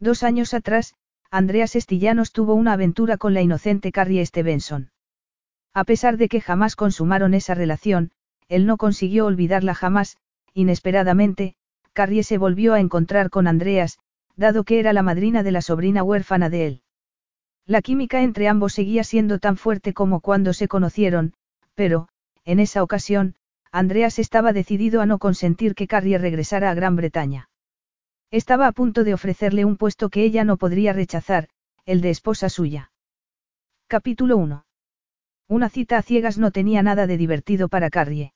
Dos años atrás, Andreas Estillanos tuvo una aventura con la inocente Carrie Stevenson. A pesar de que jamás consumaron esa relación, él no consiguió olvidarla jamás, inesperadamente, Carrie se volvió a encontrar con Andreas, dado que era la madrina de la sobrina huérfana de él. La química entre ambos seguía siendo tan fuerte como cuando se conocieron, pero, en esa ocasión, Andreas estaba decidido a no consentir que Carrie regresara a Gran Bretaña. Estaba a punto de ofrecerle un puesto que ella no podría rechazar, el de esposa suya. Capítulo 1. Una cita a ciegas no tenía nada de divertido para Carrie.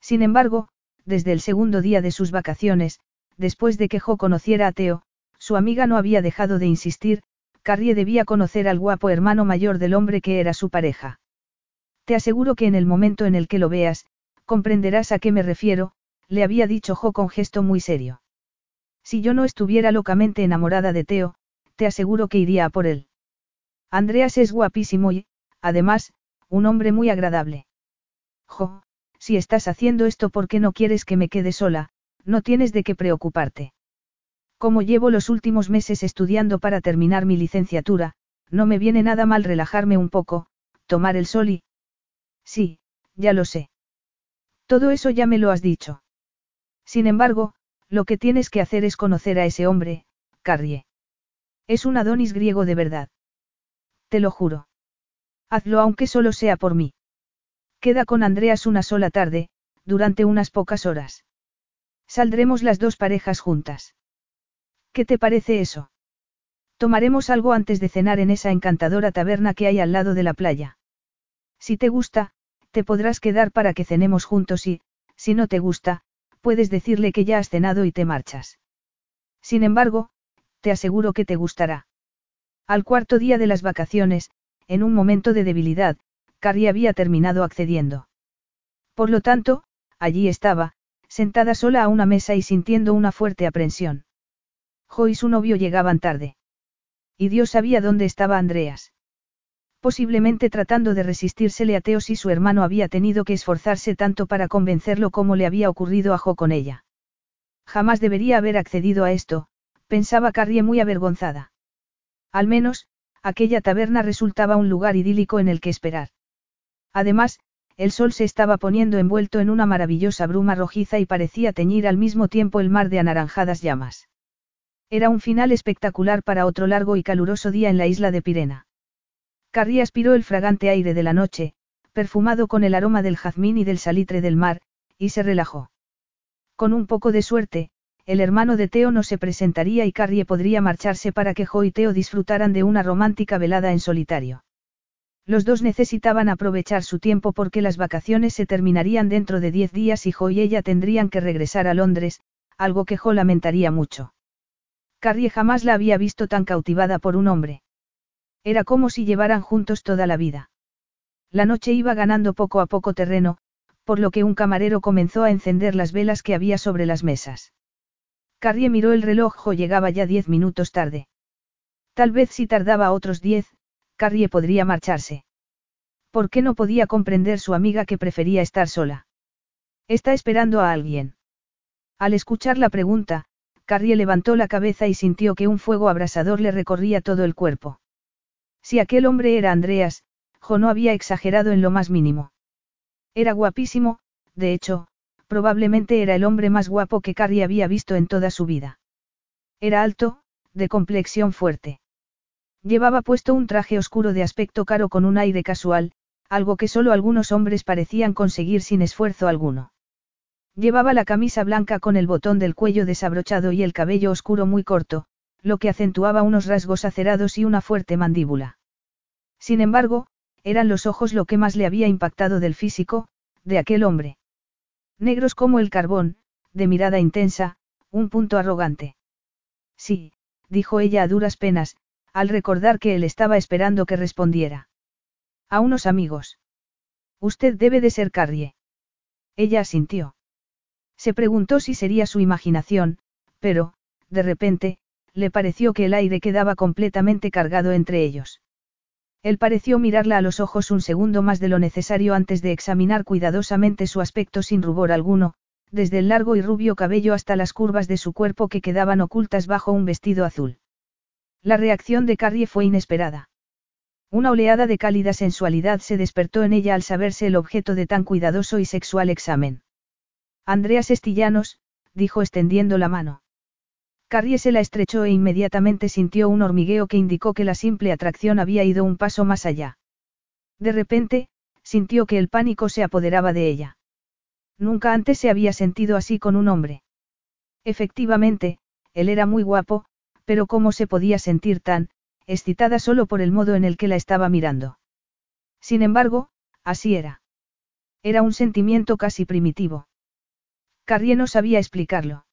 Sin embargo, desde el segundo día de sus vacaciones, después de que Jo conociera a Teo, su amiga no había dejado de insistir, Carrie debía conocer al guapo hermano mayor del hombre que era su pareja. Te aseguro que en el momento en el que lo veas, comprenderás a qué me refiero, le había dicho Jo con gesto muy serio. Si yo no estuviera locamente enamorada de Teo, te aseguro que iría a por él. Andreas es guapísimo y, además, un hombre muy agradable. Jo, si estás haciendo esto porque no quieres que me quede sola, no tienes de qué preocuparte. Como llevo los últimos meses estudiando para terminar mi licenciatura, no me viene nada mal relajarme un poco, tomar el sol y... Sí, ya lo sé. Todo eso ya me lo has dicho. Sin embargo, lo que tienes que hacer es conocer a ese hombre, Carrie. Es un Adonis griego de verdad. Te lo juro. Hazlo aunque solo sea por mí. Queda con Andreas una sola tarde, durante unas pocas horas. Saldremos las dos parejas juntas. ¿Qué te parece eso? Tomaremos algo antes de cenar en esa encantadora taberna que hay al lado de la playa. Si te gusta, te podrás quedar para que cenemos juntos y, si no te gusta, puedes decirle que ya has cenado y te marchas. Sin embargo, te aseguro que te gustará. Al cuarto día de las vacaciones, en un momento de debilidad, Carrie había terminado accediendo. Por lo tanto, allí estaba, sentada sola a una mesa y sintiendo una fuerte aprensión. Jo y su novio llegaban tarde. Y Dios sabía dónde estaba Andreas. Posiblemente tratando de resistírsele a Teos y su hermano había tenido que esforzarse tanto para convencerlo como le había ocurrido a Jo con ella. Jamás debería haber accedido a esto, pensaba Carrie muy avergonzada. Al menos, aquella taberna resultaba un lugar idílico en el que esperar. Además, el sol se estaba poniendo envuelto en una maravillosa bruma rojiza y parecía teñir al mismo tiempo el mar de anaranjadas llamas. Era un final espectacular para otro largo y caluroso día en la isla de Pirena. Carrie aspiró el fragante aire de la noche, perfumado con el aroma del jazmín y del salitre del mar, y se relajó. Con un poco de suerte, el hermano de Teo no se presentaría y Carrie podría marcharse para que Jo y Teo disfrutaran de una romántica velada en solitario. Los dos necesitaban aprovechar su tiempo porque las vacaciones se terminarían dentro de diez días y Jo y ella tendrían que regresar a Londres, algo que Jo lamentaría mucho. Carrie jamás la había visto tan cautivada por un hombre. Era como si llevaran juntos toda la vida. La noche iba ganando poco a poco terreno, por lo que un camarero comenzó a encender las velas que había sobre las mesas. Carrie miró el reloj o llegaba ya diez minutos tarde. Tal vez si tardaba otros diez, Carrie podría marcharse. ¿Por qué no podía comprender su amiga que prefería estar sola? Está esperando a alguien. Al escuchar la pregunta, Carrie levantó la cabeza y sintió que un fuego abrasador le recorría todo el cuerpo. Si aquel hombre era Andreas, Jo no había exagerado en lo más mínimo. Era guapísimo, de hecho, probablemente era el hombre más guapo que Carrie había visto en toda su vida. Era alto, de complexión fuerte. Llevaba puesto un traje oscuro de aspecto caro con un aire casual, algo que solo algunos hombres parecían conseguir sin esfuerzo alguno. Llevaba la camisa blanca con el botón del cuello desabrochado y el cabello oscuro muy corto, lo que acentuaba unos rasgos acerados y una fuerte mandíbula. Sin embargo, eran los ojos lo que más le había impactado del físico, de aquel hombre. Negros como el carbón, de mirada intensa, un punto arrogante. Sí, dijo ella a duras penas, al recordar que él estaba esperando que respondiera. A unos amigos. Usted debe de ser Carrie. Ella asintió. Se preguntó si sería su imaginación, pero, de repente, le pareció que el aire quedaba completamente cargado entre ellos. Él pareció mirarla a los ojos un segundo más de lo necesario antes de examinar cuidadosamente su aspecto sin rubor alguno, desde el largo y rubio cabello hasta las curvas de su cuerpo que quedaban ocultas bajo un vestido azul. La reacción de Carrie fue inesperada. Una oleada de cálida sensualidad se despertó en ella al saberse el objeto de tan cuidadoso y sexual examen. Andreas Estillanos, dijo extendiendo la mano. Carrie se la estrechó e inmediatamente sintió un hormigueo que indicó que la simple atracción había ido un paso más allá. De repente, sintió que el pánico se apoderaba de ella. Nunca antes se había sentido así con un hombre. Efectivamente, él era muy guapo, pero ¿cómo se podía sentir tan, excitada solo por el modo en el que la estaba mirando? Sin embargo, así era. Era un sentimiento casi primitivo. Carrie no sabía explicarlo.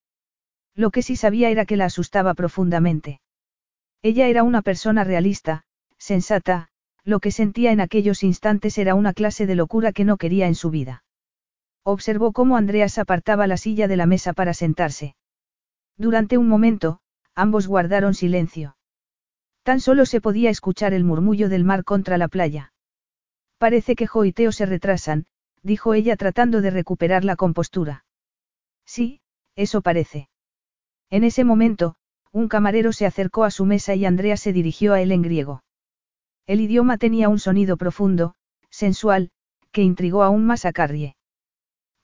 Lo que sí sabía era que la asustaba profundamente. Ella era una persona realista, sensata, lo que sentía en aquellos instantes era una clase de locura que no quería en su vida. Observó cómo Andreas apartaba la silla de la mesa para sentarse. Durante un momento, ambos guardaron silencio. Tan solo se podía escuchar el murmullo del mar contra la playa. Parece que Jo se retrasan, dijo ella tratando de recuperar la compostura. Sí, eso parece. En ese momento, un camarero se acercó a su mesa y Andrea se dirigió a él en griego. El idioma tenía un sonido profundo, sensual, que intrigó aún más a Carrie.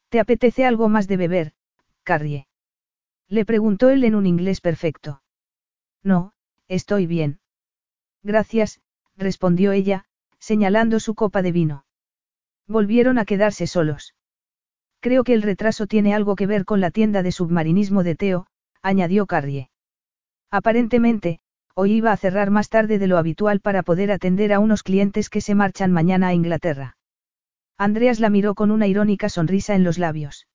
¿Te apetece algo más de beber, Carrie? Le preguntó él en un inglés perfecto. No, estoy bien. Gracias, respondió ella, señalando su copa de vino. Volvieron a quedarse solos. Creo que el retraso tiene algo que ver con la tienda de submarinismo de Teo, añadió Carrie. Aparentemente, hoy iba a cerrar más tarde de lo habitual para poder atender a unos clientes que se marchan mañana a Inglaterra. Andreas la miró con una irónica sonrisa en los labios.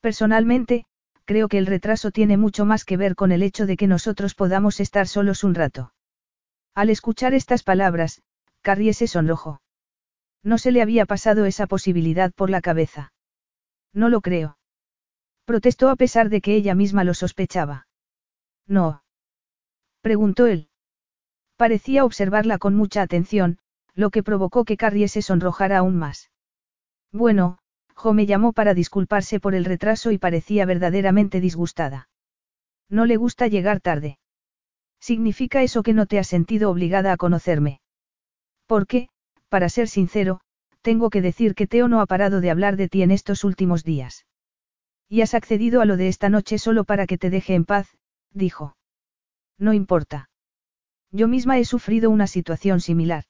Personalmente, creo que el retraso tiene mucho más que ver con el hecho de que nosotros podamos estar solos un rato. Al escuchar estas palabras, Carrie se sonrojó. No se le había pasado esa posibilidad por la cabeza. No lo creo. Protestó a pesar de que ella misma lo sospechaba. No. Preguntó él. Parecía observarla con mucha atención, lo que provocó que Carrie se sonrojara aún más. Bueno, Jo me llamó para disculparse por el retraso y parecía verdaderamente disgustada. No le gusta llegar tarde. ¿Significa eso que no te has sentido obligada a conocerme? Porque, para ser sincero, tengo que decir que Teo no ha parado de hablar de ti en estos últimos días. Y has accedido a lo de esta noche solo para que te deje en paz, dijo. No importa. Yo misma he sufrido una situación similar.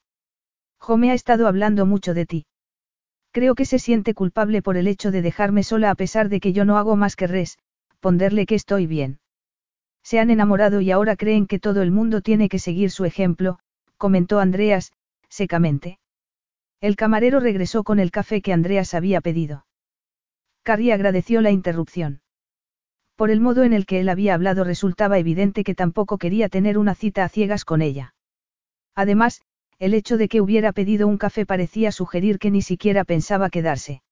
Jo me ha estado hablando mucho de ti. Creo que se siente culpable por el hecho de dejarme sola a pesar de que yo no hago más que responderle que estoy bien. Se han enamorado y ahora creen que todo el mundo tiene que seguir su ejemplo, comentó Andreas, secamente. El camarero regresó con el café que Andreas había pedido. Carrie agradeció la interrupción. Por el modo en el que él había hablado resultaba evidente que tampoco quería tener una cita a ciegas con ella. Además, el hecho de que hubiera pedido un café parecía sugerir que ni siquiera pensaba quedarse.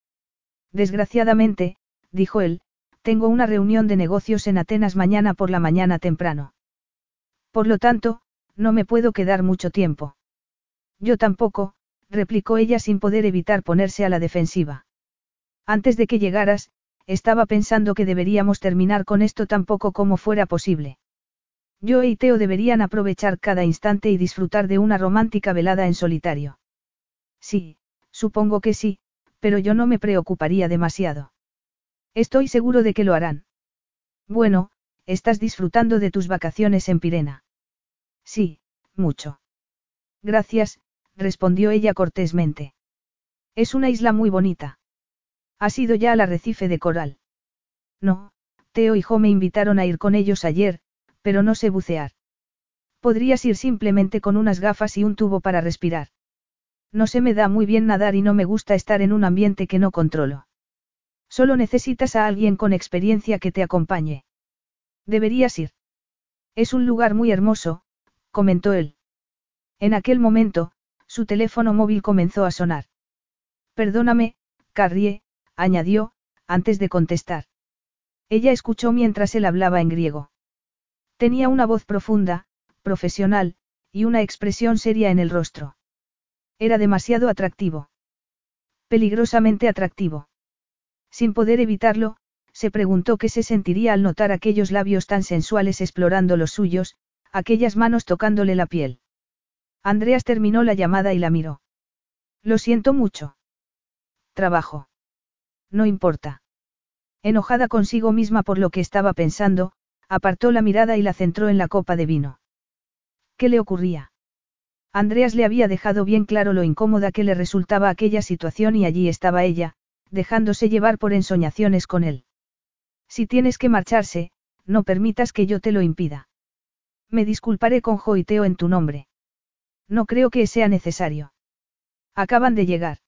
Desgraciadamente, dijo él, tengo una reunión de negocios en Atenas mañana por la mañana temprano. Por lo tanto, no me puedo quedar mucho tiempo. Yo tampoco, replicó ella sin poder evitar ponerse a la defensiva. Antes de que llegaras, estaba pensando que deberíamos terminar con esto tan poco como fuera posible. Yo y Teo deberían aprovechar cada instante y disfrutar de una romántica velada en solitario. Sí, supongo que sí, pero yo no me preocuparía demasiado. Estoy seguro de que lo harán. Bueno, estás disfrutando de tus vacaciones en Pirena. Sí, mucho. Gracias, respondió ella cortésmente. Es una isla muy bonita. ¿Has ido ya al arrecife de coral? No, Teo y Jo me invitaron a ir con ellos ayer, pero no sé bucear. Podrías ir simplemente con unas gafas y un tubo para respirar. No se me da muy bien nadar y no me gusta estar en un ambiente que no controlo. Solo necesitas a alguien con experiencia que te acompañe. Deberías ir. Es un lugar muy hermoso, comentó él. En aquel momento, su teléfono móvil comenzó a sonar. Perdóname, Carrie, añadió, antes de contestar. Ella escuchó mientras él hablaba en griego. Tenía una voz profunda, profesional, y una expresión seria en el rostro. Era demasiado atractivo. Peligrosamente atractivo. Sin poder evitarlo, se preguntó qué se sentiría al notar aquellos labios tan sensuales explorando los suyos, aquellas manos tocándole la piel. Andreas terminó la llamada y la miró. Lo siento mucho. Trabajo. No importa. Enojada consigo misma por lo que estaba pensando, apartó la mirada y la centró en la copa de vino. ¿Qué le ocurría? Andreas le había dejado bien claro lo incómoda que le resultaba aquella situación y allí estaba ella, dejándose llevar por ensoñaciones con él. Si tienes que marcharse, no permitas que yo te lo impida. Me disculparé con Joiteo en tu nombre. No creo que sea necesario. Acaban de llegar.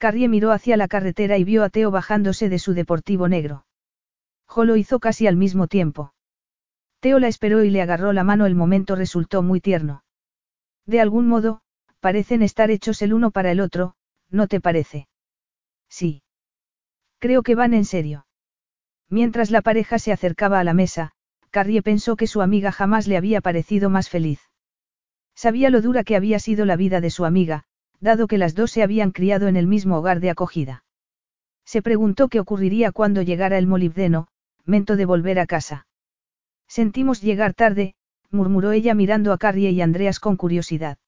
Carrie miró hacia la carretera y vio a Teo bajándose de su deportivo negro. Jo lo hizo casi al mismo tiempo. Teo la esperó y le agarró la mano. El momento resultó muy tierno. De algún modo, parecen estar hechos el uno para el otro, ¿no te parece? Sí. Creo que van en serio. Mientras la pareja se acercaba a la mesa, Carrie pensó que su amiga jamás le había parecido más feliz. Sabía lo dura que había sido la vida de su amiga, dado que las dos se habían criado en el mismo hogar de acogida. Se preguntó qué ocurriría cuando llegara el molibdeno, mento de volver a casa. Sentimos llegar tarde, murmuró ella mirando a Carrie y Andreas con curiosidad.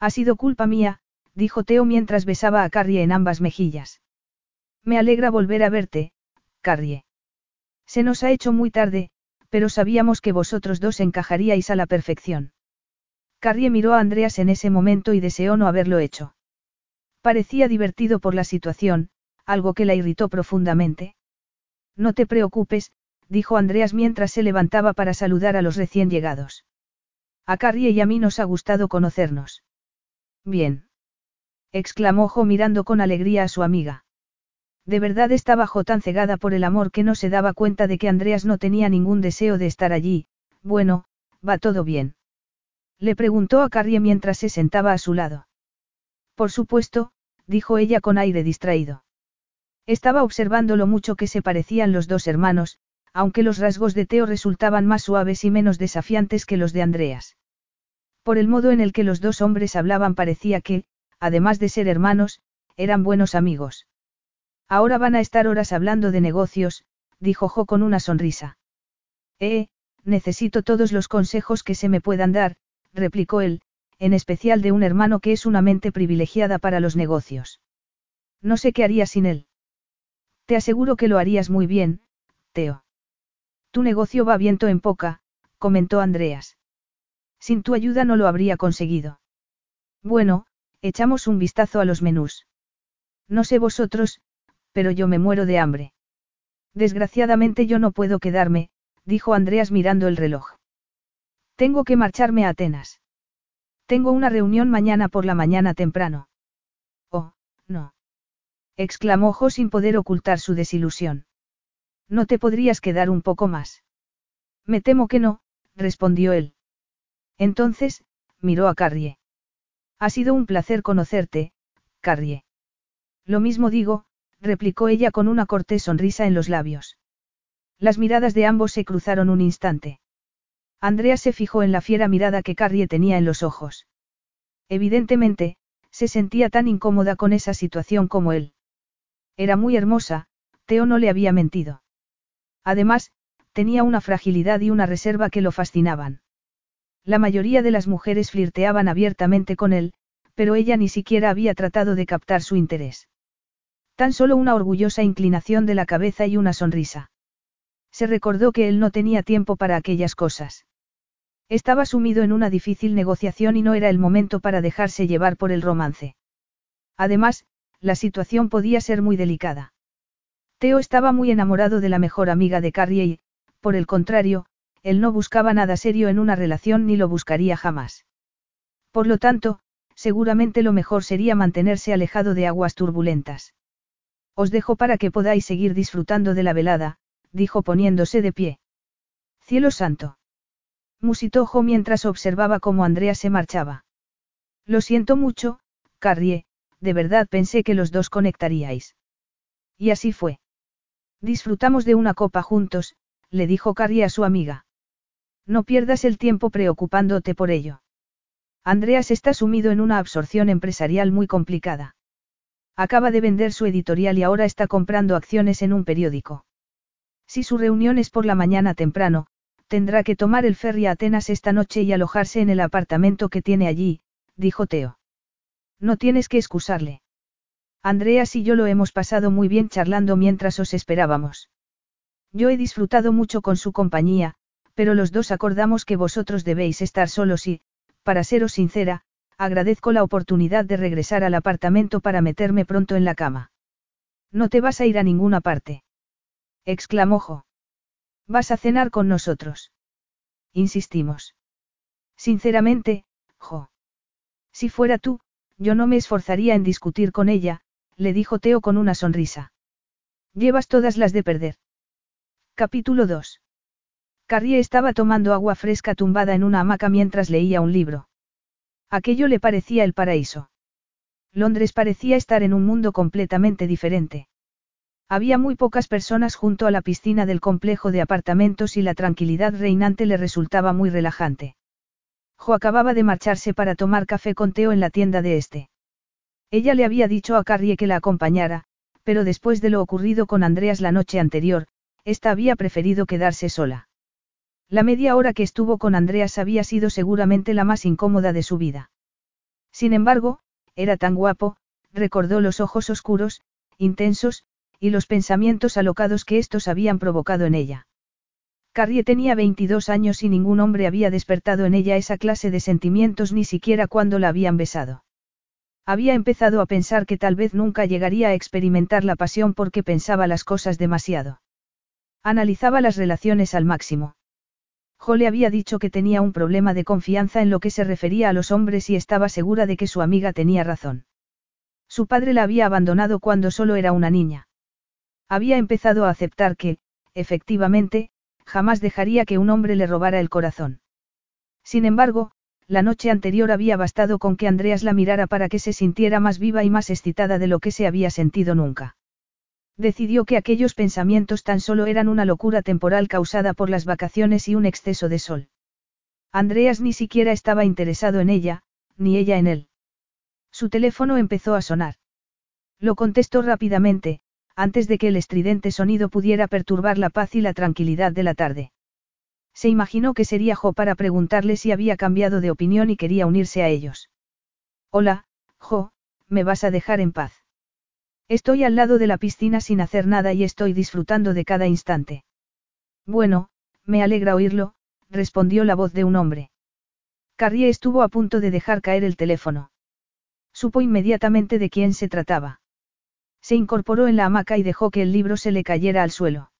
Ha sido culpa mía, dijo Teo mientras besaba a Carrie en ambas mejillas. Me alegra volver a verte, Carrie. Se nos ha hecho muy tarde, pero sabíamos que vosotros dos encajaríais a la perfección. Carrie miró a Andreas en ese momento y deseó no haberlo hecho. Parecía divertido por la situación, algo que la irritó profundamente. No te preocupes, dijo Andreas mientras se levantaba para saludar a los recién llegados. A Carrie y a mí nos ha gustado conocernos. Bien. exclamó Jo mirando con alegría a su amiga. De verdad estaba Jo tan cegada por el amor que no se daba cuenta de que Andreas no tenía ningún deseo de estar allí, bueno, va todo bien. Le preguntó a Carrie mientras se sentaba a su lado. Por supuesto, dijo ella con aire distraído. Estaba observando lo mucho que se parecían los dos hermanos, aunque los rasgos de Teo resultaban más suaves y menos desafiantes que los de Andreas. Por el modo en el que los dos hombres hablaban parecía que, además de ser hermanos, eran buenos amigos. Ahora van a estar horas hablando de negocios, dijo Jo con una sonrisa. Eh, necesito todos los consejos que se me puedan dar, replicó él, en especial de un hermano que es una mente privilegiada para los negocios. No sé qué haría sin él. Te aseguro que lo harías muy bien, Teo. Tu negocio va viento en poca, comentó Andreas. Sin tu ayuda no lo habría conseguido. Bueno, echamos un vistazo a los menús. No sé vosotros, pero yo me muero de hambre. Desgraciadamente yo no puedo quedarme, dijo Andreas mirando el reloj. Tengo que marcharme a Atenas. Tengo una reunión mañana por la mañana temprano. Oh, no. exclamó Jo sin poder ocultar su desilusión. ¿No te podrías quedar un poco más? Me temo que no, respondió él. Entonces, miró a Carrie. Ha sido un placer conocerte, Carrie. Lo mismo digo, replicó ella con una cortés sonrisa en los labios. Las miradas de ambos se cruzaron un instante. Andrea se fijó en la fiera mirada que Carrie tenía en los ojos. Evidentemente, se sentía tan incómoda con esa situación como él. Era muy hermosa, Teo no le había mentido. Además, tenía una fragilidad y una reserva que lo fascinaban. La mayoría de las mujeres flirteaban abiertamente con él, pero ella ni siquiera había tratado de captar su interés. Tan solo una orgullosa inclinación de la cabeza y una sonrisa. Se recordó que él no tenía tiempo para aquellas cosas. Estaba sumido en una difícil negociación y no era el momento para dejarse llevar por el romance. Además, la situación podía ser muy delicada. Teo estaba muy enamorado de la mejor amiga de Carrie y, por el contrario, él no buscaba nada serio en una relación ni lo buscaría jamás. Por lo tanto, seguramente lo mejor sería mantenerse alejado de aguas turbulentas. Os dejo para que podáis seguir disfrutando de la velada, dijo poniéndose de pie. Cielo santo. Musitojo mientras observaba cómo Andrea se marchaba. Lo siento mucho, Carrie, de verdad pensé que los dos conectaríais. Y así fue. Disfrutamos de una copa juntos, le dijo Carrie a su amiga. No pierdas el tiempo preocupándote por ello. Andreas está sumido en una absorción empresarial muy complicada. Acaba de vender su editorial y ahora está comprando acciones en un periódico. Si su reunión es por la mañana temprano, tendrá que tomar el ferry a Atenas esta noche y alojarse en el apartamento que tiene allí, dijo Teo. No tienes que excusarle. Andreas y yo lo hemos pasado muy bien charlando mientras os esperábamos. Yo he disfrutado mucho con su compañía, pero los dos acordamos que vosotros debéis estar solos y, para seros sincera, agradezco la oportunidad de regresar al apartamento para meterme pronto en la cama. No te vas a ir a ninguna parte. Exclamó Jo. Vas a cenar con nosotros. Insistimos. Sinceramente, Jo. Si fuera tú, yo no me esforzaría en discutir con ella, le dijo Teo con una sonrisa. Llevas todas las de perder. Capítulo 2. Carrie estaba tomando agua fresca tumbada en una hamaca mientras leía un libro. Aquello le parecía el paraíso. Londres parecía estar en un mundo completamente diferente. Había muy pocas personas junto a la piscina del complejo de apartamentos y la tranquilidad reinante le resultaba muy relajante. Jo acababa de marcharse para tomar café con Teo en la tienda de este. Ella le había dicho a Carrie que la acompañara, pero después de lo ocurrido con Andreas la noche anterior, ésta había preferido quedarse sola. La media hora que estuvo con Andreas había sido seguramente la más incómoda de su vida. Sin embargo, era tan guapo, recordó los ojos oscuros, intensos, y los pensamientos alocados que estos habían provocado en ella. Carrie tenía 22 años y ningún hombre había despertado en ella esa clase de sentimientos ni siquiera cuando la habían besado. Había empezado a pensar que tal vez nunca llegaría a experimentar la pasión porque pensaba las cosas demasiado. Analizaba las relaciones al máximo. Jo le había dicho que tenía un problema de confianza en lo que se refería a los hombres y estaba segura de que su amiga tenía razón. Su padre la había abandonado cuando solo era una niña. Había empezado a aceptar que, efectivamente, jamás dejaría que un hombre le robara el corazón. Sin embargo, la noche anterior había bastado con que Andreas la mirara para que se sintiera más viva y más excitada de lo que se había sentido nunca. Decidió que aquellos pensamientos tan solo eran una locura temporal causada por las vacaciones y un exceso de sol. Andreas ni siquiera estaba interesado en ella, ni ella en él. Su teléfono empezó a sonar. Lo contestó rápidamente, antes de que el estridente sonido pudiera perturbar la paz y la tranquilidad de la tarde. Se imaginó que sería Jo para preguntarle si había cambiado de opinión y quería unirse a ellos. Hola, Jo, ¿me vas a dejar en paz? Estoy al lado de la piscina sin hacer nada y estoy disfrutando de cada instante. Bueno, me alegra oírlo, respondió la voz de un hombre. Carrie estuvo a punto de dejar caer el teléfono. Supo inmediatamente de quién se trataba. Se incorporó en la hamaca y dejó que el libro se le cayera al suelo.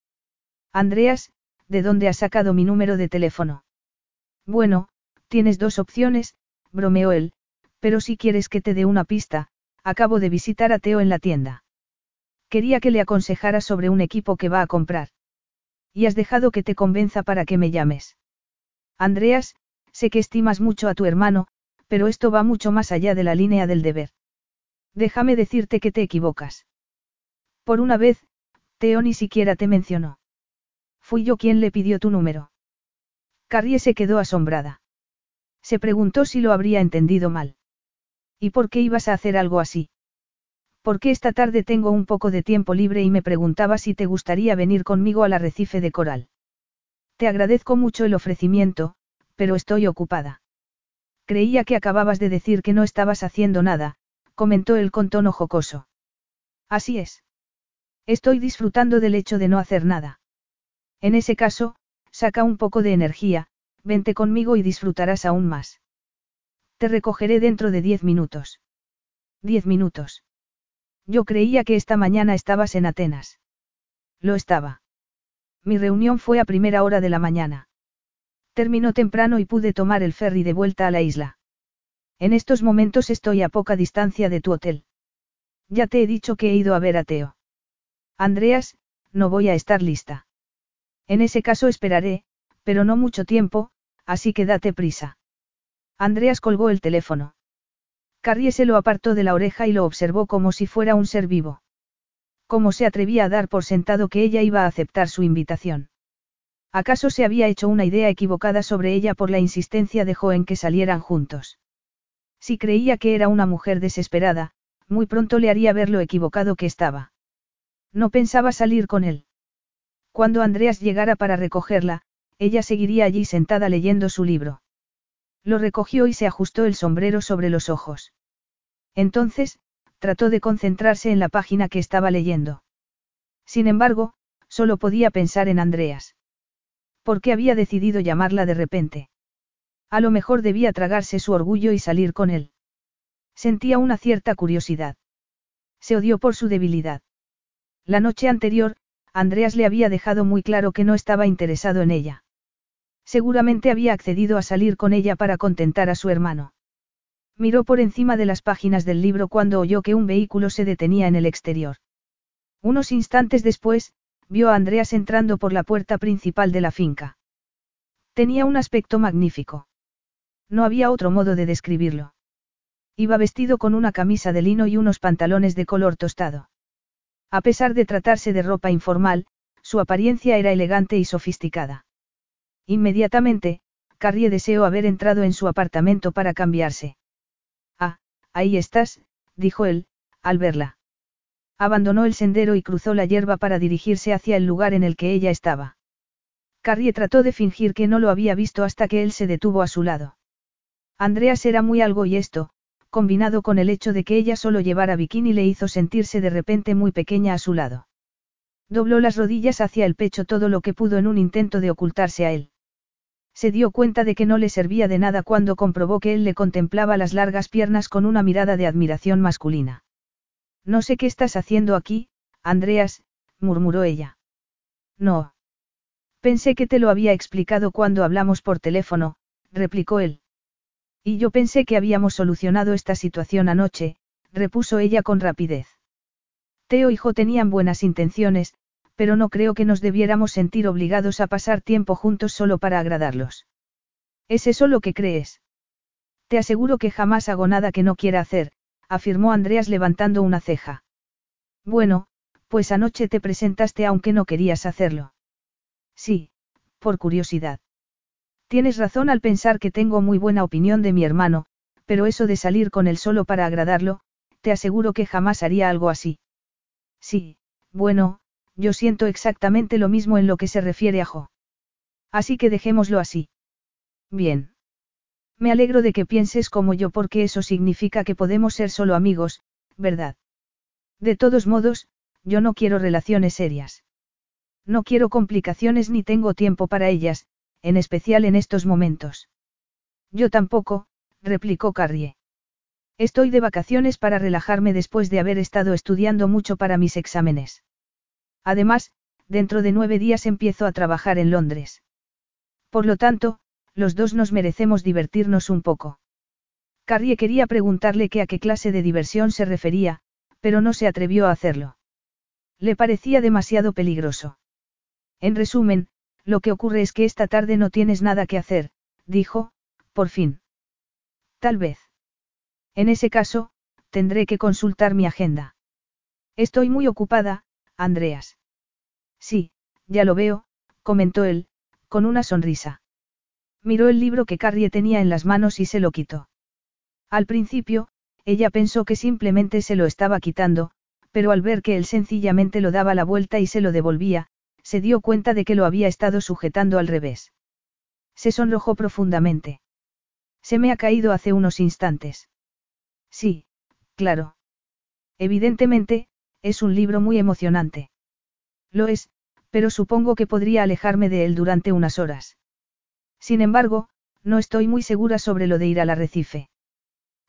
Andreas, ¿de dónde has sacado mi número de teléfono? Bueno, tienes dos opciones, bromeó él, pero si quieres que te dé una pista, Acabo de visitar a Teo en la tienda. Quería que le aconsejara sobre un equipo que va a comprar. Y has dejado que te convenza para que me llames. Andreas, sé que estimas mucho a tu hermano, pero esto va mucho más allá de la línea del deber. Déjame decirte que te equivocas. Por una vez, Teo ni siquiera te mencionó. Fui yo quien le pidió tu número. Carrie se quedó asombrada. Se preguntó si lo habría entendido mal. ¿Y por qué ibas a hacer algo así? Porque esta tarde tengo un poco de tiempo libre y me preguntaba si te gustaría venir conmigo al arrecife de coral. Te agradezco mucho el ofrecimiento, pero estoy ocupada. Creía que acababas de decir que no estabas haciendo nada, comentó él con tono jocoso. Así es. Estoy disfrutando del hecho de no hacer nada. En ese caso, saca un poco de energía, vente conmigo y disfrutarás aún más. Te recogeré dentro de diez minutos. Diez minutos. Yo creía que esta mañana estabas en Atenas. Lo estaba. Mi reunión fue a primera hora de la mañana. Terminó temprano y pude tomar el ferry de vuelta a la isla. En estos momentos estoy a poca distancia de tu hotel. Ya te he dicho que he ido a ver a Teo. Andreas, no voy a estar lista. En ese caso esperaré, pero no mucho tiempo, así que date prisa. Andreas colgó el teléfono. Carrie se lo apartó de la oreja y lo observó como si fuera un ser vivo. ¿Cómo se atrevía a dar por sentado que ella iba a aceptar su invitación? ¿Acaso se había hecho una idea equivocada sobre ella por la insistencia de Jo en que salieran juntos? Si creía que era una mujer desesperada, muy pronto le haría ver lo equivocado que estaba. No pensaba salir con él. Cuando Andreas llegara para recogerla, ella seguiría allí sentada leyendo su libro. Lo recogió y se ajustó el sombrero sobre los ojos. Entonces, trató de concentrarse en la página que estaba leyendo. Sin embargo, solo podía pensar en Andreas. ¿Por qué había decidido llamarla de repente? A lo mejor debía tragarse su orgullo y salir con él. Sentía una cierta curiosidad. Se odió por su debilidad. La noche anterior, Andreas le había dejado muy claro que no estaba interesado en ella. Seguramente había accedido a salir con ella para contentar a su hermano. Miró por encima de las páginas del libro cuando oyó que un vehículo se detenía en el exterior. Unos instantes después, vio a Andreas entrando por la puerta principal de la finca. Tenía un aspecto magnífico. No había otro modo de describirlo. Iba vestido con una camisa de lino y unos pantalones de color tostado. A pesar de tratarse de ropa informal, su apariencia era elegante y sofisticada. Inmediatamente, Carrie deseó haber entrado en su apartamento para cambiarse. Ah, ahí estás, dijo él, al verla. Abandonó el sendero y cruzó la hierba para dirigirse hacia el lugar en el que ella estaba. Carrie trató de fingir que no lo había visto hasta que él se detuvo a su lado. Andreas era muy algo y esto, combinado con el hecho de que ella solo llevara bikini le hizo sentirse de repente muy pequeña a su lado. Dobló las rodillas hacia el pecho todo lo que pudo en un intento de ocultarse a él. Se dio cuenta de que no le servía de nada cuando comprobó que él le contemplaba las largas piernas con una mirada de admiración masculina. No sé qué estás haciendo aquí, Andreas, murmuró ella. No. Pensé que te lo había explicado cuando hablamos por teléfono, replicó él. Y yo pensé que habíamos solucionado esta situación anoche, repuso ella con rapidez. Teo y Jo tenían buenas intenciones, pero no creo que nos debiéramos sentir obligados a pasar tiempo juntos solo para agradarlos. ¿Es eso lo que crees? Te aseguro que jamás hago nada que no quiera hacer, afirmó Andreas levantando una ceja. Bueno, pues anoche te presentaste aunque no querías hacerlo. Sí, por curiosidad. Tienes razón al pensar que tengo muy buena opinión de mi hermano, pero eso de salir con él solo para agradarlo, te aseguro que jamás haría algo así. Sí, bueno, yo siento exactamente lo mismo en lo que se refiere a Jo. Así que dejémoslo así. Bien. Me alegro de que pienses como yo porque eso significa que podemos ser solo amigos, ¿verdad? De todos modos, yo no quiero relaciones serias. No quiero complicaciones ni tengo tiempo para ellas, en especial en estos momentos. Yo tampoco, replicó Carrie. Estoy de vacaciones para relajarme después de haber estado estudiando mucho para mis exámenes. Además, dentro de nueve días empiezo a trabajar en Londres. Por lo tanto, los dos nos merecemos divertirnos un poco. Carrie quería preguntarle qué a qué clase de diversión se refería, pero no se atrevió a hacerlo. Le parecía demasiado peligroso. En resumen, lo que ocurre es que esta tarde no tienes nada que hacer, dijo, por fin. Tal vez. En ese caso, tendré que consultar mi agenda. Estoy muy ocupada, Andreas. Sí, ya lo veo, comentó él, con una sonrisa. Miró el libro que Carrie tenía en las manos y se lo quitó. Al principio, ella pensó que simplemente se lo estaba quitando, pero al ver que él sencillamente lo daba la vuelta y se lo devolvía, se dio cuenta de que lo había estado sujetando al revés. Se sonrojó profundamente. Se me ha caído hace unos instantes. Sí, claro. Evidentemente, es un libro muy emocionante. Lo es, pero supongo que podría alejarme de él durante unas horas. Sin embargo, no estoy muy segura sobre lo de ir al arrecife.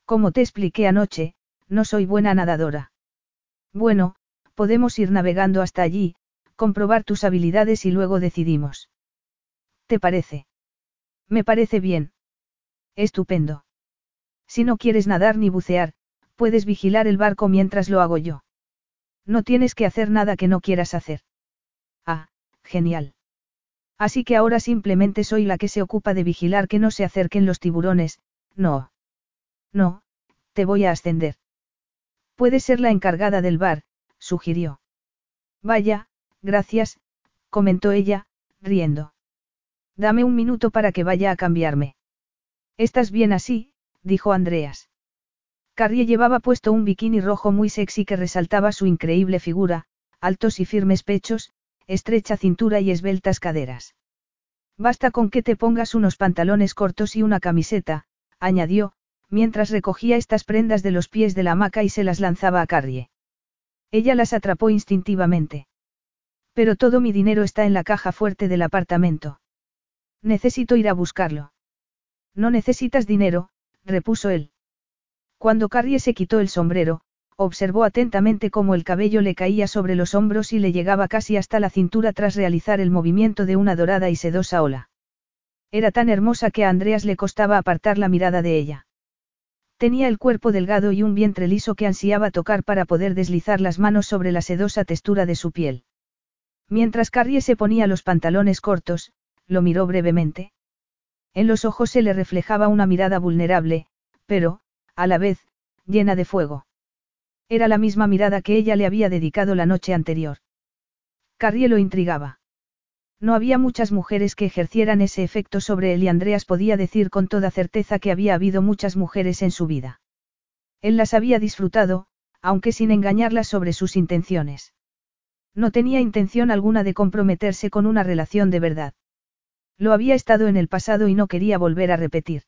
Como te expliqué anoche, no soy buena nadadora. Bueno, podemos ir navegando hasta allí, comprobar tus habilidades y luego decidimos. ¿Te parece? Me parece bien. Estupendo. Si no quieres nadar ni bucear, puedes vigilar el barco mientras lo hago yo. No tienes que hacer nada que no quieras hacer. Ah, genial. Así que ahora simplemente soy la que se ocupa de vigilar que no se acerquen los tiburones, no. No, te voy a ascender. Puedes ser la encargada del bar, sugirió. Vaya, gracias, comentó ella, riendo. Dame un minuto para que vaya a cambiarme. Estás bien así, dijo Andreas. Carrie llevaba puesto un bikini rojo muy sexy que resaltaba su increíble figura, altos y firmes pechos, estrecha cintura y esbeltas caderas. Basta con que te pongas unos pantalones cortos y una camiseta, añadió, mientras recogía estas prendas de los pies de la hamaca y se las lanzaba a Carrie. Ella las atrapó instintivamente. Pero todo mi dinero está en la caja fuerte del apartamento. Necesito ir a buscarlo. No necesitas dinero, repuso él. Cuando Carrie se quitó el sombrero, observó atentamente cómo el cabello le caía sobre los hombros y le llegaba casi hasta la cintura tras realizar el movimiento de una dorada y sedosa ola. Era tan hermosa que a Andreas le costaba apartar la mirada de ella. Tenía el cuerpo delgado y un vientre liso que ansiaba tocar para poder deslizar las manos sobre la sedosa textura de su piel. Mientras Carrie se ponía los pantalones cortos, lo miró brevemente. En los ojos se le reflejaba una mirada vulnerable, pero, a la vez, llena de fuego. Era la misma mirada que ella le había dedicado la noche anterior. Carrie lo intrigaba. No había muchas mujeres que ejercieran ese efecto sobre él y Andreas podía decir con toda certeza que había habido muchas mujeres en su vida. Él las había disfrutado, aunque sin engañarlas sobre sus intenciones. No tenía intención alguna de comprometerse con una relación de verdad. Lo había estado en el pasado y no quería volver a repetir.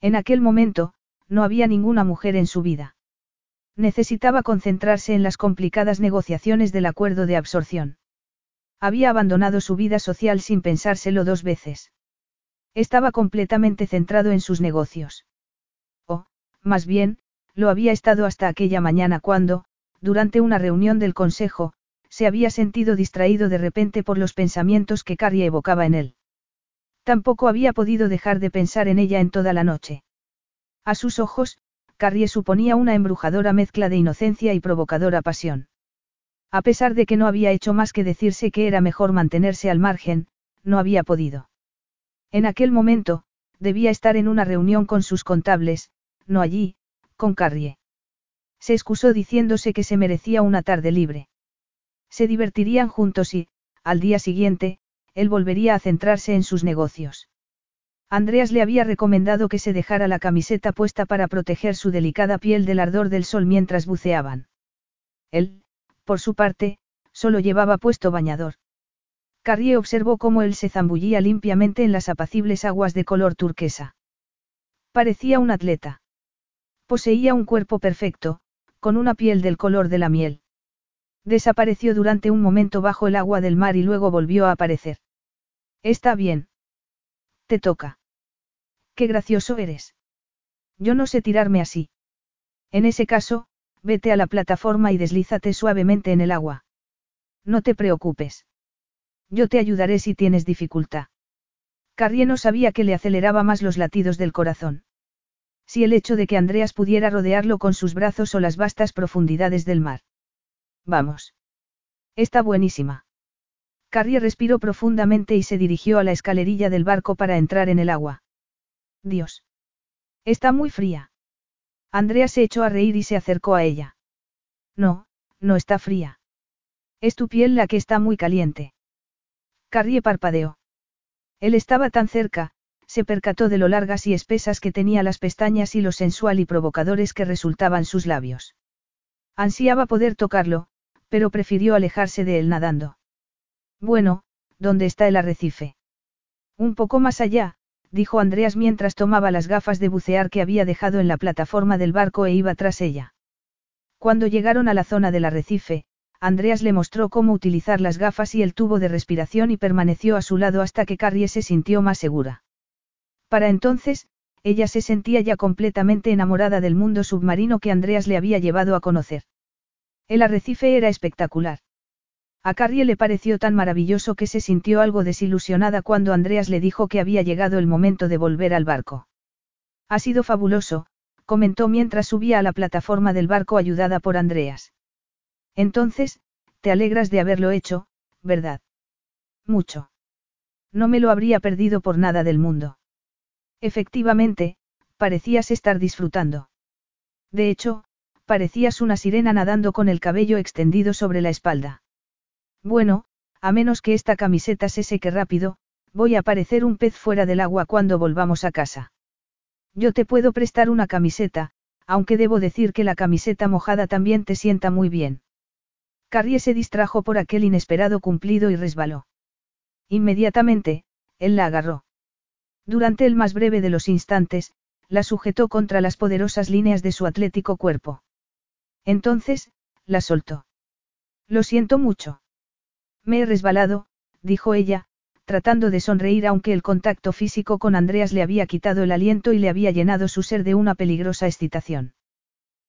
En aquel momento, no había ninguna mujer en su vida. Necesitaba concentrarse en las complicadas negociaciones del acuerdo de absorción. Había abandonado su vida social sin pensárselo dos veces. Estaba completamente centrado en sus negocios. O, más bien, lo había estado hasta aquella mañana cuando, durante una reunión del Consejo, se había sentido distraído de repente por los pensamientos que Carrie evocaba en él. Tampoco había podido dejar de pensar en ella en toda la noche. A sus ojos, Carrie suponía una embrujadora mezcla de inocencia y provocadora pasión. A pesar de que no había hecho más que decirse que era mejor mantenerse al margen, no había podido. En aquel momento, debía estar en una reunión con sus contables, no allí, con Carrie. Se excusó diciéndose que se merecía una tarde libre. Se divertirían juntos y, al día siguiente, él volvería a centrarse en sus negocios. Andreas le había recomendado que se dejara la camiseta puesta para proteger su delicada piel del ardor del sol mientras buceaban. Él, por su parte, solo llevaba puesto bañador. Carrie observó cómo él se zambullía limpiamente en las apacibles aguas de color turquesa. Parecía un atleta. Poseía un cuerpo perfecto, con una piel del color de la miel. Desapareció durante un momento bajo el agua del mar y luego volvió a aparecer. Está bien. Te toca. Qué gracioso eres. Yo no sé tirarme así. En ese caso, vete a la plataforma y deslízate suavemente en el agua. No te preocupes. Yo te ayudaré si tienes dificultad. Carrie no sabía que le aceleraba más los latidos del corazón. Si el hecho de que Andreas pudiera rodearlo con sus brazos o las vastas profundidades del mar. Vamos. Está buenísima. Carrie respiró profundamente y se dirigió a la escalerilla del barco para entrar en el agua. Dios. Está muy fría. Andrea se echó a reír y se acercó a ella. No, no está fría. Es tu piel la que está muy caliente. Carrie parpadeó. Él estaba tan cerca, se percató de lo largas y espesas que tenía las pestañas y lo sensual y provocadores que resultaban sus labios. Ansiaba poder tocarlo, pero prefirió alejarse de él nadando. Bueno, ¿dónde está el arrecife? Un poco más allá, dijo Andreas mientras tomaba las gafas de bucear que había dejado en la plataforma del barco e iba tras ella. Cuando llegaron a la zona del arrecife, Andreas le mostró cómo utilizar las gafas y el tubo de respiración y permaneció a su lado hasta que Carrie se sintió más segura. Para entonces, ella se sentía ya completamente enamorada del mundo submarino que Andreas le había llevado a conocer. El arrecife era espectacular. A Carrie le pareció tan maravilloso que se sintió algo desilusionada cuando Andreas le dijo que había llegado el momento de volver al barco. Ha sido fabuloso, comentó mientras subía a la plataforma del barco ayudada por Andreas. Entonces, te alegras de haberlo hecho, ¿verdad? Mucho. No me lo habría perdido por nada del mundo. Efectivamente, parecías estar disfrutando. De hecho, parecías una sirena nadando con el cabello extendido sobre la espalda. Bueno, a menos que esta camiseta se seque rápido, voy a parecer un pez fuera del agua cuando volvamos a casa. Yo te puedo prestar una camiseta, aunque debo decir que la camiseta mojada también te sienta muy bien. Carrie se distrajo por aquel inesperado cumplido y resbaló. Inmediatamente, él la agarró. Durante el más breve de los instantes, la sujetó contra las poderosas líneas de su atlético cuerpo. Entonces, la soltó. Lo siento mucho. Me he resbalado, dijo ella, tratando de sonreír aunque el contacto físico con Andreas le había quitado el aliento y le había llenado su ser de una peligrosa excitación.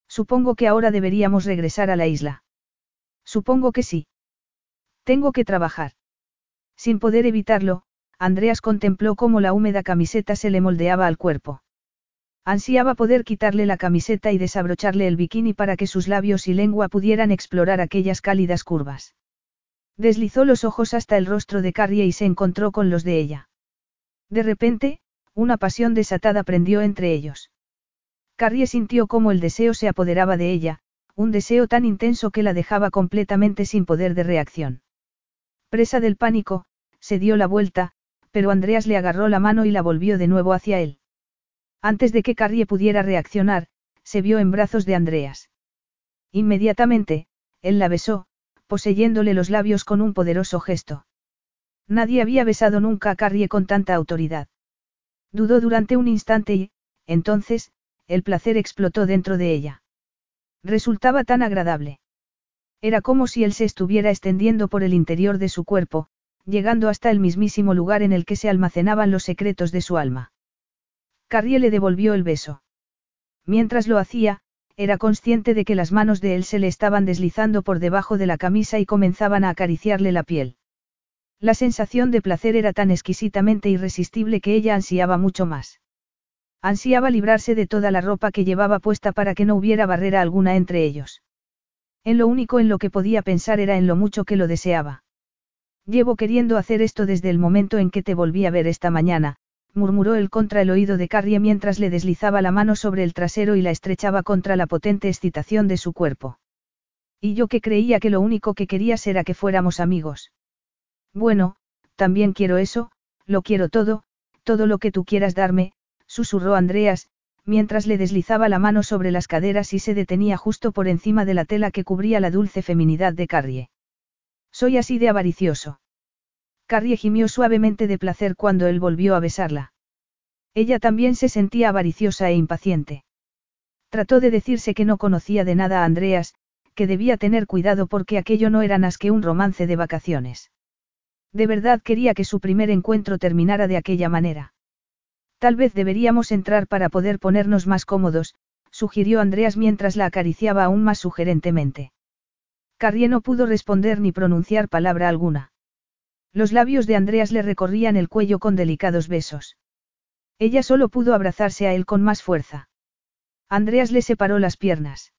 Supongo que ahora deberíamos regresar a la isla. Supongo que sí. Tengo que trabajar. Sin poder evitarlo, Andreas contempló cómo la húmeda camiseta se le moldeaba al cuerpo. Ansiaba poder quitarle la camiseta y desabrocharle el bikini para que sus labios y lengua pudieran explorar aquellas cálidas curvas. Deslizó los ojos hasta el rostro de Carrie y se encontró con los de ella. De repente, una pasión desatada prendió entre ellos. Carrie sintió cómo el deseo se apoderaba de ella, un deseo tan intenso que la dejaba completamente sin poder de reacción. Presa del pánico, se dio la vuelta, pero Andreas le agarró la mano y la volvió de nuevo hacia él. Antes de que Carrie pudiera reaccionar, se vio en brazos de Andreas. Inmediatamente, él la besó, poseyéndole los labios con un poderoso gesto. Nadie había besado nunca a Carrie con tanta autoridad. Dudó durante un instante y, entonces, el placer explotó dentro de ella. Resultaba tan agradable. Era como si él se estuviera extendiendo por el interior de su cuerpo, llegando hasta el mismísimo lugar en el que se almacenaban los secretos de su alma. Carrie le devolvió el beso. Mientras lo hacía, era consciente de que las manos de él se le estaban deslizando por debajo de la camisa y comenzaban a acariciarle la piel. La sensación de placer era tan exquisitamente irresistible que ella ansiaba mucho más. Ansiaba librarse de toda la ropa que llevaba puesta para que no hubiera barrera alguna entre ellos. En lo único en lo que podía pensar era en lo mucho que lo deseaba. Llevo queriendo hacer esto desde el momento en que te volví a ver esta mañana, murmuró él contra el oído de Carrie mientras le deslizaba la mano sobre el trasero y la estrechaba contra la potente excitación de su cuerpo. Y yo que creía que lo único que querías era que fuéramos amigos. Bueno, también quiero eso, lo quiero todo, todo lo que tú quieras darme, susurró Andreas, mientras le deslizaba la mano sobre las caderas y se detenía justo por encima de la tela que cubría la dulce feminidad de Carrie. Soy así de avaricioso. Carrie gimió suavemente de placer cuando él volvió a besarla. Ella también se sentía avariciosa e impaciente. Trató de decirse que no conocía de nada a Andreas, que debía tener cuidado porque aquello no era más que un romance de vacaciones. De verdad quería que su primer encuentro terminara de aquella manera. Tal vez deberíamos entrar para poder ponernos más cómodos, sugirió Andreas mientras la acariciaba aún más sugerentemente. Carrie no pudo responder ni pronunciar palabra alguna. Los labios de Andreas le recorrían el cuello con delicados besos. Ella solo pudo abrazarse a él con más fuerza. Andreas le separó las piernas.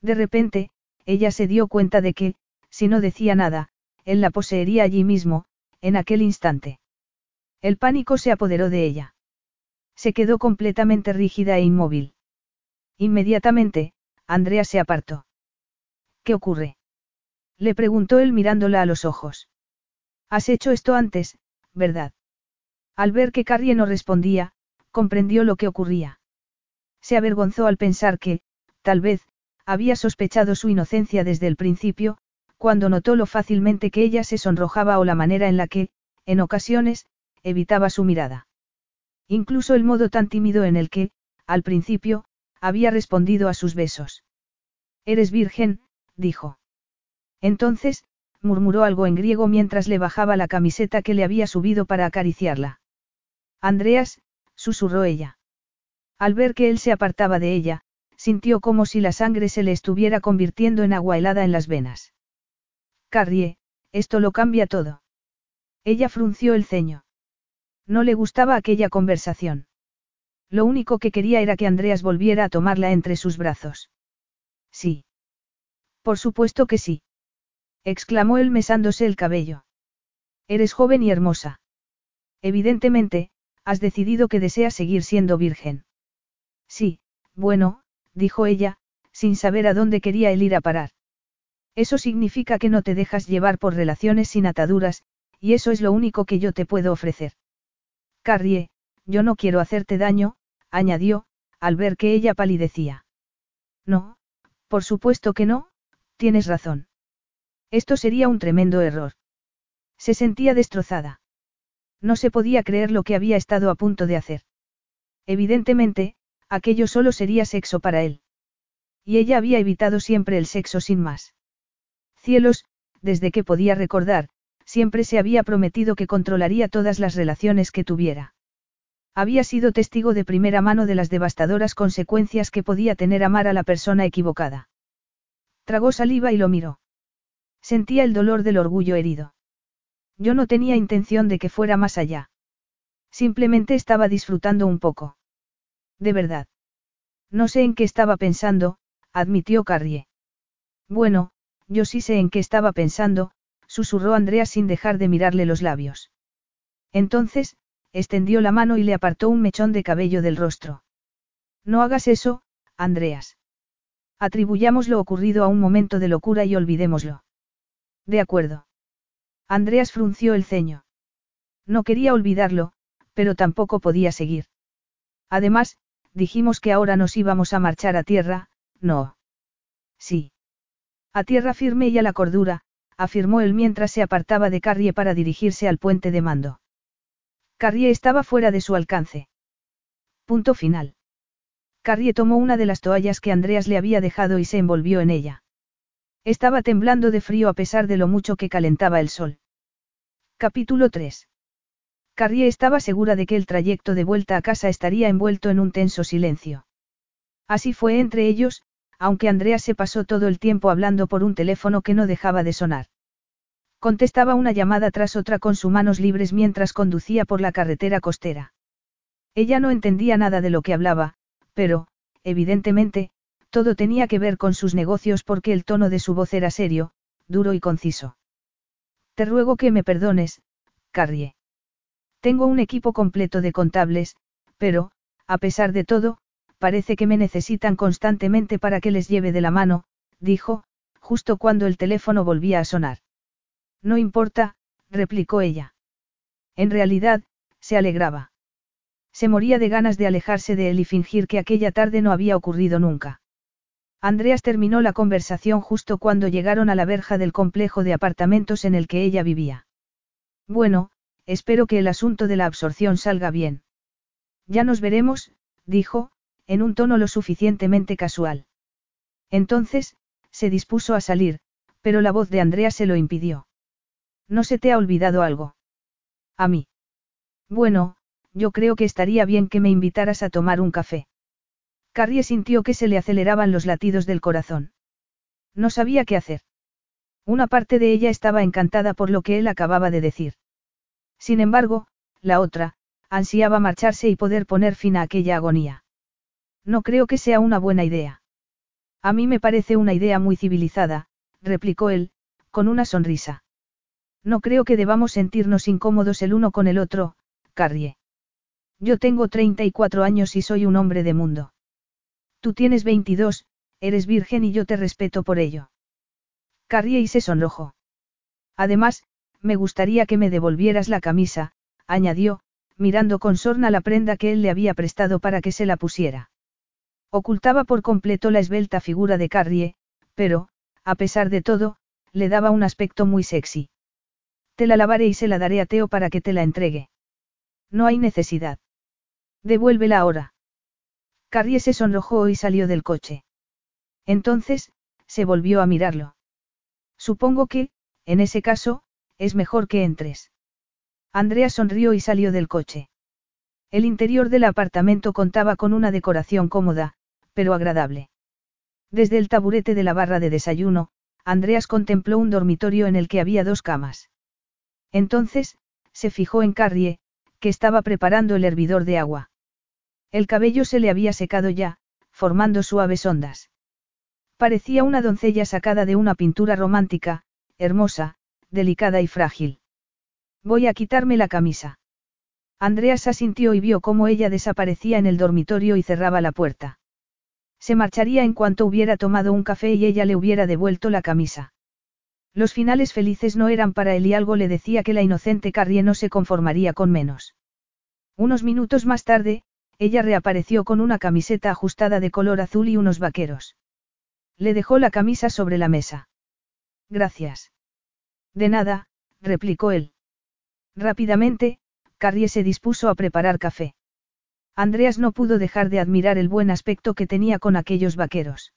De repente, ella se dio cuenta de que, si no decía nada, él la poseería allí mismo, en aquel instante. El pánico se apoderó de ella. Se quedó completamente rígida e inmóvil. Inmediatamente, Andrea se apartó. ¿Qué ocurre? Le preguntó él mirándola a los ojos. Has hecho esto antes, ¿verdad? Al ver que Carrie no respondía, comprendió lo que ocurría. Se avergonzó al pensar que, tal vez, había sospechado su inocencia desde el principio, cuando notó lo fácilmente que ella se sonrojaba o la manera en la que, en ocasiones, evitaba su mirada. Incluso el modo tan tímido en el que, al principio, había respondido a sus besos. Eres virgen, dijo. Entonces, murmuró algo en griego mientras le bajaba la camiseta que le había subido para acariciarla. Andreas, susurró ella. Al ver que él se apartaba de ella, sintió como si la sangre se le estuviera convirtiendo en agua helada en las venas. Carrie, esto lo cambia todo. Ella frunció el ceño. No le gustaba aquella conversación. Lo único que quería era que Andreas volviera a tomarla entre sus brazos. Sí. Por supuesto que sí. Exclamó él mesándose el cabello. Eres joven y hermosa. Evidentemente, has decidido que deseas seguir siendo virgen. Sí, bueno, dijo ella, sin saber a dónde quería él ir a parar. Eso significa que no te dejas llevar por relaciones sin ataduras, y eso es lo único que yo te puedo ofrecer. Carrie, yo no quiero hacerte daño, añadió, al ver que ella palidecía. No, por supuesto que no, tienes razón. Esto sería un tremendo error. Se sentía destrozada. No se podía creer lo que había estado a punto de hacer. Evidentemente, aquello solo sería sexo para él. Y ella había evitado siempre el sexo sin más. Cielos, desde que podía recordar, siempre se había prometido que controlaría todas las relaciones que tuviera. Había sido testigo de primera mano de las devastadoras consecuencias que podía tener amar a la persona equivocada. Tragó saliva y lo miró. Sentía el dolor del orgullo herido. Yo no tenía intención de que fuera más allá. Simplemente estaba disfrutando un poco. De verdad. No sé en qué estaba pensando, admitió Carrie. Bueno, yo sí sé en qué estaba pensando, susurró Andrea sin dejar de mirarle los labios. Entonces, extendió la mano y le apartó un mechón de cabello del rostro. No hagas eso, Andreas. Atribuyamos lo ocurrido a un momento de locura y olvidémoslo. De acuerdo. Andreas frunció el ceño. No quería olvidarlo, pero tampoco podía seguir. Además, dijimos que ahora nos íbamos a marchar a tierra, no. Sí. A tierra firme y a la cordura, afirmó él mientras se apartaba de Carrie para dirigirse al puente de mando. Carrie estaba fuera de su alcance. Punto final. Carrie tomó una de las toallas que Andreas le había dejado y se envolvió en ella. Estaba temblando de frío a pesar de lo mucho que calentaba el sol. Capítulo 3. Carrie estaba segura de que el trayecto de vuelta a casa estaría envuelto en un tenso silencio. Así fue entre ellos, aunque Andreas se pasó todo el tiempo hablando por un teléfono que no dejaba de sonar. Contestaba una llamada tras otra con sus manos libres mientras conducía por la carretera costera. Ella no entendía nada de lo que hablaba, pero, evidentemente, todo tenía que ver con sus negocios porque el tono de su voz era serio, duro y conciso. Te ruego que me perdones, Carrie. Tengo un equipo completo de contables, pero, a pesar de todo, parece que me necesitan constantemente para que les lleve de la mano, dijo, justo cuando el teléfono volvía a sonar. No importa, replicó ella. En realidad, se alegraba. Se moría de ganas de alejarse de él y fingir que aquella tarde no había ocurrido nunca. Andreas terminó la conversación justo cuando llegaron a la verja del complejo de apartamentos en el que ella vivía. Bueno, espero que el asunto de la absorción salga bien. Ya nos veremos, dijo, en un tono lo suficientemente casual. Entonces, se dispuso a salir, pero la voz de Andrea se lo impidió. ¿No se te ha olvidado algo? A mí. Bueno, yo creo que estaría bien que me invitaras a tomar un café. Carrie sintió que se le aceleraban los latidos del corazón. No sabía qué hacer. Una parte de ella estaba encantada por lo que él acababa de decir. Sin embargo, la otra, ansiaba marcharse y poder poner fin a aquella agonía. No creo que sea una buena idea. A mí me parece una idea muy civilizada, replicó él, con una sonrisa. No creo que debamos sentirnos incómodos el uno con el otro, Carrie. Yo tengo 34 años y soy un hombre de mundo. Tú tienes 22, eres virgen y yo te respeto por ello. Carrie y se sonrojó. Además, me gustaría que me devolvieras la camisa, añadió, mirando con sorna la prenda que él le había prestado para que se la pusiera. Ocultaba por completo la esbelta figura de Carrie, pero, a pesar de todo, le daba un aspecto muy sexy. Te la lavaré y se la daré a Teo para que te la entregue. No hay necesidad. Devuélvela ahora. Carrie se sonrojó y salió del coche. Entonces, se volvió a mirarlo. Supongo que, en ese caso, es mejor que entres. Andrea sonrió y salió del coche. El interior del apartamento contaba con una decoración cómoda, pero agradable. Desde el taburete de la barra de desayuno, Andreas contempló un dormitorio en el que había dos camas. Entonces, se fijó en Carrie, que estaba preparando el hervidor de agua. El cabello se le había secado ya, formando suaves ondas. Parecía una doncella sacada de una pintura romántica, hermosa, delicada y frágil. Voy a quitarme la camisa. Andreas asintió y vio cómo ella desaparecía en el dormitorio y cerraba la puerta. Se marcharía en cuanto hubiera tomado un café y ella le hubiera devuelto la camisa. Los finales felices no eran para él y algo le decía que la inocente Carrie no se conformaría con menos. Unos minutos más tarde, ella reapareció con una camiseta ajustada de color azul y unos vaqueros. Le dejó la camisa sobre la mesa. Gracias. De nada, replicó él. Rápidamente, Carrie se dispuso a preparar café. Andreas no pudo dejar de admirar el buen aspecto que tenía con aquellos vaqueros.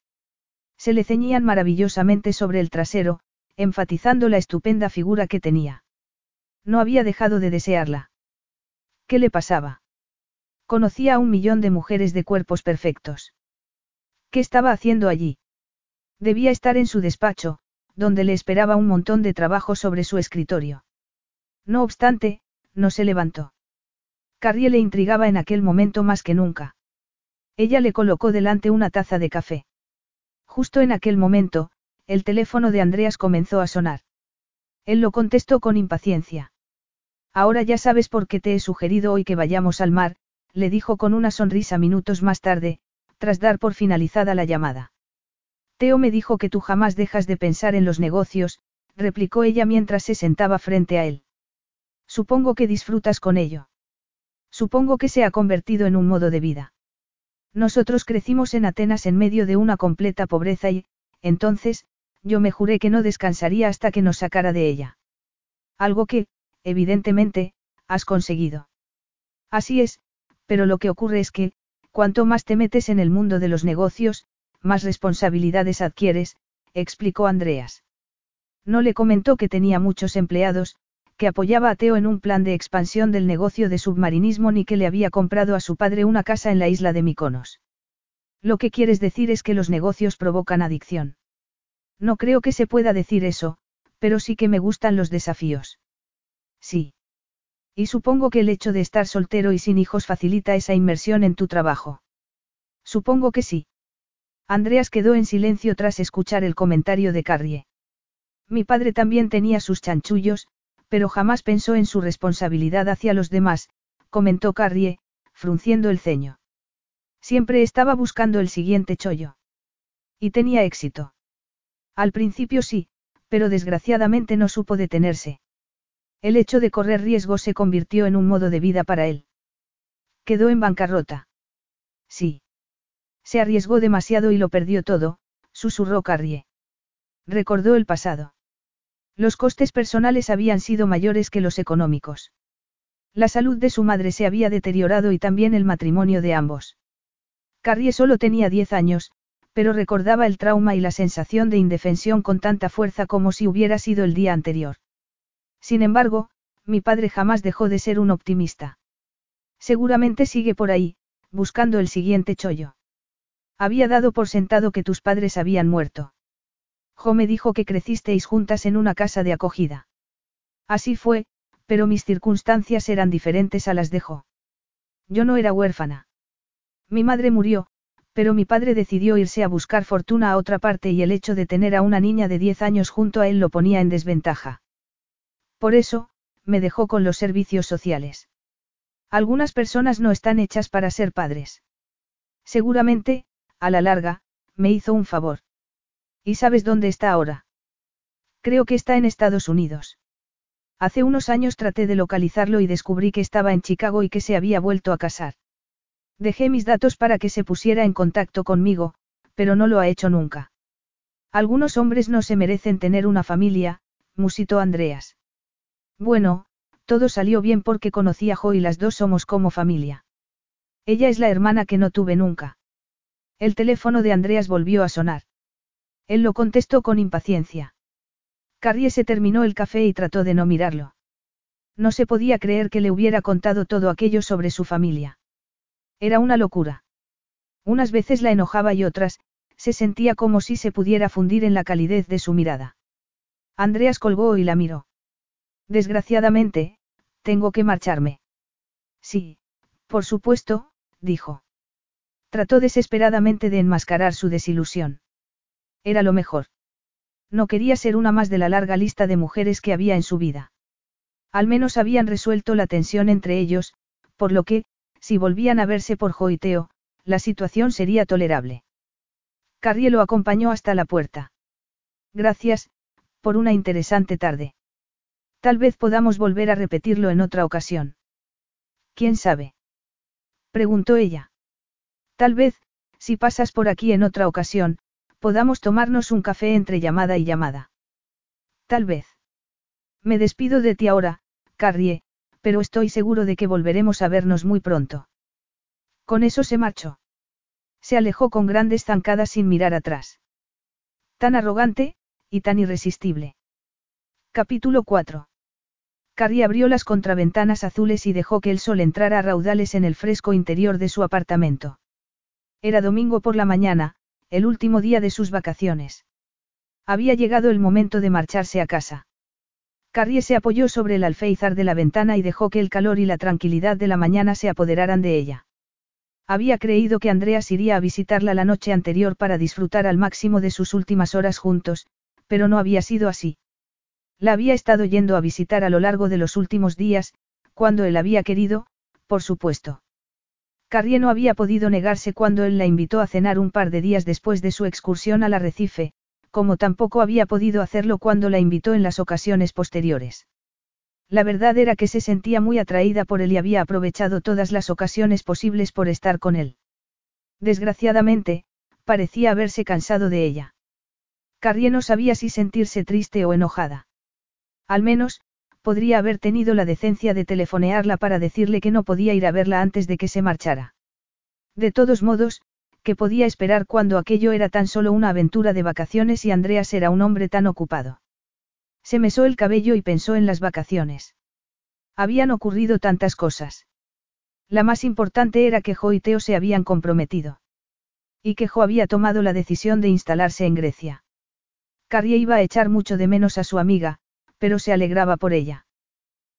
Se le ceñían maravillosamente sobre el trasero, enfatizando la estupenda figura que tenía. No había dejado de desearla. ¿Qué le pasaba? Conocía a un millón de mujeres de cuerpos perfectos. ¿Qué estaba haciendo allí? Debía estar en su despacho, donde le esperaba un montón de trabajo sobre su escritorio. No obstante, no se levantó. Carrie le intrigaba en aquel momento más que nunca. Ella le colocó delante una taza de café. Justo en aquel momento, el teléfono de Andreas comenzó a sonar. Él lo contestó con impaciencia. Ahora ya sabes por qué te he sugerido hoy que vayamos al mar, le dijo con una sonrisa minutos más tarde, tras dar por finalizada la llamada. Teo me dijo que tú jamás dejas de pensar en los negocios, replicó ella mientras se sentaba frente a él. Supongo que disfrutas con ello. Supongo que se ha convertido en un modo de vida. Nosotros crecimos en Atenas en medio de una completa pobreza y, entonces, yo me juré que no descansaría hasta que nos sacara de ella. Algo que, evidentemente, has conseguido. Así es, pero lo que ocurre es que, cuanto más te metes en el mundo de los negocios, más responsabilidades adquieres, explicó Andreas. No le comentó que tenía muchos empleados, que apoyaba a Teo en un plan de expansión del negocio de submarinismo ni que le había comprado a su padre una casa en la isla de Mykonos. Lo que quieres decir es que los negocios provocan adicción. No creo que se pueda decir eso, pero sí que me gustan los desafíos. Sí. Y supongo que el hecho de estar soltero y sin hijos facilita esa inmersión en tu trabajo. Supongo que sí. Andreas quedó en silencio tras escuchar el comentario de Carrie. Mi padre también tenía sus chanchullos, pero jamás pensó en su responsabilidad hacia los demás, comentó Carrie, frunciendo el ceño. Siempre estaba buscando el siguiente chollo. Y tenía éxito. Al principio sí, pero desgraciadamente no supo detenerse. El hecho de correr riesgo se convirtió en un modo de vida para él. Quedó en bancarrota. Sí. Se arriesgó demasiado y lo perdió todo, susurró Carrie. Recordó el pasado. Los costes personales habían sido mayores que los económicos. La salud de su madre se había deteriorado y también el matrimonio de ambos. Carrie solo tenía diez años, pero recordaba el trauma y la sensación de indefensión con tanta fuerza como si hubiera sido el día anterior. Sin embargo, mi padre jamás dejó de ser un optimista. Seguramente sigue por ahí, buscando el siguiente chollo. Había dado por sentado que tus padres habían muerto. Jo me dijo que crecisteis juntas en una casa de acogida. Así fue, pero mis circunstancias eran diferentes a las de Jo. Yo no era huérfana. Mi madre murió, pero mi padre decidió irse a buscar fortuna a otra parte y el hecho de tener a una niña de 10 años junto a él lo ponía en desventaja. Por eso, me dejó con los servicios sociales. Algunas personas no están hechas para ser padres. Seguramente, a la larga, me hizo un favor. ¿Y sabes dónde está ahora? Creo que está en Estados Unidos. Hace unos años traté de localizarlo y descubrí que estaba en Chicago y que se había vuelto a casar. Dejé mis datos para que se pusiera en contacto conmigo, pero no lo ha hecho nunca. Algunos hombres no se merecen tener una familia, musitó Andreas. Bueno, todo salió bien porque conocí a Jo y las dos somos como familia. Ella es la hermana que no tuve nunca. El teléfono de Andreas volvió a sonar. Él lo contestó con impaciencia. Carrie se terminó el café y trató de no mirarlo. No se podía creer que le hubiera contado todo aquello sobre su familia. Era una locura. Unas veces la enojaba y otras, se sentía como si se pudiera fundir en la calidez de su mirada. Andreas colgó y la miró. Desgraciadamente, tengo que marcharme. Sí, por supuesto, dijo. Trató desesperadamente de enmascarar su desilusión. Era lo mejor. No quería ser una más de la larga lista de mujeres que había en su vida. Al menos habían resuelto la tensión entre ellos, por lo que, si volvían a verse por Joiteo, la situación sería tolerable. Carrie lo acompañó hasta la puerta. Gracias, por una interesante tarde. Tal vez podamos volver a repetirlo en otra ocasión. ¿Quién sabe? preguntó ella. Tal vez, si pasas por aquí en otra ocasión, podamos tomarnos un café entre llamada y llamada. Tal vez. Me despido de ti ahora, Carrie, pero estoy seguro de que volveremos a vernos muy pronto. Con eso se marchó. Se alejó con grandes zancadas sin mirar atrás. Tan arrogante, y tan irresistible. Capítulo 4. Carrie abrió las contraventanas azules y dejó que el sol entrara a raudales en el fresco interior de su apartamento. Era domingo por la mañana, el último día de sus vacaciones. Había llegado el momento de marcharse a casa. Carrie se apoyó sobre el alféizar de la ventana y dejó que el calor y la tranquilidad de la mañana se apoderaran de ella. Había creído que Andreas iría a visitarla la noche anterior para disfrutar al máximo de sus últimas horas juntos, pero no había sido así. La había estado yendo a visitar a lo largo de los últimos días, cuando él había querido, por supuesto. Carrie no había podido negarse cuando él la invitó a cenar un par de días después de su excursión al arrecife, como tampoco había podido hacerlo cuando la invitó en las ocasiones posteriores. La verdad era que se sentía muy atraída por él y había aprovechado todas las ocasiones posibles por estar con él. Desgraciadamente, parecía haberse cansado de ella. Carrie no sabía si sentirse triste o enojada. Al menos, podría haber tenido la decencia de telefonearla para decirle que no podía ir a verla antes de que se marchara. De todos modos, que podía esperar cuando aquello era tan solo una aventura de vacaciones y Andreas era un hombre tan ocupado. Se mesó el cabello y pensó en las vacaciones. Habían ocurrido tantas cosas. La más importante era que Jo y Teo se habían comprometido. Y que Jo había tomado la decisión de instalarse en Grecia. Carrie iba a echar mucho de menos a su amiga, pero se alegraba por ella.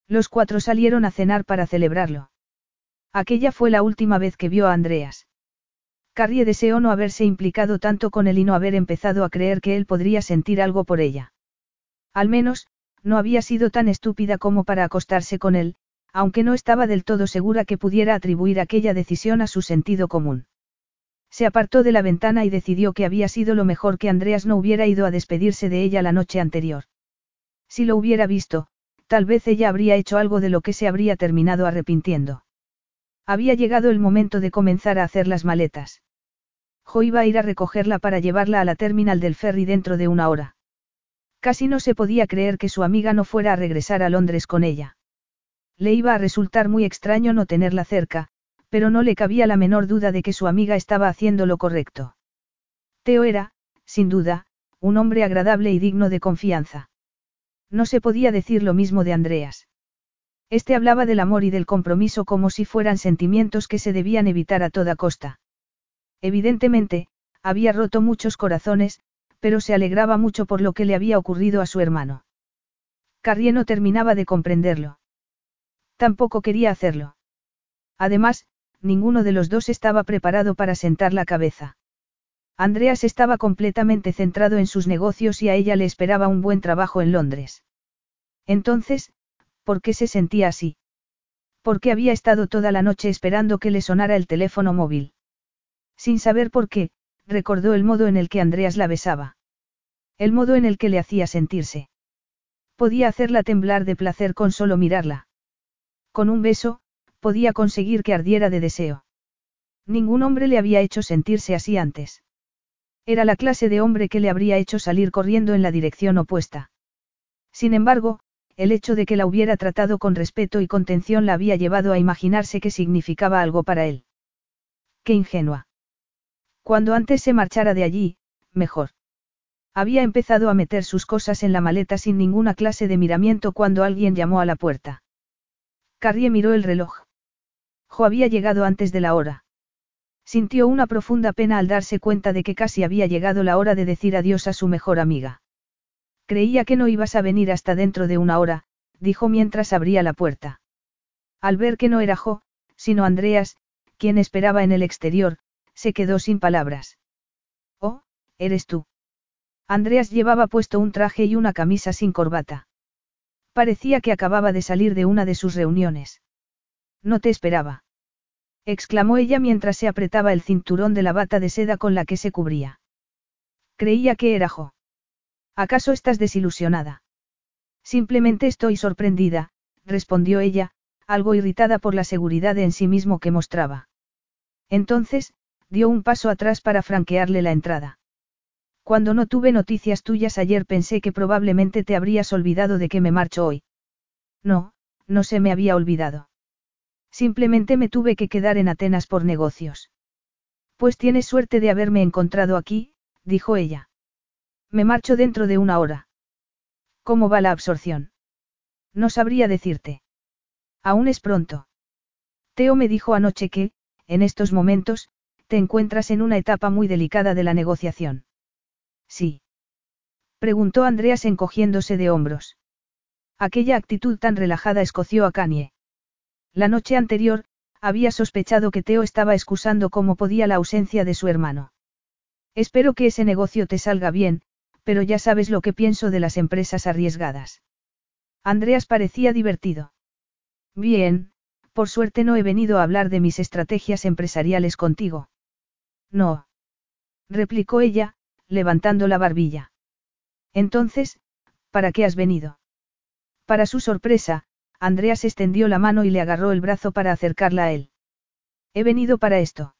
Los cuatro salieron a cenar para celebrarlo. Aquella fue la última vez que vio a Andreas. Carrie deseó no haberse implicado tanto con él y no haber empezado a creer que él podría sentir algo por ella. Al menos, no había sido tan estúpida como para acostarse con él, aunque no estaba del todo segura que pudiera atribuir aquella decisión a su sentido común. Se apartó de la ventana y decidió que había sido lo mejor que Andreas no hubiera ido a despedirse de ella la noche anterior. Si lo hubiera visto, tal vez ella habría hecho algo de lo que se habría terminado arrepintiendo. Había llegado el momento de comenzar a hacer las maletas. Jo iba a ir a recogerla para llevarla a la terminal del ferry dentro de una hora. Casi no se podía creer que su amiga no fuera a regresar a Londres con ella. Le iba a resultar muy extraño no tenerla cerca, pero no le cabía la menor duda de que su amiga estaba haciendo lo correcto. Teo era, sin duda, un hombre agradable y digno de confianza. No se podía decir lo mismo de Andreas. Este hablaba del amor y del compromiso como si fueran sentimientos que se debían evitar a toda costa. Evidentemente, había roto muchos corazones, pero se alegraba mucho por lo que le había ocurrido a su hermano. Carrie no terminaba de comprenderlo. Tampoco quería hacerlo. Además, ninguno de los dos estaba preparado para sentar la cabeza. Andreas estaba completamente centrado en sus negocios y a ella le esperaba un buen trabajo en Londres. Entonces, ¿por qué se sentía así? ¿Por qué había estado toda la noche esperando que le sonara el teléfono móvil? Sin saber por qué, recordó el modo en el que Andreas la besaba. El modo en el que le hacía sentirse. Podía hacerla temblar de placer con solo mirarla. Con un beso, podía conseguir que ardiera de deseo. Ningún hombre le había hecho sentirse así antes. Era la clase de hombre que le habría hecho salir corriendo en la dirección opuesta. Sin embargo, el hecho de que la hubiera tratado con respeto y contención la había llevado a imaginarse que significaba algo para él. Qué ingenua. Cuando antes se marchara de allí, mejor. Había empezado a meter sus cosas en la maleta sin ninguna clase de miramiento cuando alguien llamó a la puerta. Carrie miró el reloj. Jo había llegado antes de la hora. Sintió una profunda pena al darse cuenta de que casi había llegado la hora de decir adiós a su mejor amiga. Creía que no ibas a venir hasta dentro de una hora, dijo mientras abría la puerta. Al ver que no era Jo, sino Andreas, quien esperaba en el exterior, se quedó sin palabras. Oh, eres tú. Andreas llevaba puesto un traje y una camisa sin corbata. Parecía que acababa de salir de una de sus reuniones. No te esperaba. Exclamó ella mientras se apretaba el cinturón de la bata de seda con la que se cubría. Creía que era Jo. ¿Acaso estás desilusionada? Simplemente estoy sorprendida, respondió ella, algo irritada por la seguridad en sí mismo que mostraba. Entonces, dio un paso atrás para franquearle la entrada. Cuando no tuve noticias tuyas ayer pensé que probablemente te habrías olvidado de que me marcho hoy. No, no se me había olvidado. Simplemente me tuve que quedar en Atenas por negocios. Pues tienes suerte de haberme encontrado aquí, dijo ella. Me marcho dentro de una hora. ¿Cómo va la absorción? No sabría decirte. Aún es pronto. Teo me dijo anoche que, en estos momentos, te encuentras en una etapa muy delicada de la negociación. Sí. Preguntó Andreas encogiéndose de hombros. Aquella actitud tan relajada escoció a Kanye. La noche anterior, había sospechado que Teo estaba excusando como podía la ausencia de su hermano. Espero que ese negocio te salga bien, pero ya sabes lo que pienso de las empresas arriesgadas. Andreas parecía divertido. Bien, por suerte no he venido a hablar de mis estrategias empresariales contigo. No. replicó ella, levantando la barbilla. Entonces, ¿para qué has venido? Para su sorpresa, Andreas extendió la mano y le agarró el brazo para acercarla a él. He venido para esto.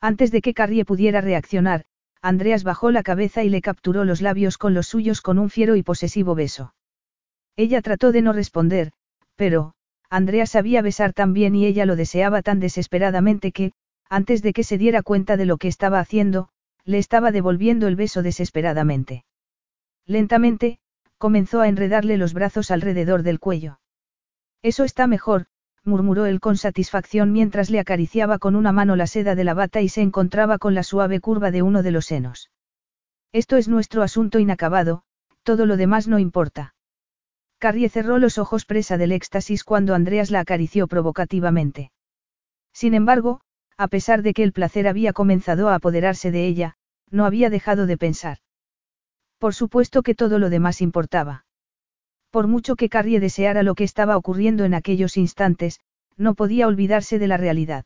Antes de que Carrie pudiera reaccionar, Andreas bajó la cabeza y le capturó los labios con los suyos con un fiero y posesivo beso. Ella trató de no responder, pero, Andreas sabía besar tan bien y ella lo deseaba tan desesperadamente que, antes de que se diera cuenta de lo que estaba haciendo, le estaba devolviendo el beso desesperadamente. Lentamente, comenzó a enredarle los brazos alrededor del cuello. Eso está mejor, murmuró él con satisfacción mientras le acariciaba con una mano la seda de la bata y se encontraba con la suave curva de uno de los senos. Esto es nuestro asunto inacabado, todo lo demás no importa. Carrie cerró los ojos presa del éxtasis cuando Andreas la acarició provocativamente. Sin embargo, a pesar de que el placer había comenzado a apoderarse de ella, no había dejado de pensar. Por supuesto que todo lo demás importaba. Por mucho que Carrie deseara lo que estaba ocurriendo en aquellos instantes, no podía olvidarse de la realidad.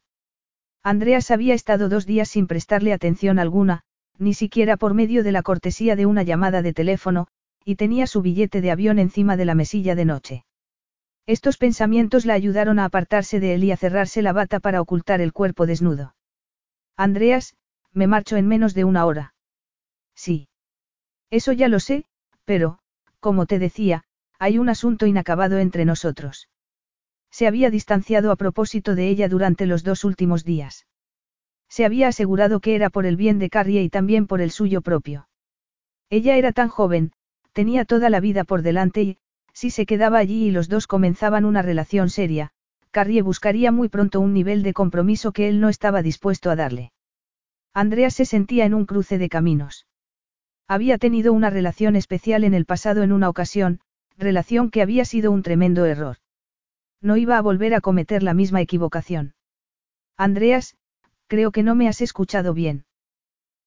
Andreas había estado dos días sin prestarle atención alguna, ni siquiera por medio de la cortesía de una llamada de teléfono, y tenía su billete de avión encima de la mesilla de noche. Estos pensamientos la ayudaron a apartarse de él y a cerrarse la bata para ocultar el cuerpo desnudo. Andreas, me marcho en menos de una hora. Sí. Eso ya lo sé, pero, como te decía, hay un asunto inacabado entre nosotros. Se había distanciado a propósito de ella durante los dos últimos días. Se había asegurado que era por el bien de Carrie y también por el suyo propio. Ella era tan joven, tenía toda la vida por delante y, si se quedaba allí y los dos comenzaban una relación seria, Carrie buscaría muy pronto un nivel de compromiso que él no estaba dispuesto a darle. Andrea se sentía en un cruce de caminos. Había tenido una relación especial en el pasado en una ocasión, relación que había sido un tremendo error. No iba a volver a cometer la misma equivocación. Andreas, creo que no me has escuchado bien.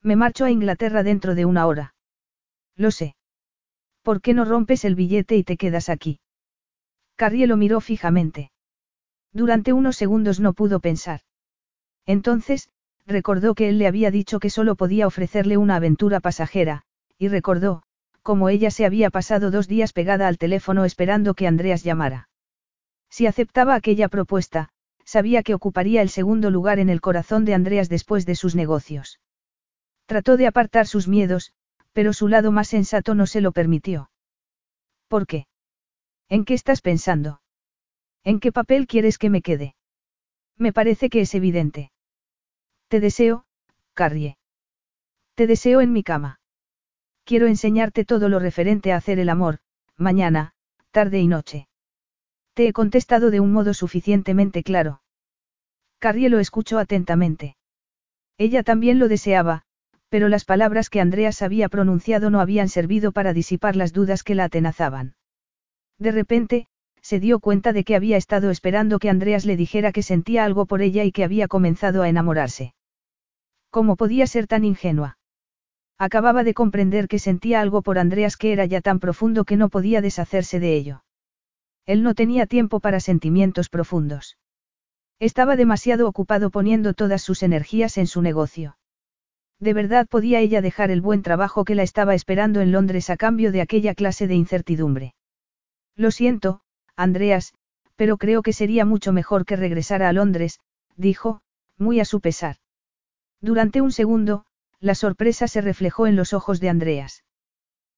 Me marcho a Inglaterra dentro de una hora. Lo sé. ¿Por qué no rompes el billete y te quedas aquí? Carrie lo miró fijamente. Durante unos segundos no pudo pensar. Entonces, recordó que él le había dicho que solo podía ofrecerle una aventura pasajera, y recordó, como ella se había pasado dos días pegada al teléfono esperando que Andreas llamara. Si aceptaba aquella propuesta, sabía que ocuparía el segundo lugar en el corazón de Andreas después de sus negocios. Trató de apartar sus miedos, pero su lado más sensato no se lo permitió. ¿Por qué? ¿En qué estás pensando? ¿En qué papel quieres que me quede? Me parece que es evidente. Te deseo, Carrie. Te deseo en mi cama. Quiero enseñarte todo lo referente a hacer el amor, mañana, tarde y noche. Te he contestado de un modo suficientemente claro. Carrie lo escuchó atentamente. Ella también lo deseaba, pero las palabras que Andreas había pronunciado no habían servido para disipar las dudas que la atenazaban. De repente, se dio cuenta de que había estado esperando que Andreas le dijera que sentía algo por ella y que había comenzado a enamorarse. ¿Cómo podía ser tan ingenua? Acababa de comprender que sentía algo por Andreas que era ya tan profundo que no podía deshacerse de ello. Él no tenía tiempo para sentimientos profundos. Estaba demasiado ocupado poniendo todas sus energías en su negocio. De verdad podía ella dejar el buen trabajo que la estaba esperando en Londres a cambio de aquella clase de incertidumbre. Lo siento, Andreas, pero creo que sería mucho mejor que regresara a Londres, dijo, muy a su pesar. Durante un segundo, la sorpresa se reflejó en los ojos de Andreas.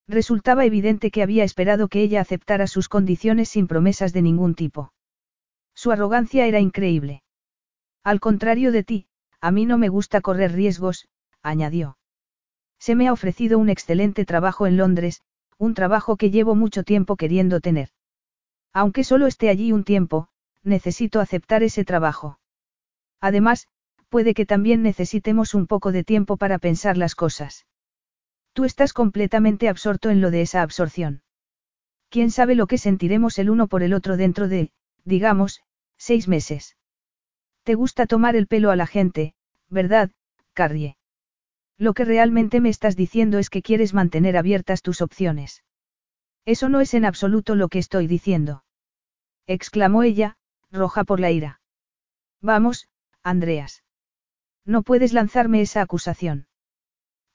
Resultaba evidente que había esperado que ella aceptara sus condiciones sin promesas de ningún tipo. Su arrogancia era increíble. Al contrario de ti, a mí no me gusta correr riesgos, añadió. Se me ha ofrecido un excelente trabajo en Londres, un trabajo que llevo mucho tiempo queriendo tener. Aunque solo esté allí un tiempo, necesito aceptar ese trabajo. Además, puede que también necesitemos un poco de tiempo para pensar las cosas. Tú estás completamente absorto en lo de esa absorción. ¿Quién sabe lo que sentiremos el uno por el otro dentro de, digamos, seis meses? Te gusta tomar el pelo a la gente, ¿verdad, Carrie? Lo que realmente me estás diciendo es que quieres mantener abiertas tus opciones. Eso no es en absoluto lo que estoy diciendo. Exclamó ella, roja por la ira. Vamos, Andreas. No puedes lanzarme esa acusación.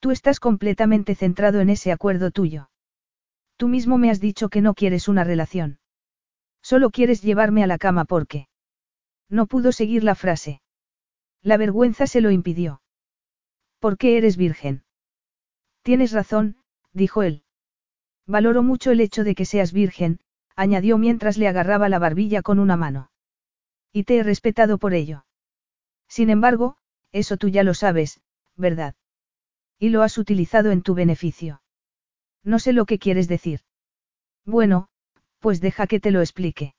Tú estás completamente centrado en ese acuerdo tuyo. Tú mismo me has dicho que no quieres una relación. Solo quieres llevarme a la cama porque. No pudo seguir la frase. La vergüenza se lo impidió. ¿Por qué eres virgen? Tienes razón, dijo él. Valoro mucho el hecho de que seas virgen, añadió mientras le agarraba la barbilla con una mano. Y te he respetado por ello. Sin embargo, eso tú ya lo sabes, ¿verdad? Y lo has utilizado en tu beneficio. No sé lo que quieres decir. Bueno, pues deja que te lo explique.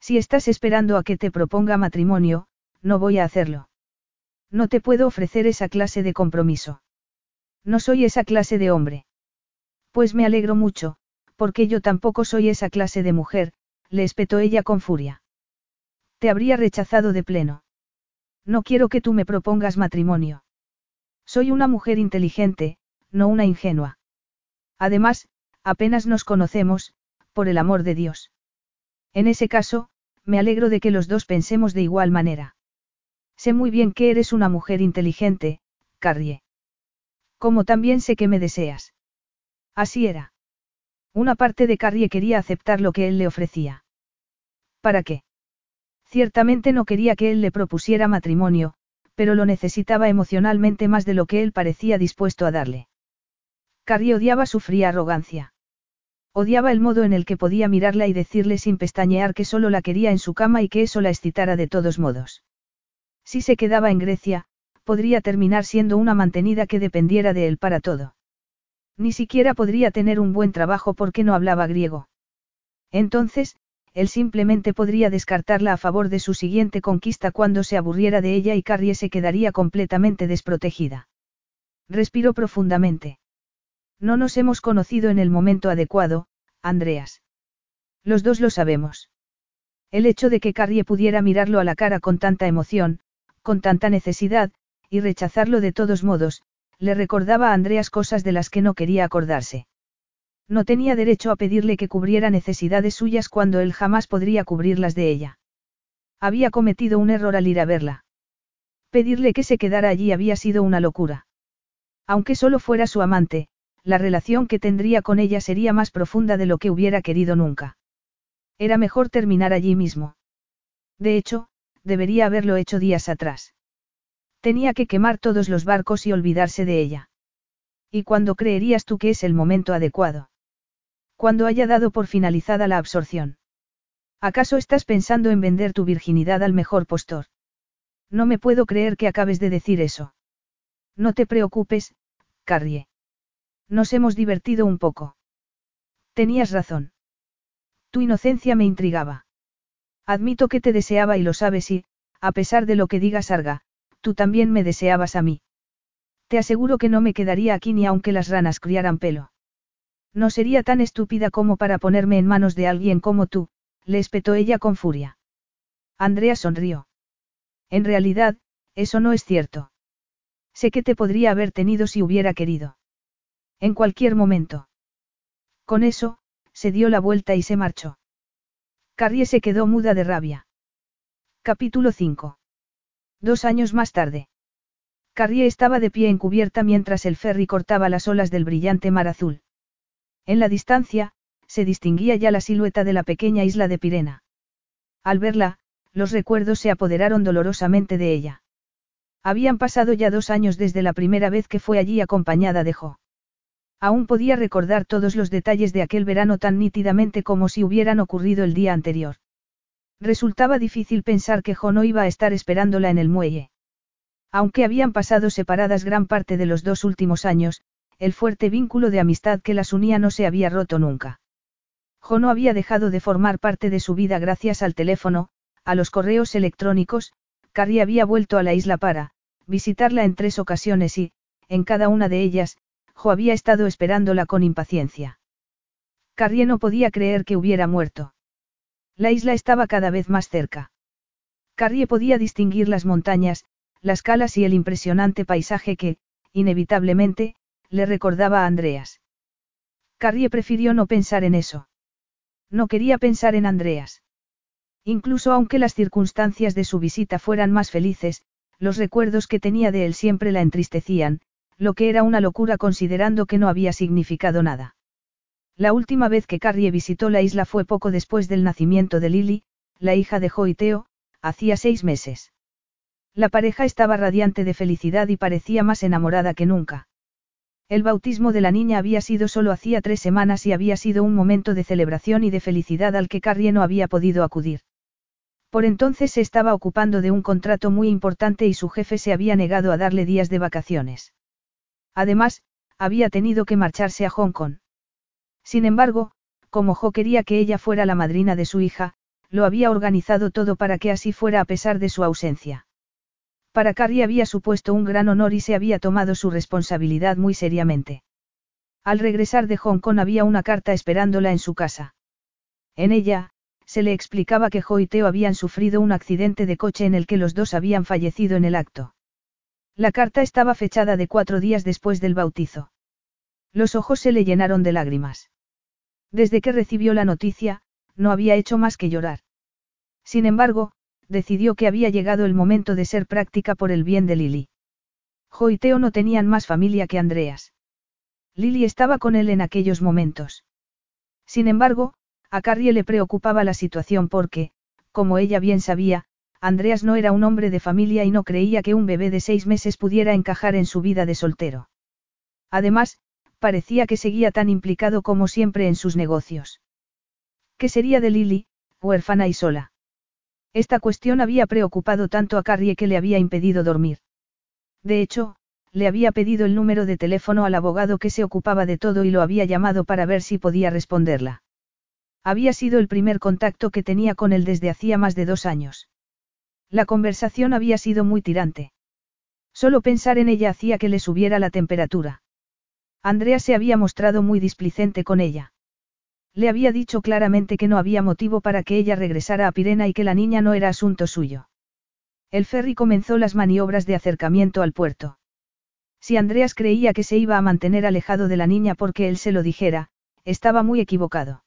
Si estás esperando a que te proponga matrimonio, no voy a hacerlo. No te puedo ofrecer esa clase de compromiso. No soy esa clase de hombre. Pues me alegro mucho, porque yo tampoco soy esa clase de mujer, le espetó ella con furia. Te habría rechazado de pleno. No quiero que tú me propongas matrimonio. Soy una mujer inteligente, no una ingenua. Además, apenas nos conocemos, por el amor de Dios. En ese caso, me alegro de que los dos pensemos de igual manera. Sé muy bien que eres una mujer inteligente, Carrie. Como también sé que me deseas. Así era. Una parte de Carrie quería aceptar lo que él le ofrecía. ¿Para qué? Ciertamente no quería que él le propusiera matrimonio, pero lo necesitaba emocionalmente más de lo que él parecía dispuesto a darle. Carrie odiaba su fría arrogancia. Odiaba el modo en el que podía mirarla y decirle sin pestañear que solo la quería en su cama y que eso la excitara de todos modos. Si se quedaba en Grecia, podría terminar siendo una mantenida que dependiera de él para todo. Ni siquiera podría tener un buen trabajo porque no hablaba griego. Entonces, él simplemente podría descartarla a favor de su siguiente conquista cuando se aburriera de ella y Carrie se quedaría completamente desprotegida. Respiró profundamente. No nos hemos conocido en el momento adecuado, Andreas. Los dos lo sabemos. El hecho de que Carrie pudiera mirarlo a la cara con tanta emoción, con tanta necesidad, y rechazarlo de todos modos, le recordaba a Andreas cosas de las que no quería acordarse. No tenía derecho a pedirle que cubriera necesidades suyas cuando él jamás podría cubrirlas de ella. Había cometido un error al ir a verla. Pedirle que se quedara allí había sido una locura. Aunque solo fuera su amante, la relación que tendría con ella sería más profunda de lo que hubiera querido nunca. Era mejor terminar allí mismo. De hecho, debería haberlo hecho días atrás. Tenía que quemar todos los barcos y olvidarse de ella. ¿Y cuándo creerías tú que es el momento adecuado? Cuando haya dado por finalizada la absorción. ¿Acaso estás pensando en vender tu virginidad al mejor postor? No me puedo creer que acabes de decir eso. No te preocupes, Carrie. Nos hemos divertido un poco. Tenías razón. Tu inocencia me intrigaba. Admito que te deseaba y lo sabes y, a pesar de lo que digas Arga, tú también me deseabas a mí. Te aseguro que no me quedaría aquí ni aunque las ranas criaran pelo. No sería tan estúpida como para ponerme en manos de alguien como tú, le espetó ella con furia. Andrea sonrió. En realidad, eso no es cierto. Sé que te podría haber tenido si hubiera querido. En cualquier momento. Con eso, se dio la vuelta y se marchó. Carrie se quedó muda de rabia. Capítulo 5. Dos años más tarde. Carrie estaba de pie en cubierta mientras el ferry cortaba las olas del brillante mar azul. En la distancia, se distinguía ya la silueta de la pequeña isla de Pirena. Al verla, los recuerdos se apoderaron dolorosamente de ella. Habían pasado ya dos años desde la primera vez que fue allí acompañada de Jo. Aún podía recordar todos los detalles de aquel verano tan nítidamente como si hubieran ocurrido el día anterior. Resultaba difícil pensar que Jo no iba a estar esperándola en el muelle. Aunque habían pasado separadas gran parte de los dos últimos años, el fuerte vínculo de amistad que las unía no se había roto nunca. Jo no había dejado de formar parte de su vida gracias al teléfono, a los correos electrónicos, Carrie había vuelto a la isla para, visitarla en tres ocasiones y, en cada una de ellas, Jo había estado esperándola con impaciencia. Carrie no podía creer que hubiera muerto. La isla estaba cada vez más cerca. Carrie podía distinguir las montañas, las calas y el impresionante paisaje que, inevitablemente, le recordaba a Andreas. Carrie prefirió no pensar en eso. No quería pensar en Andreas. Incluso aunque las circunstancias de su visita fueran más felices, los recuerdos que tenía de él siempre la entristecían, lo que era una locura considerando que no había significado nada. La última vez que Carrie visitó la isla fue poco después del nacimiento de Lily, la hija de Joiteo, hacía seis meses. La pareja estaba radiante de felicidad y parecía más enamorada que nunca. El bautismo de la niña había sido solo hacía tres semanas y había sido un momento de celebración y de felicidad al que Carrie no había podido acudir. Por entonces se estaba ocupando de un contrato muy importante y su jefe se había negado a darle días de vacaciones. Además, había tenido que marcharse a Hong Kong. Sin embargo, como Jo quería que ella fuera la madrina de su hija, lo había organizado todo para que así fuera a pesar de su ausencia. Para Carrie había supuesto un gran honor y se había tomado su responsabilidad muy seriamente. Al regresar de Hong Kong había una carta esperándola en su casa. En ella, se le explicaba que Jo y Teo habían sufrido un accidente de coche en el que los dos habían fallecido en el acto. La carta estaba fechada de cuatro días después del bautizo. Los ojos se le llenaron de lágrimas. Desde que recibió la noticia, no había hecho más que llorar. Sin embargo, decidió que había llegado el momento de ser práctica por el bien de Lily. Jo y Teo no tenían más familia que Andreas. Lily estaba con él en aquellos momentos. Sin embargo, a Carrie le preocupaba la situación porque, como ella bien sabía, Andreas no era un hombre de familia y no creía que un bebé de seis meses pudiera encajar en su vida de soltero. Además, parecía que seguía tan implicado como siempre en sus negocios. ¿Qué sería de Lily, huérfana y sola? Esta cuestión había preocupado tanto a Carrie que le había impedido dormir. De hecho, le había pedido el número de teléfono al abogado que se ocupaba de todo y lo había llamado para ver si podía responderla. Había sido el primer contacto que tenía con él desde hacía más de dos años. La conversación había sido muy tirante. Solo pensar en ella hacía que le subiera la temperatura. Andrea se había mostrado muy displicente con ella. Le había dicho claramente que no había motivo para que ella regresara a Pirena y que la niña no era asunto suyo. El ferry comenzó las maniobras de acercamiento al puerto. Si Andreas creía que se iba a mantener alejado de la niña porque él se lo dijera, estaba muy equivocado.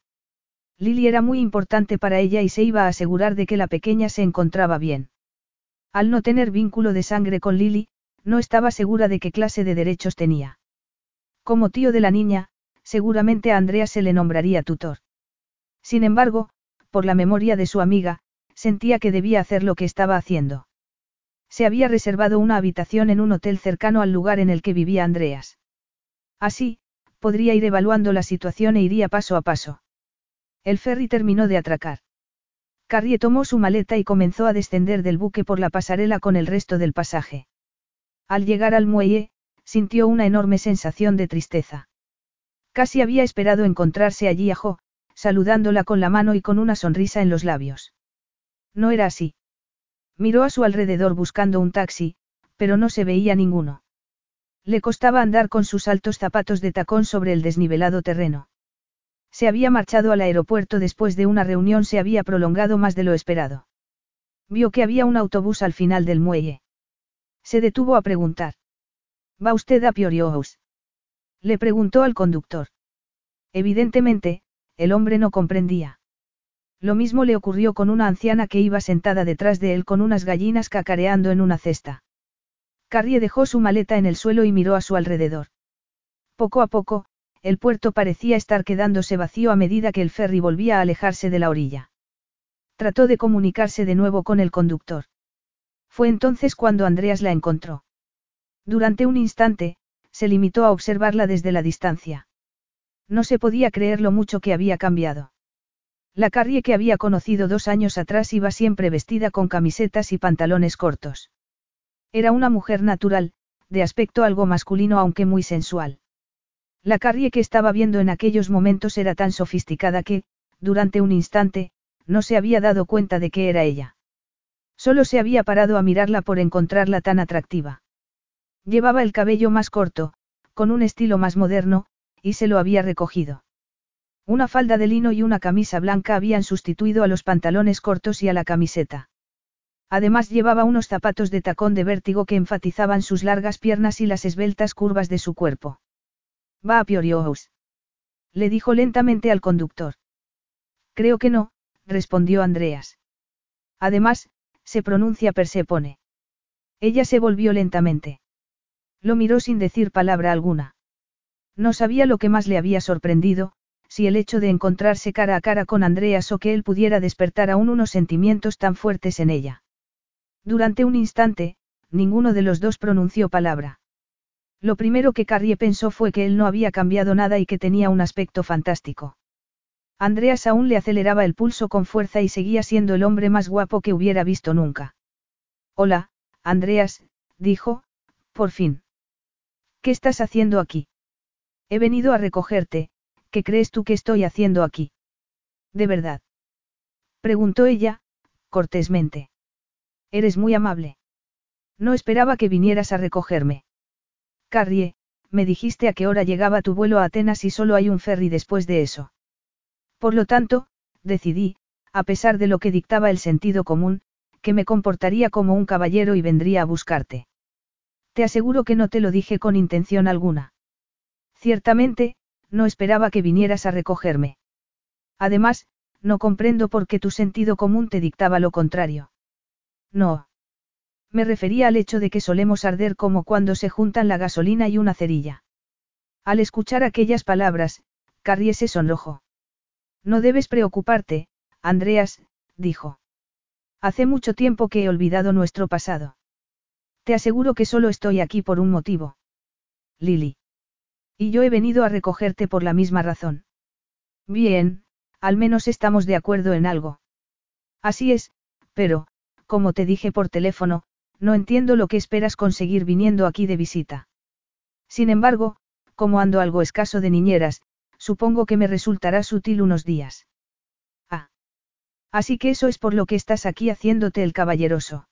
Lily era muy importante para ella y se iba a asegurar de que la pequeña se encontraba bien. Al no tener vínculo de sangre con Lily, no estaba segura de qué clase de derechos tenía. Como tío de la niña, seguramente a Andrea se le nombraría tutor. Sin embargo, por la memoria de su amiga, sentía que debía hacer lo que estaba haciendo. Se había reservado una habitación en un hotel cercano al lugar en el que vivía Andreas. Así, podría ir evaluando la situación e iría paso a paso. El ferry terminó de atracar. Carrie tomó su maleta y comenzó a descender del buque por la pasarela con el resto del pasaje. Al llegar al muelle, sintió una enorme sensación de tristeza. Casi había esperado encontrarse allí a Jo, saludándola con la mano y con una sonrisa en los labios. No era así. Miró a su alrededor buscando un taxi, pero no se veía ninguno. Le costaba andar con sus altos zapatos de tacón sobre el desnivelado terreno. Se había marchado al aeropuerto después de una reunión, se había prolongado más de lo esperado. Vio que había un autobús al final del muelle. Se detuvo a preguntar. ¿Va usted a Piorios? Le preguntó al conductor. Evidentemente, el hombre no comprendía. Lo mismo le ocurrió con una anciana que iba sentada detrás de él con unas gallinas cacareando en una cesta. Carrie dejó su maleta en el suelo y miró a su alrededor. Poco a poco, el puerto parecía estar quedándose vacío a medida que el ferry volvía a alejarse de la orilla. Trató de comunicarse de nuevo con el conductor. Fue entonces cuando Andreas la encontró. Durante un instante, se limitó a observarla desde la distancia. No se podía creer lo mucho que había cambiado. La Carrie que había conocido dos años atrás iba siempre vestida con camisetas y pantalones cortos. Era una mujer natural, de aspecto algo masculino aunque muy sensual. La Carrie que estaba viendo en aquellos momentos era tan sofisticada que, durante un instante, no se había dado cuenta de que era ella. Solo se había parado a mirarla por encontrarla tan atractiva. Llevaba el cabello más corto, con un estilo más moderno, y se lo había recogido. Una falda de lino y una camisa blanca habían sustituido a los pantalones cortos y a la camiseta. Además llevaba unos zapatos de tacón de vértigo que enfatizaban sus largas piernas y las esbeltas curvas de su cuerpo. Va a Piorios. Le dijo lentamente al conductor. Creo que no, respondió Andreas. Además, se pronuncia Persepone. Ella se volvió lentamente. Lo miró sin decir palabra alguna. No sabía lo que más le había sorprendido, si el hecho de encontrarse cara a cara con Andreas o que él pudiera despertar aún unos sentimientos tan fuertes en ella. Durante un instante, ninguno de los dos pronunció palabra. Lo primero que Carrie pensó fue que él no había cambiado nada y que tenía un aspecto fantástico. Andreas aún le aceleraba el pulso con fuerza y seguía siendo el hombre más guapo que hubiera visto nunca. Hola, Andreas, dijo, por fin. ¿Qué estás haciendo aquí? He venido a recogerte, ¿qué crees tú que estoy haciendo aquí? ¿De verdad? Preguntó ella, cortésmente. Eres muy amable. No esperaba que vinieras a recogerme. Carrie, me dijiste a qué hora llegaba tu vuelo a Atenas y solo hay un ferry después de eso. Por lo tanto, decidí, a pesar de lo que dictaba el sentido común, que me comportaría como un caballero y vendría a buscarte. Te aseguro que no te lo dije con intención alguna. Ciertamente, no esperaba que vinieras a recogerme. Además, no comprendo por qué tu sentido común te dictaba lo contrario. No. Me refería al hecho de que solemos arder como cuando se juntan la gasolina y una cerilla. Al escuchar aquellas palabras, Carrie se sonrojó. No debes preocuparte, Andreas, dijo. Hace mucho tiempo que he olvidado nuestro pasado. Te aseguro que solo estoy aquí por un motivo. Lily. Y yo he venido a recogerte por la misma razón. Bien, al menos estamos de acuerdo en algo. Así es, pero, como te dije por teléfono, no entiendo lo que esperas conseguir viniendo aquí de visita. Sin embargo, como ando algo escaso de niñeras, supongo que me resultará sutil unos días. Ah. Así que eso es por lo que estás aquí haciéndote el caballeroso.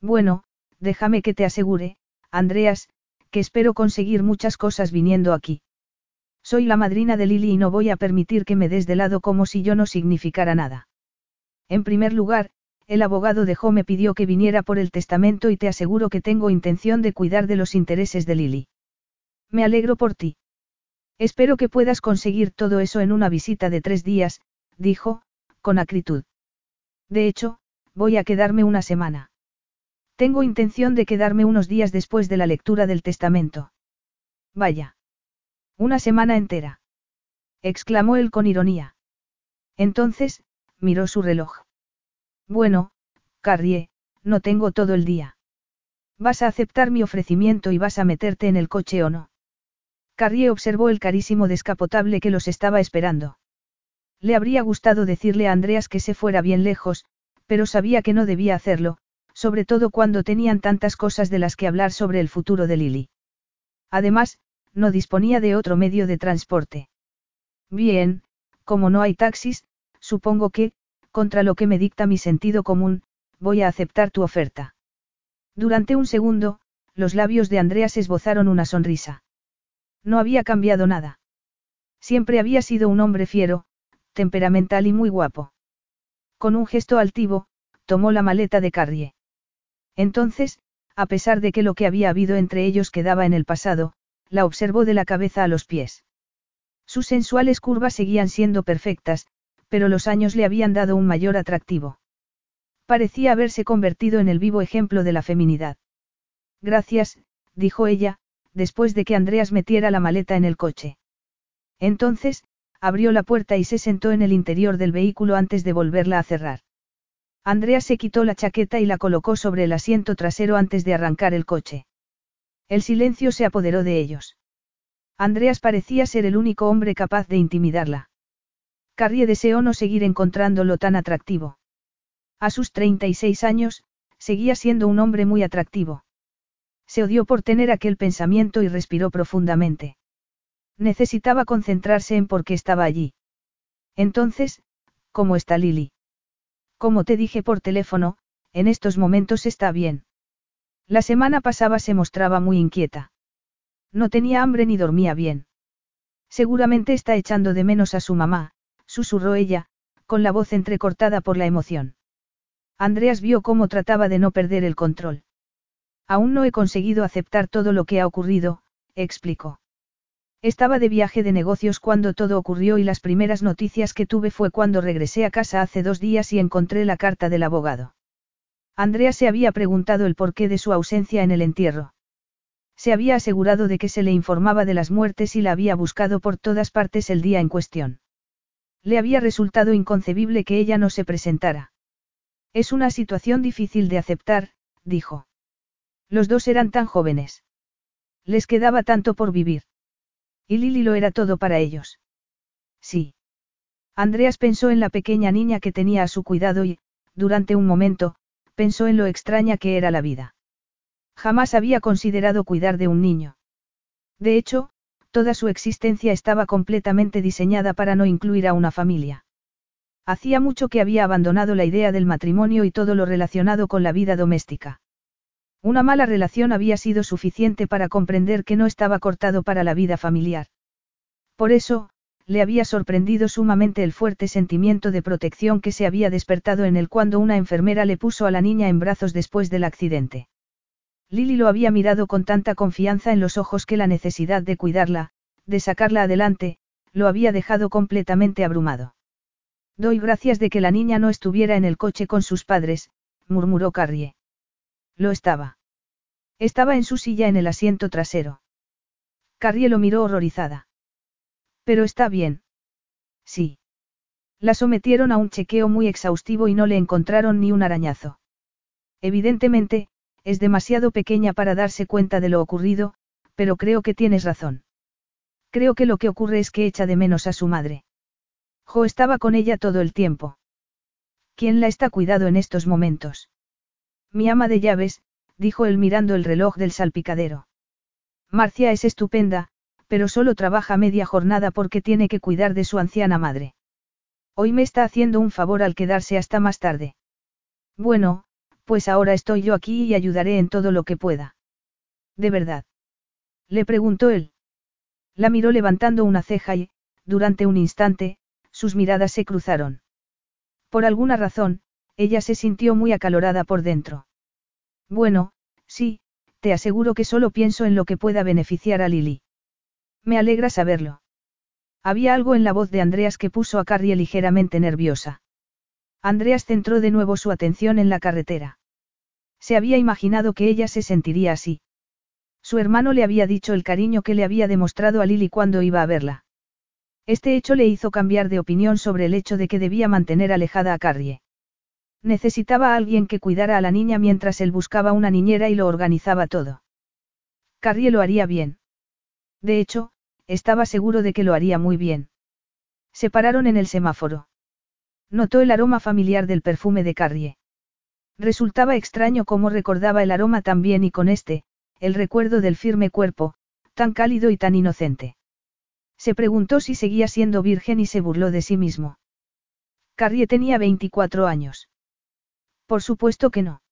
Bueno, déjame que te asegure, Andreas, que espero conseguir muchas cosas viniendo aquí. Soy la madrina de Lily y no voy a permitir que me des de lado como si yo no significara nada. En primer lugar, el abogado de Jo me pidió que viniera por el testamento y te aseguro que tengo intención de cuidar de los intereses de Lily. Me alegro por ti. Espero que puedas conseguir todo eso en una visita de tres días, dijo, con acritud. De hecho, voy a quedarme una semana. Tengo intención de quedarme unos días después de la lectura del testamento. Vaya. Una semana entera. exclamó él con ironía. Entonces, miró su reloj. Bueno, Carrie, no tengo todo el día. ¿Vas a aceptar mi ofrecimiento y vas a meterte en el coche o no? Carrie observó el carísimo descapotable que los estaba esperando. Le habría gustado decirle a Andreas que se fuera bien lejos, pero sabía que no debía hacerlo, sobre todo cuando tenían tantas cosas de las que hablar sobre el futuro de Lily. Además, no disponía de otro medio de transporte. Bien, como no hay taxis, supongo que, contra lo que me dicta mi sentido común, voy a aceptar tu oferta. Durante un segundo, los labios de Andreas esbozaron una sonrisa. No había cambiado nada. Siempre había sido un hombre fiero, temperamental y muy guapo. Con un gesto altivo, tomó la maleta de Carrie. Entonces, a pesar de que lo que había habido entre ellos quedaba en el pasado, la observó de la cabeza a los pies. Sus sensuales curvas seguían siendo perfectas, pero los años le habían dado un mayor atractivo. Parecía haberse convertido en el vivo ejemplo de la feminidad. Gracias, dijo ella, después de que Andreas metiera la maleta en el coche. Entonces, abrió la puerta y se sentó en el interior del vehículo antes de volverla a cerrar. Andreas se quitó la chaqueta y la colocó sobre el asiento trasero antes de arrancar el coche. El silencio se apoderó de ellos. Andreas parecía ser el único hombre capaz de intimidarla. Carrie deseó no seguir encontrándolo tan atractivo. A sus 36 años, seguía siendo un hombre muy atractivo. Se odió por tener aquel pensamiento y respiró profundamente. Necesitaba concentrarse en por qué estaba allí. Entonces, ¿cómo está Lily? Como te dije por teléfono, en estos momentos está bien. La semana pasada se mostraba muy inquieta. No tenía hambre ni dormía bien. Seguramente está echando de menos a su mamá, susurró ella, con la voz entrecortada por la emoción. Andreas vio cómo trataba de no perder el control. Aún no he conseguido aceptar todo lo que ha ocurrido, explicó. Estaba de viaje de negocios cuando todo ocurrió y las primeras noticias que tuve fue cuando regresé a casa hace dos días y encontré la carta del abogado. Andrea se había preguntado el porqué de su ausencia en el entierro. Se había asegurado de que se le informaba de las muertes y la había buscado por todas partes el día en cuestión. Le había resultado inconcebible que ella no se presentara. Es una situación difícil de aceptar, dijo. Los dos eran tan jóvenes. Les quedaba tanto por vivir. Y Lili lo era todo para ellos. Sí. Andreas pensó en la pequeña niña que tenía a su cuidado y, durante un momento, pensó en lo extraña que era la vida. Jamás había considerado cuidar de un niño. De hecho, toda su existencia estaba completamente diseñada para no incluir a una familia. Hacía mucho que había abandonado la idea del matrimonio y todo lo relacionado con la vida doméstica. Una mala relación había sido suficiente para comprender que no estaba cortado para la vida familiar. Por eso, le había sorprendido sumamente el fuerte sentimiento de protección que se había despertado en él cuando una enfermera le puso a la niña en brazos después del accidente. Lily lo había mirado con tanta confianza en los ojos que la necesidad de cuidarla, de sacarla adelante, lo había dejado completamente abrumado. Doy gracias de que la niña no estuviera en el coche con sus padres, murmuró Carrie. Lo estaba. Estaba en su silla en el asiento trasero. Carrie lo miró horrorizada. Pero está bien. Sí. La sometieron a un chequeo muy exhaustivo y no le encontraron ni un arañazo. Evidentemente, es demasiado pequeña para darse cuenta de lo ocurrido, pero creo que tienes razón. Creo que lo que ocurre es que echa de menos a su madre. Jo estaba con ella todo el tiempo. ¿Quién la está cuidado en estos momentos? Mi ama de llaves, dijo él mirando el reloj del salpicadero. Marcia es estupenda, pero solo trabaja media jornada porque tiene que cuidar de su anciana madre. Hoy me está haciendo un favor al quedarse hasta más tarde. Bueno, pues ahora estoy yo aquí y ayudaré en todo lo que pueda. ¿De verdad? Le preguntó él. La miró levantando una ceja y, durante un instante, sus miradas se cruzaron. Por alguna razón, ella se sintió muy acalorada por dentro. Bueno, sí, te aseguro que solo pienso en lo que pueda beneficiar a Lily. Me alegra saberlo. Había algo en la voz de Andreas que puso a Carrie ligeramente nerviosa. Andreas centró de nuevo su atención en la carretera. Se había imaginado que ella se sentiría así. Su hermano le había dicho el cariño que le había demostrado a Lily cuando iba a verla. Este hecho le hizo cambiar de opinión sobre el hecho de que debía mantener alejada a Carrie. Necesitaba a alguien que cuidara a la niña mientras él buscaba una niñera y lo organizaba todo. Carrie lo haría bien. De hecho, estaba seguro de que lo haría muy bien. Se pararon en el semáforo. Notó el aroma familiar del perfume de Carrie. Resultaba extraño cómo recordaba el aroma tan bien y con este, el recuerdo del firme cuerpo, tan cálido y tan inocente. Se preguntó si seguía siendo virgen y se burló de sí mismo. Carrie tenía 24 años. Por supuesto que no.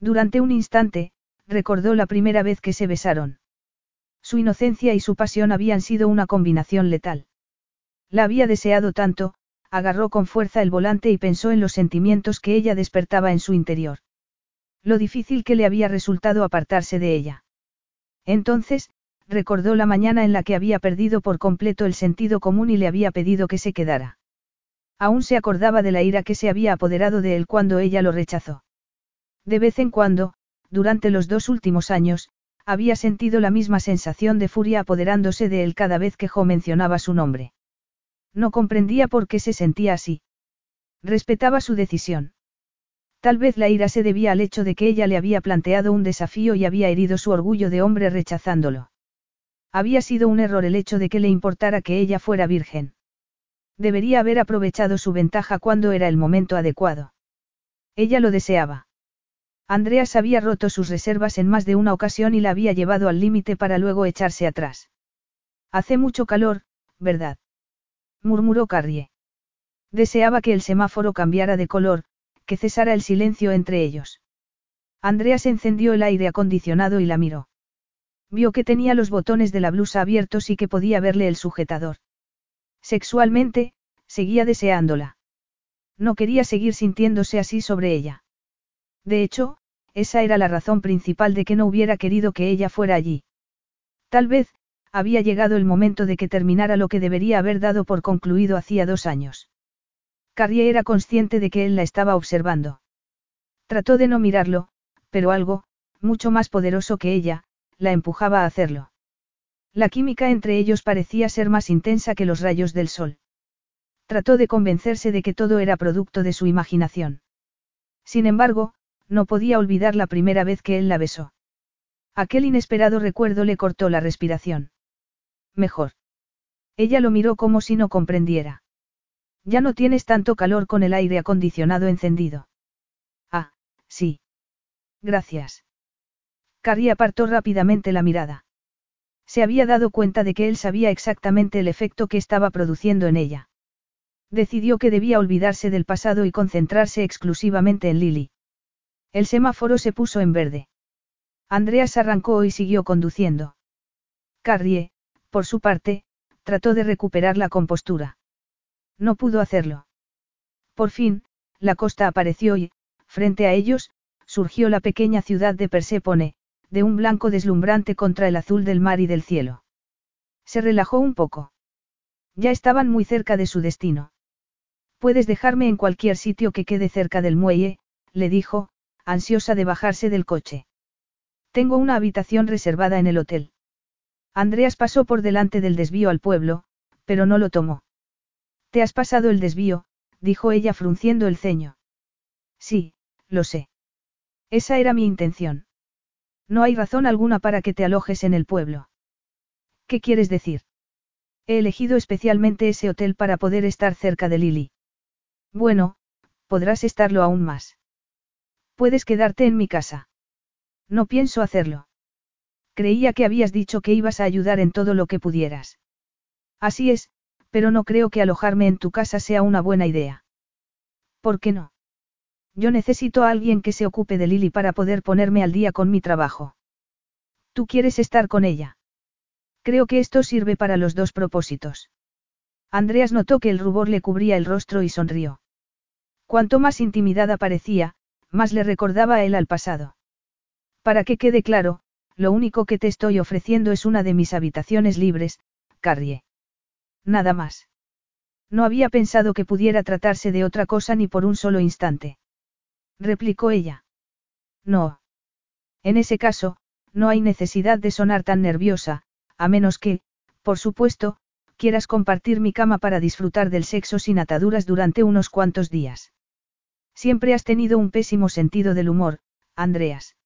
Durante un instante, recordó la primera vez que se besaron. Su inocencia y su pasión habían sido una combinación letal. La había deseado tanto, agarró con fuerza el volante y pensó en los sentimientos que ella despertaba en su interior. Lo difícil que le había resultado apartarse de ella. Entonces, recordó la mañana en la que había perdido por completo el sentido común y le había pedido que se quedara. Aún se acordaba de la ira que se había apoderado de él cuando ella lo rechazó. De vez en cuando, durante los dos últimos años, había sentido la misma sensación de furia apoderándose de él cada vez que Jo mencionaba su nombre. No comprendía por qué se sentía así. Respetaba su decisión. Tal vez la ira se debía al hecho de que ella le había planteado un desafío y había herido su orgullo de hombre rechazándolo. Había sido un error el hecho de que le importara que ella fuera virgen. Debería haber aprovechado su ventaja cuando era el momento adecuado. Ella lo deseaba. Andreas había roto sus reservas en más de una ocasión y la había llevado al límite para luego echarse atrás. Hace mucho calor, ¿verdad? murmuró Carrie. Deseaba que el semáforo cambiara de color, que cesara el silencio entre ellos. Andreas encendió el aire acondicionado y la miró. Vio que tenía los botones de la blusa abiertos y que podía verle el sujetador. Sexualmente, seguía deseándola. No quería seguir sintiéndose así sobre ella. De hecho, esa era la razón principal de que no hubiera querido que ella fuera allí. Tal vez, había llegado el momento de que terminara lo que debería haber dado por concluido hacía dos años. Carrie era consciente de que él la estaba observando. Trató de no mirarlo, pero algo, mucho más poderoso que ella, la empujaba a hacerlo. La química entre ellos parecía ser más intensa que los rayos del sol. Trató de convencerse de que todo era producto de su imaginación. Sin embargo, no podía olvidar la primera vez que él la besó. Aquel inesperado recuerdo le cortó la respiración. Mejor. Ella lo miró como si no comprendiera. Ya no tienes tanto calor con el aire acondicionado encendido. Ah, sí. Gracias. Carrie apartó rápidamente la mirada. Se había dado cuenta de que él sabía exactamente el efecto que estaba produciendo en ella. Decidió que debía olvidarse del pasado y concentrarse exclusivamente en Lily. El semáforo se puso en verde. Andreas arrancó y siguió conduciendo. Carrie, por su parte, trató de recuperar la compostura. No pudo hacerlo. Por fin, la costa apareció y, frente a ellos, surgió la pequeña ciudad de Persépone, de un blanco deslumbrante contra el azul del mar y del cielo. Se relajó un poco. Ya estaban muy cerca de su destino. Puedes dejarme en cualquier sitio que quede cerca del muelle, le dijo, ansiosa de bajarse del coche. Tengo una habitación reservada en el hotel. Andreas pasó por delante del desvío al pueblo, pero no lo tomó. Te has pasado el desvío, dijo ella frunciendo el ceño. Sí, lo sé. Esa era mi intención. No hay razón alguna para que te alojes en el pueblo. ¿Qué quieres decir? He elegido especialmente ese hotel para poder estar cerca de Lily. Bueno, podrás estarlo aún más. Puedes quedarte en mi casa. No pienso hacerlo. Creía que habías dicho que ibas a ayudar en todo lo que pudieras. Así es, pero no creo que alojarme en tu casa sea una buena idea. ¿Por qué no? Yo necesito a alguien que se ocupe de Lily para poder ponerme al día con mi trabajo. Tú quieres estar con ella. Creo que esto sirve para los dos propósitos. Andreas notó que el rubor le cubría el rostro y sonrió. Cuanto más intimidada parecía, más le recordaba él al pasado. Para que quede claro, lo único que te estoy ofreciendo es una de mis habitaciones libres, Carrie. Nada más. No había pensado que pudiera tratarse de otra cosa ni por un solo instante. Replicó ella. No. En ese caso, no hay necesidad de sonar tan nerviosa, a menos que, por supuesto, quieras compartir mi cama para disfrutar del sexo sin ataduras durante unos cuantos días. Siempre has tenido un pésimo sentido del humor, Andreas.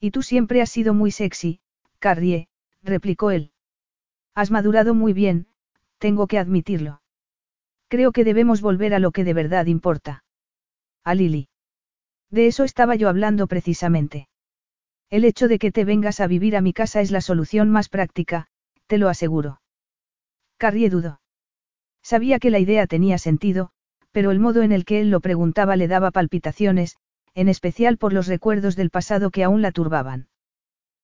Y tú siempre has sido muy sexy, Carrie, replicó él. Has madurado muy bien, tengo que admitirlo. Creo que debemos volver a lo que de verdad importa. A Lily. De eso estaba yo hablando precisamente. El hecho de que te vengas a vivir a mi casa es la solución más práctica, te lo aseguro. Carrie dudó. Sabía que la idea tenía sentido, pero el modo en el que él lo preguntaba le daba palpitaciones, en especial por los recuerdos del pasado que aún la turbaban.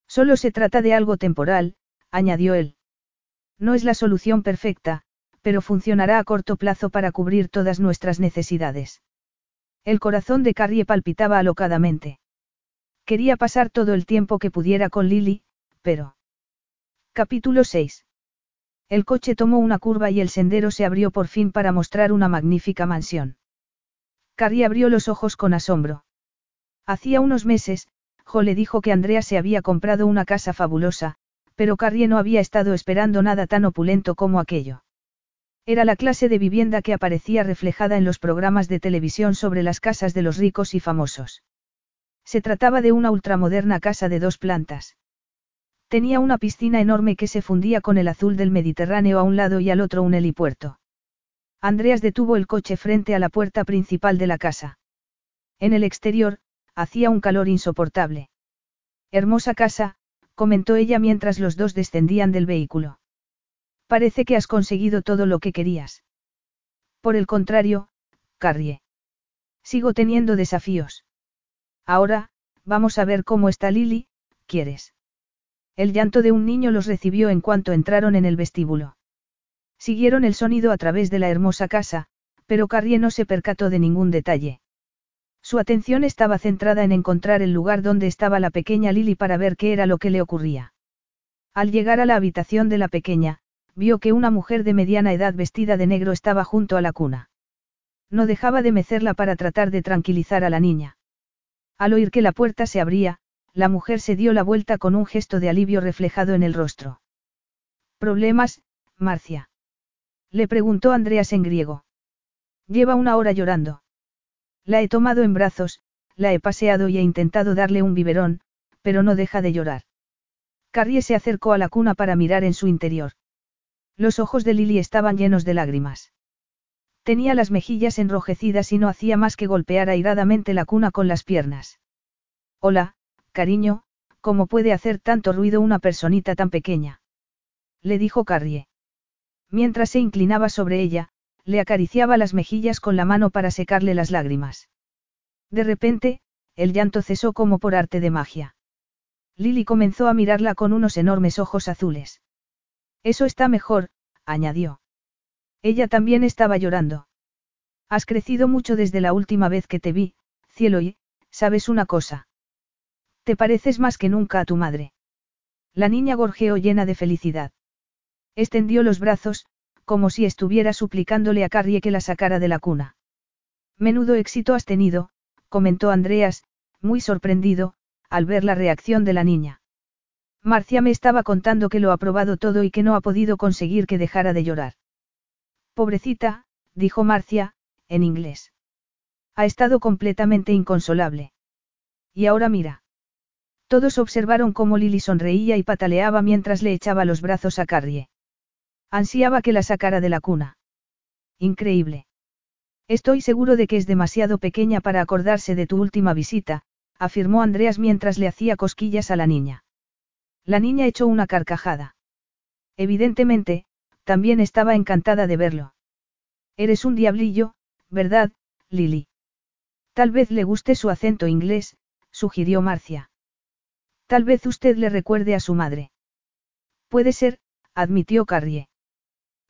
Solo se trata de algo temporal, añadió él. No es la solución perfecta, pero funcionará a corto plazo para cubrir todas nuestras necesidades. El corazón de Carrie palpitaba alocadamente. Quería pasar todo el tiempo que pudiera con Lily, pero... Capítulo 6. El coche tomó una curva y el sendero se abrió por fin para mostrar una magnífica mansión. Carrie abrió los ojos con asombro. Hacía unos meses, Jo le dijo que Andrea se había comprado una casa fabulosa, pero Carrie no había estado esperando nada tan opulento como aquello. Era la clase de vivienda que aparecía reflejada en los programas de televisión sobre las casas de los ricos y famosos. Se trataba de una ultramoderna casa de dos plantas. Tenía una piscina enorme que se fundía con el azul del Mediterráneo a un lado y al otro un helipuerto. Andreas detuvo el coche frente a la puerta principal de la casa. En el exterior, hacía un calor insoportable. Hermosa casa, comentó ella mientras los dos descendían del vehículo. Parece que has conseguido todo lo que querías. Por el contrario, Carrie. Sigo teniendo desafíos. Ahora, vamos a ver cómo está Lily, ¿quieres? El llanto de un niño los recibió en cuanto entraron en el vestíbulo. Siguieron el sonido a través de la hermosa casa, pero Carrie no se percató de ningún detalle. Su atención estaba centrada en encontrar el lugar donde estaba la pequeña Lily para ver qué era lo que le ocurría. Al llegar a la habitación de la pequeña, vio que una mujer de mediana edad vestida de negro estaba junto a la cuna. No dejaba de mecerla para tratar de tranquilizar a la niña. Al oír que la puerta se abría, la mujer se dio la vuelta con un gesto de alivio reflejado en el rostro. ¿Problemas, Marcia? Le preguntó Andreas en griego. Lleva una hora llorando. La he tomado en brazos, la he paseado y he intentado darle un biberón, pero no deja de llorar. Carrie se acercó a la cuna para mirar en su interior. Los ojos de Lily estaban llenos de lágrimas. Tenía las mejillas enrojecidas y no hacía más que golpear airadamente la cuna con las piernas. Hola, cariño, ¿cómo puede hacer tanto ruido una personita tan pequeña? Le dijo Carrie. Mientras se inclinaba sobre ella, le acariciaba las mejillas con la mano para secarle las lágrimas. De repente, el llanto cesó como por arte de magia. Lily comenzó a mirarla con unos enormes ojos azules. Eso está mejor, añadió. Ella también estaba llorando. Has crecido mucho desde la última vez que te vi, cielo y, ¿sabes una cosa? Te pareces más que nunca a tu madre. La niña gorjeó llena de felicidad. Extendió los brazos, como si estuviera suplicándole a Carrie que la sacara de la cuna. Menudo éxito has tenido, comentó Andreas, muy sorprendido, al ver la reacción de la niña. Marcia me estaba contando que lo ha probado todo y que no ha podido conseguir que dejara de llorar. Pobrecita, dijo Marcia, en inglés. Ha estado completamente inconsolable. Y ahora mira. Todos observaron cómo Lily sonreía y pataleaba mientras le echaba los brazos a Carrie. Ansiaba que la sacara de la cuna. Increíble. Estoy seguro de que es demasiado pequeña para acordarse de tu última visita, afirmó Andreas mientras le hacía cosquillas a la niña. La niña echó una carcajada. Evidentemente, también estaba encantada de verlo. Eres un diablillo, ¿verdad, Lily? Tal vez le guste su acento inglés, sugirió Marcia. Tal vez usted le recuerde a su madre. Puede ser, admitió Carrie.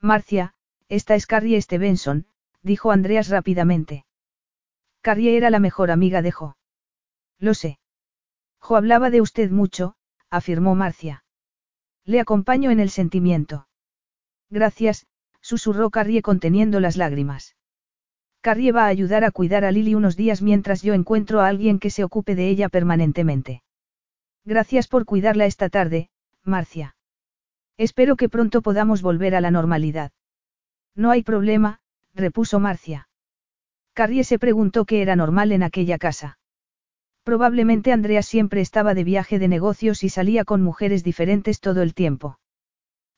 Marcia, esta es Carrie Stevenson, dijo Andreas rápidamente. Carrie era la mejor amiga de Jo. Lo sé. Jo hablaba de usted mucho, afirmó Marcia. Le acompaño en el sentimiento. Gracias, susurró Carrie conteniendo las lágrimas. Carrie va a ayudar a cuidar a Lily unos días mientras yo encuentro a alguien que se ocupe de ella permanentemente. Gracias por cuidarla esta tarde, Marcia. Espero que pronto podamos volver a la normalidad. No hay problema, repuso Marcia. Carrie se preguntó qué era normal en aquella casa. Probablemente Andrea siempre estaba de viaje de negocios y salía con mujeres diferentes todo el tiempo.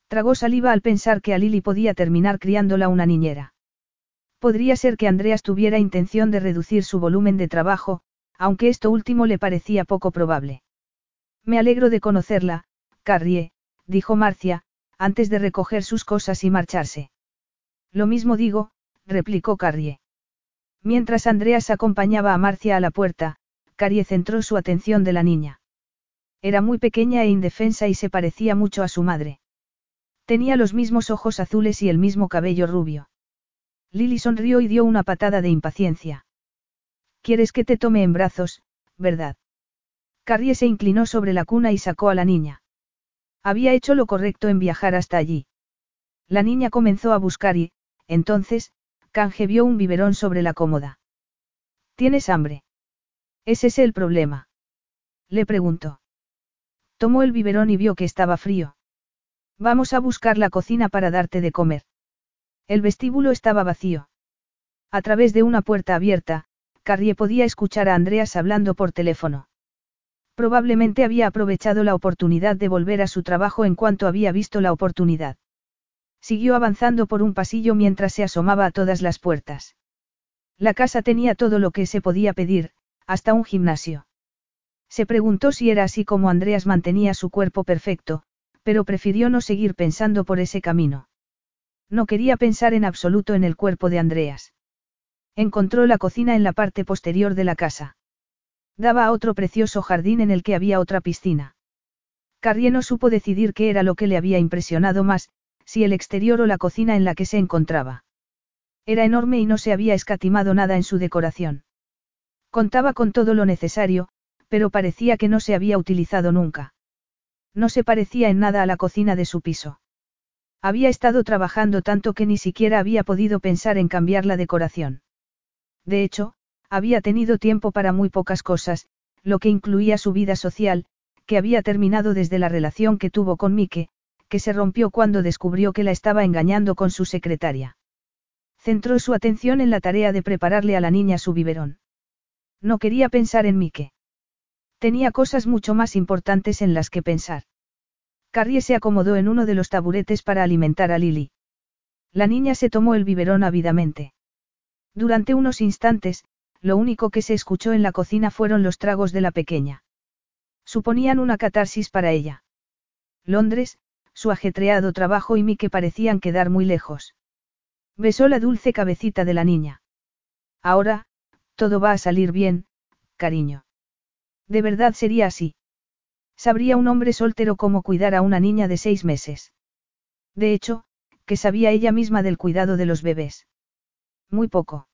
Tragó saliva al pensar que a Lily podía terminar criándola una niñera. Podría ser que Andreas tuviera intención de reducir su volumen de trabajo, aunque esto último le parecía poco probable. Me alegro de conocerla, Carrie, dijo Marcia, antes de recoger sus cosas y marcharse. Lo mismo digo, replicó Carrie. Mientras Andreas acompañaba a Marcia a la puerta, Carrie centró su atención de la niña. Era muy pequeña e indefensa y se parecía mucho a su madre. Tenía los mismos ojos azules y el mismo cabello rubio. Lily sonrió y dio una patada de impaciencia. ¿Quieres que te tome en brazos, verdad? Carrie se inclinó sobre la cuna y sacó a la niña. Había hecho lo correcto en viajar hasta allí. La niña comenzó a buscar y, entonces, Canje vio un biberón sobre la cómoda. ¿Tienes hambre? ¿Es ese el problema? Le preguntó. Tomó el biberón y vio que estaba frío. Vamos a buscar la cocina para darte de comer. El vestíbulo estaba vacío. A través de una puerta abierta, Carrie podía escuchar a Andreas hablando por teléfono. Probablemente había aprovechado la oportunidad de volver a su trabajo en cuanto había visto la oportunidad. Siguió avanzando por un pasillo mientras se asomaba a todas las puertas. La casa tenía todo lo que se podía pedir, hasta un gimnasio. Se preguntó si era así como Andreas mantenía su cuerpo perfecto, pero prefirió no seguir pensando por ese camino. No quería pensar en absoluto en el cuerpo de Andreas. Encontró la cocina en la parte posterior de la casa. Daba a otro precioso jardín en el que había otra piscina. Carrie no supo decidir qué era lo que le había impresionado más, si el exterior o la cocina en la que se encontraba. Era enorme y no se había escatimado nada en su decoración. Contaba con todo lo necesario, pero parecía que no se había utilizado nunca. No se parecía en nada a la cocina de su piso. Había estado trabajando tanto que ni siquiera había podido pensar en cambiar la decoración. De hecho, había tenido tiempo para muy pocas cosas, lo que incluía su vida social, que había terminado desde la relación que tuvo con Mike, que se rompió cuando descubrió que la estaba engañando con su secretaria. Centró su atención en la tarea de prepararle a la niña su biberón. No quería pensar en Mike. Tenía cosas mucho más importantes en las que pensar. Carrie se acomodó en uno de los taburetes para alimentar a Lily. La niña se tomó el biberón ávidamente. Durante unos instantes, lo único que se escuchó en la cocina fueron los tragos de la pequeña. Suponían una catarsis para ella. Londres, su ajetreado trabajo y Mike parecían quedar muy lejos. Besó la dulce cabecita de la niña. Ahora, todo va a salir bien, cariño. De verdad sería así. Sabría un hombre soltero cómo cuidar a una niña de seis meses. De hecho, que sabía ella misma del cuidado de los bebés. Muy poco.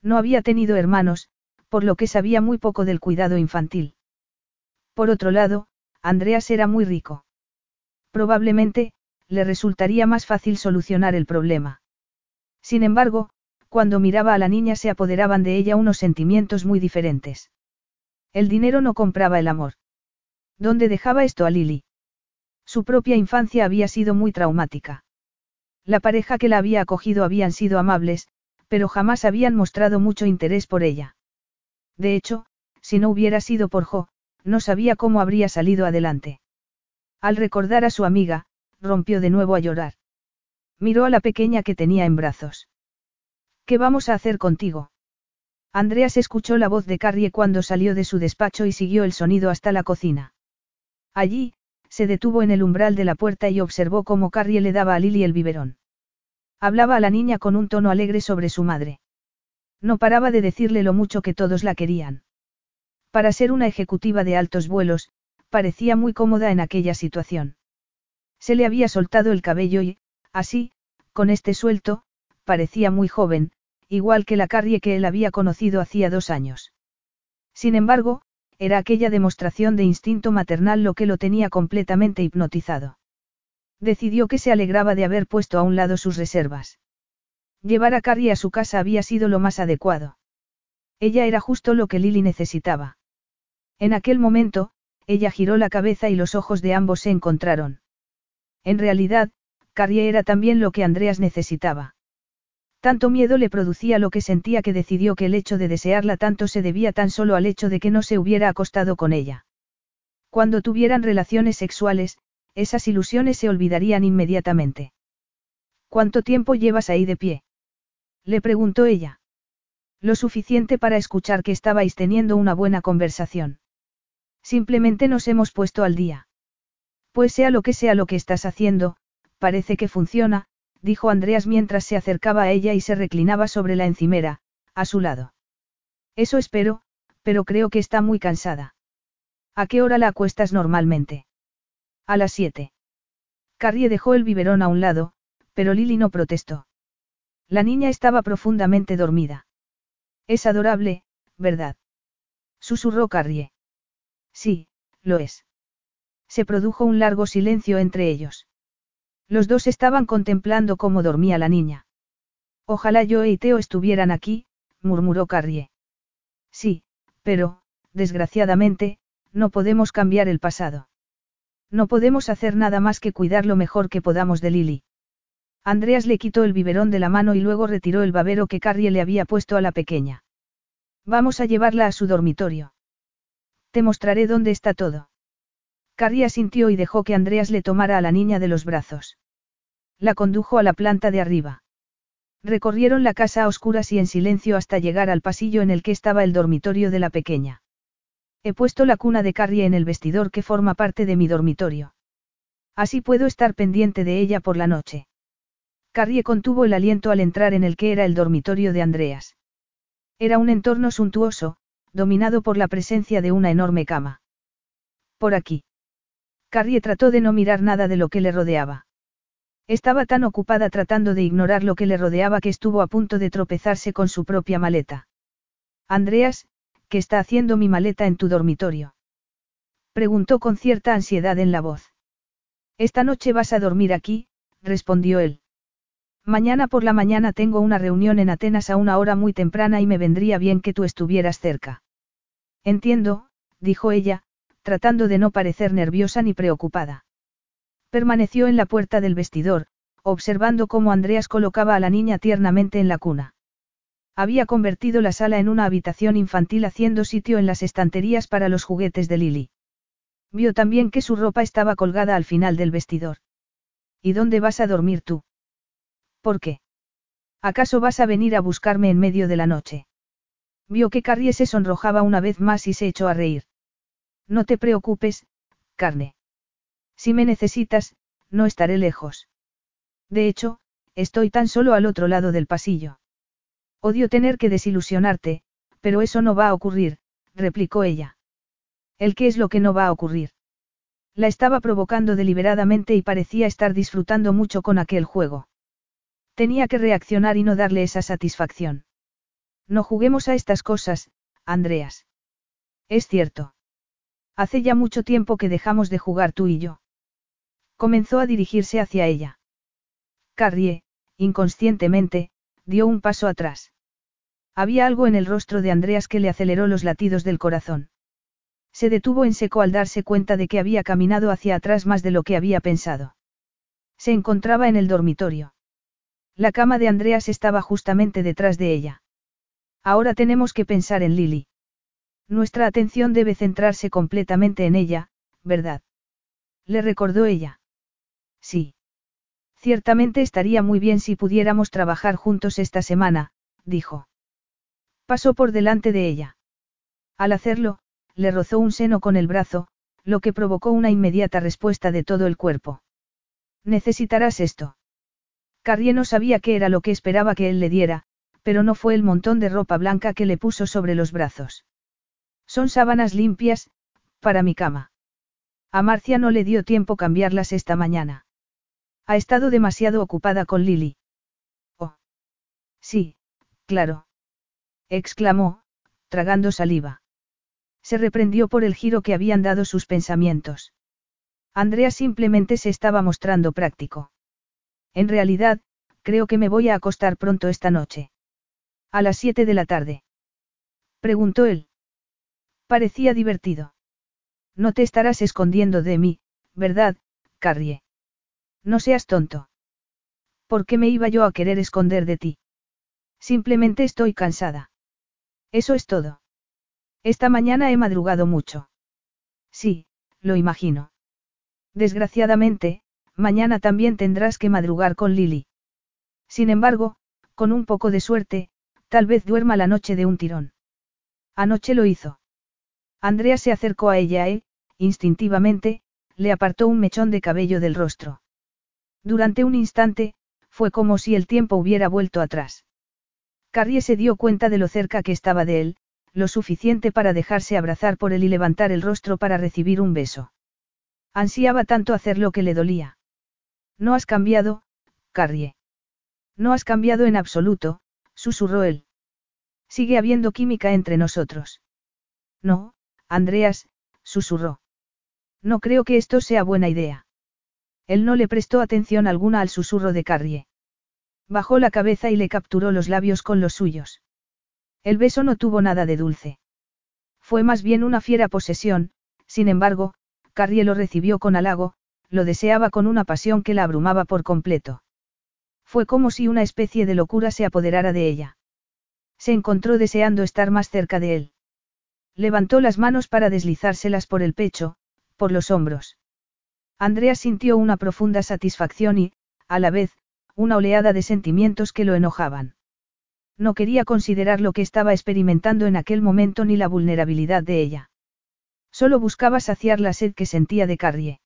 No había tenido hermanos, por lo que sabía muy poco del cuidado infantil. Por otro lado, Andreas era muy rico. Probablemente, le resultaría más fácil solucionar el problema. Sin embargo, cuando miraba a la niña se apoderaban de ella unos sentimientos muy diferentes. El dinero no compraba el amor. ¿Dónde dejaba esto a Lily? Su propia infancia había sido muy traumática. La pareja que la había acogido habían sido amables, pero jamás habían mostrado mucho interés por ella. De hecho, si no hubiera sido por Jo, no sabía cómo habría salido adelante. Al recordar a su amiga, rompió de nuevo a llorar. Miró a la pequeña que tenía en brazos. ¿Qué vamos a hacer contigo? Andreas escuchó la voz de Carrie cuando salió de su despacho y siguió el sonido hasta la cocina. Allí, se detuvo en el umbral de la puerta y observó cómo Carrie le daba a Lily el biberón. Hablaba a la niña con un tono alegre sobre su madre. No paraba de decirle lo mucho que todos la querían. Para ser una ejecutiva de altos vuelos, parecía muy cómoda en aquella situación. Se le había soltado el cabello y, así, con este suelto, parecía muy joven, igual que la Carrie que él había conocido hacía dos años. Sin embargo, era aquella demostración de instinto maternal lo que lo tenía completamente hipnotizado. Decidió que se alegraba de haber puesto a un lado sus reservas. Llevar a Carrie a su casa había sido lo más adecuado. Ella era justo lo que Lily necesitaba. En aquel momento, ella giró la cabeza y los ojos de ambos se encontraron. En realidad, Carrie era también lo que Andreas necesitaba. Tanto miedo le producía lo que sentía que decidió que el hecho de desearla tanto se debía tan solo al hecho de que no se hubiera acostado con ella. Cuando tuvieran relaciones sexuales, esas ilusiones se olvidarían inmediatamente. ¿Cuánto tiempo llevas ahí de pie? Le preguntó ella. Lo suficiente para escuchar que estabais teniendo una buena conversación. Simplemente nos hemos puesto al día. Pues sea lo que sea lo que estás haciendo, parece que funciona, dijo Andreas mientras se acercaba a ella y se reclinaba sobre la encimera, a su lado. Eso espero, pero creo que está muy cansada. ¿A qué hora la acuestas normalmente? A las siete. Carrie dejó el biberón a un lado, pero Lily no protestó. La niña estaba profundamente dormida. Es adorable, ¿verdad? Susurró Carrie. Sí, lo es. Se produjo un largo silencio entre ellos. Los dos estaban contemplando cómo dormía la niña. Ojalá yo y Teo estuvieran aquí, murmuró Carrie. Sí, pero, desgraciadamente, no podemos cambiar el pasado. No podemos hacer nada más que cuidar lo mejor que podamos de Lily. Andreas le quitó el biberón de la mano y luego retiró el babero que Carrie le había puesto a la pequeña. Vamos a llevarla a su dormitorio. Te mostraré dónde está todo. Carrie asintió y dejó que Andreas le tomara a la niña de los brazos. La condujo a la planta de arriba. Recorrieron la casa a oscuras y en silencio hasta llegar al pasillo en el que estaba el dormitorio de la pequeña. He puesto la cuna de Carrie en el vestidor que forma parte de mi dormitorio. Así puedo estar pendiente de ella por la noche. Carrie contuvo el aliento al entrar en el que era el dormitorio de Andreas. Era un entorno suntuoso, dominado por la presencia de una enorme cama. Por aquí. Carrie trató de no mirar nada de lo que le rodeaba. Estaba tan ocupada tratando de ignorar lo que le rodeaba que estuvo a punto de tropezarse con su propia maleta. Andreas, ¿qué está haciendo mi maleta en tu dormitorio? Preguntó con cierta ansiedad en la voz. Esta noche vas a dormir aquí, respondió él. Mañana por la mañana tengo una reunión en Atenas a una hora muy temprana y me vendría bien que tú estuvieras cerca. Entiendo, dijo ella, tratando de no parecer nerviosa ni preocupada. Permaneció en la puerta del vestidor, observando cómo Andreas colocaba a la niña tiernamente en la cuna. Había convertido la sala en una habitación infantil haciendo sitio en las estanterías para los juguetes de Lily. Vio también que su ropa estaba colgada al final del vestidor. ¿Y dónde vas a dormir tú? ¿Por qué? ¿Acaso vas a venir a buscarme en medio de la noche? Vio que Carrie se sonrojaba una vez más y se echó a reír. No te preocupes, carne. Si me necesitas, no estaré lejos. De hecho, estoy tan solo al otro lado del pasillo. Odio tener que desilusionarte, pero eso no va a ocurrir, replicó ella. ¿El qué es lo que no va a ocurrir? La estaba provocando deliberadamente y parecía estar disfrutando mucho con aquel juego. Tenía que reaccionar y no darle esa satisfacción. No juguemos a estas cosas, Andreas. Es cierto. Hace ya mucho tiempo que dejamos de jugar tú y yo. Comenzó a dirigirse hacia ella. Carrie, inconscientemente, dio un paso atrás. Había algo en el rostro de Andreas que le aceleró los latidos del corazón. Se detuvo en seco al darse cuenta de que había caminado hacia atrás más de lo que había pensado. Se encontraba en el dormitorio. La cama de Andreas estaba justamente detrás de ella. Ahora tenemos que pensar en Lily. Nuestra atención debe centrarse completamente en ella, ¿verdad? Le recordó ella. Sí. Ciertamente estaría muy bien si pudiéramos trabajar juntos esta semana, dijo. Pasó por delante de ella. Al hacerlo, le rozó un seno con el brazo, lo que provocó una inmediata respuesta de todo el cuerpo. Necesitarás esto. Carrie no sabía qué era lo que esperaba que él le diera, pero no fue el montón de ropa blanca que le puso sobre los brazos. Son sábanas limpias, para mi cama. A Marcia no le dio tiempo cambiarlas esta mañana. Ha estado demasiado ocupada con Lily. Oh. Sí, claro. exclamó, tragando saliva. Se reprendió por el giro que habían dado sus pensamientos. Andrea simplemente se estaba mostrando práctico. En realidad, creo que me voy a acostar pronto esta noche. A las siete de la tarde. Preguntó él. Parecía divertido. No te estarás escondiendo de mí, ¿verdad, Carrie? No seas tonto. ¿Por qué me iba yo a querer esconder de ti? Simplemente estoy cansada. Eso es todo. Esta mañana he madrugado mucho. Sí, lo imagino. Desgraciadamente, mañana también tendrás que madrugar con Lily. Sin embargo, con un poco de suerte, tal vez duerma la noche de un tirón. Anoche lo hizo. Andrea se acercó a ella e, instintivamente, le apartó un mechón de cabello del rostro. Durante un instante, fue como si el tiempo hubiera vuelto atrás. Carrie se dio cuenta de lo cerca que estaba de él, lo suficiente para dejarse abrazar por él y levantar el rostro para recibir un beso. Ansiaba tanto hacer lo que le dolía. No has cambiado, Carrie. No has cambiado en absoluto, susurró él. Sigue habiendo química entre nosotros. No, Andreas, susurró. No creo que esto sea buena idea. Él no le prestó atención alguna al susurro de Carrie. Bajó la cabeza y le capturó los labios con los suyos. El beso no tuvo nada de dulce. Fue más bien una fiera posesión, sin embargo, Carrie lo recibió con halago, lo deseaba con una pasión que la abrumaba por completo. Fue como si una especie de locura se apoderara de ella. Se encontró deseando estar más cerca de él. Levantó las manos para deslizárselas por el pecho, por los hombros. Andrea sintió una profunda satisfacción y, a la vez, una oleada de sentimientos que lo enojaban. No quería considerar lo que estaba experimentando en aquel momento ni la vulnerabilidad de ella. Solo buscaba saciar la sed que sentía de Carrie.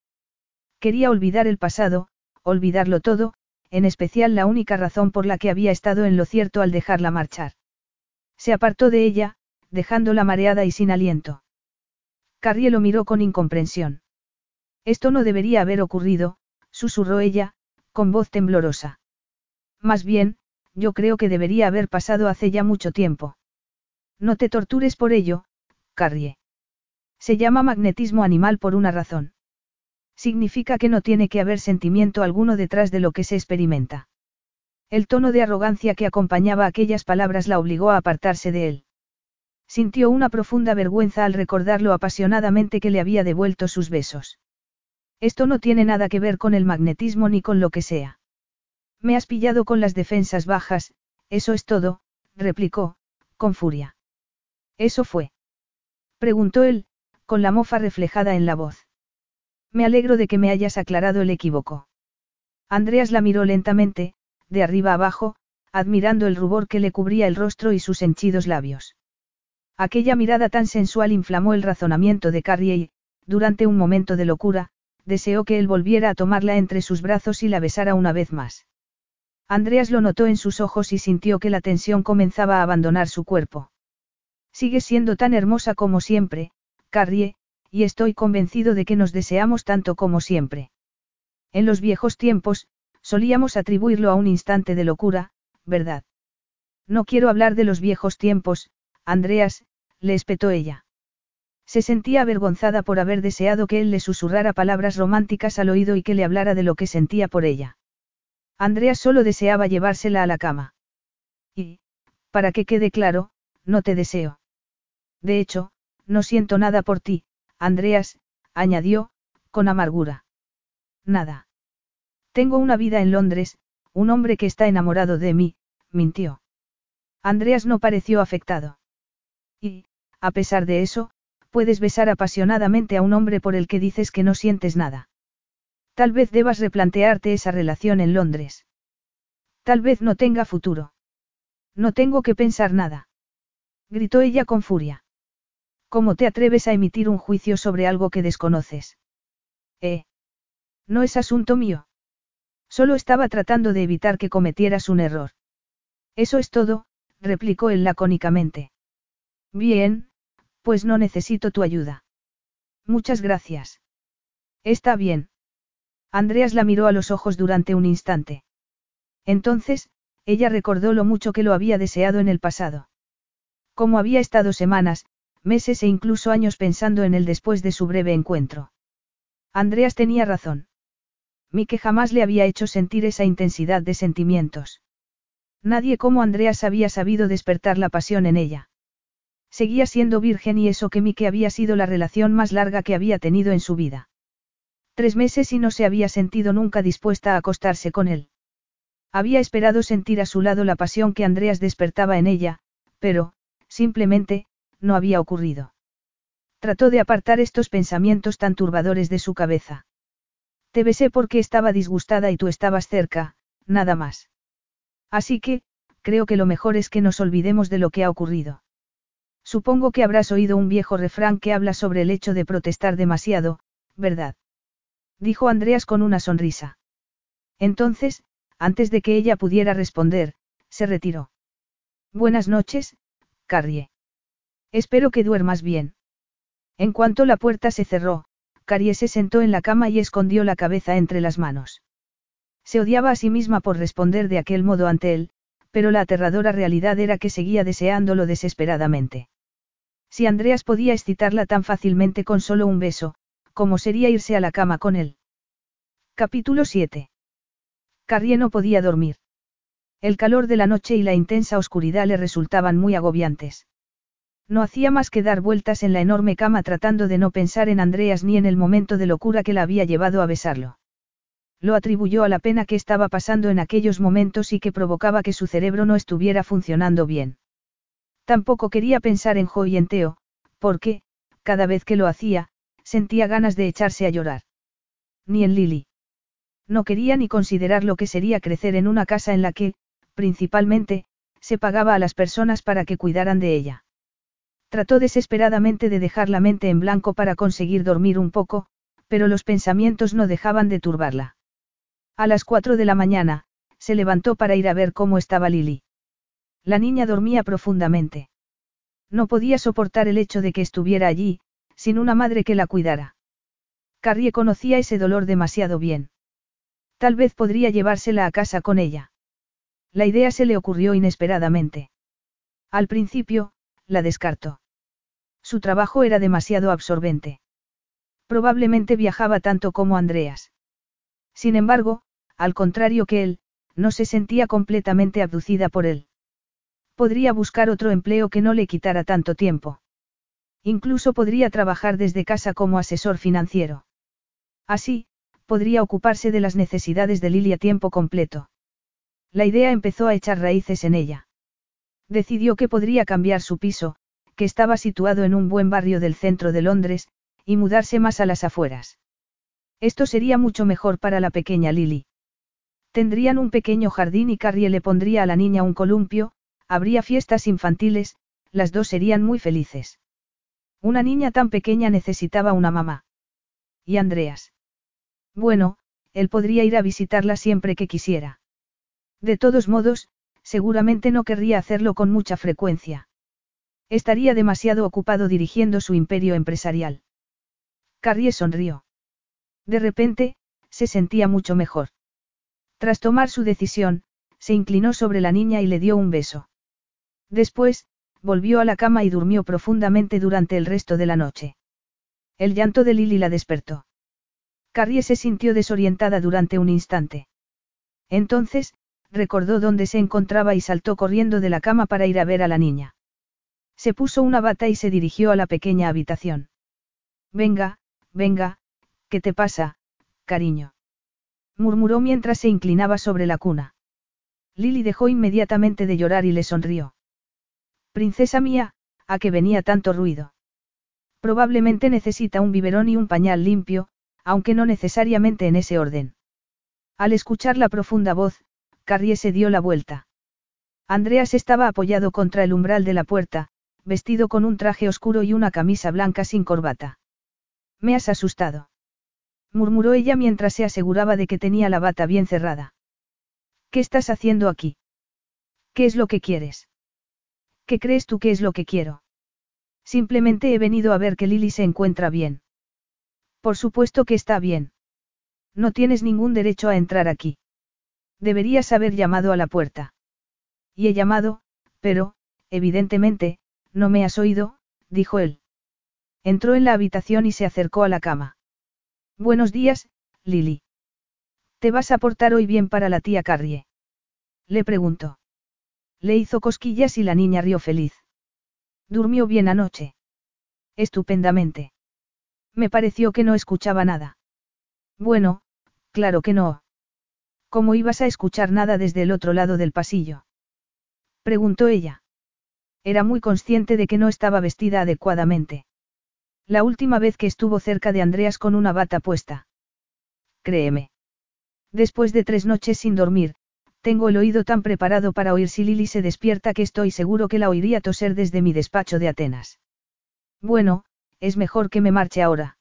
Quería olvidar el pasado, olvidarlo todo, en especial la única razón por la que había estado en lo cierto al dejarla marchar. Se apartó de ella, dejándola mareada y sin aliento. Carrie lo miró con incomprensión. Esto no debería haber ocurrido, susurró ella, con voz temblorosa. Más bien, yo creo que debería haber pasado hace ya mucho tiempo. No te tortures por ello, Carrie. Se llama magnetismo animal por una razón. Significa que no tiene que haber sentimiento alguno detrás de lo que se experimenta. El tono de arrogancia que acompañaba aquellas palabras la obligó a apartarse de él. Sintió una profunda vergüenza al recordar lo apasionadamente que le había devuelto sus besos. Esto no tiene nada que ver con el magnetismo ni con lo que sea. Me has pillado con las defensas bajas, eso es todo, replicó, con furia. ¿Eso fue? preguntó él, con la mofa reflejada en la voz. Me alegro de que me hayas aclarado el equívoco. Andreas la miró lentamente, de arriba abajo, admirando el rubor que le cubría el rostro y sus henchidos labios. Aquella mirada tan sensual inflamó el razonamiento de Carrie y, durante un momento de locura, deseó que él volviera a tomarla entre sus brazos y la besara una vez más. Andreas lo notó en sus ojos y sintió que la tensión comenzaba a abandonar su cuerpo. Sigues siendo tan hermosa como siempre, Carrie, y estoy convencido de que nos deseamos tanto como siempre. En los viejos tiempos, solíamos atribuirlo a un instante de locura, ¿verdad? No quiero hablar de los viejos tiempos, Andreas, le espetó ella. Se sentía avergonzada por haber deseado que él le susurrara palabras románticas al oído y que le hablara de lo que sentía por ella. Andreas solo deseaba llevársela a la cama. Y, para que quede claro, no te deseo. De hecho, no siento nada por ti, Andreas, añadió, con amargura. Nada. Tengo una vida en Londres, un hombre que está enamorado de mí, mintió. Andreas no pareció afectado. Y, a pesar de eso, puedes besar apasionadamente a un hombre por el que dices que no sientes nada. Tal vez debas replantearte esa relación en Londres. Tal vez no tenga futuro. No tengo que pensar nada. Gritó ella con furia. ¿Cómo te atreves a emitir un juicio sobre algo que desconoces? Eh. No es asunto mío. Solo estaba tratando de evitar que cometieras un error. Eso es todo, replicó él lacónicamente. Bien, pues no necesito tu ayuda. Muchas gracias. Está bien. Andreas la miró a los ojos durante un instante. Entonces, ella recordó lo mucho que lo había deseado en el pasado. Como había estado semanas, meses e incluso años pensando en él después de su breve encuentro. Andreas tenía razón. Mike jamás le había hecho sentir esa intensidad de sentimientos. Nadie como Andreas había sabido despertar la pasión en ella. Seguía siendo virgen y eso que Mike había sido la relación más larga que había tenido en su vida. Tres meses y no se había sentido nunca dispuesta a acostarse con él. Había esperado sentir a su lado la pasión que Andreas despertaba en ella, pero, simplemente, no había ocurrido. Trató de apartar estos pensamientos tan turbadores de su cabeza. Te besé porque estaba disgustada y tú estabas cerca, nada más. Así que, creo que lo mejor es que nos olvidemos de lo que ha ocurrido. Supongo que habrás oído un viejo refrán que habla sobre el hecho de protestar demasiado, ¿verdad? Dijo Andreas con una sonrisa. Entonces, antes de que ella pudiera responder, se retiró. Buenas noches, Carrie. Espero que duermas bien. En cuanto la puerta se cerró, Carrie se sentó en la cama y escondió la cabeza entre las manos. Se odiaba a sí misma por responder de aquel modo ante él, pero la aterradora realidad era que seguía deseándolo desesperadamente. Si Andreas podía excitarla tan fácilmente con solo un beso, ¿cómo sería irse a la cama con él? Capítulo 7. Carrie no podía dormir. El calor de la noche y la intensa oscuridad le resultaban muy agobiantes. No hacía más que dar vueltas en la enorme cama tratando de no pensar en Andreas ni en el momento de locura que la había llevado a besarlo. Lo atribuyó a la pena que estaba pasando en aquellos momentos y que provocaba que su cerebro no estuviera funcionando bien. Tampoco quería pensar en Jo y en Teo, porque, cada vez que lo hacía, sentía ganas de echarse a llorar. Ni en Lily. No quería ni considerar lo que sería crecer en una casa en la que, principalmente, se pagaba a las personas para que cuidaran de ella. Trató desesperadamente de dejar la mente en blanco para conseguir dormir un poco, pero los pensamientos no dejaban de turbarla. A las cuatro de la mañana, se levantó para ir a ver cómo estaba Lily. La niña dormía profundamente. No podía soportar el hecho de que estuviera allí, sin una madre que la cuidara. Carrie conocía ese dolor demasiado bien. Tal vez podría llevársela a casa con ella. La idea se le ocurrió inesperadamente. Al principio, la descartó. Su trabajo era demasiado absorbente. Probablemente viajaba tanto como Andreas. Sin embargo, al contrario que él, no se sentía completamente abducida por él. Podría buscar otro empleo que no le quitara tanto tiempo. Incluso podría trabajar desde casa como asesor financiero. Así, podría ocuparse de las necesidades de Lily a tiempo completo. La idea empezó a echar raíces en ella. Decidió que podría cambiar su piso, que estaba situado en un buen barrio del centro de Londres, y mudarse más a las afueras. Esto sería mucho mejor para la pequeña Lily. Tendrían un pequeño jardín y Carrie le pondría a la niña un columpio, Habría fiestas infantiles, las dos serían muy felices. Una niña tan pequeña necesitaba una mamá. ¿Y Andreas? Bueno, él podría ir a visitarla siempre que quisiera. De todos modos, seguramente no querría hacerlo con mucha frecuencia. Estaría demasiado ocupado dirigiendo su imperio empresarial. Carrie sonrió. De repente, se sentía mucho mejor. Tras tomar su decisión, se inclinó sobre la niña y le dio un beso. Después, volvió a la cama y durmió profundamente durante el resto de la noche. El llanto de Lily la despertó. Carrie se sintió desorientada durante un instante. Entonces, recordó dónde se encontraba y saltó corriendo de la cama para ir a ver a la niña. Se puso una bata y se dirigió a la pequeña habitación. Venga, venga, ¿qué te pasa, cariño? murmuró mientras se inclinaba sobre la cuna. Lily dejó inmediatamente de llorar y le sonrió. Princesa mía, ¿a qué venía tanto ruido? Probablemente necesita un biberón y un pañal limpio, aunque no necesariamente en ese orden. Al escuchar la profunda voz, Carrie se dio la vuelta. Andreas estaba apoyado contra el umbral de la puerta, vestido con un traje oscuro y una camisa blanca sin corbata. Me has asustado. murmuró ella mientras se aseguraba de que tenía la bata bien cerrada. ¿Qué estás haciendo aquí? ¿Qué es lo que quieres? ¿Qué crees tú que es lo que quiero? Simplemente he venido a ver que Lily se encuentra bien. Por supuesto que está bien. No tienes ningún derecho a entrar aquí. Deberías haber llamado a la puerta. Y he llamado, pero, evidentemente, no me has oído, dijo él. Entró en la habitación y se acercó a la cama. Buenos días, Lily. ¿Te vas a portar hoy bien para la tía Carrie? Le preguntó. Le hizo cosquillas y la niña rió feliz. Durmió bien anoche. Estupendamente. Me pareció que no escuchaba nada. Bueno, claro que no. ¿Cómo ibas a escuchar nada desde el otro lado del pasillo? Preguntó ella. Era muy consciente de que no estaba vestida adecuadamente. La última vez que estuvo cerca de Andreas con una bata puesta. Créeme. Después de tres noches sin dormir, tengo el oído tan preparado para oír si Lily se despierta que estoy seguro que la oiría toser desde mi despacho de Atenas. Bueno, es mejor que me marche ahora.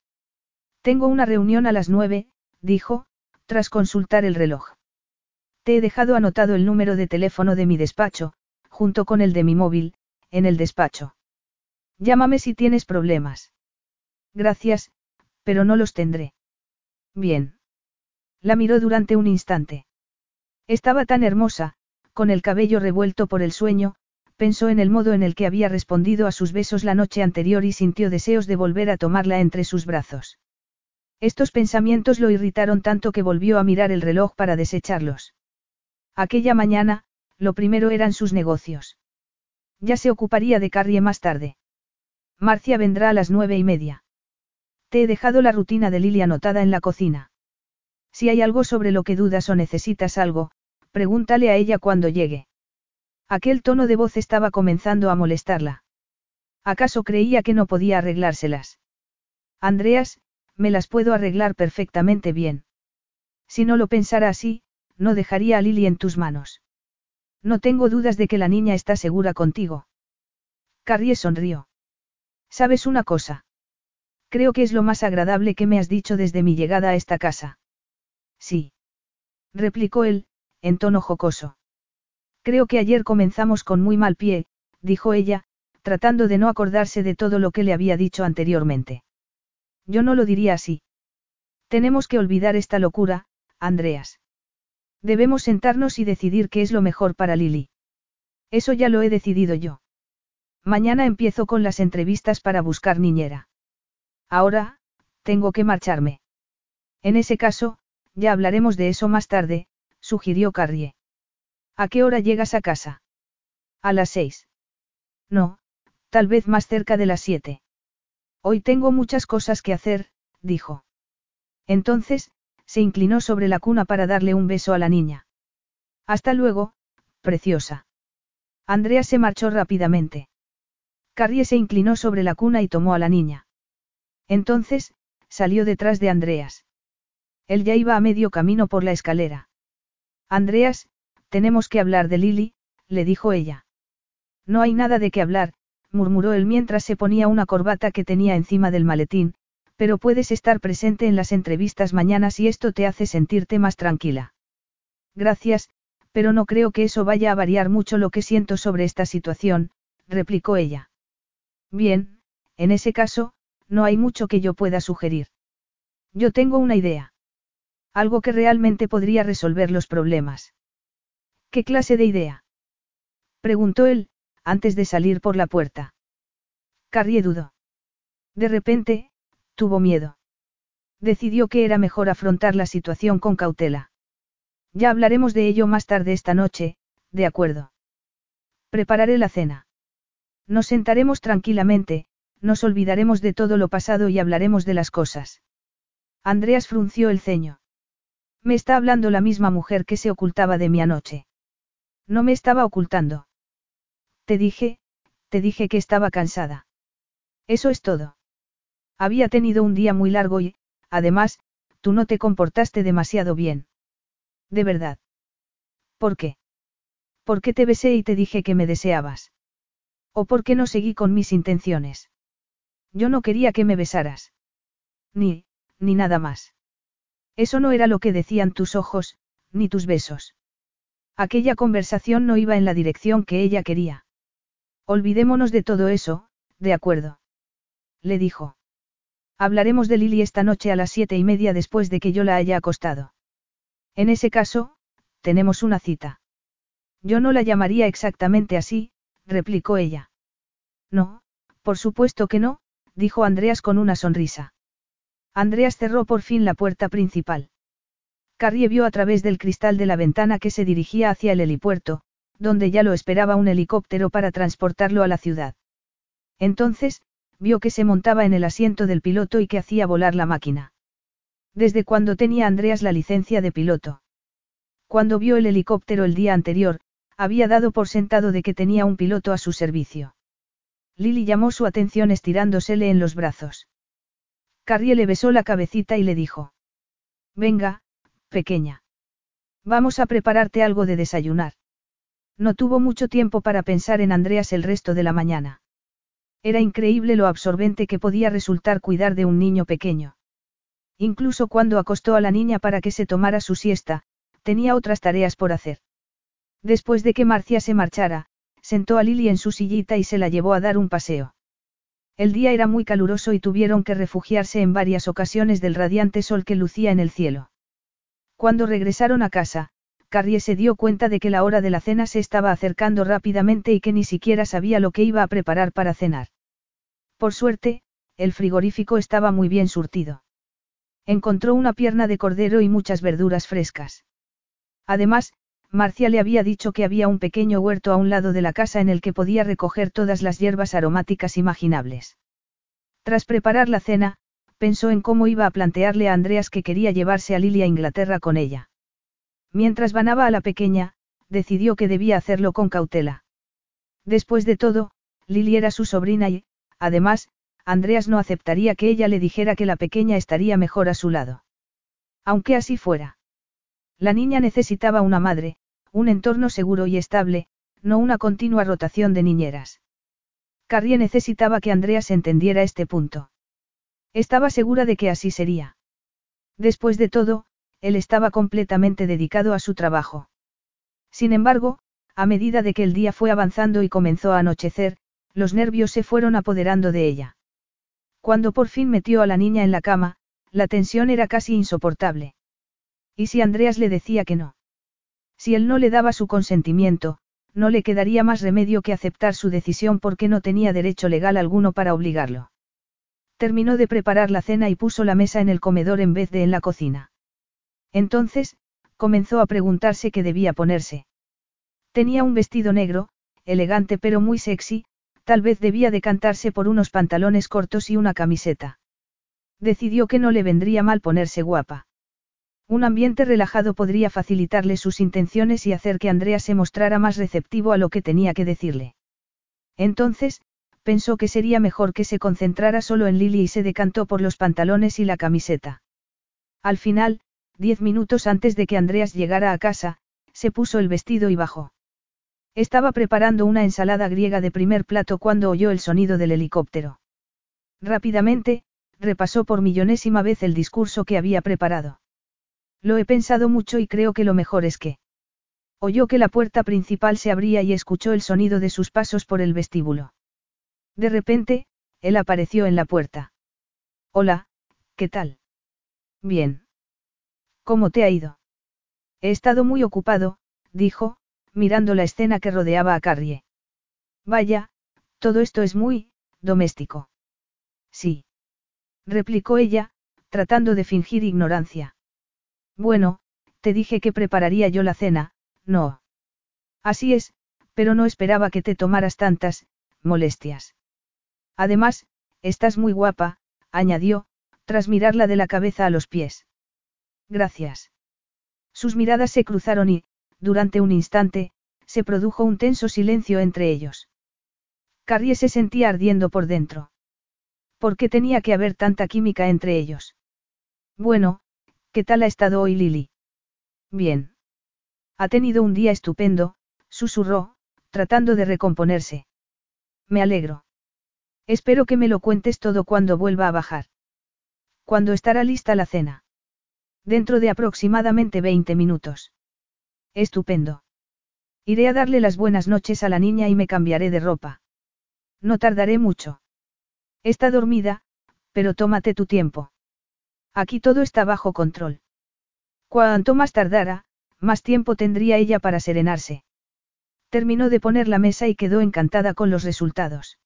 Tengo una reunión a las nueve, dijo, tras consultar el reloj. Te he dejado anotado el número de teléfono de mi despacho, junto con el de mi móvil, en el despacho. Llámame si tienes problemas. Gracias, pero no los tendré. Bien. La miró durante un instante. Estaba tan hermosa, con el cabello revuelto por el sueño, pensó en el modo en el que había respondido a sus besos la noche anterior y sintió deseos de volver a tomarla entre sus brazos. Estos pensamientos lo irritaron tanto que volvió a mirar el reloj para desecharlos. Aquella mañana, lo primero eran sus negocios. Ya se ocuparía de Carrie más tarde. Marcia vendrá a las nueve y media. Te he dejado la rutina de Lily anotada en la cocina. Si hay algo sobre lo que dudas o necesitas algo, pregúntale a ella cuando llegue. Aquel tono de voz estaba comenzando a molestarla. ¿Acaso creía que no podía arreglárselas? Andreas, me las puedo arreglar perfectamente bien. Si no lo pensara así, no dejaría a Lily en tus manos. No tengo dudas de que la niña está segura contigo. Carrie sonrió. ¿Sabes una cosa? Creo que es lo más agradable que me has dicho desde mi llegada a esta casa. Sí. Replicó él, en tono jocoso. Creo que ayer comenzamos con muy mal pie, dijo ella, tratando de no acordarse de todo lo que le había dicho anteriormente. Yo no lo diría así. Tenemos que olvidar esta locura, Andreas. Debemos sentarnos y decidir qué es lo mejor para Lily. Eso ya lo he decidido yo. Mañana empiezo con las entrevistas para buscar niñera. Ahora, tengo que marcharme. En ese caso, ya hablaremos de eso más tarde, sugirió Carrie. ¿A qué hora llegas a casa? A las seis. No, tal vez más cerca de las siete. Hoy tengo muchas cosas que hacer, dijo. Entonces, se inclinó sobre la cuna para darle un beso a la niña. Hasta luego, preciosa. Andrea se marchó rápidamente. Carrie se inclinó sobre la cuna y tomó a la niña. Entonces, salió detrás de Andreas. Él ya iba a medio camino por la escalera. Andreas, tenemos que hablar de Lily, le dijo ella. No hay nada de qué hablar, murmuró él mientras se ponía una corbata que tenía encima del maletín, pero puedes estar presente en las entrevistas mañana si esto te hace sentirte más tranquila. Gracias, pero no creo que eso vaya a variar mucho lo que siento sobre esta situación, replicó ella. Bien, en ese caso, no hay mucho que yo pueda sugerir. Yo tengo una idea. Algo que realmente podría resolver los problemas. ¿Qué clase de idea? Preguntó él, antes de salir por la puerta. Carrie dudó. De repente, tuvo miedo. Decidió que era mejor afrontar la situación con cautela. Ya hablaremos de ello más tarde esta noche, de acuerdo. Prepararé la cena. Nos sentaremos tranquilamente, nos olvidaremos de todo lo pasado y hablaremos de las cosas. Andreas frunció el ceño. Me está hablando la misma mujer que se ocultaba de mí anoche. No me estaba ocultando. Te dije, te dije que estaba cansada. Eso es todo. Había tenido un día muy largo y, además, tú no te comportaste demasiado bien. De verdad. ¿Por qué? ¿Por qué te besé y te dije que me deseabas? ¿O por qué no seguí con mis intenciones? Yo no quería que me besaras. Ni, ni nada más. Eso no era lo que decían tus ojos, ni tus besos. Aquella conversación no iba en la dirección que ella quería. Olvidémonos de todo eso, de acuerdo. Le dijo. Hablaremos de Lily esta noche a las siete y media después de que yo la haya acostado. En ese caso, tenemos una cita. Yo no la llamaría exactamente así, replicó ella. No, por supuesto que no, dijo Andreas con una sonrisa. Andreas cerró por fin la puerta principal. Carrie vio a través del cristal de la ventana que se dirigía hacia el helipuerto, donde ya lo esperaba un helicóptero para transportarlo a la ciudad. Entonces, vio que se montaba en el asiento del piloto y que hacía volar la máquina. ¿Desde cuándo tenía Andreas la licencia de piloto? Cuando vio el helicóptero el día anterior, había dado por sentado de que tenía un piloto a su servicio. Lily llamó su atención estirándosele en los brazos. Carrie le besó la cabecita y le dijo. Venga, pequeña. Vamos a prepararte algo de desayunar. No tuvo mucho tiempo para pensar en Andreas el resto de la mañana. Era increíble lo absorbente que podía resultar cuidar de un niño pequeño. Incluso cuando acostó a la niña para que se tomara su siesta, tenía otras tareas por hacer. Después de que Marcia se marchara, sentó a Lily en su sillita y se la llevó a dar un paseo. El día era muy caluroso y tuvieron que refugiarse en varias ocasiones del radiante sol que lucía en el cielo. Cuando regresaron a casa, Carrie se dio cuenta de que la hora de la cena se estaba acercando rápidamente y que ni siquiera sabía lo que iba a preparar para cenar. Por suerte, el frigorífico estaba muy bien surtido. Encontró una pierna de cordero y muchas verduras frescas. Además, Marcia le había dicho que había un pequeño huerto a un lado de la casa en el que podía recoger todas las hierbas aromáticas imaginables. Tras preparar la cena, pensó en cómo iba a plantearle a Andreas que quería llevarse a Lily a Inglaterra con ella. Mientras vanaba a la pequeña, decidió que debía hacerlo con cautela. Después de todo, Lily era su sobrina y, además, Andreas no aceptaría que ella le dijera que la pequeña estaría mejor a su lado. Aunque así fuera. La niña necesitaba una madre, un entorno seguro y estable, no una continua rotación de niñeras. Carrie necesitaba que Andreas entendiera este punto. Estaba segura de que así sería. Después de todo, él estaba completamente dedicado a su trabajo. Sin embargo, a medida de que el día fue avanzando y comenzó a anochecer, los nervios se fueron apoderando de ella. Cuando por fin metió a la niña en la cama, la tensión era casi insoportable. ¿Y si Andreas le decía que no? Si él no le daba su consentimiento, no le quedaría más remedio que aceptar su decisión porque no tenía derecho legal alguno para obligarlo. Terminó de preparar la cena y puso la mesa en el comedor en vez de en la cocina. Entonces, comenzó a preguntarse qué debía ponerse. Tenía un vestido negro, elegante pero muy sexy, tal vez debía decantarse por unos pantalones cortos y una camiseta. Decidió que no le vendría mal ponerse guapa. Un ambiente relajado podría facilitarle sus intenciones y hacer que Andrea se mostrara más receptivo a lo que tenía que decirle. Entonces, pensó que sería mejor que se concentrara solo en Lily y se decantó por los pantalones y la camiseta. Al final, diez minutos antes de que Andreas llegara a casa, se puso el vestido y bajó. Estaba preparando una ensalada griega de primer plato cuando oyó el sonido del helicóptero. Rápidamente, repasó por millonésima vez el discurso que había preparado. Lo he pensado mucho y creo que lo mejor es que... Oyó que la puerta principal se abría y escuchó el sonido de sus pasos por el vestíbulo. De repente, él apareció en la puerta. Hola, ¿qué tal? Bien. ¿Cómo te ha ido? He estado muy ocupado, dijo, mirando la escena que rodeaba a Carrie. Vaya, todo esto es muy, doméstico. Sí. Replicó ella, tratando de fingir ignorancia. Bueno, te dije que prepararía yo la cena, no. Así es, pero no esperaba que te tomaras tantas, molestias. Además, estás muy guapa, añadió, tras mirarla de la cabeza a los pies. Gracias. Sus miradas se cruzaron y, durante un instante, se produjo un tenso silencio entre ellos. Carrie se sentía ardiendo por dentro. ¿Por qué tenía que haber tanta química entre ellos? Bueno, ¿qué tal ha estado hoy Lily? Bien. Ha tenido un día estupendo, susurró, tratando de recomponerse. Me alegro. Espero que me lo cuentes todo cuando vuelva a bajar. ¿Cuándo estará lista la cena? Dentro de aproximadamente 20 minutos. Estupendo. Iré a darle las buenas noches a la niña y me cambiaré de ropa. No tardaré mucho. Está dormida, pero tómate tu tiempo. Aquí todo está bajo control. Cuanto más tardara, más tiempo tendría ella para serenarse. Terminó de poner la mesa y quedó encantada con los resultados.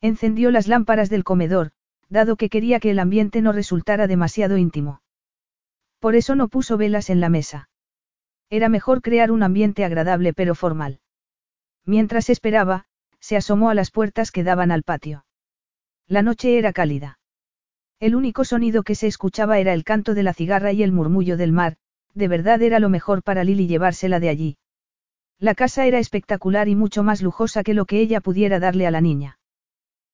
Encendió las lámparas del comedor, dado que quería que el ambiente no resultara demasiado íntimo. Por eso no puso velas en la mesa. Era mejor crear un ambiente agradable pero formal. Mientras esperaba, se asomó a las puertas que daban al patio. La noche era cálida. El único sonido que se escuchaba era el canto de la cigarra y el murmullo del mar, de verdad era lo mejor para Lily llevársela de allí. La casa era espectacular y mucho más lujosa que lo que ella pudiera darle a la niña.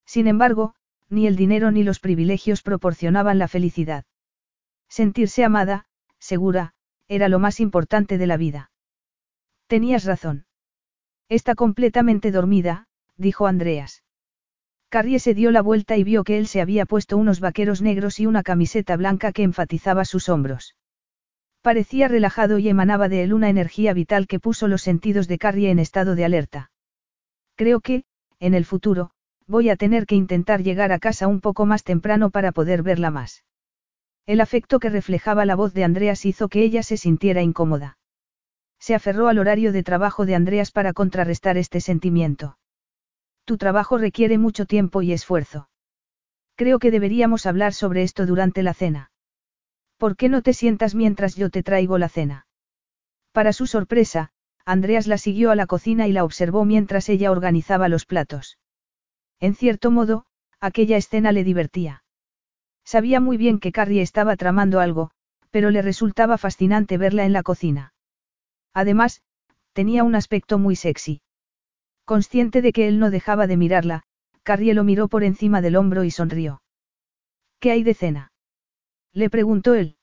Sin embargo, ni el dinero ni los privilegios proporcionaban la felicidad. Sentirse amada, segura, era lo más importante de la vida. Tenías razón. Está completamente dormida, dijo Andreas. Carrie se dio la vuelta y vio que él se había puesto unos vaqueros negros y una camiseta blanca que enfatizaba sus hombros. Parecía relajado y emanaba de él una energía vital que puso los sentidos de Carrie en estado de alerta. Creo que, en el futuro, voy a tener que intentar llegar a casa un poco más temprano para poder verla más. El afecto que reflejaba la voz de Andreas hizo que ella se sintiera incómoda. Se aferró al horario de trabajo de Andreas para contrarrestar este sentimiento. Tu trabajo requiere mucho tiempo y esfuerzo. Creo que deberíamos hablar sobre esto durante la cena. ¿Por qué no te sientas mientras yo te traigo la cena? Para su sorpresa, Andreas la siguió a la cocina y la observó mientras ella organizaba los platos. En cierto modo, aquella escena le divertía. Sabía muy bien que Carrie estaba tramando algo, pero le resultaba fascinante verla en la cocina. Además, tenía un aspecto muy sexy. Consciente de que él no dejaba de mirarla, Carrie lo miró por encima del hombro y sonrió. ¿Qué hay de cena? Le preguntó él.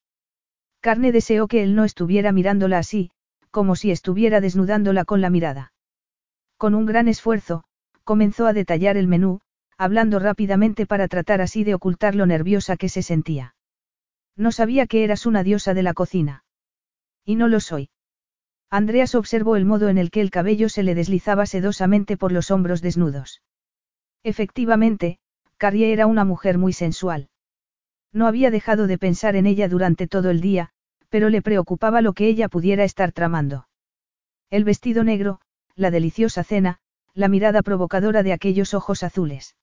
Carne deseó que él no estuviera mirándola así, como si estuviera desnudándola con la mirada. Con un gran esfuerzo, comenzó a detallar el menú, hablando rápidamente para tratar así de ocultar lo nerviosa que se sentía. No sabía que eras una diosa de la cocina. Y no lo soy. Andreas observó el modo en el que el cabello se le deslizaba sedosamente por los hombros desnudos. Efectivamente, Carrie era una mujer muy sensual. No había dejado de pensar en ella durante todo el día, pero le preocupaba lo que ella pudiera estar tramando. El vestido negro, la deliciosa cena, la mirada provocadora de aquellos ojos azules.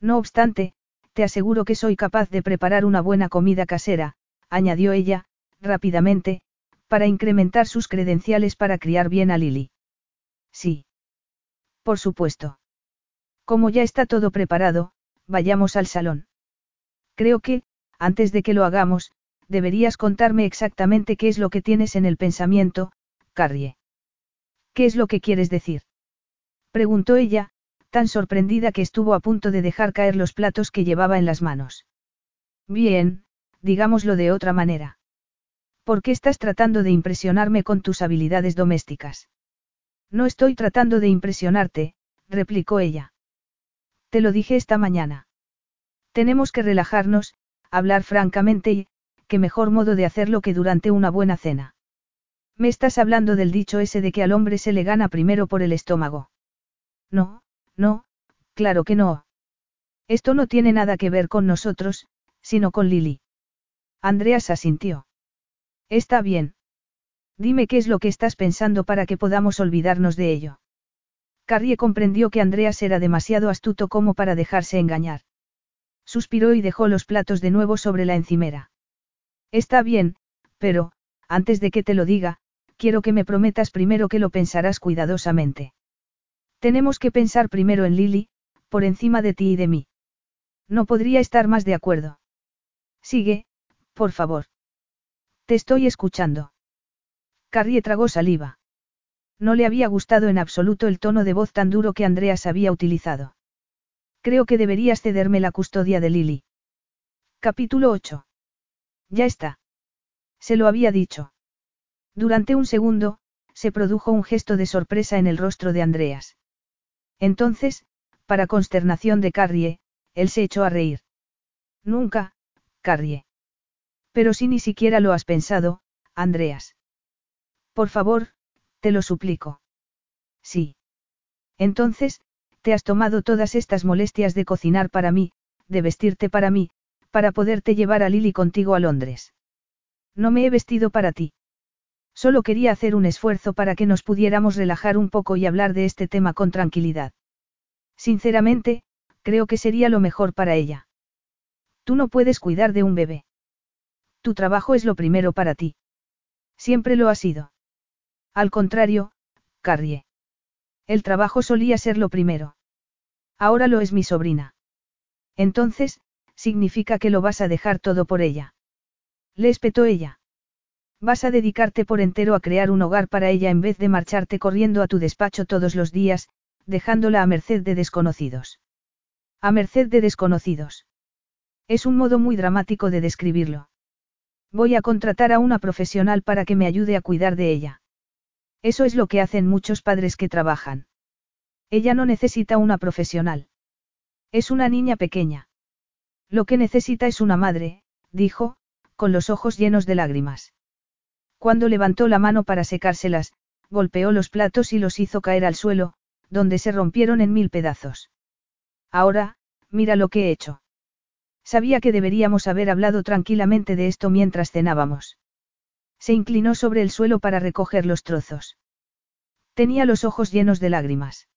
No obstante, te aseguro que soy capaz de preparar una buena comida casera, añadió ella, rápidamente, para incrementar sus credenciales para criar bien a Lily. Sí. Por supuesto. Como ya está todo preparado, vayamos al salón. Creo que, antes de que lo hagamos, deberías contarme exactamente qué es lo que tienes en el pensamiento, Carrie. ¿Qué es lo que quieres decir? Preguntó ella, tan sorprendida que estuvo a punto de dejar caer los platos que llevaba en las manos. Bien, digámoslo de otra manera. ¿Por qué estás tratando de impresionarme con tus habilidades domésticas? No estoy tratando de impresionarte, replicó ella. Te lo dije esta mañana. Tenemos que relajarnos, hablar francamente y, qué mejor modo de hacerlo que durante una buena cena. Me estás hablando del dicho ese de que al hombre se le gana primero por el estómago. No, no, claro que no. Esto no tiene nada que ver con nosotros, sino con Lily. Andreas asintió. Está bien. Dime qué es lo que estás pensando para que podamos olvidarnos de ello. Carrie comprendió que Andreas era demasiado astuto como para dejarse engañar. Suspiró y dejó los platos de nuevo sobre la encimera. Está bien, pero, antes de que te lo diga, quiero que me prometas primero que lo pensarás cuidadosamente. Tenemos que pensar primero en Lily, por encima de ti y de mí. No podría estar más de acuerdo. Sigue, por favor. Te estoy escuchando. Carrie tragó saliva. No le había gustado en absoluto el tono de voz tan duro que Andreas había utilizado. Creo que deberías cederme la custodia de Lily. Capítulo 8. Ya está. Se lo había dicho. Durante un segundo, se produjo un gesto de sorpresa en el rostro de Andreas. Entonces, para consternación de Carrie, él se echó a reír. Nunca, Carrie. Pero si ni siquiera lo has pensado, Andreas. Por favor, te lo suplico. Sí. Entonces, te has tomado todas estas molestias de cocinar para mí, de vestirte para mí, para poderte llevar a Lily contigo a Londres. No me he vestido para ti. Solo quería hacer un esfuerzo para que nos pudiéramos relajar un poco y hablar de este tema con tranquilidad. Sinceramente, creo que sería lo mejor para ella. Tú no puedes cuidar de un bebé. Tu trabajo es lo primero para ti. Siempre lo ha sido. Al contrario, Carrie. El trabajo solía ser lo primero. Ahora lo es mi sobrina. Entonces, significa que lo vas a dejar todo por ella. Le espetó ella. Vas a dedicarte por entero a crear un hogar para ella en vez de marcharte corriendo a tu despacho todos los días, dejándola a merced de desconocidos. A merced de desconocidos. Es un modo muy dramático de describirlo. Voy a contratar a una profesional para que me ayude a cuidar de ella. Eso es lo que hacen muchos padres que trabajan. Ella no necesita una profesional. Es una niña pequeña. Lo que necesita es una madre, dijo, con los ojos llenos de lágrimas. Cuando levantó la mano para secárselas, golpeó los platos y los hizo caer al suelo, donde se rompieron en mil pedazos. Ahora, mira lo que he hecho. Sabía que deberíamos haber hablado tranquilamente de esto mientras cenábamos. Se inclinó sobre el suelo para recoger los trozos. Tenía los ojos llenos de lágrimas.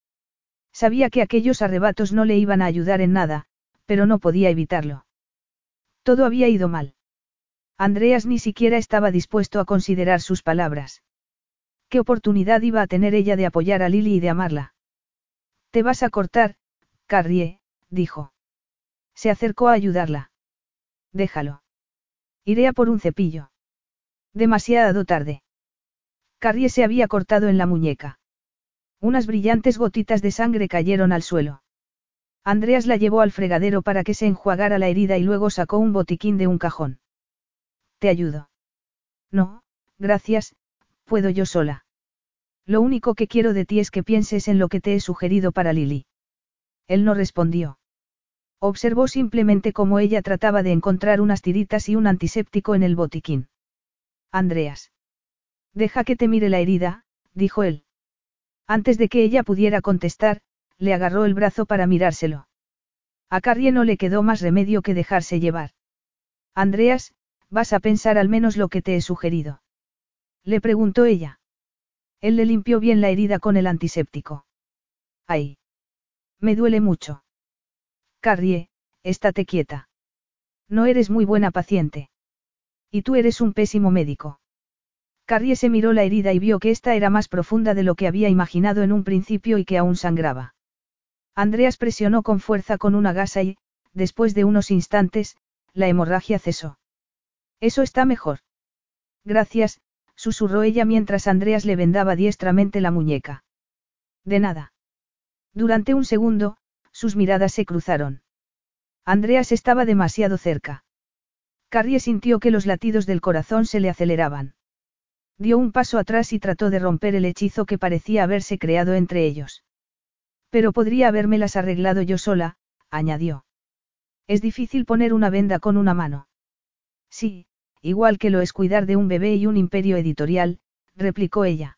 Sabía que aquellos arrebatos no le iban a ayudar en nada, pero no podía evitarlo. Todo había ido mal. Andreas ni siquiera estaba dispuesto a considerar sus palabras. ¿Qué oportunidad iba a tener ella de apoyar a Lily y de amarla? Te vas a cortar, Carrie, dijo. Se acercó a ayudarla. Déjalo. Iré a por un cepillo. Demasiado tarde. Carrie se había cortado en la muñeca. Unas brillantes gotitas de sangre cayeron al suelo. Andreas la llevó al fregadero para que se enjuagara la herida y luego sacó un botiquín de un cajón. ¿Te ayudo? No, gracias, puedo yo sola. Lo único que quiero de ti es que pienses en lo que te he sugerido para Lily. Él no respondió. Observó simplemente cómo ella trataba de encontrar unas tiritas y un antiséptico en el botiquín. Andreas. Deja que te mire la herida, dijo él. Antes de que ella pudiera contestar, le agarró el brazo para mirárselo. A Carrie no le quedó más remedio que dejarse llevar. Andreas, Vas a pensar al menos lo que te he sugerido. Le preguntó ella. Él le limpió bien la herida con el antiséptico. Ay. Me duele mucho. Carrie, estate quieta. No eres muy buena paciente. Y tú eres un pésimo médico. Carrie se miró la herida y vio que esta era más profunda de lo que había imaginado en un principio y que aún sangraba. Andreas presionó con fuerza con una gasa y, después de unos instantes, la hemorragia cesó. Eso está mejor. Gracias, susurró ella mientras Andreas le vendaba diestramente la muñeca. De nada. Durante un segundo, sus miradas se cruzaron. Andreas estaba demasiado cerca. Carrie sintió que los latidos del corazón se le aceleraban. Dio un paso atrás y trató de romper el hechizo que parecía haberse creado entre ellos. Pero podría habérmelas arreglado yo sola, añadió. Es difícil poner una venda con una mano. Sí, igual que lo es cuidar de un bebé y un imperio editorial, replicó ella.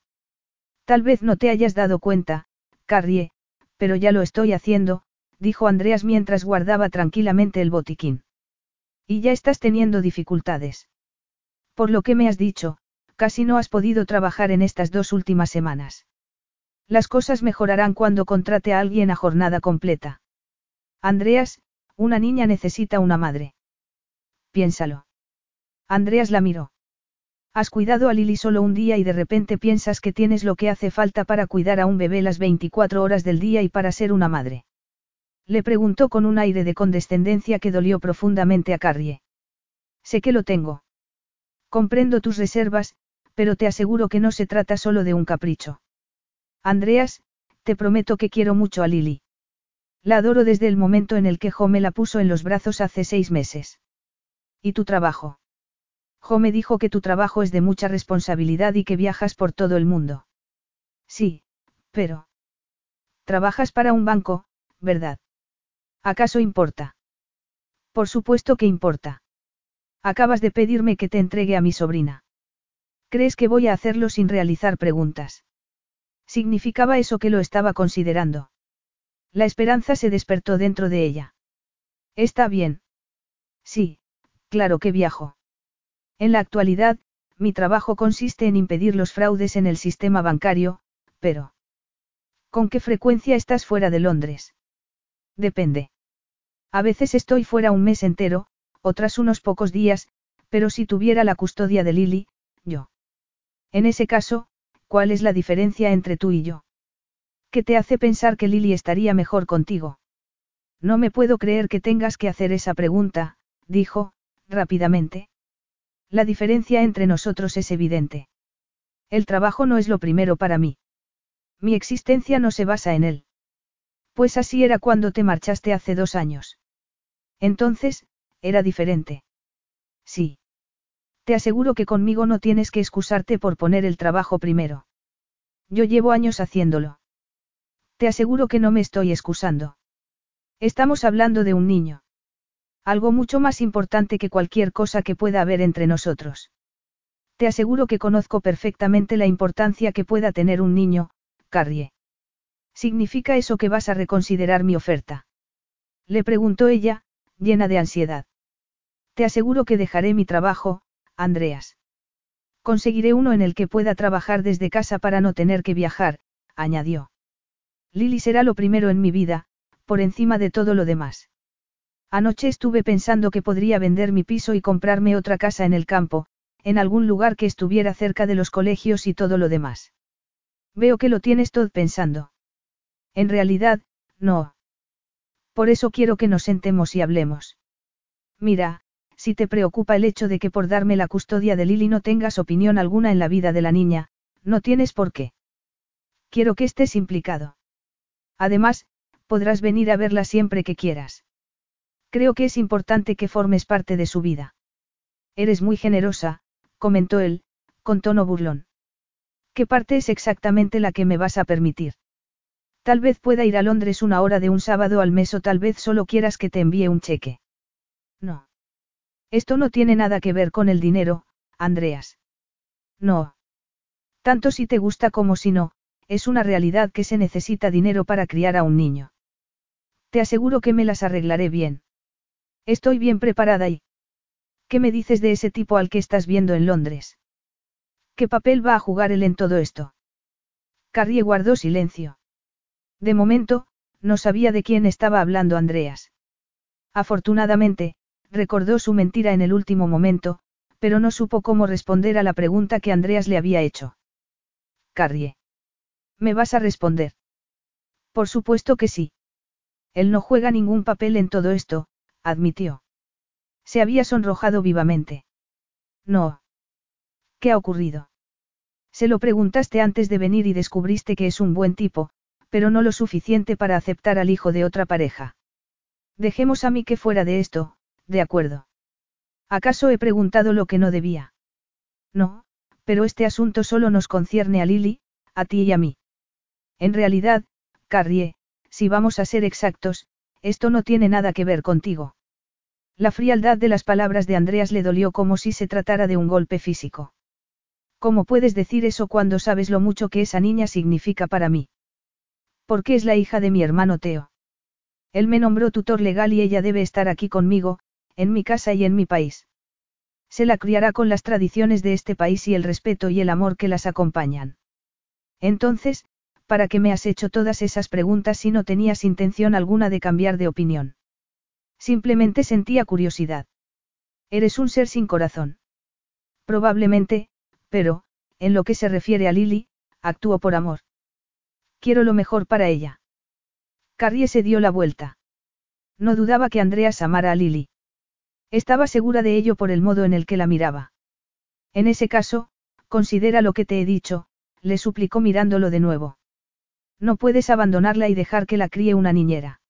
Tal vez no te hayas dado cuenta, Carrie, pero ya lo estoy haciendo, dijo Andreas mientras guardaba tranquilamente el botiquín. Y ya estás teniendo dificultades. Por lo que me has dicho, casi no has podido trabajar en estas dos últimas semanas. Las cosas mejorarán cuando contrate a alguien a jornada completa. Andreas, una niña necesita una madre. Piénsalo. Andreas la miró. Has cuidado a Lily solo un día y de repente piensas que tienes lo que hace falta para cuidar a un bebé las 24 horas del día y para ser una madre. Le preguntó con un aire de condescendencia que dolió profundamente a Carrie. Sé que lo tengo. Comprendo tus reservas, pero te aseguro que no se trata solo de un capricho. Andreas, te prometo que quiero mucho a Lily. La adoro desde el momento en el que Jo me la puso en los brazos hace seis meses. ¿Y tu trabajo? Jo me dijo que tu trabajo es de mucha responsabilidad y que viajas por todo el mundo. Sí, pero... Trabajas para un banco, ¿verdad? ¿Acaso importa? Por supuesto que importa. Acabas de pedirme que te entregue a mi sobrina. ¿Crees que voy a hacerlo sin realizar preguntas? Significaba eso que lo estaba considerando. La esperanza se despertó dentro de ella. Está bien. Sí, claro que viajo. En la actualidad, mi trabajo consiste en impedir los fraudes en el sistema bancario, pero... ¿Con qué frecuencia estás fuera de Londres? Depende. A veces estoy fuera un mes entero, otras unos pocos días, pero si tuviera la custodia de Lily, yo. En ese caso, ¿cuál es la diferencia entre tú y yo? ¿Qué te hace pensar que Lily estaría mejor contigo? No me puedo creer que tengas que hacer esa pregunta, dijo, rápidamente. La diferencia entre nosotros es evidente. El trabajo no es lo primero para mí. Mi existencia no se basa en él. Pues así era cuando te marchaste hace dos años. Entonces, era diferente. Sí. Te aseguro que conmigo no tienes que excusarte por poner el trabajo primero. Yo llevo años haciéndolo. Te aseguro que no me estoy excusando. Estamos hablando de un niño. Algo mucho más importante que cualquier cosa que pueda haber entre nosotros. Te aseguro que conozco perfectamente la importancia que pueda tener un niño, Carrie. ¿Significa eso que vas a reconsiderar mi oferta? Le preguntó ella, llena de ansiedad. Te aseguro que dejaré mi trabajo, Andreas. Conseguiré uno en el que pueda trabajar desde casa para no tener que viajar, añadió. Lily será lo primero en mi vida, por encima de todo lo demás. Anoche estuve pensando que podría vender mi piso y comprarme otra casa en el campo, en algún lugar que estuviera cerca de los colegios y todo lo demás. Veo que lo tienes todo pensando. En realidad, no. Por eso quiero que nos sentemos y hablemos. Mira, si te preocupa el hecho de que por darme la custodia de Lily no tengas opinión alguna en la vida de la niña, no tienes por qué. Quiero que estés implicado. Además, podrás venir a verla siempre que quieras. Creo que es importante que formes parte de su vida. Eres muy generosa, comentó él, con tono burlón. ¿Qué parte es exactamente la que me vas a permitir? Tal vez pueda ir a Londres una hora de un sábado al mes o tal vez solo quieras que te envíe un cheque. No. Esto no tiene nada que ver con el dinero, Andreas. No. Tanto si te gusta como si no, es una realidad que se necesita dinero para criar a un niño. Te aseguro que me las arreglaré bien. Estoy bien preparada y... ¿Qué me dices de ese tipo al que estás viendo en Londres? ¿Qué papel va a jugar él en todo esto? Carrie guardó silencio. De momento, no sabía de quién estaba hablando Andreas. Afortunadamente, recordó su mentira en el último momento, pero no supo cómo responder a la pregunta que Andreas le había hecho. Carrie. ¿Me vas a responder? Por supuesto que sí. Él no juega ningún papel en todo esto, admitió. Se había sonrojado vivamente. No. ¿Qué ha ocurrido? Se lo preguntaste antes de venir y descubriste que es un buen tipo, pero no lo suficiente para aceptar al hijo de otra pareja. Dejemos a mí que fuera de esto, de acuerdo. ¿Acaso he preguntado lo que no debía? No, pero este asunto solo nos concierne a Lily, a ti y a mí. En realidad, Carrie, si vamos a ser exactos, esto no tiene nada que ver contigo. La frialdad de las palabras de Andreas le dolió como si se tratara de un golpe físico. ¿Cómo puedes decir eso cuando sabes lo mucho que esa niña significa para mí? Porque es la hija de mi hermano Teo. Él me nombró tutor legal y ella debe estar aquí conmigo, en mi casa y en mi país. Se la criará con las tradiciones de este país y el respeto y el amor que las acompañan. Entonces, ¿para qué me has hecho todas esas preguntas si no tenías intención alguna de cambiar de opinión? Simplemente sentía curiosidad. Eres un ser sin corazón. Probablemente, pero, en lo que se refiere a Lily, actúo por amor. Quiero lo mejor para ella. Carrie se dio la vuelta. No dudaba que Andreas amara a Lily. Estaba segura de ello por el modo en el que la miraba. En ese caso, considera lo que te he dicho, le suplicó mirándolo de nuevo. No puedes abandonarla y dejar que la críe una niñera.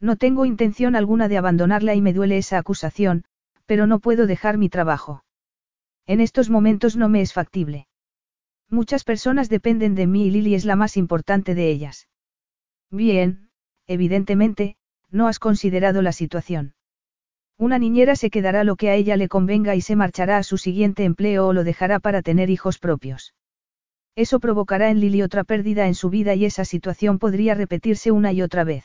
No tengo intención alguna de abandonarla y me duele esa acusación, pero no puedo dejar mi trabajo. En estos momentos no me es factible. Muchas personas dependen de mí y Lily es la más importante de ellas. Bien, evidentemente, no has considerado la situación. Una niñera se quedará lo que a ella le convenga y se marchará a su siguiente empleo o lo dejará para tener hijos propios. Eso provocará en Lily otra pérdida en su vida y esa situación podría repetirse una y otra vez.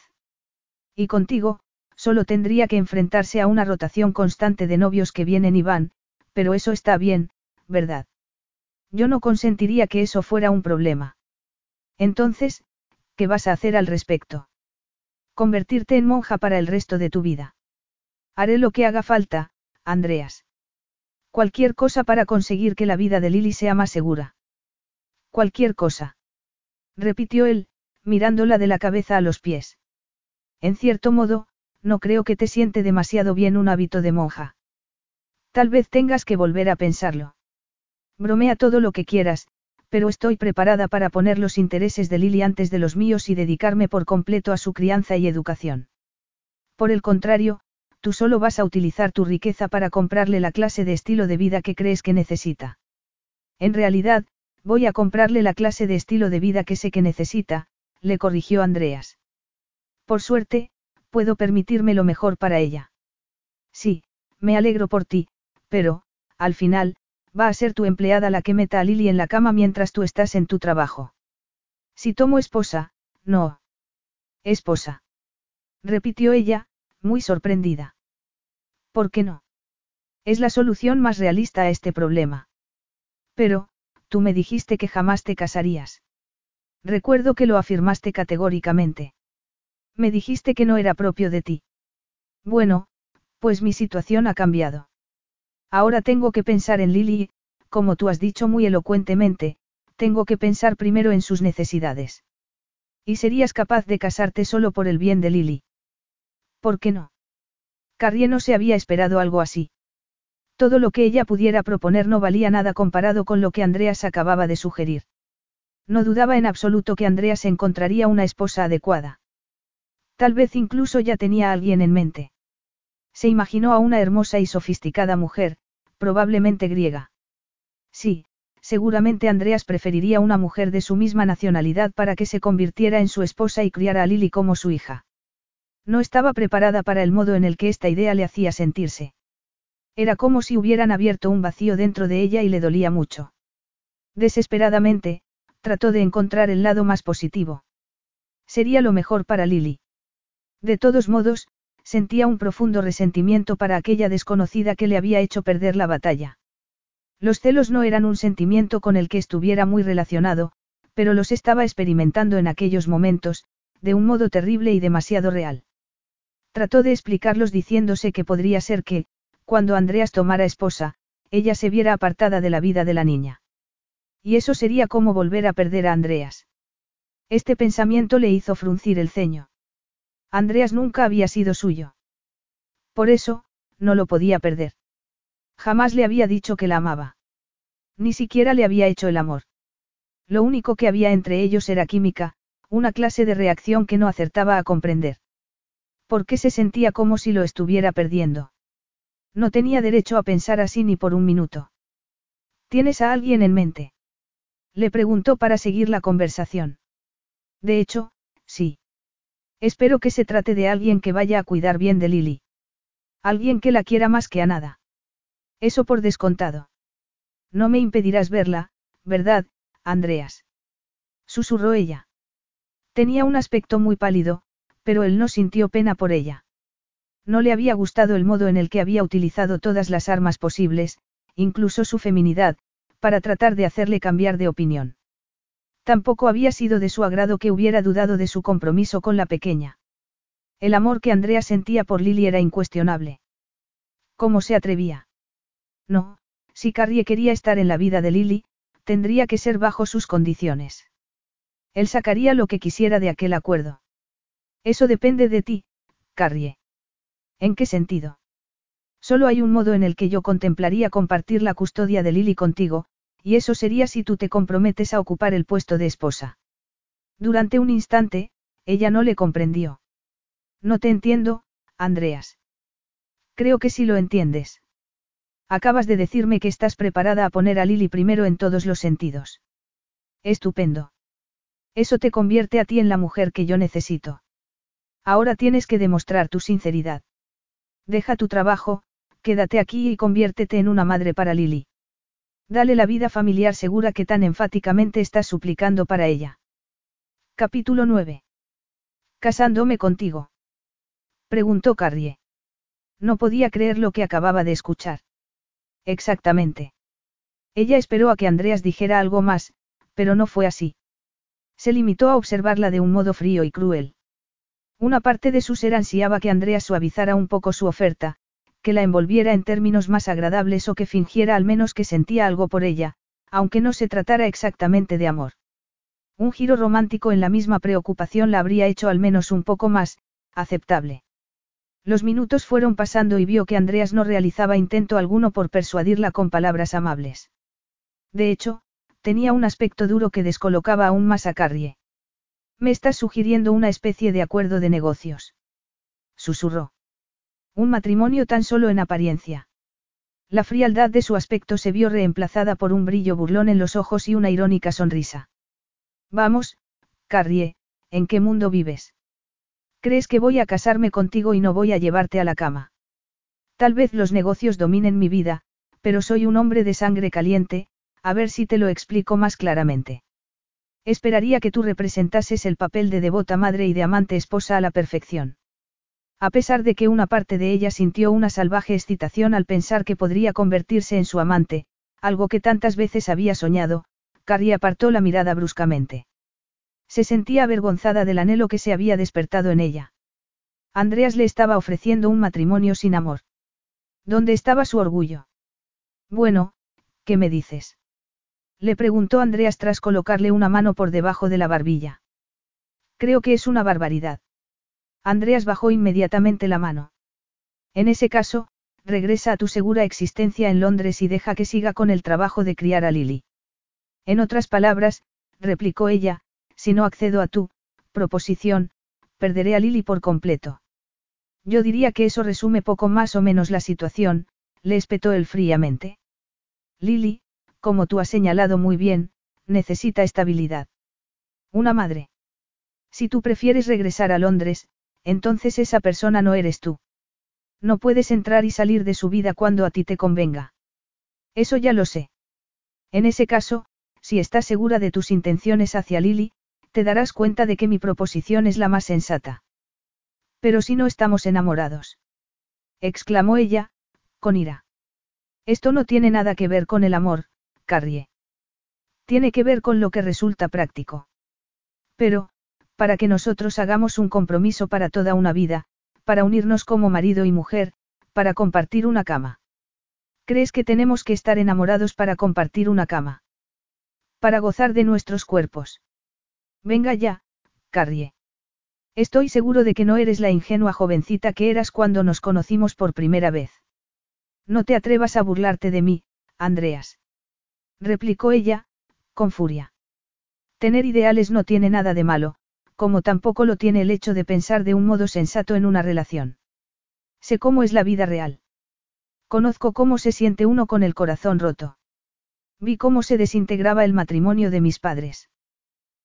Y contigo, solo tendría que enfrentarse a una rotación constante de novios que vienen y van, pero eso está bien, ¿verdad? Yo no consentiría que eso fuera un problema. Entonces, ¿qué vas a hacer al respecto? Convertirte en monja para el resto de tu vida. Haré lo que haga falta, Andreas. Cualquier cosa para conseguir que la vida de Lily sea más segura. Cualquier cosa. Repitió él, mirándola de la cabeza a los pies. En cierto modo, no creo que te siente demasiado bien un hábito de monja. Tal vez tengas que volver a pensarlo. Bromea todo lo que quieras, pero estoy preparada para poner los intereses de Lily antes de los míos y dedicarme por completo a su crianza y educación. Por el contrario, tú solo vas a utilizar tu riqueza para comprarle la clase de estilo de vida que crees que necesita. En realidad, voy a comprarle la clase de estilo de vida que sé que necesita, le corrigió Andreas. Por suerte, puedo permitirme lo mejor para ella. Sí, me alegro por ti, pero, al final, va a ser tu empleada la que meta a Lily en la cama mientras tú estás en tu trabajo. Si tomo esposa, no. Esposa. Repitió ella, muy sorprendida. ¿Por qué no? Es la solución más realista a este problema. Pero, tú me dijiste que jamás te casarías. Recuerdo que lo afirmaste categóricamente. Me dijiste que no era propio de ti. Bueno, pues mi situación ha cambiado. Ahora tengo que pensar en Lily como tú has dicho muy elocuentemente, tengo que pensar primero en sus necesidades. ¿Y serías capaz de casarte solo por el bien de Lily? ¿Por qué no? Carrie no se había esperado algo así. Todo lo que ella pudiera proponer no valía nada comparado con lo que Andreas acababa de sugerir. No dudaba en absoluto que Andreas encontraría una esposa adecuada. Tal vez incluso ya tenía a alguien en mente. Se imaginó a una hermosa y sofisticada mujer, probablemente griega. Sí, seguramente Andreas preferiría una mujer de su misma nacionalidad para que se convirtiera en su esposa y criara a Lily como su hija. No estaba preparada para el modo en el que esta idea le hacía sentirse. Era como si hubieran abierto un vacío dentro de ella y le dolía mucho. Desesperadamente, trató de encontrar el lado más positivo. Sería lo mejor para Lily. De todos modos, sentía un profundo resentimiento para aquella desconocida que le había hecho perder la batalla. Los celos no eran un sentimiento con el que estuviera muy relacionado, pero los estaba experimentando en aquellos momentos, de un modo terrible y demasiado real. Trató de explicarlos diciéndose que podría ser que, cuando Andreas tomara esposa, ella se viera apartada de la vida de la niña. Y eso sería como volver a perder a Andreas. Este pensamiento le hizo fruncir el ceño. Andreas nunca había sido suyo. Por eso, no lo podía perder. Jamás le había dicho que la amaba. Ni siquiera le había hecho el amor. Lo único que había entre ellos era química, una clase de reacción que no acertaba a comprender. ¿Por qué se sentía como si lo estuviera perdiendo? No tenía derecho a pensar así ni por un minuto. ¿Tienes a alguien en mente? Le preguntó para seguir la conversación. De hecho, sí. Espero que se trate de alguien que vaya a cuidar bien de Lily. Alguien que la quiera más que a nada. Eso por descontado. No me impedirás verla, ¿verdad, Andreas? Susurró ella. Tenía un aspecto muy pálido, pero él no sintió pena por ella. No le había gustado el modo en el que había utilizado todas las armas posibles, incluso su feminidad, para tratar de hacerle cambiar de opinión. Tampoco había sido de su agrado que hubiera dudado de su compromiso con la pequeña. El amor que Andrea sentía por Lily era incuestionable. ¿Cómo se atrevía? No, si Carrie quería estar en la vida de Lily, tendría que ser bajo sus condiciones. Él sacaría lo que quisiera de aquel acuerdo. Eso depende de ti, Carrie. ¿En qué sentido? Solo hay un modo en el que yo contemplaría compartir la custodia de Lily contigo, y eso sería si tú te comprometes a ocupar el puesto de esposa. Durante un instante, ella no le comprendió. No te entiendo, Andreas. Creo que sí lo entiendes. Acabas de decirme que estás preparada a poner a Lily primero en todos los sentidos. Estupendo. Eso te convierte a ti en la mujer que yo necesito. Ahora tienes que demostrar tu sinceridad. Deja tu trabajo, quédate aquí y conviértete en una madre para Lily. Dale la vida familiar segura que tan enfáticamente estás suplicando para ella. Capítulo 9. Casándome contigo. Preguntó Carrie. No podía creer lo que acababa de escuchar. Exactamente. Ella esperó a que Andreas dijera algo más, pero no fue así. Se limitó a observarla de un modo frío y cruel. Una parte de su ser ansiaba que Andreas suavizara un poco su oferta, que la envolviera en términos más agradables o que fingiera al menos que sentía algo por ella, aunque no se tratara exactamente de amor. Un giro romántico en la misma preocupación la habría hecho al menos un poco más, aceptable. Los minutos fueron pasando y vio que Andreas no realizaba intento alguno por persuadirla con palabras amables. De hecho, tenía un aspecto duro que descolocaba aún más a Carrie. Me estás sugiriendo una especie de acuerdo de negocios. Susurró. Un matrimonio tan solo en apariencia. La frialdad de su aspecto se vio reemplazada por un brillo burlón en los ojos y una irónica sonrisa. Vamos, Carrie, ¿en qué mundo vives? ¿Crees que voy a casarme contigo y no voy a llevarte a la cama? Tal vez los negocios dominen mi vida, pero soy un hombre de sangre caliente, a ver si te lo explico más claramente. Esperaría que tú representases el papel de devota madre y de amante esposa a la perfección. A pesar de que una parte de ella sintió una salvaje excitación al pensar que podría convertirse en su amante, algo que tantas veces había soñado, Carrie apartó la mirada bruscamente. Se sentía avergonzada del anhelo que se había despertado en ella. Andreas le estaba ofreciendo un matrimonio sin amor. ¿Dónde estaba su orgullo? Bueno, ¿qué me dices? Le preguntó Andreas tras colocarle una mano por debajo de la barbilla. Creo que es una barbaridad. Andreas bajó inmediatamente la mano. En ese caso, regresa a tu segura existencia en Londres y deja que siga con el trabajo de criar a Lily. En otras palabras, replicó ella, si no accedo a tu proposición, perderé a Lily por completo. Yo diría que eso resume poco más o menos la situación, le espetó él fríamente. Lily, como tú has señalado muy bien, necesita estabilidad. Una madre. Si tú prefieres regresar a Londres, entonces esa persona no eres tú. No puedes entrar y salir de su vida cuando a ti te convenga. Eso ya lo sé. En ese caso, si estás segura de tus intenciones hacia Lily, te darás cuenta de que mi proposición es la más sensata. Pero si no estamos enamorados. exclamó ella, con ira. Esto no tiene nada que ver con el amor, Carrie. Tiene que ver con lo que resulta práctico. Pero, para que nosotros hagamos un compromiso para toda una vida, para unirnos como marido y mujer, para compartir una cama. ¿Crees que tenemos que estar enamorados para compartir una cama? Para gozar de nuestros cuerpos. Venga ya, Carrie. Estoy seguro de que no eres la ingenua jovencita que eras cuando nos conocimos por primera vez. No te atrevas a burlarte de mí, Andreas. Replicó ella, con furia. Tener ideales no tiene nada de malo, como tampoco lo tiene el hecho de pensar de un modo sensato en una relación. Sé cómo es la vida real. Conozco cómo se siente uno con el corazón roto. Vi cómo se desintegraba el matrimonio de mis padres.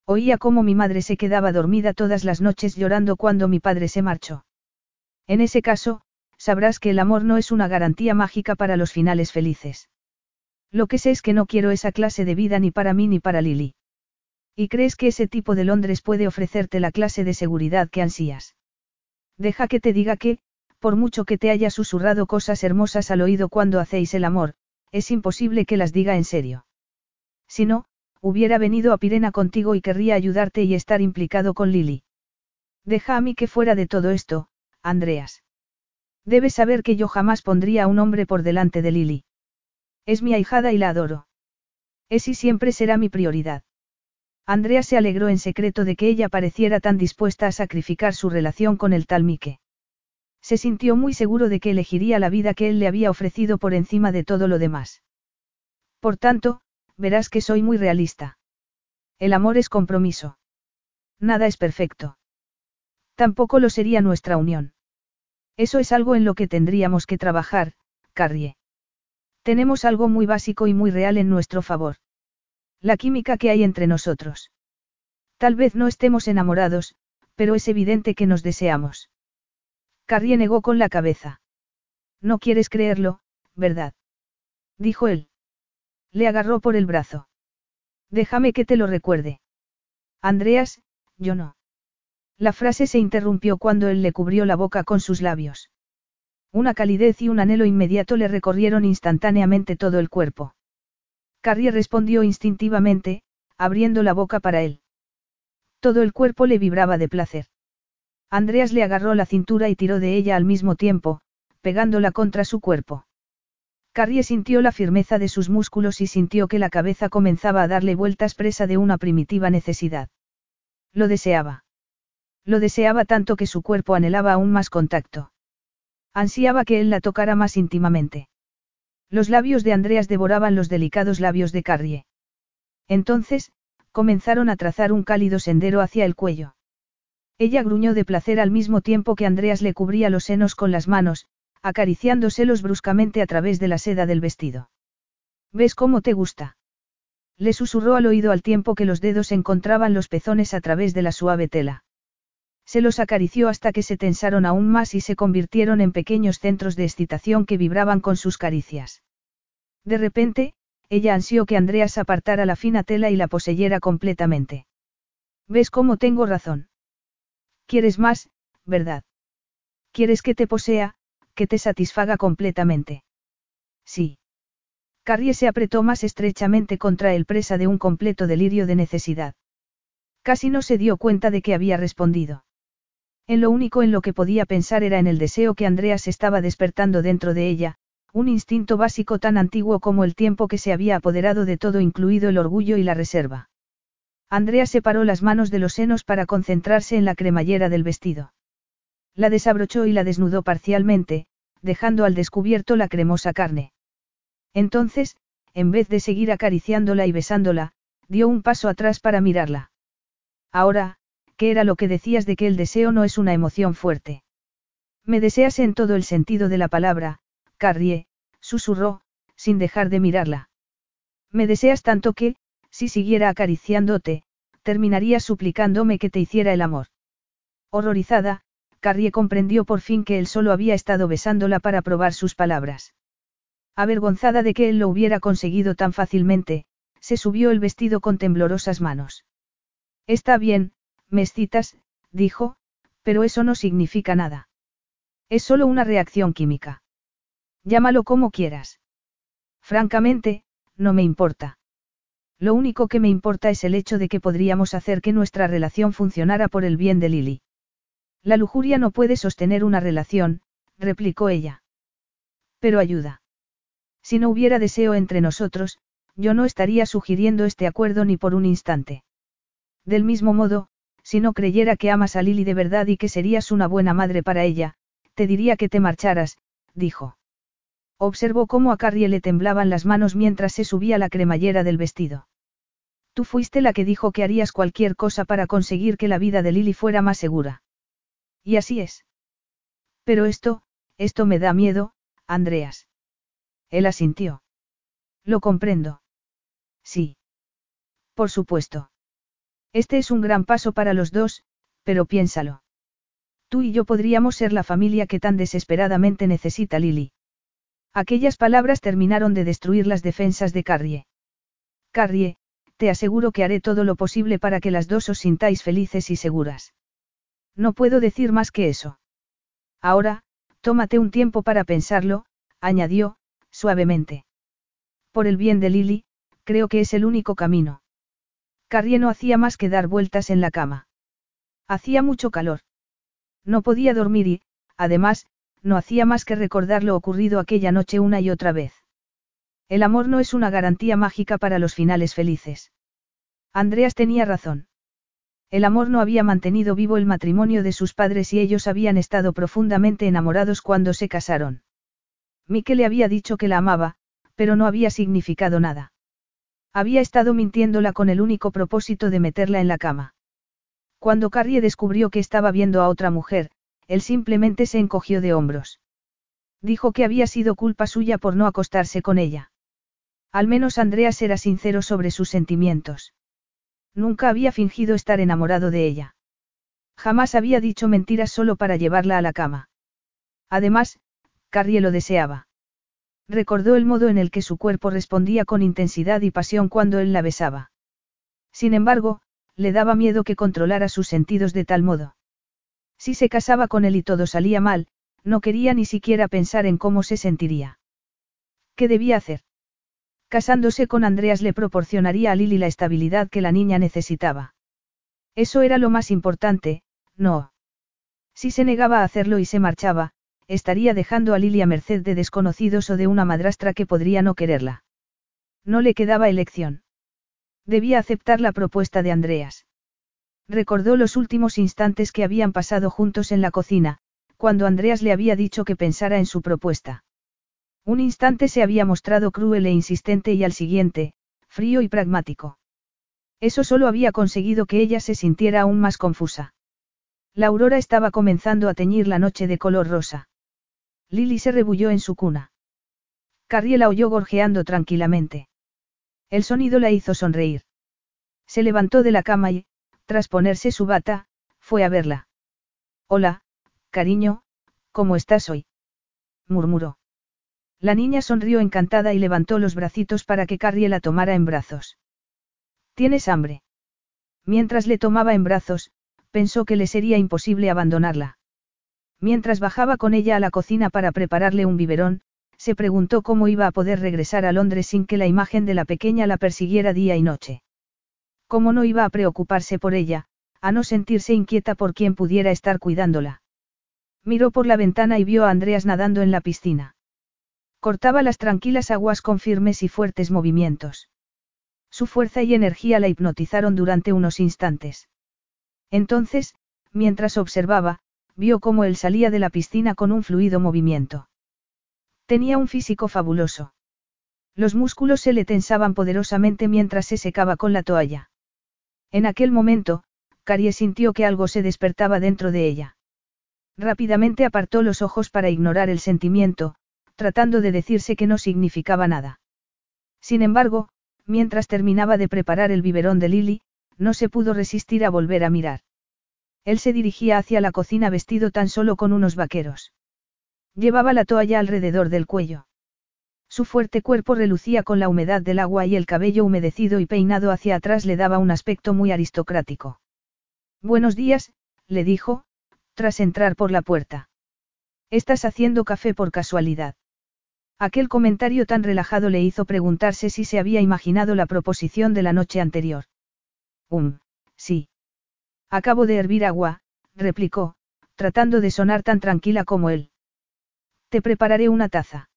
Oía cómo mi madre se quedaba dormida todas las noches llorando cuando mi padre se marchó. En ese caso, sabrás que el amor no es una garantía mágica para los finales felices. Lo que sé es que no quiero esa clase de vida ni para mí ni para Lily. ¿Y crees que ese tipo de Londres puede ofrecerte la clase de seguridad que ansías? Deja que te diga que, por mucho que te haya susurrado cosas hermosas al oído cuando hacéis el amor, es imposible que las diga en serio. Si no, hubiera venido a Pirena contigo y querría ayudarte y estar implicado con Lily. Deja a mí que fuera de todo esto, Andreas. Debes saber que yo jamás pondría a un hombre por delante de Lily. Es mi ahijada y la adoro. Es y siempre será mi prioridad. Andrea se alegró en secreto de que ella pareciera tan dispuesta a sacrificar su relación con el tal Mike. Se sintió muy seguro de que elegiría la vida que él le había ofrecido por encima de todo lo demás. Por tanto, verás que soy muy realista. El amor es compromiso. Nada es perfecto. Tampoco lo sería nuestra unión. Eso es algo en lo que tendríamos que trabajar, Carrie. Tenemos algo muy básico y muy real en nuestro favor. La química que hay entre nosotros. Tal vez no estemos enamorados, pero es evidente que nos deseamos. Carrie negó con la cabeza. No quieres creerlo, ¿verdad? Dijo él. Le agarró por el brazo. Déjame que te lo recuerde. Andreas, yo no. La frase se interrumpió cuando él le cubrió la boca con sus labios. Una calidez y un anhelo inmediato le recorrieron instantáneamente todo el cuerpo. Carrie respondió instintivamente, abriendo la boca para él. Todo el cuerpo le vibraba de placer. Andreas le agarró la cintura y tiró de ella al mismo tiempo, pegándola contra su cuerpo. Carrie sintió la firmeza de sus músculos y sintió que la cabeza comenzaba a darle vueltas presa de una primitiva necesidad. Lo deseaba. Lo deseaba tanto que su cuerpo anhelaba aún más contacto. Ansiaba que él la tocara más íntimamente. Los labios de Andreas devoraban los delicados labios de Carrie. Entonces, comenzaron a trazar un cálido sendero hacia el cuello. Ella gruñó de placer al mismo tiempo que Andreas le cubría los senos con las manos, acariciándoselos bruscamente a través de la seda del vestido. ¿Ves cómo te gusta? Le susurró al oído al tiempo que los dedos encontraban los pezones a través de la suave tela. Se los acarició hasta que se tensaron aún más y se convirtieron en pequeños centros de excitación que vibraban con sus caricias. De repente, ella ansió que Andreas apartara la fina tela y la poseyera completamente. ¿Ves cómo tengo razón? ¿Quieres más, verdad? ¿Quieres que te posea, que te satisfaga completamente. Sí. Carrie se apretó más estrechamente contra el presa de un completo delirio de necesidad. Casi no se dio cuenta de que había respondido. En lo único en lo que podía pensar era en el deseo que Andreas estaba despertando dentro de ella, un instinto básico tan antiguo como el tiempo que se había apoderado de todo incluido el orgullo y la reserva. Andrea separó las manos de los senos para concentrarse en la cremallera del vestido. La desabrochó y la desnudó parcialmente, dejando al descubierto la cremosa carne. Entonces, en vez de seguir acariciándola y besándola, dio un paso atrás para mirarla. Ahora, ¿qué era lo que decías de que el deseo no es una emoción fuerte? Me deseas en todo el sentido de la palabra, Carrie, susurró, sin dejar de mirarla. Me deseas tanto que, si siguiera acariciándote, terminaría suplicándome que te hiciera el amor. Horrorizada, Carrie comprendió por fin que él solo había estado besándola para probar sus palabras. Avergonzada de que él lo hubiera conseguido tan fácilmente, se subió el vestido con temblorosas manos. Está bien, me excitas, dijo, pero eso no significa nada. Es solo una reacción química. Llámalo como quieras. Francamente, no me importa. Lo único que me importa es el hecho de que podríamos hacer que nuestra relación funcionara por el bien de Lily. La lujuria no puede sostener una relación, replicó ella. Pero ayuda. Si no hubiera deseo entre nosotros, yo no estaría sugiriendo este acuerdo ni por un instante. Del mismo modo, si no creyera que amas a Lily de verdad y que serías una buena madre para ella, te diría que te marcharas, dijo. Observó cómo a Carrie le temblaban las manos mientras se subía la cremallera del vestido. Tú fuiste la que dijo que harías cualquier cosa para conseguir que la vida de Lily fuera más segura. Y así es. Pero esto, esto me da miedo, Andreas. Él asintió. Lo comprendo. Sí. Por supuesto. Este es un gran paso para los dos, pero piénsalo. Tú y yo podríamos ser la familia que tan desesperadamente necesita Lily. Aquellas palabras terminaron de destruir las defensas de Carrie. Carrie, te aseguro que haré todo lo posible para que las dos os sintáis felices y seguras. No puedo decir más que eso. Ahora, tómate un tiempo para pensarlo, añadió, suavemente. Por el bien de Lily, creo que es el único camino. Carrie no hacía más que dar vueltas en la cama. Hacía mucho calor. No podía dormir y, además, no hacía más que recordar lo ocurrido aquella noche una y otra vez. El amor no es una garantía mágica para los finales felices. Andreas tenía razón. El amor no había mantenido vivo el matrimonio de sus padres y ellos habían estado profundamente enamorados cuando se casaron. Mike le había dicho que la amaba, pero no había significado nada. Había estado mintiéndola con el único propósito de meterla en la cama. Cuando Carrie descubrió que estaba viendo a otra mujer, él simplemente se encogió de hombros. Dijo que había sido culpa suya por no acostarse con ella. Al menos Andreas era sincero sobre sus sentimientos. Nunca había fingido estar enamorado de ella. Jamás había dicho mentiras solo para llevarla a la cama. Además, Carrie lo deseaba. Recordó el modo en el que su cuerpo respondía con intensidad y pasión cuando él la besaba. Sin embargo, le daba miedo que controlara sus sentidos de tal modo. Si se casaba con él y todo salía mal, no quería ni siquiera pensar en cómo se sentiría. ¿Qué debía hacer? Casándose con Andreas le proporcionaría a Lily la estabilidad que la niña necesitaba. Eso era lo más importante, no. Si se negaba a hacerlo y se marchaba, estaría dejando a Lily a merced de desconocidos o de una madrastra que podría no quererla. No le quedaba elección. Debía aceptar la propuesta de Andreas. Recordó los últimos instantes que habían pasado juntos en la cocina, cuando Andreas le había dicho que pensara en su propuesta. Un instante se había mostrado cruel e insistente y al siguiente, frío y pragmático. Eso solo había conseguido que ella se sintiera aún más confusa. La aurora estaba comenzando a teñir la noche de color rosa. Lily se rebulló en su cuna. Carrie la oyó gorjeando tranquilamente. El sonido la hizo sonreír. Se levantó de la cama y, tras ponerse su bata, fue a verla. Hola, cariño, ¿cómo estás hoy? murmuró. La niña sonrió encantada y levantó los bracitos para que Carrie la tomara en brazos. ¿Tienes hambre? Mientras le tomaba en brazos, pensó que le sería imposible abandonarla. Mientras bajaba con ella a la cocina para prepararle un biberón, se preguntó cómo iba a poder regresar a Londres sin que la imagen de la pequeña la persiguiera día y noche. Cómo no iba a preocuparse por ella, a no sentirse inquieta por quien pudiera estar cuidándola. Miró por la ventana y vio a Andreas nadando en la piscina. Cortaba las tranquilas aguas con firmes y fuertes movimientos. Su fuerza y energía la hipnotizaron durante unos instantes. Entonces, mientras observaba, vio cómo él salía de la piscina con un fluido movimiento. Tenía un físico fabuloso. Los músculos se le tensaban poderosamente mientras se secaba con la toalla. En aquel momento, Carrie sintió que algo se despertaba dentro de ella. Rápidamente apartó los ojos para ignorar el sentimiento, tratando de decirse que no significaba nada. Sin embargo, mientras terminaba de preparar el biberón de Lily, no se pudo resistir a volver a mirar. Él se dirigía hacia la cocina vestido tan solo con unos vaqueros. Llevaba la toalla alrededor del cuello. Su fuerte cuerpo relucía con la humedad del agua y el cabello humedecido y peinado hacia atrás le daba un aspecto muy aristocrático. Buenos días, le dijo, tras entrar por la puerta. ¿Estás haciendo café por casualidad? Aquel comentario tan relajado le hizo preguntarse si se había imaginado la proposición de la noche anterior. Um, sí. Acabo de hervir agua, replicó, tratando de sonar tan tranquila como él. Te prepararé una taza.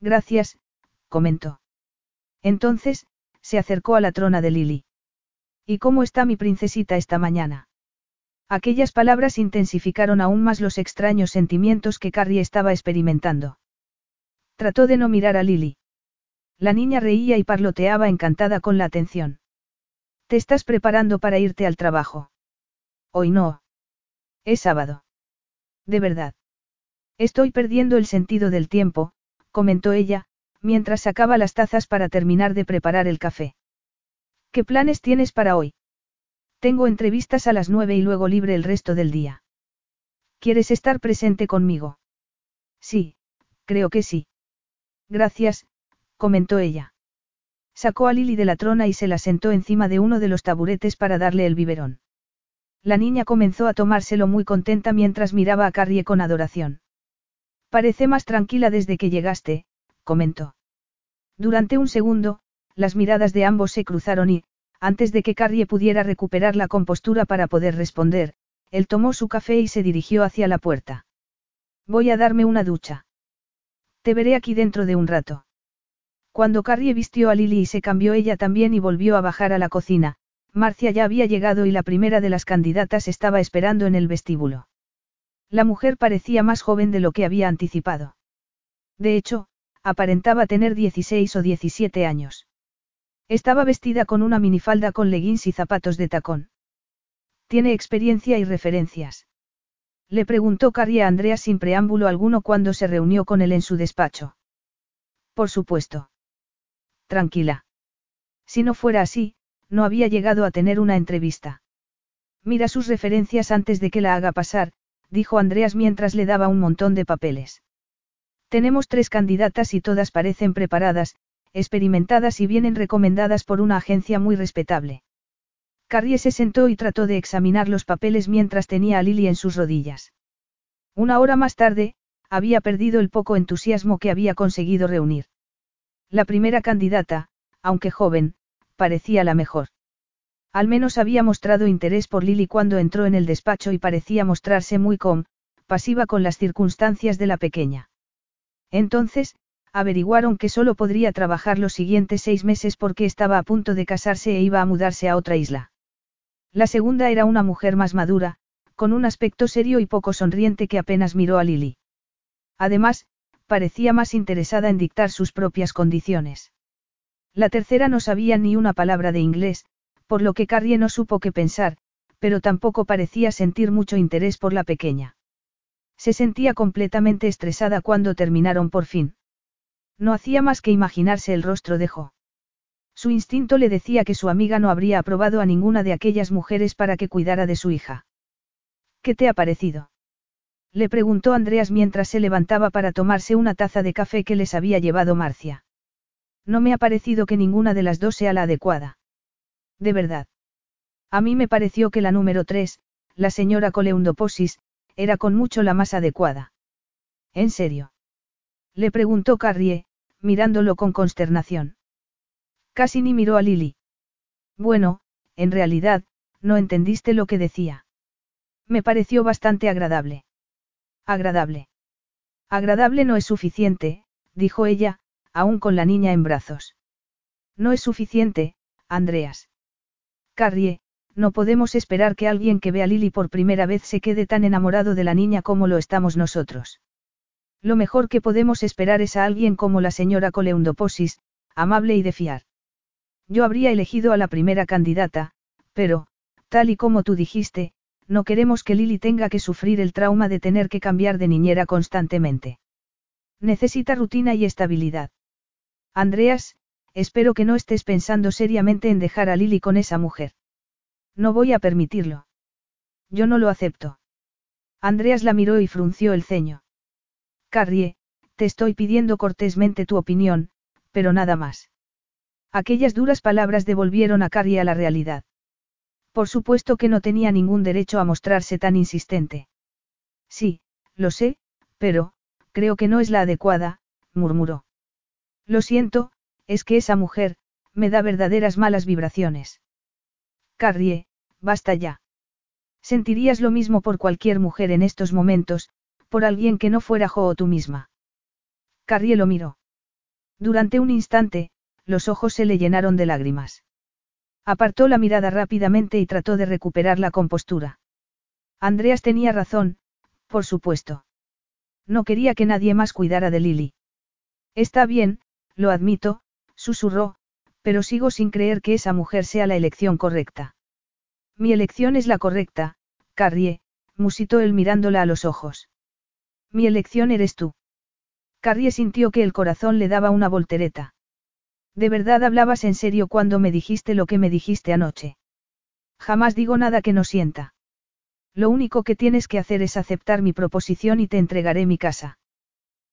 Gracias, comentó. Entonces, se acercó a la trona de Lily. ¿Y cómo está mi princesita esta mañana? Aquellas palabras intensificaron aún más los extraños sentimientos que Carrie estaba experimentando. Trató de no mirar a Lily. La niña reía y parloteaba encantada con la atención. ¿Te estás preparando para irte al trabajo? Hoy no. Es sábado. De verdad. Estoy perdiendo el sentido del tiempo, comentó ella, mientras sacaba las tazas para terminar de preparar el café. ¿Qué planes tienes para hoy? Tengo entrevistas a las nueve y luego libre el resto del día. ¿Quieres estar presente conmigo? Sí, creo que sí. Gracias, comentó ella. Sacó a Lily de la trona y se la sentó encima de uno de los taburetes para darle el biberón. La niña comenzó a tomárselo muy contenta mientras miraba a Carrie con adoración. Parece más tranquila desde que llegaste, comentó. Durante un segundo, las miradas de ambos se cruzaron y, antes de que Carrie pudiera recuperar la compostura para poder responder, él tomó su café y se dirigió hacia la puerta. Voy a darme una ducha. Te veré aquí dentro de un rato. Cuando Carrie vistió a Lily y se cambió ella también y volvió a bajar a la cocina, Marcia ya había llegado y la primera de las candidatas estaba esperando en el vestíbulo. La mujer parecía más joven de lo que había anticipado. De hecho, aparentaba tener 16 o 17 años. Estaba vestida con una minifalda con leggings y zapatos de tacón. ¿Tiene experiencia y referencias? Le preguntó Carrie a Andrea sin preámbulo alguno cuando se reunió con él en su despacho. Por supuesto. Tranquila. Si no fuera así, no había llegado a tener una entrevista. Mira sus referencias antes de que la haga pasar, dijo Andreas mientras le daba un montón de papeles. Tenemos tres candidatas y todas parecen preparadas, experimentadas y vienen recomendadas por una agencia muy respetable. Carrie se sentó y trató de examinar los papeles mientras tenía a Lily en sus rodillas. Una hora más tarde, había perdido el poco entusiasmo que había conseguido reunir. La primera candidata, aunque joven, parecía la mejor. Al menos había mostrado interés por Lily cuando entró en el despacho y parecía mostrarse muy com, pasiva con las circunstancias de la pequeña. Entonces, averiguaron que solo podría trabajar los siguientes seis meses porque estaba a punto de casarse e iba a mudarse a otra isla. La segunda era una mujer más madura, con un aspecto serio y poco sonriente que apenas miró a Lily. Además, parecía más interesada en dictar sus propias condiciones. La tercera no sabía ni una palabra de inglés, por lo que Carrie no supo qué pensar, pero tampoco parecía sentir mucho interés por la pequeña. Se sentía completamente estresada cuando terminaron por fin. No hacía más que imaginarse el rostro de Jo. Su instinto le decía que su amiga no habría aprobado a ninguna de aquellas mujeres para que cuidara de su hija. ¿Qué te ha parecido? Le preguntó Andreas mientras se levantaba para tomarse una taza de café que les había llevado Marcia. No me ha parecido que ninguna de las dos sea la adecuada. De verdad. A mí me pareció que la número tres, la señora Coleundoposis, era con mucho la más adecuada. ¿En serio? Le preguntó Carrie, mirándolo con consternación. Casi ni miró a Lily. Bueno, en realidad, no entendiste lo que decía. Me pareció bastante agradable. Agradable. Agradable no es suficiente, dijo ella, aún con la niña en brazos. No es suficiente, Andreas. Carrie, no podemos esperar que alguien que ve a Lily por primera vez se quede tan enamorado de la niña como lo estamos nosotros. Lo mejor que podemos esperar es a alguien como la señora Coleundoposis, amable y de fiar. Yo habría elegido a la primera candidata, pero, tal y como tú dijiste, no queremos que Lily tenga que sufrir el trauma de tener que cambiar de niñera constantemente. Necesita rutina y estabilidad. Andreas, espero que no estés pensando seriamente en dejar a Lily con esa mujer. No voy a permitirlo. Yo no lo acepto. Andreas la miró y frunció el ceño. Carrie, te estoy pidiendo cortésmente tu opinión, pero nada más. Aquellas duras palabras devolvieron a Carrie a la realidad. Por supuesto que no tenía ningún derecho a mostrarse tan insistente. Sí, lo sé, pero, creo que no es la adecuada, murmuró. Lo siento, es que esa mujer, me da verdaderas malas vibraciones. Carrie, basta ya. Sentirías lo mismo por cualquier mujer en estos momentos, por alguien que no fuera Jo o tú misma. Carrie lo miró. Durante un instante, los ojos se le llenaron de lágrimas. Apartó la mirada rápidamente y trató de recuperar la compostura. Andreas tenía razón, por supuesto. No quería que nadie más cuidara de Lily. Está bien, lo admito, susurró, pero sigo sin creer que esa mujer sea la elección correcta. Mi elección es la correcta, Carrie, musitó él mirándola a los ojos. Mi elección eres tú. Carrie sintió que el corazón le daba una voltereta. ¿De verdad hablabas en serio cuando me dijiste lo que me dijiste anoche? Jamás digo nada que no sienta. Lo único que tienes que hacer es aceptar mi proposición y te entregaré mi casa.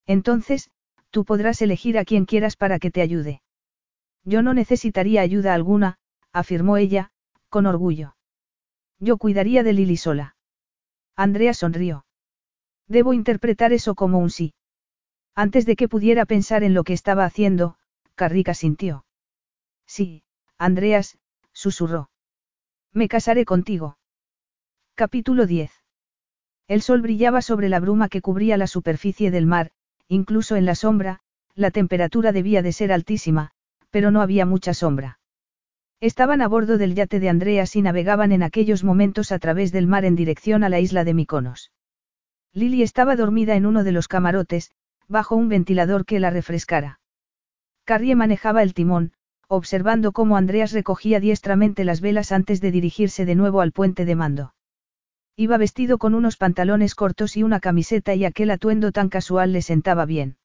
Entonces, tú podrás elegir a quien quieras para que te ayude. Yo no necesitaría ayuda alguna, afirmó ella, con orgullo. Yo cuidaría de Lily sola. Andrea sonrió. Debo interpretar eso como un sí. Antes de que pudiera pensar en lo que estaba haciendo, Carrica sintió. Sí, Andreas, susurró. Me casaré contigo. Capítulo 10. El sol brillaba sobre la bruma que cubría la superficie del mar, incluso en la sombra, la temperatura debía de ser altísima, pero no había mucha sombra. Estaban a bordo del yate de Andreas y navegaban en aquellos momentos a través del mar en dirección a la isla de Miconos. Lily estaba dormida en uno de los camarotes, bajo un ventilador que la refrescara. Carrie manejaba el timón, observando cómo Andreas recogía diestramente las velas antes de dirigirse de nuevo al puente de mando. Iba vestido con unos pantalones cortos y una camiseta y aquel atuendo tan casual le sentaba bien.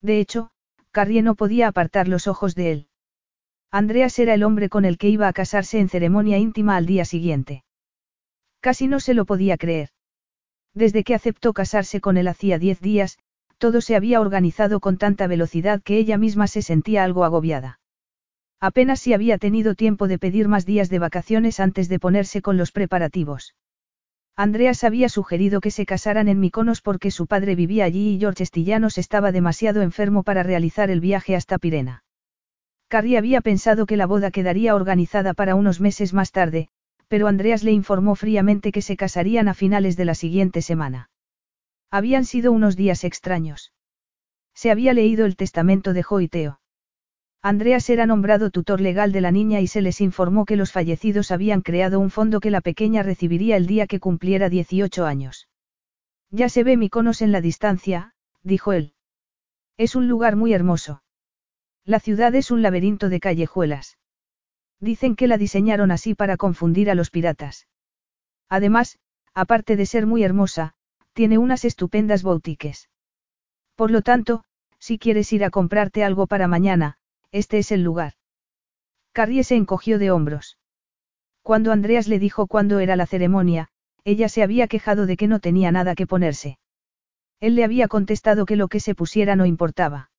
De hecho, Carrie no podía apartar los ojos de él. Andreas era el hombre con el que iba a casarse en ceremonia íntima al día siguiente. Casi no se lo podía creer. Desde que aceptó casarse con él hacía diez días, todo se había organizado con tanta velocidad que ella misma se sentía algo agobiada. Apenas si había tenido tiempo de pedir más días de vacaciones antes de ponerse con los preparativos. Andreas había sugerido que se casaran en Miconos porque su padre vivía allí y George Estillanos estaba demasiado enfermo para realizar el viaje hasta Pirena. Carrie había pensado que la boda quedaría organizada para unos meses más tarde, pero Andreas le informó fríamente que se casarían a finales de la siguiente semana. Habían sido unos días extraños. Se había leído el testamento de Joiteo. Andreas era nombrado tutor legal de la niña y se les informó que los fallecidos habían creado un fondo que la pequeña recibiría el día que cumpliera 18 años. Ya se ve Miconos en la distancia, dijo él. Es un lugar muy hermoso. La ciudad es un laberinto de callejuelas. Dicen que la diseñaron así para confundir a los piratas. Además, aparte de ser muy hermosa, tiene unas estupendas boutiques. Por lo tanto, si quieres ir a comprarte algo para mañana, este es el lugar. Carrie se encogió de hombros. Cuando Andreas le dijo cuándo era la ceremonia, ella se había quejado de que no tenía nada que ponerse. Él le había contestado que lo que se pusiera no importaba.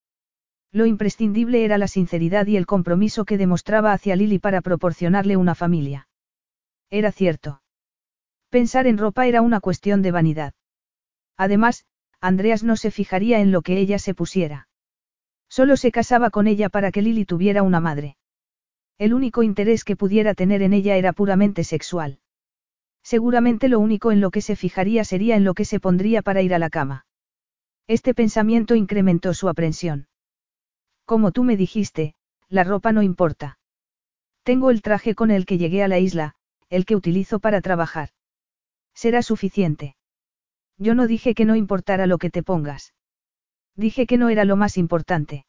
Lo imprescindible era la sinceridad y el compromiso que demostraba hacia Lily para proporcionarle una familia. Era cierto. Pensar en ropa era una cuestión de vanidad. Además, Andreas no se fijaría en lo que ella se pusiera. Solo se casaba con ella para que Lily tuviera una madre. El único interés que pudiera tener en ella era puramente sexual. Seguramente lo único en lo que se fijaría sería en lo que se pondría para ir a la cama. Este pensamiento incrementó su aprensión. Como tú me dijiste, la ropa no importa. Tengo el traje con el que llegué a la isla, el que utilizo para trabajar. Será suficiente. Yo no dije que no importara lo que te pongas. Dije que no era lo más importante.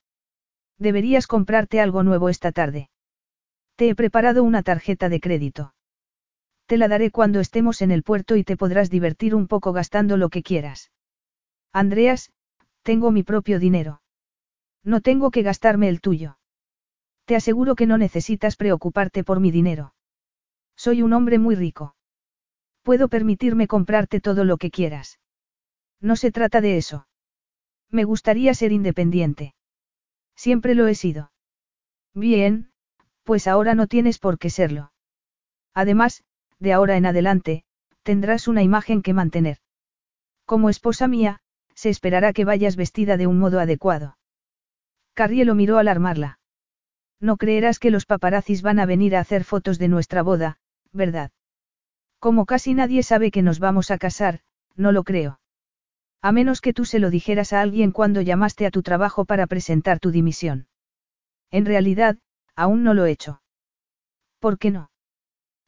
Deberías comprarte algo nuevo esta tarde. Te he preparado una tarjeta de crédito. Te la daré cuando estemos en el puerto y te podrás divertir un poco gastando lo que quieras. Andreas, tengo mi propio dinero. No tengo que gastarme el tuyo. Te aseguro que no necesitas preocuparte por mi dinero. Soy un hombre muy rico. Puedo permitirme comprarte todo lo que quieras. No se trata de eso. Me gustaría ser independiente. Siempre lo he sido. Bien, pues ahora no tienes por qué serlo. Además, de ahora en adelante, tendrás una imagen que mantener. Como esposa mía, se esperará que vayas vestida de un modo adecuado. Carrie lo miró al armarla. No creerás que los paparazzis van a venir a hacer fotos de nuestra boda, ¿verdad? Como casi nadie sabe que nos vamos a casar, no lo creo. A menos que tú se lo dijeras a alguien cuando llamaste a tu trabajo para presentar tu dimisión. En realidad, aún no lo he hecho. ¿Por qué no?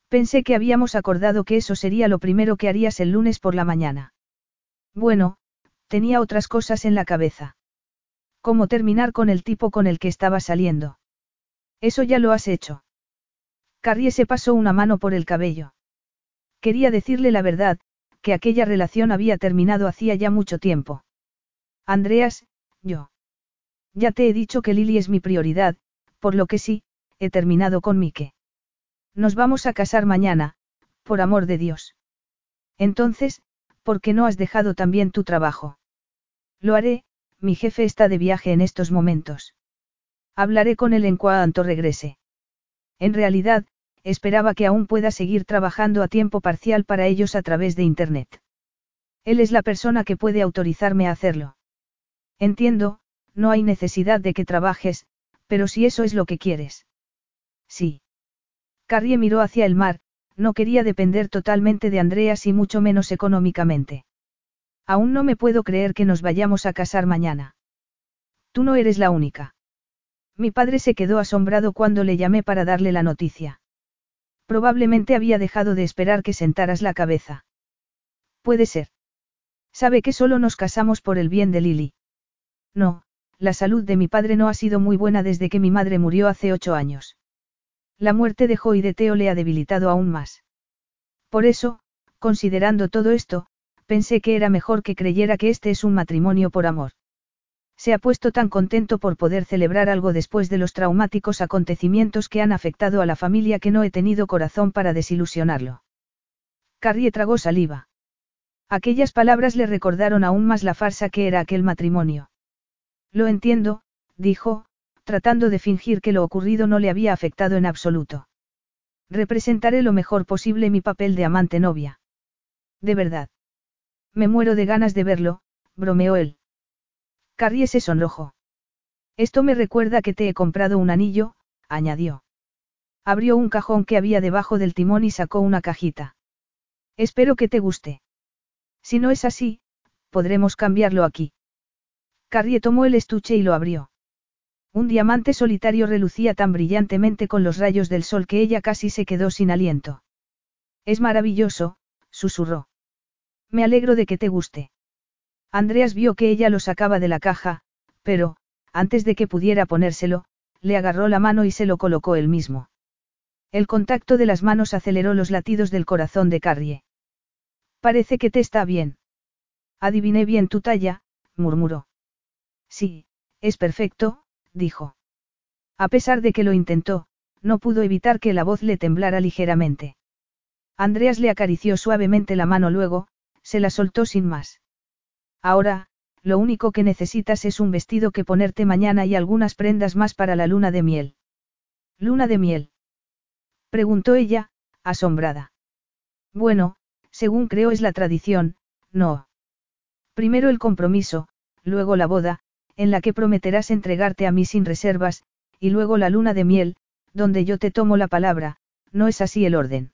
Pensé que habíamos acordado que eso sería lo primero que harías el lunes por la mañana. Bueno, tenía otras cosas en la cabeza. ¿Cómo terminar con el tipo con el que estaba saliendo? Eso ya lo has hecho. Carrie se pasó una mano por el cabello. Quería decirle la verdad, que aquella relación había terminado hacía ya mucho tiempo. Andreas, yo. Ya te he dicho que Lily es mi prioridad, por lo que sí, he terminado con Mike. Nos vamos a casar mañana, por amor de Dios. Entonces, ¿por qué no has dejado también tu trabajo? Lo haré, mi jefe está de viaje en estos momentos. Hablaré con él en cuanto regrese. En realidad, esperaba que aún pueda seguir trabajando a tiempo parcial para ellos a través de Internet. Él es la persona que puede autorizarme a hacerlo. Entiendo, no hay necesidad de que trabajes, pero si eso es lo que quieres. Sí. Carrie miró hacia el mar, no quería depender totalmente de Andreas y mucho menos económicamente. Aún no me puedo creer que nos vayamos a casar mañana. Tú no eres la única. Mi padre se quedó asombrado cuando le llamé para darle la noticia. Probablemente había dejado de esperar que sentaras la cabeza. Puede ser. Sabe que solo nos casamos por el bien de Lily. No, la salud de mi padre no ha sido muy buena desde que mi madre murió hace ocho años. La muerte de Joy de Teo le ha debilitado aún más. Por eso, considerando todo esto, pensé que era mejor que creyera que este es un matrimonio por amor. Se ha puesto tan contento por poder celebrar algo después de los traumáticos acontecimientos que han afectado a la familia que no he tenido corazón para desilusionarlo. Carrie tragó saliva. Aquellas palabras le recordaron aún más la farsa que era aquel matrimonio. Lo entiendo, dijo, tratando de fingir que lo ocurrido no le había afectado en absoluto. Representaré lo mejor posible mi papel de amante novia. De verdad. Me muero de ganas de verlo, bromeó él. Carrie se sonrojó. Esto me recuerda que te he comprado un anillo, añadió. Abrió un cajón que había debajo del timón y sacó una cajita. Espero que te guste. Si no es así, podremos cambiarlo aquí. Carrie tomó el estuche y lo abrió. Un diamante solitario relucía tan brillantemente con los rayos del sol que ella casi se quedó sin aliento. Es maravilloso, susurró. Me alegro de que te guste. Andreas vio que ella lo sacaba de la caja, pero, antes de que pudiera ponérselo, le agarró la mano y se lo colocó él mismo. El contacto de las manos aceleró los latidos del corazón de Carrie. Parece que te está bien. Adiviné bien tu talla, murmuró. Sí, es perfecto, dijo. A pesar de que lo intentó, no pudo evitar que la voz le temblara ligeramente. Andreas le acarició suavemente la mano luego, se la soltó sin más. Ahora, lo único que necesitas es un vestido que ponerte mañana y algunas prendas más para la luna de miel. ¿Luna de miel? Preguntó ella, asombrada. Bueno, según creo es la tradición, no. Primero el compromiso, luego la boda, en la que prometerás entregarte a mí sin reservas, y luego la luna de miel, donde yo te tomo la palabra, no es así el orden.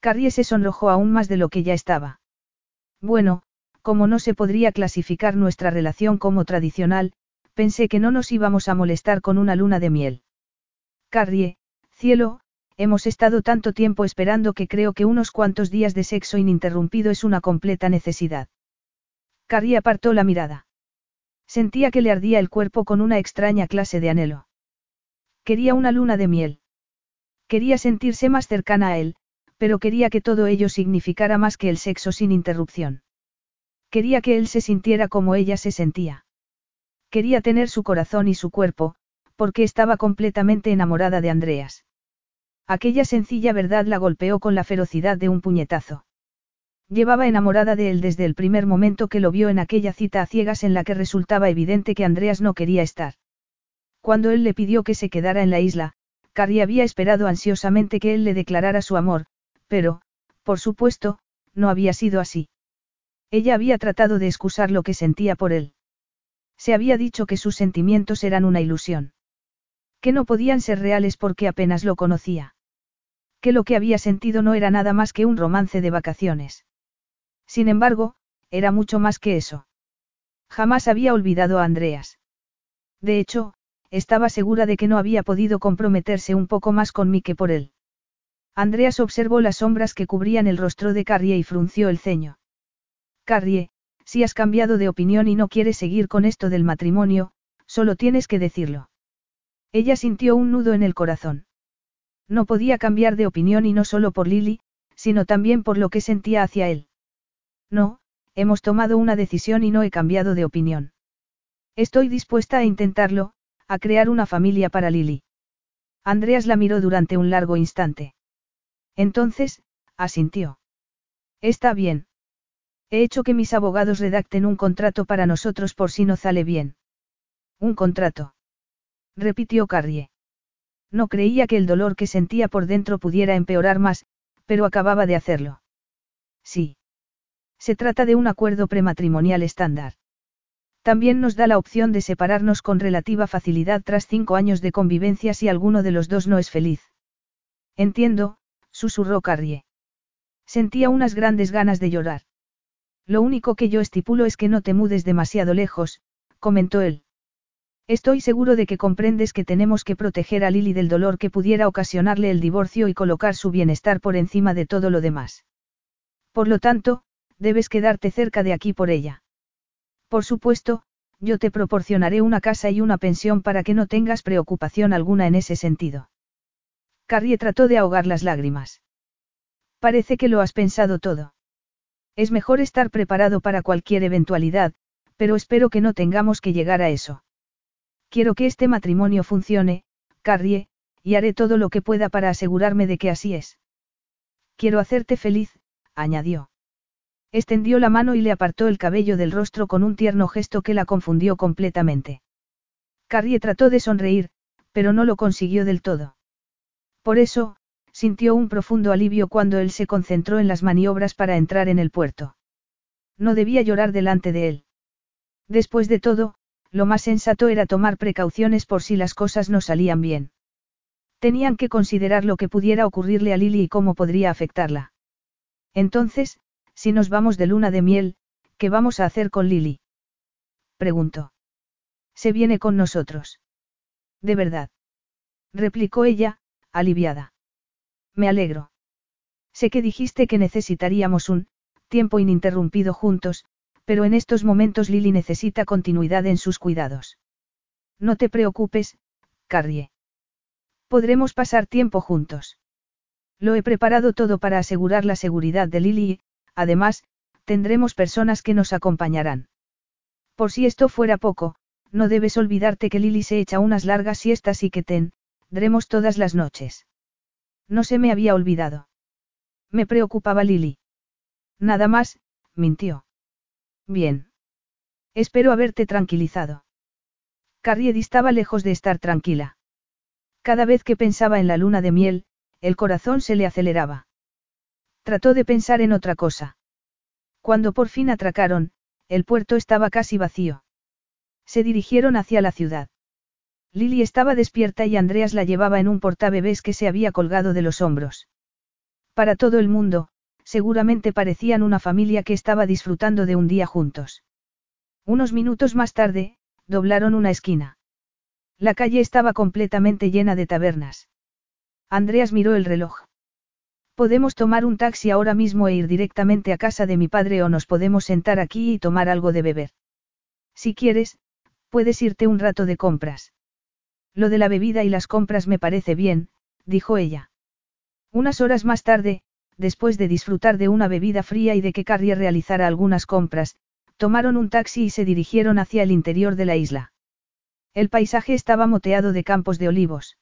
Carrie se sonrojó aún más de lo que ya estaba. Bueno, como no se podría clasificar nuestra relación como tradicional, pensé que no nos íbamos a molestar con una luna de miel. Carrie, cielo, hemos estado tanto tiempo esperando que creo que unos cuantos días de sexo ininterrumpido es una completa necesidad. Carrie apartó la mirada. Sentía que le ardía el cuerpo con una extraña clase de anhelo. Quería una luna de miel. Quería sentirse más cercana a él, pero quería que todo ello significara más que el sexo sin interrupción. Quería que él se sintiera como ella se sentía. Quería tener su corazón y su cuerpo, porque estaba completamente enamorada de Andreas. Aquella sencilla verdad la golpeó con la ferocidad de un puñetazo. Llevaba enamorada de él desde el primer momento que lo vio en aquella cita a ciegas en la que resultaba evidente que Andreas no quería estar. Cuando él le pidió que se quedara en la isla, Carrie había esperado ansiosamente que él le declarara su amor, pero, por supuesto, no había sido así. Ella había tratado de excusar lo que sentía por él. Se había dicho que sus sentimientos eran una ilusión. Que no podían ser reales porque apenas lo conocía. Que lo que había sentido no era nada más que un romance de vacaciones. Sin embargo, era mucho más que eso. Jamás había olvidado a Andreas. De hecho, estaba segura de que no había podido comprometerse un poco más con mí que por él. Andreas observó las sombras que cubrían el rostro de Carrie y frunció el ceño. Carrie, si has cambiado de opinión y no quieres seguir con esto del matrimonio, solo tienes que decirlo. Ella sintió un nudo en el corazón. No podía cambiar de opinión y no solo por Lily, sino también por lo que sentía hacia él. No, hemos tomado una decisión y no he cambiado de opinión. Estoy dispuesta a intentarlo, a crear una familia para Lily. Andreas la miró durante un largo instante. Entonces, asintió. Está bien. He hecho que mis abogados redacten un contrato para nosotros por si no sale bien. Un contrato. Repitió Carrie. No creía que el dolor que sentía por dentro pudiera empeorar más, pero acababa de hacerlo. Sí. Se trata de un acuerdo prematrimonial estándar. También nos da la opción de separarnos con relativa facilidad tras cinco años de convivencia si alguno de los dos no es feliz. Entiendo, susurró Carrie. Sentía unas grandes ganas de llorar. Lo único que yo estipulo es que no te mudes demasiado lejos, comentó él. Estoy seguro de que comprendes que tenemos que proteger a Lily del dolor que pudiera ocasionarle el divorcio y colocar su bienestar por encima de todo lo demás. Por lo tanto, debes quedarte cerca de aquí por ella. Por supuesto, yo te proporcionaré una casa y una pensión para que no tengas preocupación alguna en ese sentido. Carrie trató de ahogar las lágrimas. Parece que lo has pensado todo. Es mejor estar preparado para cualquier eventualidad, pero espero que no tengamos que llegar a eso. Quiero que este matrimonio funcione, Carrie, y haré todo lo que pueda para asegurarme de que así es. Quiero hacerte feliz, añadió. Extendió la mano y le apartó el cabello del rostro con un tierno gesto que la confundió completamente. Carrie trató de sonreír, pero no lo consiguió del todo. Por eso, sintió un profundo alivio cuando él se concentró en las maniobras para entrar en el puerto. No debía llorar delante de él. Después de todo, lo más sensato era tomar precauciones por si las cosas no salían bien. Tenían que considerar lo que pudiera ocurrirle a Lily y cómo podría afectarla. Entonces, si nos vamos de luna de miel, ¿qué vamos a hacer con Lily? Preguntó. Se viene con nosotros. De verdad. Replicó ella, aliviada. Me alegro. Sé que dijiste que necesitaríamos un tiempo ininterrumpido juntos, pero en estos momentos Lily necesita continuidad en sus cuidados. No te preocupes, Carrie. Podremos pasar tiempo juntos. Lo he preparado todo para asegurar la seguridad de Lily y, además, tendremos personas que nos acompañarán. Por si esto fuera poco, no debes olvidarte que Lily se echa unas largas siestas y que tendremos todas las noches. No se me había olvidado. Me preocupaba Lily. Nada más, mintió. Bien. Espero haberte tranquilizado. Carrie estaba lejos de estar tranquila. Cada vez que pensaba en la luna de miel, el corazón se le aceleraba. Trató de pensar en otra cosa. Cuando por fin atracaron, el puerto estaba casi vacío. Se dirigieron hacia la ciudad. Lily estaba despierta y Andreas la llevaba en un portabebés que se había colgado de los hombros. Para todo el mundo, seguramente parecían una familia que estaba disfrutando de un día juntos. Unos minutos más tarde, doblaron una esquina. La calle estaba completamente llena de tabernas. Andreas miró el reloj. Podemos tomar un taxi ahora mismo e ir directamente a casa de mi padre o nos podemos sentar aquí y tomar algo de beber. Si quieres, puedes irte un rato de compras. Lo de la bebida y las compras me parece bien, dijo ella. Unas horas más tarde, después de disfrutar de una bebida fría y de que Carrie realizara algunas compras, tomaron un taxi y se dirigieron hacia el interior de la isla. El paisaje estaba moteado de campos de olivos.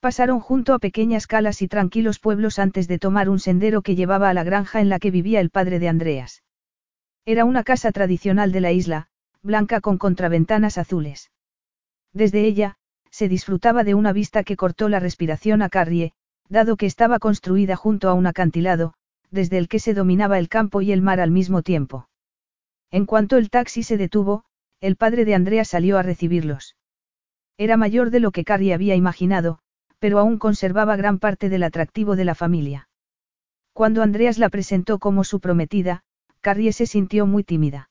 Pasaron junto a pequeñas calas y tranquilos pueblos antes de tomar un sendero que llevaba a la granja en la que vivía el padre de Andreas. Era una casa tradicional de la isla, blanca con contraventanas azules. Desde ella, se disfrutaba de una vista que cortó la respiración a Carrie, dado que estaba construida junto a un acantilado, desde el que se dominaba el campo y el mar al mismo tiempo. En cuanto el taxi se detuvo, el padre de Andrea salió a recibirlos. Era mayor de lo que Carrie había imaginado, pero aún conservaba gran parte del atractivo de la familia. Cuando Andreas la presentó como su prometida, Carrie se sintió muy tímida.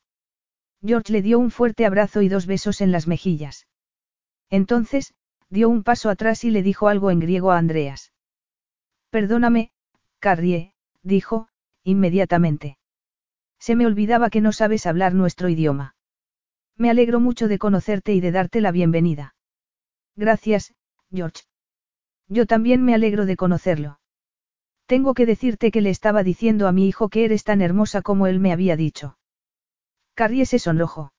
George le dio un fuerte abrazo y dos besos en las mejillas. Entonces, dio un paso atrás y le dijo algo en griego a Andreas. Perdóname, Carrie, dijo, inmediatamente. Se me olvidaba que no sabes hablar nuestro idioma. Me alegro mucho de conocerte y de darte la bienvenida. Gracias, George. Yo también me alegro de conocerlo. Tengo que decirte que le estaba diciendo a mi hijo que eres tan hermosa como él me había dicho. Carrie se sonrojó.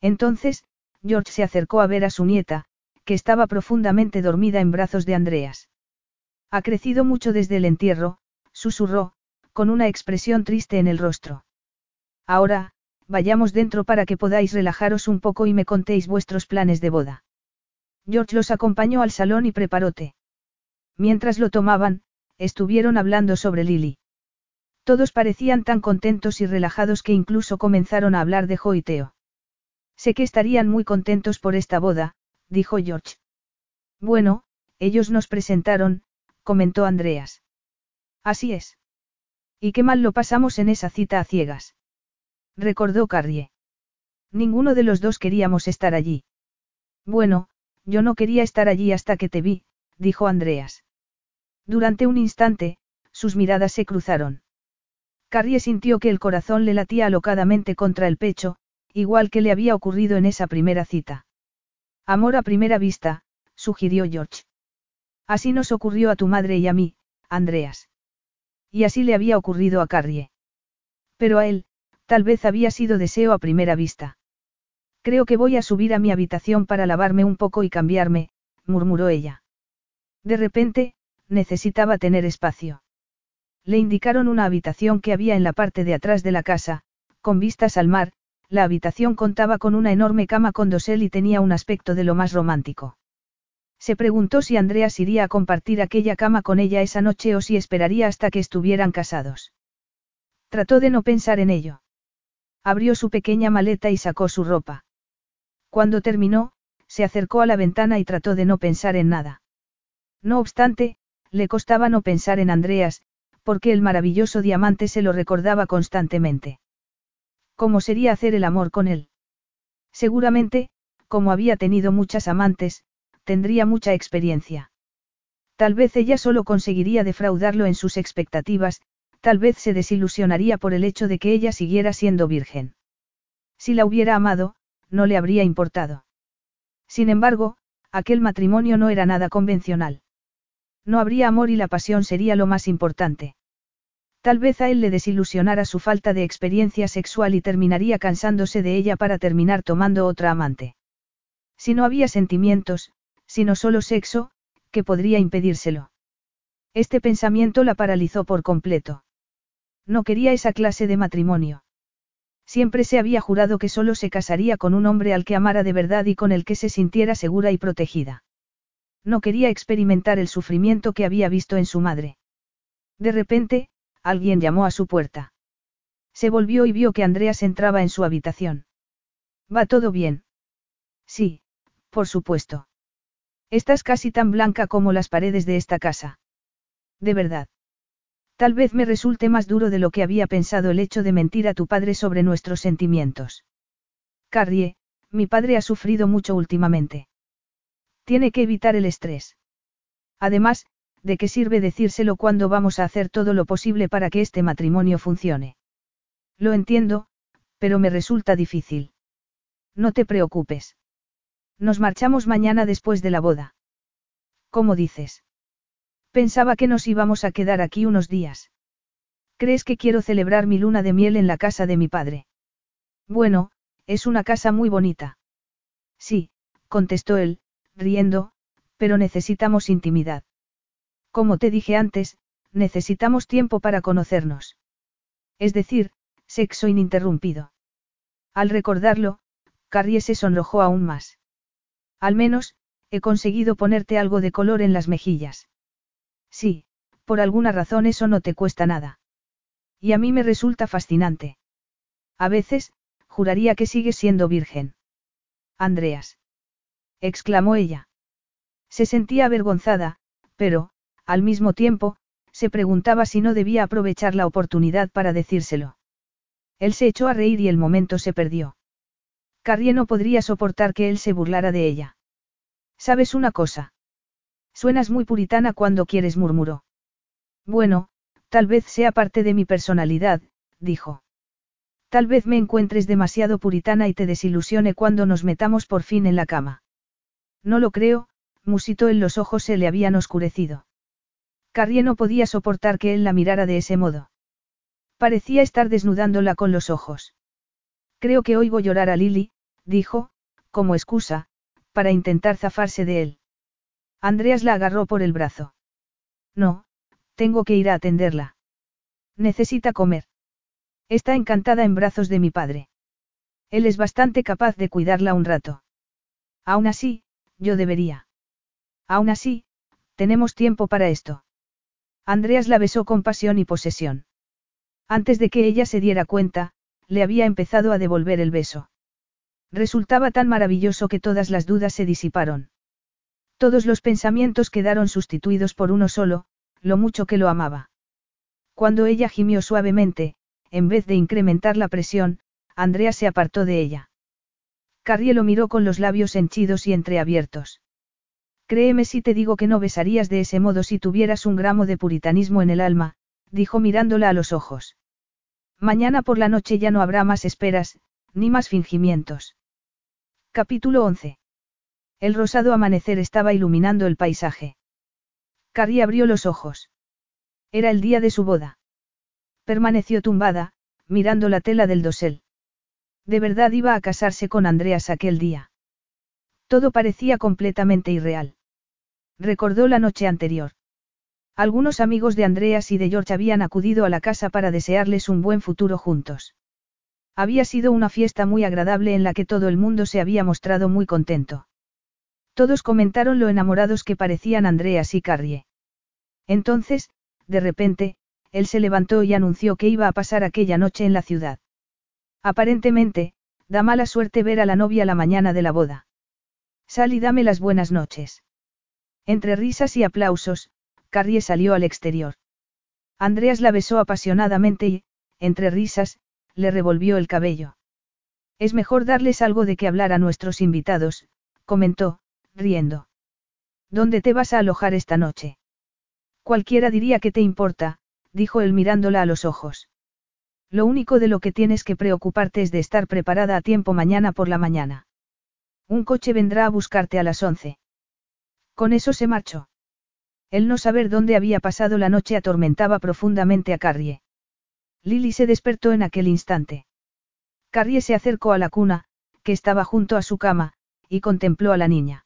Entonces, George se acercó a ver a su nieta, que estaba profundamente dormida en brazos de Andreas. Ha crecido mucho desde el entierro, susurró, con una expresión triste en el rostro. Ahora, vayamos dentro para que podáis relajaros un poco y me contéis vuestros planes de boda. George los acompañó al salón y preparó té. Mientras lo tomaban, estuvieron hablando sobre Lily. Todos parecían tan contentos y relajados que incluso comenzaron a hablar de Jo y Teo. Sé que estarían muy contentos por esta boda, dijo George. Bueno, ellos nos presentaron, comentó Andreas. Así es. Y qué mal lo pasamos en esa cita a ciegas. Recordó Carrie. Ninguno de los dos queríamos estar allí. Bueno, yo no quería estar allí hasta que te vi, dijo Andreas. Durante un instante, sus miradas se cruzaron. Carrie sintió que el corazón le latía alocadamente contra el pecho, igual que le había ocurrido en esa primera cita. Amor a primera vista, sugirió George. Así nos ocurrió a tu madre y a mí, Andreas. Y así le había ocurrido a Carrie. Pero a él, tal vez había sido deseo a primera vista. Creo que voy a subir a mi habitación para lavarme un poco y cambiarme, murmuró ella. De repente, necesitaba tener espacio. Le indicaron una habitación que había en la parte de atrás de la casa, con vistas al mar, la habitación contaba con una enorme cama con dosel y tenía un aspecto de lo más romántico. Se preguntó si Andreas iría a compartir aquella cama con ella esa noche o si esperaría hasta que estuvieran casados. Trató de no pensar en ello. Abrió su pequeña maleta y sacó su ropa. Cuando terminó, se acercó a la ventana y trató de no pensar en nada. No obstante, le costaba no pensar en Andreas, porque el maravilloso diamante se lo recordaba constantemente. ¿Cómo sería hacer el amor con él? Seguramente, como había tenido muchas amantes, tendría mucha experiencia. Tal vez ella solo conseguiría defraudarlo en sus expectativas, tal vez se desilusionaría por el hecho de que ella siguiera siendo virgen. Si la hubiera amado, no le habría importado. Sin embargo, aquel matrimonio no era nada convencional. No habría amor y la pasión sería lo más importante. Tal vez a él le desilusionara su falta de experiencia sexual y terminaría cansándose de ella para terminar tomando otra amante. Si no había sentimientos, sino solo sexo, ¿qué podría impedírselo? Este pensamiento la paralizó por completo. No quería esa clase de matrimonio. Siempre se había jurado que solo se casaría con un hombre al que amara de verdad y con el que se sintiera segura y protegida. No quería experimentar el sufrimiento que había visto en su madre. De repente, alguien llamó a su puerta. Se volvió y vio que Andreas entraba en su habitación. ¿Va todo bien? Sí, por supuesto. Estás casi tan blanca como las paredes de esta casa. De verdad. Tal vez me resulte más duro de lo que había pensado el hecho de mentir a tu padre sobre nuestros sentimientos. Carrie, mi padre ha sufrido mucho últimamente. Tiene que evitar el estrés. Además, ¿de qué sirve decírselo cuando vamos a hacer todo lo posible para que este matrimonio funcione? Lo entiendo, pero me resulta difícil. No te preocupes. Nos marchamos mañana después de la boda. ¿Cómo dices? Pensaba que nos íbamos a quedar aquí unos días. ¿Crees que quiero celebrar mi luna de miel en la casa de mi padre? Bueno, es una casa muy bonita. Sí, contestó él, riendo, pero necesitamos intimidad. Como te dije antes, necesitamos tiempo para conocernos. Es decir, sexo ininterrumpido. Al recordarlo, Carrie se sonrojó aún más. Al menos, he conseguido ponerte algo de color en las mejillas. Sí, por alguna razón eso no te cuesta nada. Y a mí me resulta fascinante. A veces, juraría que sigues siendo virgen. Andreas. exclamó ella. Se sentía avergonzada, pero, al mismo tiempo, se preguntaba si no debía aprovechar la oportunidad para decírselo. Él se echó a reír y el momento se perdió. Carrie no podría soportar que él se burlara de ella. ¿Sabes una cosa? Suenas muy puritana cuando quieres, murmuró. Bueno, tal vez sea parte de mi personalidad, dijo. Tal vez me encuentres demasiado puritana y te desilusione cuando nos metamos por fin en la cama. No lo creo, musitó en los ojos se le habían oscurecido. Carrie no podía soportar que él la mirara de ese modo. Parecía estar desnudándola con los ojos. Creo que oigo llorar a Lily, dijo, como excusa, para intentar zafarse de él. Andreas la agarró por el brazo. No, tengo que ir a atenderla. Necesita comer. Está encantada en brazos de mi padre. Él es bastante capaz de cuidarla un rato. Aún así, yo debería. Aún así, tenemos tiempo para esto. Andreas la besó con pasión y posesión. Antes de que ella se diera cuenta, le había empezado a devolver el beso. Resultaba tan maravilloso que todas las dudas se disiparon. Todos los pensamientos quedaron sustituidos por uno solo, lo mucho que lo amaba. Cuando ella gimió suavemente, en vez de incrementar la presión, Andrea se apartó de ella. Carrie lo miró con los labios henchidos y entreabiertos. Créeme si te digo que no besarías de ese modo si tuvieras un gramo de puritanismo en el alma, dijo mirándola a los ojos. Mañana por la noche ya no habrá más esperas, ni más fingimientos. Capítulo 11. El rosado amanecer estaba iluminando el paisaje. Carrie abrió los ojos. Era el día de su boda. Permaneció tumbada, mirando la tela del dosel. De verdad iba a casarse con Andreas aquel día. Todo parecía completamente irreal. Recordó la noche anterior. Algunos amigos de Andreas y de George habían acudido a la casa para desearles un buen futuro juntos. Había sido una fiesta muy agradable en la que todo el mundo se había mostrado muy contento. Todos comentaron lo enamorados que parecían Andreas y Carrie. Entonces, de repente, él se levantó y anunció que iba a pasar aquella noche en la ciudad. Aparentemente, da mala suerte ver a la novia la mañana de la boda. Sal y dame las buenas noches. Entre risas y aplausos, Carrie salió al exterior. Andreas la besó apasionadamente y, entre risas, le revolvió el cabello. Es mejor darles algo de qué hablar a nuestros invitados, comentó, riendo. ¿Dónde te vas a alojar esta noche? Cualquiera diría que te importa, dijo él mirándola a los ojos. Lo único de lo que tienes que preocuparte es de estar preparada a tiempo mañana por la mañana. Un coche vendrá a buscarte a las once. Con eso se marchó. El no saber dónde había pasado la noche atormentaba profundamente a Carrie. Lily se despertó en aquel instante. Carrie se acercó a la cuna, que estaba junto a su cama, y contempló a la niña.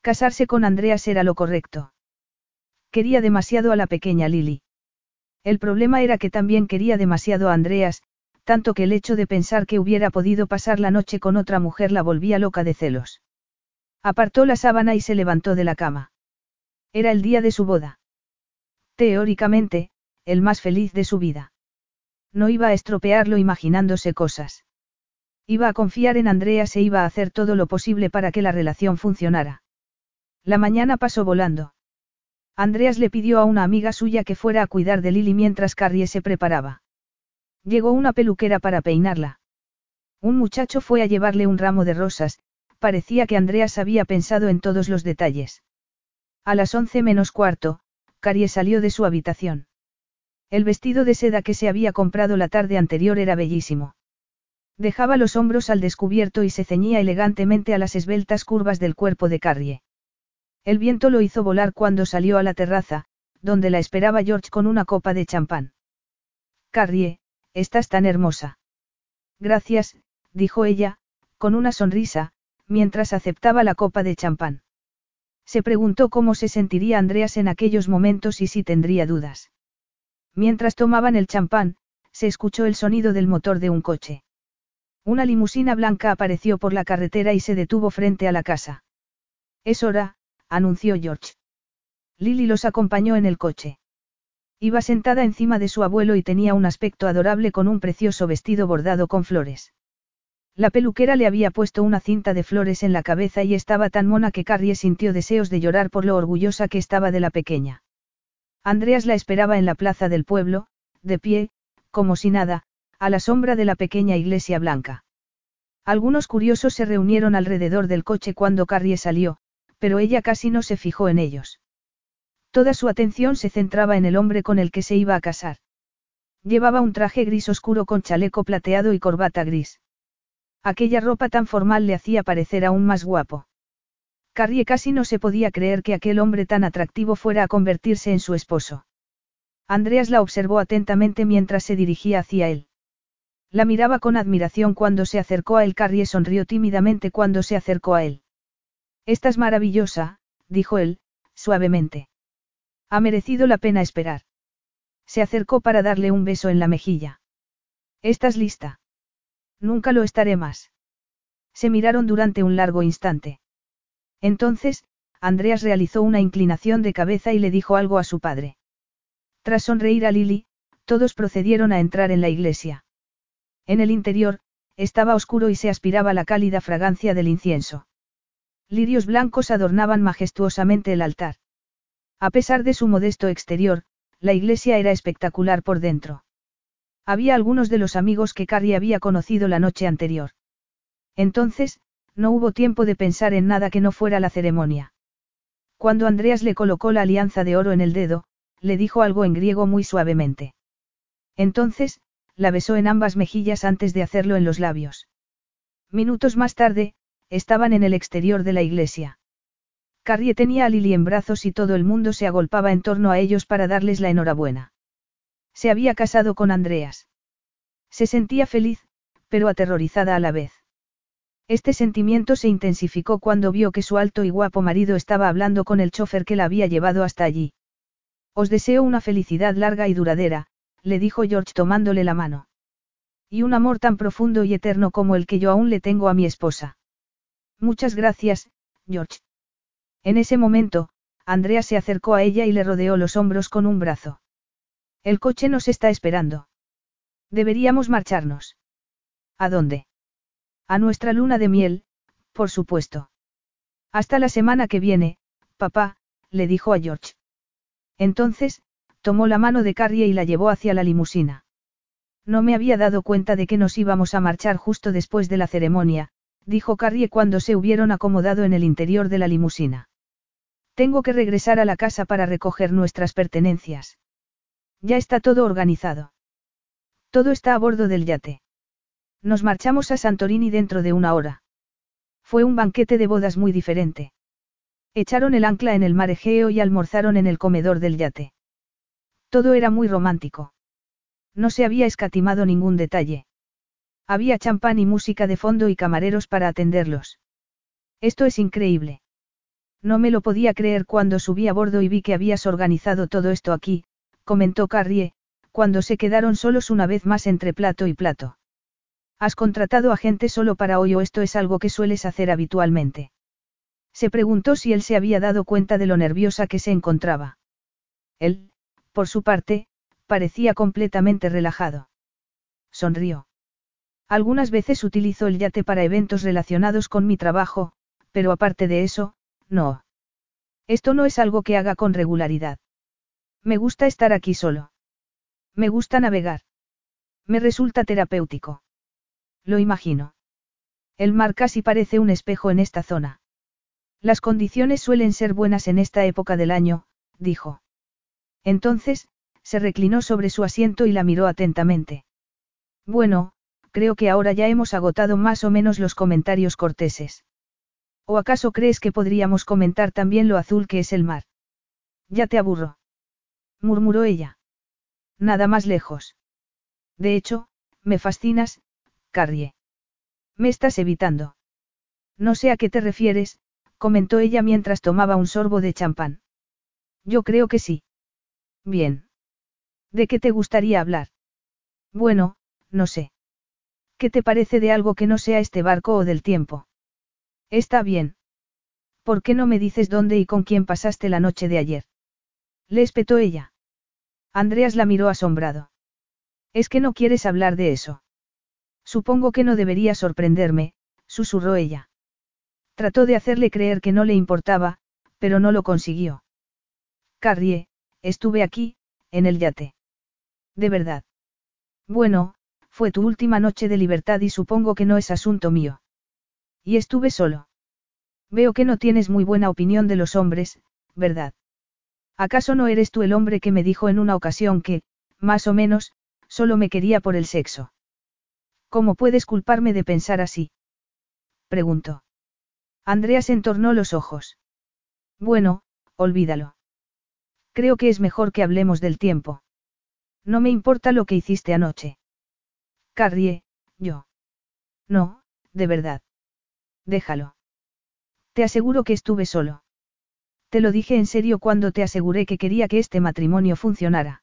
Casarse con Andreas era lo correcto. Quería demasiado a la pequeña Lily. El problema era que también quería demasiado a Andreas, tanto que el hecho de pensar que hubiera podido pasar la noche con otra mujer la volvía loca de celos. Apartó la sábana y se levantó de la cama. Era el día de su boda. Teóricamente, el más feliz de su vida. No iba a estropearlo imaginándose cosas. Iba a confiar en Andrea e iba a hacer todo lo posible para que la relación funcionara. La mañana pasó volando. Andreas le pidió a una amiga suya que fuera a cuidar de Lily mientras Carrie se preparaba. Llegó una peluquera para peinarla. Un muchacho fue a llevarle un ramo de rosas, parecía que Andreas había pensado en todos los detalles. A las once menos cuarto, Carrie salió de su habitación. El vestido de seda que se había comprado la tarde anterior era bellísimo. Dejaba los hombros al descubierto y se ceñía elegantemente a las esbeltas curvas del cuerpo de Carrie. El viento lo hizo volar cuando salió a la terraza, donde la esperaba George con una copa de champán. Carrie, estás tan hermosa. Gracias, dijo ella, con una sonrisa, mientras aceptaba la copa de champán. Se preguntó cómo se sentiría Andreas en aquellos momentos y si tendría dudas. Mientras tomaban el champán, se escuchó el sonido del motor de un coche. Una limusina blanca apareció por la carretera y se detuvo frente a la casa. Es hora, anunció George. Lily los acompañó en el coche. Iba sentada encima de su abuelo y tenía un aspecto adorable con un precioso vestido bordado con flores. La peluquera le había puesto una cinta de flores en la cabeza y estaba tan mona que Carrie sintió deseos de llorar por lo orgullosa que estaba de la pequeña. Andreas la esperaba en la plaza del pueblo, de pie, como si nada, a la sombra de la pequeña iglesia blanca. Algunos curiosos se reunieron alrededor del coche cuando Carrie salió, pero ella casi no se fijó en ellos. Toda su atención se centraba en el hombre con el que se iba a casar. Llevaba un traje gris oscuro con chaleco plateado y corbata gris. Aquella ropa tan formal le hacía parecer aún más guapo. Carrie casi no se podía creer que aquel hombre tan atractivo fuera a convertirse en su esposo. Andreas la observó atentamente mientras se dirigía hacia él. La miraba con admiración cuando se acercó a él. Carrie sonrió tímidamente cuando se acercó a él. Estás maravillosa, dijo él, suavemente. Ha merecido la pena esperar. Se acercó para darle un beso en la mejilla. ¿Estás lista? Nunca lo estaré más. Se miraron durante un largo instante. Entonces, Andreas realizó una inclinación de cabeza y le dijo algo a su padre. Tras sonreír a Lily, todos procedieron a entrar en la iglesia. En el interior, estaba oscuro y se aspiraba la cálida fragancia del incienso. Lirios blancos adornaban majestuosamente el altar. A pesar de su modesto exterior, la iglesia era espectacular por dentro. Había algunos de los amigos que Carrie había conocido la noche anterior. Entonces, no hubo tiempo de pensar en nada que no fuera la ceremonia. Cuando Andreas le colocó la alianza de oro en el dedo, le dijo algo en griego muy suavemente. Entonces, la besó en ambas mejillas antes de hacerlo en los labios. Minutos más tarde, estaban en el exterior de la iglesia. Carrie tenía a Lily en brazos y todo el mundo se agolpaba en torno a ellos para darles la enhorabuena. Se había casado con Andreas. Se sentía feliz, pero aterrorizada a la vez. Este sentimiento se intensificó cuando vio que su alto y guapo marido estaba hablando con el chofer que la había llevado hasta allí. Os deseo una felicidad larga y duradera, le dijo George tomándole la mano. Y un amor tan profundo y eterno como el que yo aún le tengo a mi esposa. Muchas gracias, George. En ese momento, Andrea se acercó a ella y le rodeó los hombros con un brazo. El coche nos está esperando. Deberíamos marcharnos. ¿A dónde? A nuestra luna de miel, por supuesto. Hasta la semana que viene, papá, le dijo a George. Entonces, tomó la mano de Carrie y la llevó hacia la limusina. No me había dado cuenta de que nos íbamos a marchar justo después de la ceremonia, dijo Carrie cuando se hubieron acomodado en el interior de la limusina. Tengo que regresar a la casa para recoger nuestras pertenencias. Ya está todo organizado. Todo está a bordo del yate. Nos marchamos a Santorini dentro de una hora. Fue un banquete de bodas muy diferente. Echaron el ancla en el mar Egeo y almorzaron en el comedor del yate. Todo era muy romántico. No se había escatimado ningún detalle. Había champán y música de fondo y camareros para atenderlos. Esto es increíble. No me lo podía creer cuando subí a bordo y vi que habías organizado todo esto aquí, comentó Carrie, cuando se quedaron solos una vez más entre plato y plato. ¿Has contratado a gente solo para hoy o esto es algo que sueles hacer habitualmente? Se preguntó si él se había dado cuenta de lo nerviosa que se encontraba. Él, por su parte, parecía completamente relajado. Sonrió. Algunas veces utilizo el yate para eventos relacionados con mi trabajo, pero aparte de eso, no. Esto no es algo que haga con regularidad. Me gusta estar aquí solo. Me gusta navegar. Me resulta terapéutico. Lo imagino. El mar casi parece un espejo en esta zona. Las condiciones suelen ser buenas en esta época del año, dijo. Entonces, se reclinó sobre su asiento y la miró atentamente. Bueno, creo que ahora ya hemos agotado más o menos los comentarios corteses. ¿O acaso crees que podríamos comentar también lo azul que es el mar? Ya te aburro. Murmuró ella. Nada más lejos. De hecho, me fascinas, Carrie. Me estás evitando. No sé a qué te refieres, comentó ella mientras tomaba un sorbo de champán. Yo creo que sí. Bien. ¿De qué te gustaría hablar? Bueno, no sé. ¿Qué te parece de algo que no sea este barco o del tiempo? Está bien. ¿Por qué no me dices dónde y con quién pasaste la noche de ayer? Le espetó ella. Andreas la miró asombrado. Es que no quieres hablar de eso. Supongo que no debería sorprenderme, susurró ella. Trató de hacerle creer que no le importaba, pero no lo consiguió. Carrie, estuve aquí, en el yate. De verdad. Bueno, fue tu última noche de libertad y supongo que no es asunto mío. Y estuve solo. Veo que no tienes muy buena opinión de los hombres, ¿verdad? ¿Acaso no eres tú el hombre que me dijo en una ocasión que, más o menos, solo me quería por el sexo? ¿Cómo puedes culparme de pensar así? Preguntó. Andreas entornó los ojos. Bueno, olvídalo. Creo que es mejor que hablemos del tiempo. No me importa lo que hiciste anoche. Carrie, yo. No, de verdad. Déjalo. Te aseguro que estuve solo. Te lo dije en serio cuando te aseguré que quería que este matrimonio funcionara.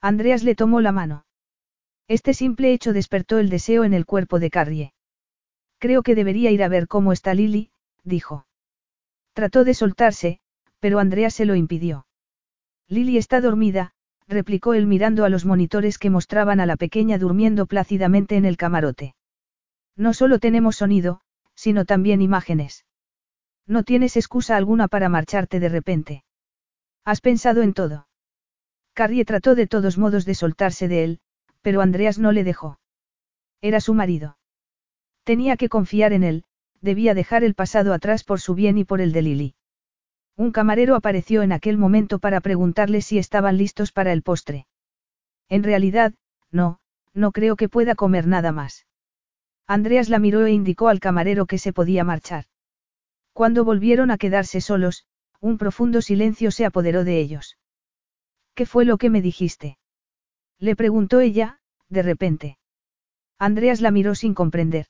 Andreas le tomó la mano. Este simple hecho despertó el deseo en el cuerpo de Carrie. Creo que debería ir a ver cómo está Lily, dijo. Trató de soltarse, pero Andreas se lo impidió. Lily está dormida, replicó él mirando a los monitores que mostraban a la pequeña durmiendo plácidamente en el camarote. No solo tenemos sonido, sino también imágenes. No tienes excusa alguna para marcharte de repente. ¿Has pensado en todo? Carrie trató de todos modos de soltarse de él, pero Andreas no le dejó. Era su marido. Tenía que confiar en él, debía dejar el pasado atrás por su bien y por el de Lily. Un camarero apareció en aquel momento para preguntarle si estaban listos para el postre. En realidad, no, no creo que pueda comer nada más. Andreas la miró e indicó al camarero que se podía marchar. Cuando volvieron a quedarse solos, un profundo silencio se apoderó de ellos. ¿Qué fue lo que me dijiste? Le preguntó ella, de repente. Andreas la miró sin comprender.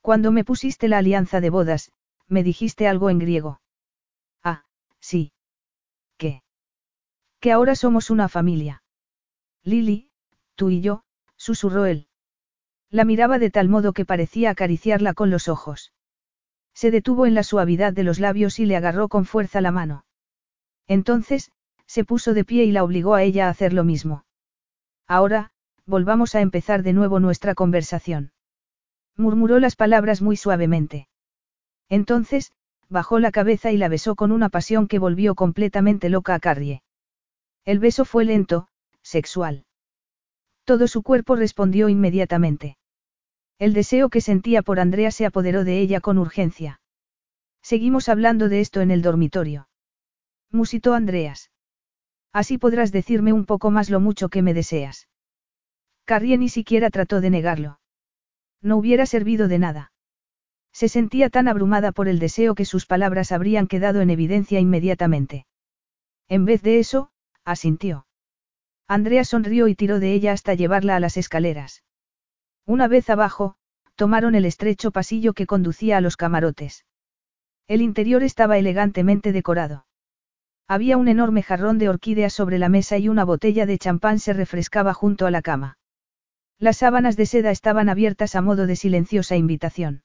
Cuando me pusiste la alianza de bodas, me dijiste algo en griego. Ah, sí. ¿Qué? Que ahora somos una familia. Lily, tú y yo, susurró él. La miraba de tal modo que parecía acariciarla con los ojos. Se detuvo en la suavidad de los labios y le agarró con fuerza la mano. Entonces, se puso de pie y la obligó a ella a hacer lo mismo. Ahora, volvamos a empezar de nuevo nuestra conversación. Murmuró las palabras muy suavemente. Entonces, bajó la cabeza y la besó con una pasión que volvió completamente loca a Carrie. El beso fue lento, sexual. Todo su cuerpo respondió inmediatamente. El deseo que sentía por Andrea se apoderó de ella con urgencia. Seguimos hablando de esto en el dormitorio. Musitó Andreas. Así podrás decirme un poco más lo mucho que me deseas. Carrie ni siquiera trató de negarlo. No hubiera servido de nada. Se sentía tan abrumada por el deseo que sus palabras habrían quedado en evidencia inmediatamente. En vez de eso, asintió. Andrea sonrió y tiró de ella hasta llevarla a las escaleras. Una vez abajo, tomaron el estrecho pasillo que conducía a los camarotes. El interior estaba elegantemente decorado. Había un enorme jarrón de orquídeas sobre la mesa y una botella de champán se refrescaba junto a la cama. Las sábanas de seda estaban abiertas a modo de silenciosa invitación.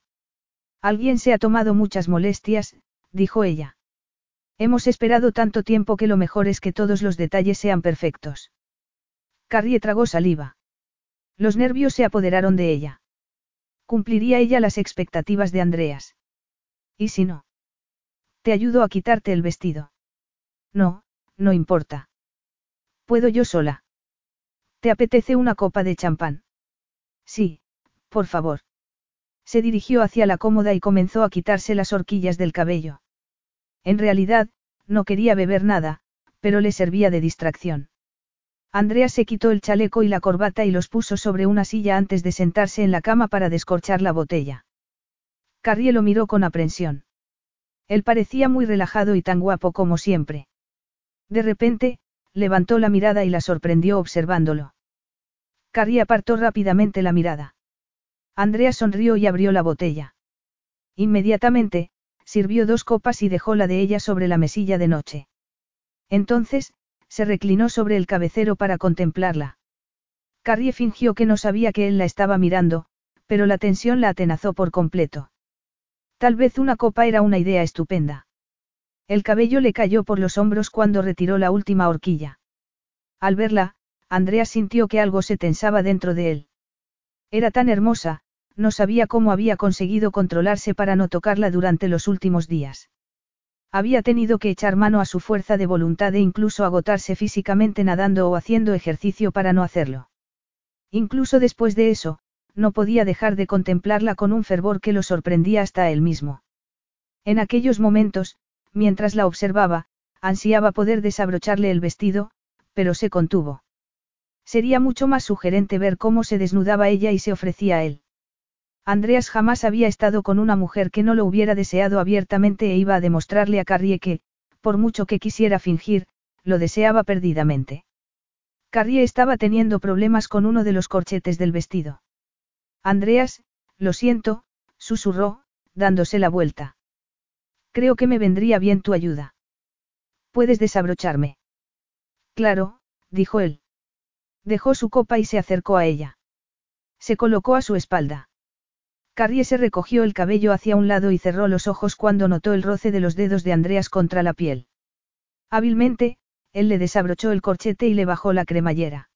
Alguien se ha tomado muchas molestias, dijo ella. Hemos esperado tanto tiempo que lo mejor es que todos los detalles sean perfectos. Carrie tragó saliva. Los nervios se apoderaron de ella. ¿Cumpliría ella las expectativas de Andreas? ¿Y si no? Te ayudo a quitarte el vestido. No, no importa. ¿Puedo yo sola? ¿Te apetece una copa de champán? Sí, por favor. Se dirigió hacia la cómoda y comenzó a quitarse las horquillas del cabello. En realidad, no quería beber nada, pero le servía de distracción. Andrea se quitó el chaleco y la corbata y los puso sobre una silla antes de sentarse en la cama para descorchar la botella. Carrie lo miró con aprensión. Él parecía muy relajado y tan guapo como siempre. De repente, levantó la mirada y la sorprendió observándolo. Carrie apartó rápidamente la mirada. Andrea sonrió y abrió la botella. Inmediatamente, sirvió dos copas y dejó la de ella sobre la mesilla de noche. Entonces, se reclinó sobre el cabecero para contemplarla. Carrie fingió que no sabía que él la estaba mirando, pero la tensión la atenazó por completo. Tal vez una copa era una idea estupenda. El cabello le cayó por los hombros cuando retiró la última horquilla. Al verla, Andrea sintió que algo se tensaba dentro de él. Era tan hermosa, no sabía cómo había conseguido controlarse para no tocarla durante los últimos días. Había tenido que echar mano a su fuerza de voluntad e incluso agotarse físicamente nadando o haciendo ejercicio para no hacerlo. Incluso después de eso, no podía dejar de contemplarla con un fervor que lo sorprendía hasta él mismo. En aquellos momentos, mientras la observaba, ansiaba poder desabrocharle el vestido, pero se contuvo. Sería mucho más sugerente ver cómo se desnudaba ella y se ofrecía a él. Andreas jamás había estado con una mujer que no lo hubiera deseado abiertamente e iba a demostrarle a Carrie que, por mucho que quisiera fingir, lo deseaba perdidamente. Carrie estaba teniendo problemas con uno de los corchetes del vestido. Andreas, lo siento, susurró, dándose la vuelta. Creo que me vendría bien tu ayuda. ¿Puedes desabrocharme? Claro, dijo él. Dejó su copa y se acercó a ella. Se colocó a su espalda. Carrie se recogió el cabello hacia un lado y cerró los ojos cuando notó el roce de los dedos de Andreas contra la piel. Hábilmente, él le desabrochó el corchete y le bajó la cremallera.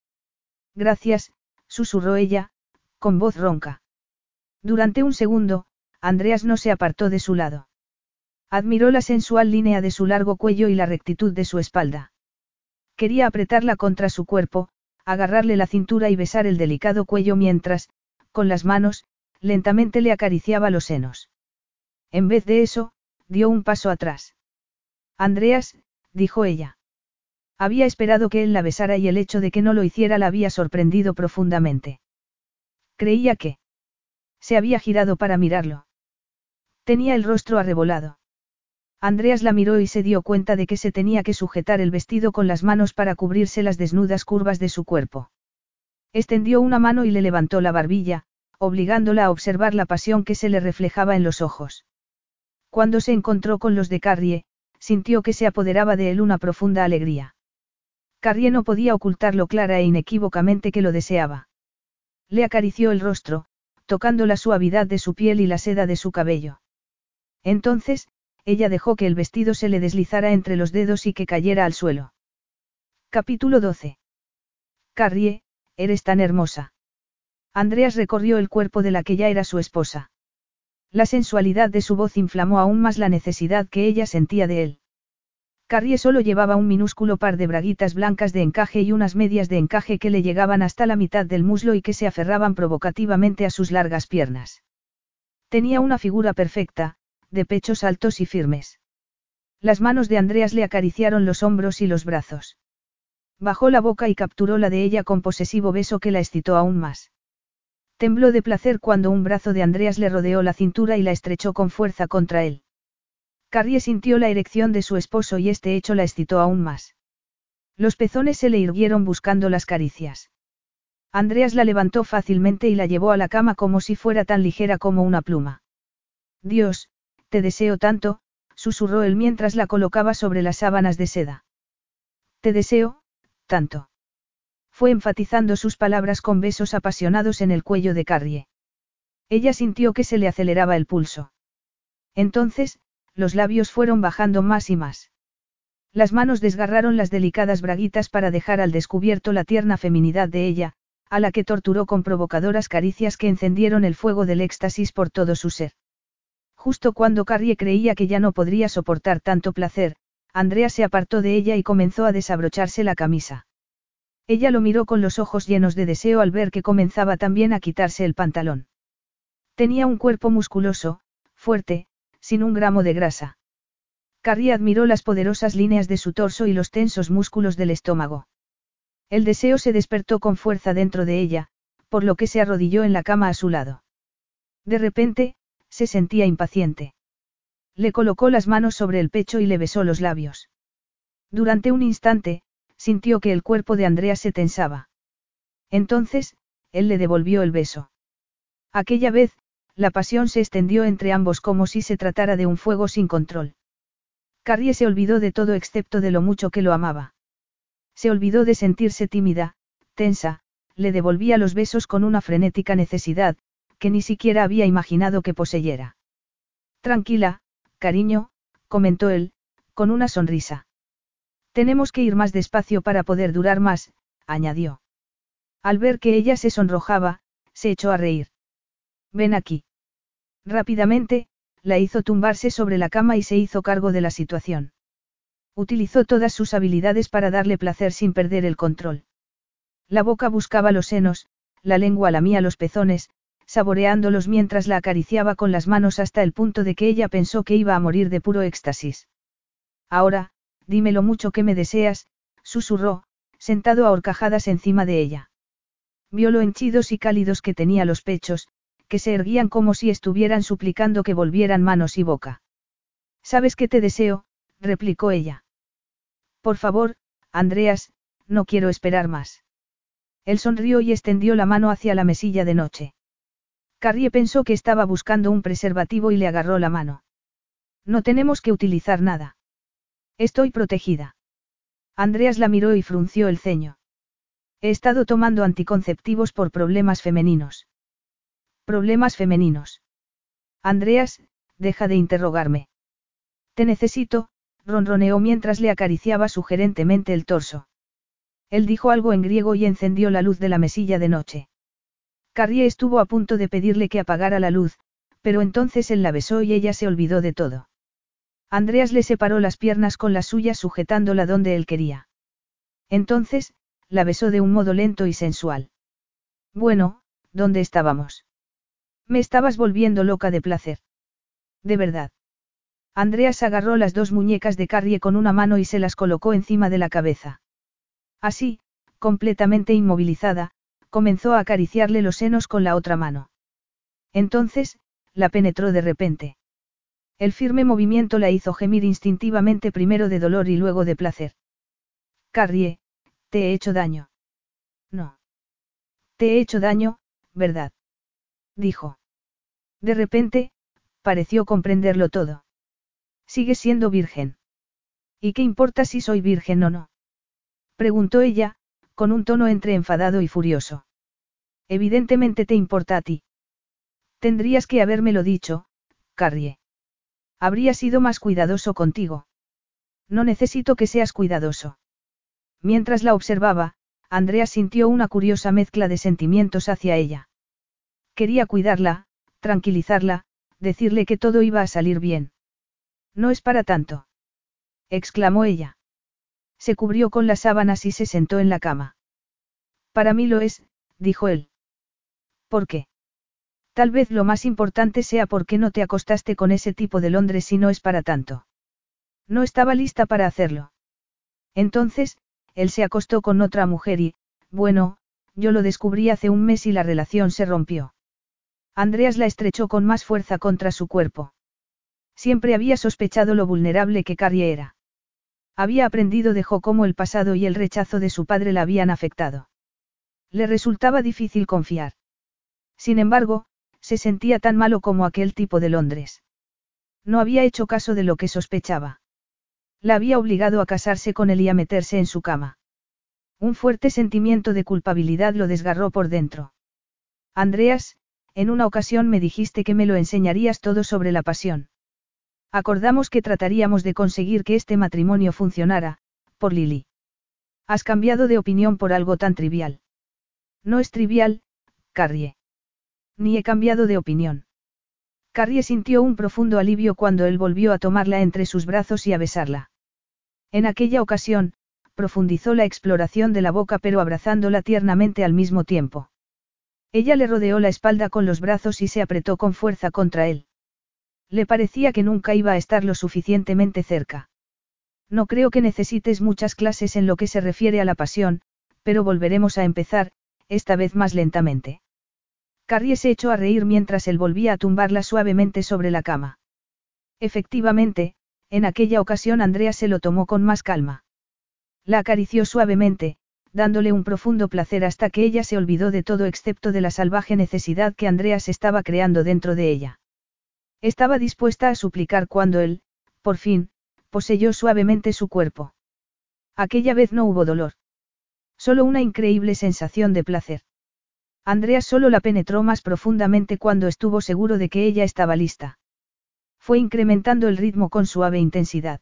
Gracias, susurró ella, con voz ronca. Durante un segundo, Andreas no se apartó de su lado. Admiró la sensual línea de su largo cuello y la rectitud de su espalda. Quería apretarla contra su cuerpo, agarrarle la cintura y besar el delicado cuello mientras, con las manos, lentamente le acariciaba los senos. En vez de eso, dio un paso atrás. Andreas, dijo ella. Había esperado que él la besara y el hecho de que no lo hiciera la había sorprendido profundamente. Creía que... Se había girado para mirarlo. Tenía el rostro arrebolado. Andreas la miró y se dio cuenta de que se tenía que sujetar el vestido con las manos para cubrirse las desnudas curvas de su cuerpo. Extendió una mano y le levantó la barbilla, obligándola a observar la pasión que se le reflejaba en los ojos. Cuando se encontró con los de Carrie, sintió que se apoderaba de él una profunda alegría. Carrie no podía ocultarlo clara e inequívocamente que lo deseaba. Le acarició el rostro, tocando la suavidad de su piel y la seda de su cabello. Entonces, ella dejó que el vestido se le deslizara entre los dedos y que cayera al suelo. Capítulo 12. Carrie, eres tan hermosa. Andreas recorrió el cuerpo de la que ya era su esposa. La sensualidad de su voz inflamó aún más la necesidad que ella sentía de él. Carrie solo llevaba un minúsculo par de braguitas blancas de encaje y unas medias de encaje que le llegaban hasta la mitad del muslo y que se aferraban provocativamente a sus largas piernas. Tenía una figura perfecta, de pechos altos y firmes. Las manos de Andreas le acariciaron los hombros y los brazos. Bajó la boca y capturó la de ella con posesivo beso que la excitó aún más. Tembló de placer cuando un brazo de Andreas le rodeó la cintura y la estrechó con fuerza contra él. Carrie sintió la erección de su esposo y este hecho la excitó aún más. Los pezones se le irguieron buscando las caricias. Andreas la levantó fácilmente y la llevó a la cama como si fuera tan ligera como una pluma. Dios, te deseo tanto, susurró él mientras la colocaba sobre las sábanas de seda. Te deseo, tanto. Fue enfatizando sus palabras con besos apasionados en el cuello de Carrie. Ella sintió que se le aceleraba el pulso. Entonces, los labios fueron bajando más y más. Las manos desgarraron las delicadas braguitas para dejar al descubierto la tierna feminidad de ella, a la que torturó con provocadoras caricias que encendieron el fuego del éxtasis por todo su ser. Justo cuando Carrie creía que ya no podría soportar tanto placer, Andrea se apartó de ella y comenzó a desabrocharse la camisa. Ella lo miró con los ojos llenos de deseo al ver que comenzaba también a quitarse el pantalón. Tenía un cuerpo musculoso, fuerte, sin un gramo de grasa. Carrie admiró las poderosas líneas de su torso y los tensos músculos del estómago. El deseo se despertó con fuerza dentro de ella, por lo que se arrodilló en la cama a su lado. De repente, se sentía impaciente. Le colocó las manos sobre el pecho y le besó los labios. Durante un instante, sintió que el cuerpo de Andrea se tensaba. Entonces, él le devolvió el beso. Aquella vez, la pasión se extendió entre ambos como si se tratara de un fuego sin control. Carrie se olvidó de todo excepto de lo mucho que lo amaba. Se olvidó de sentirse tímida, tensa, le devolvía los besos con una frenética necesidad, que ni siquiera había imaginado que poseyera. Tranquila, cariño, comentó él, con una sonrisa. Tenemos que ir más despacio para poder durar más, añadió. Al ver que ella se sonrojaba, se echó a reír. Ven aquí. Rápidamente, la hizo tumbarse sobre la cama y se hizo cargo de la situación. Utilizó todas sus habilidades para darle placer sin perder el control. La boca buscaba los senos, la lengua lamía los pezones, saboreándolos mientras la acariciaba con las manos hasta el punto de que ella pensó que iba a morir de puro éxtasis. Ahora, dime lo mucho que me deseas, susurró, sentado a horcajadas encima de ella. Vio lo henchidos y cálidos que tenía los pechos, que se erguían como si estuvieran suplicando que volvieran manos y boca. Sabes que te deseo, replicó ella. Por favor, Andreas, no quiero esperar más. Él sonrió y extendió la mano hacia la mesilla de noche. Carrie pensó que estaba buscando un preservativo y le agarró la mano. No tenemos que utilizar nada. Estoy protegida. Andreas la miró y frunció el ceño. He estado tomando anticonceptivos por problemas femeninos. Problemas femeninos. Andreas, deja de interrogarme. Te necesito, ronroneó mientras le acariciaba sugerentemente el torso. Él dijo algo en griego y encendió la luz de la mesilla de noche. Carrie estuvo a punto de pedirle que apagara la luz, pero entonces él la besó y ella se olvidó de todo. Andreas le separó las piernas con las suyas sujetándola donde él quería. Entonces, la besó de un modo lento y sensual. Bueno, ¿dónde estábamos? Me estabas volviendo loca de placer. De verdad. Andreas agarró las dos muñecas de Carrie con una mano y se las colocó encima de la cabeza. Así, completamente inmovilizada, comenzó a acariciarle los senos con la otra mano. Entonces, la penetró de repente. El firme movimiento la hizo gemir instintivamente primero de dolor y luego de placer. Carrie, te he hecho daño. No. Te he hecho daño, ¿verdad? dijo. De repente, pareció comprenderlo todo. Sigue siendo virgen. ¿Y qué importa si soy virgen o no? Preguntó ella, con un tono entre enfadado y furioso. Evidentemente te importa a ti. Tendrías que habérmelo dicho, Carrie. Habría sido más cuidadoso contigo. No necesito que seas cuidadoso. Mientras la observaba, Andrea sintió una curiosa mezcla de sentimientos hacia ella. Quería cuidarla, tranquilizarla, decirle que todo iba a salir bien. No es para tanto. exclamó ella. Se cubrió con las sábanas y se sentó en la cama. Para mí lo es, dijo él. ¿Por qué? Tal vez lo más importante sea por qué no te acostaste con ese tipo de Londres si no es para tanto. No estaba lista para hacerlo. Entonces, él se acostó con otra mujer y, bueno, yo lo descubrí hace un mes y la relación se rompió. Andreas la estrechó con más fuerza contra su cuerpo. Siempre había sospechado lo vulnerable que Carrie era. Había aprendido de Jo cómo el pasado y el rechazo de su padre la habían afectado. Le resultaba difícil confiar. Sin embargo, se sentía tan malo como aquel tipo de Londres. No había hecho caso de lo que sospechaba. La había obligado a casarse con él y a meterse en su cama. Un fuerte sentimiento de culpabilidad lo desgarró por dentro. Andreas, en una ocasión me dijiste que me lo enseñarías todo sobre la pasión. Acordamos que trataríamos de conseguir que este matrimonio funcionara, por Lily. Has cambiado de opinión por algo tan trivial. No es trivial, Carrie. Ni he cambiado de opinión. Carrie sintió un profundo alivio cuando él volvió a tomarla entre sus brazos y a besarla. En aquella ocasión, profundizó la exploración de la boca pero abrazándola tiernamente al mismo tiempo. Ella le rodeó la espalda con los brazos y se apretó con fuerza contra él. Le parecía que nunca iba a estar lo suficientemente cerca. No creo que necesites muchas clases en lo que se refiere a la pasión, pero volveremos a empezar, esta vez más lentamente. Carrie se echó a reír mientras él volvía a tumbarla suavemente sobre la cama. Efectivamente, en aquella ocasión Andrea se lo tomó con más calma. La acarició suavemente, dándole un profundo placer hasta que ella se olvidó de todo excepto de la salvaje necesidad que Andreas estaba creando dentro de ella. Estaba dispuesta a suplicar cuando él, por fin, poseyó suavemente su cuerpo. Aquella vez no hubo dolor. Solo una increíble sensación de placer. Andreas solo la penetró más profundamente cuando estuvo seguro de que ella estaba lista. Fue incrementando el ritmo con suave intensidad.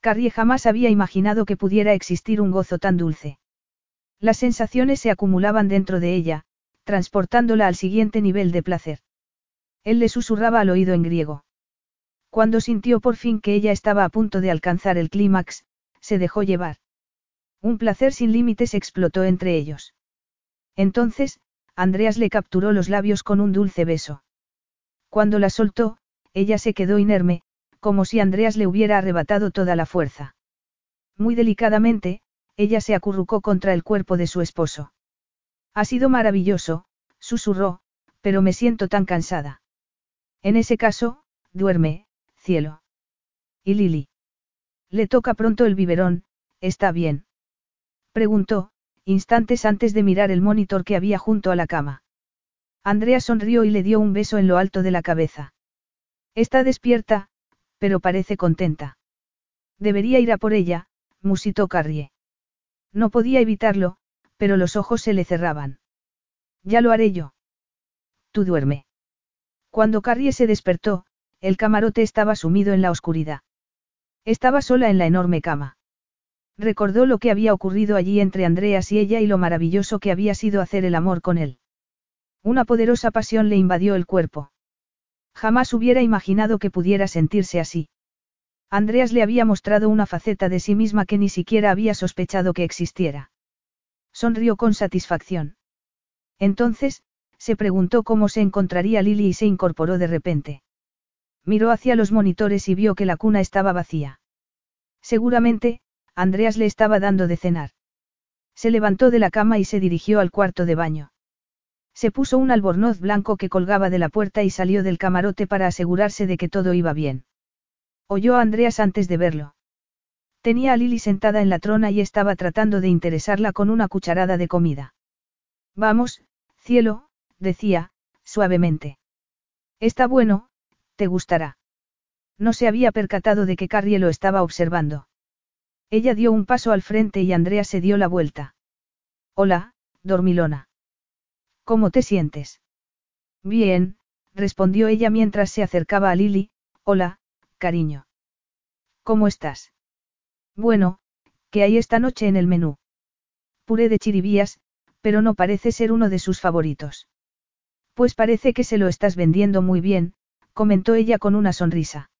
Carrie jamás había imaginado que pudiera existir un gozo tan dulce. Las sensaciones se acumulaban dentro de ella, transportándola al siguiente nivel de placer. Él le susurraba al oído en griego. Cuando sintió por fin que ella estaba a punto de alcanzar el clímax, se dejó llevar. Un placer sin límites explotó entre ellos. Entonces, Andreas le capturó los labios con un dulce beso. Cuando la soltó, ella se quedó inerme, como si Andreas le hubiera arrebatado toda la fuerza. Muy delicadamente, ella se acurrucó contra el cuerpo de su esposo. Ha sido maravilloso, susurró, pero me siento tan cansada. En ese caso, duerme, cielo. ¿Y Lily? Le toca pronto el biberón, ¿está bien? Preguntó, instantes antes de mirar el monitor que había junto a la cama. Andrea sonrió y le dio un beso en lo alto de la cabeza. Está despierta, pero parece contenta. Debería ir a por ella, musitó Carrie. No podía evitarlo, pero los ojos se le cerraban. Ya lo haré yo. Tú duerme. Cuando Carrie se despertó, el camarote estaba sumido en la oscuridad. Estaba sola en la enorme cama. Recordó lo que había ocurrido allí entre Andreas y ella y lo maravilloso que había sido hacer el amor con él. Una poderosa pasión le invadió el cuerpo. Jamás hubiera imaginado que pudiera sentirse así. Andreas le había mostrado una faceta de sí misma que ni siquiera había sospechado que existiera. Sonrió con satisfacción. Entonces, se preguntó cómo se encontraría Lily y se incorporó de repente. Miró hacia los monitores y vio que la cuna estaba vacía. Seguramente, Andreas le estaba dando de cenar. Se levantó de la cama y se dirigió al cuarto de baño. Se puso un albornoz blanco que colgaba de la puerta y salió del camarote para asegurarse de que todo iba bien. Oyó a Andreas antes de verlo. Tenía a Lily sentada en la trona y estaba tratando de interesarla con una cucharada de comida. Vamos, cielo, decía, suavemente. Está bueno, te gustará. No se había percatado de que Carrie lo estaba observando. Ella dio un paso al frente y Andrea se dio la vuelta. Hola, dormilona. ¿Cómo te sientes? Bien, respondió ella mientras se acercaba a Lily. Hola, cariño. ¿Cómo estás? Bueno, ¿qué hay esta noche en el menú? Puré de chiribías, pero no parece ser uno de sus favoritos. Pues parece que se lo estás vendiendo muy bien, comentó ella con una sonrisa.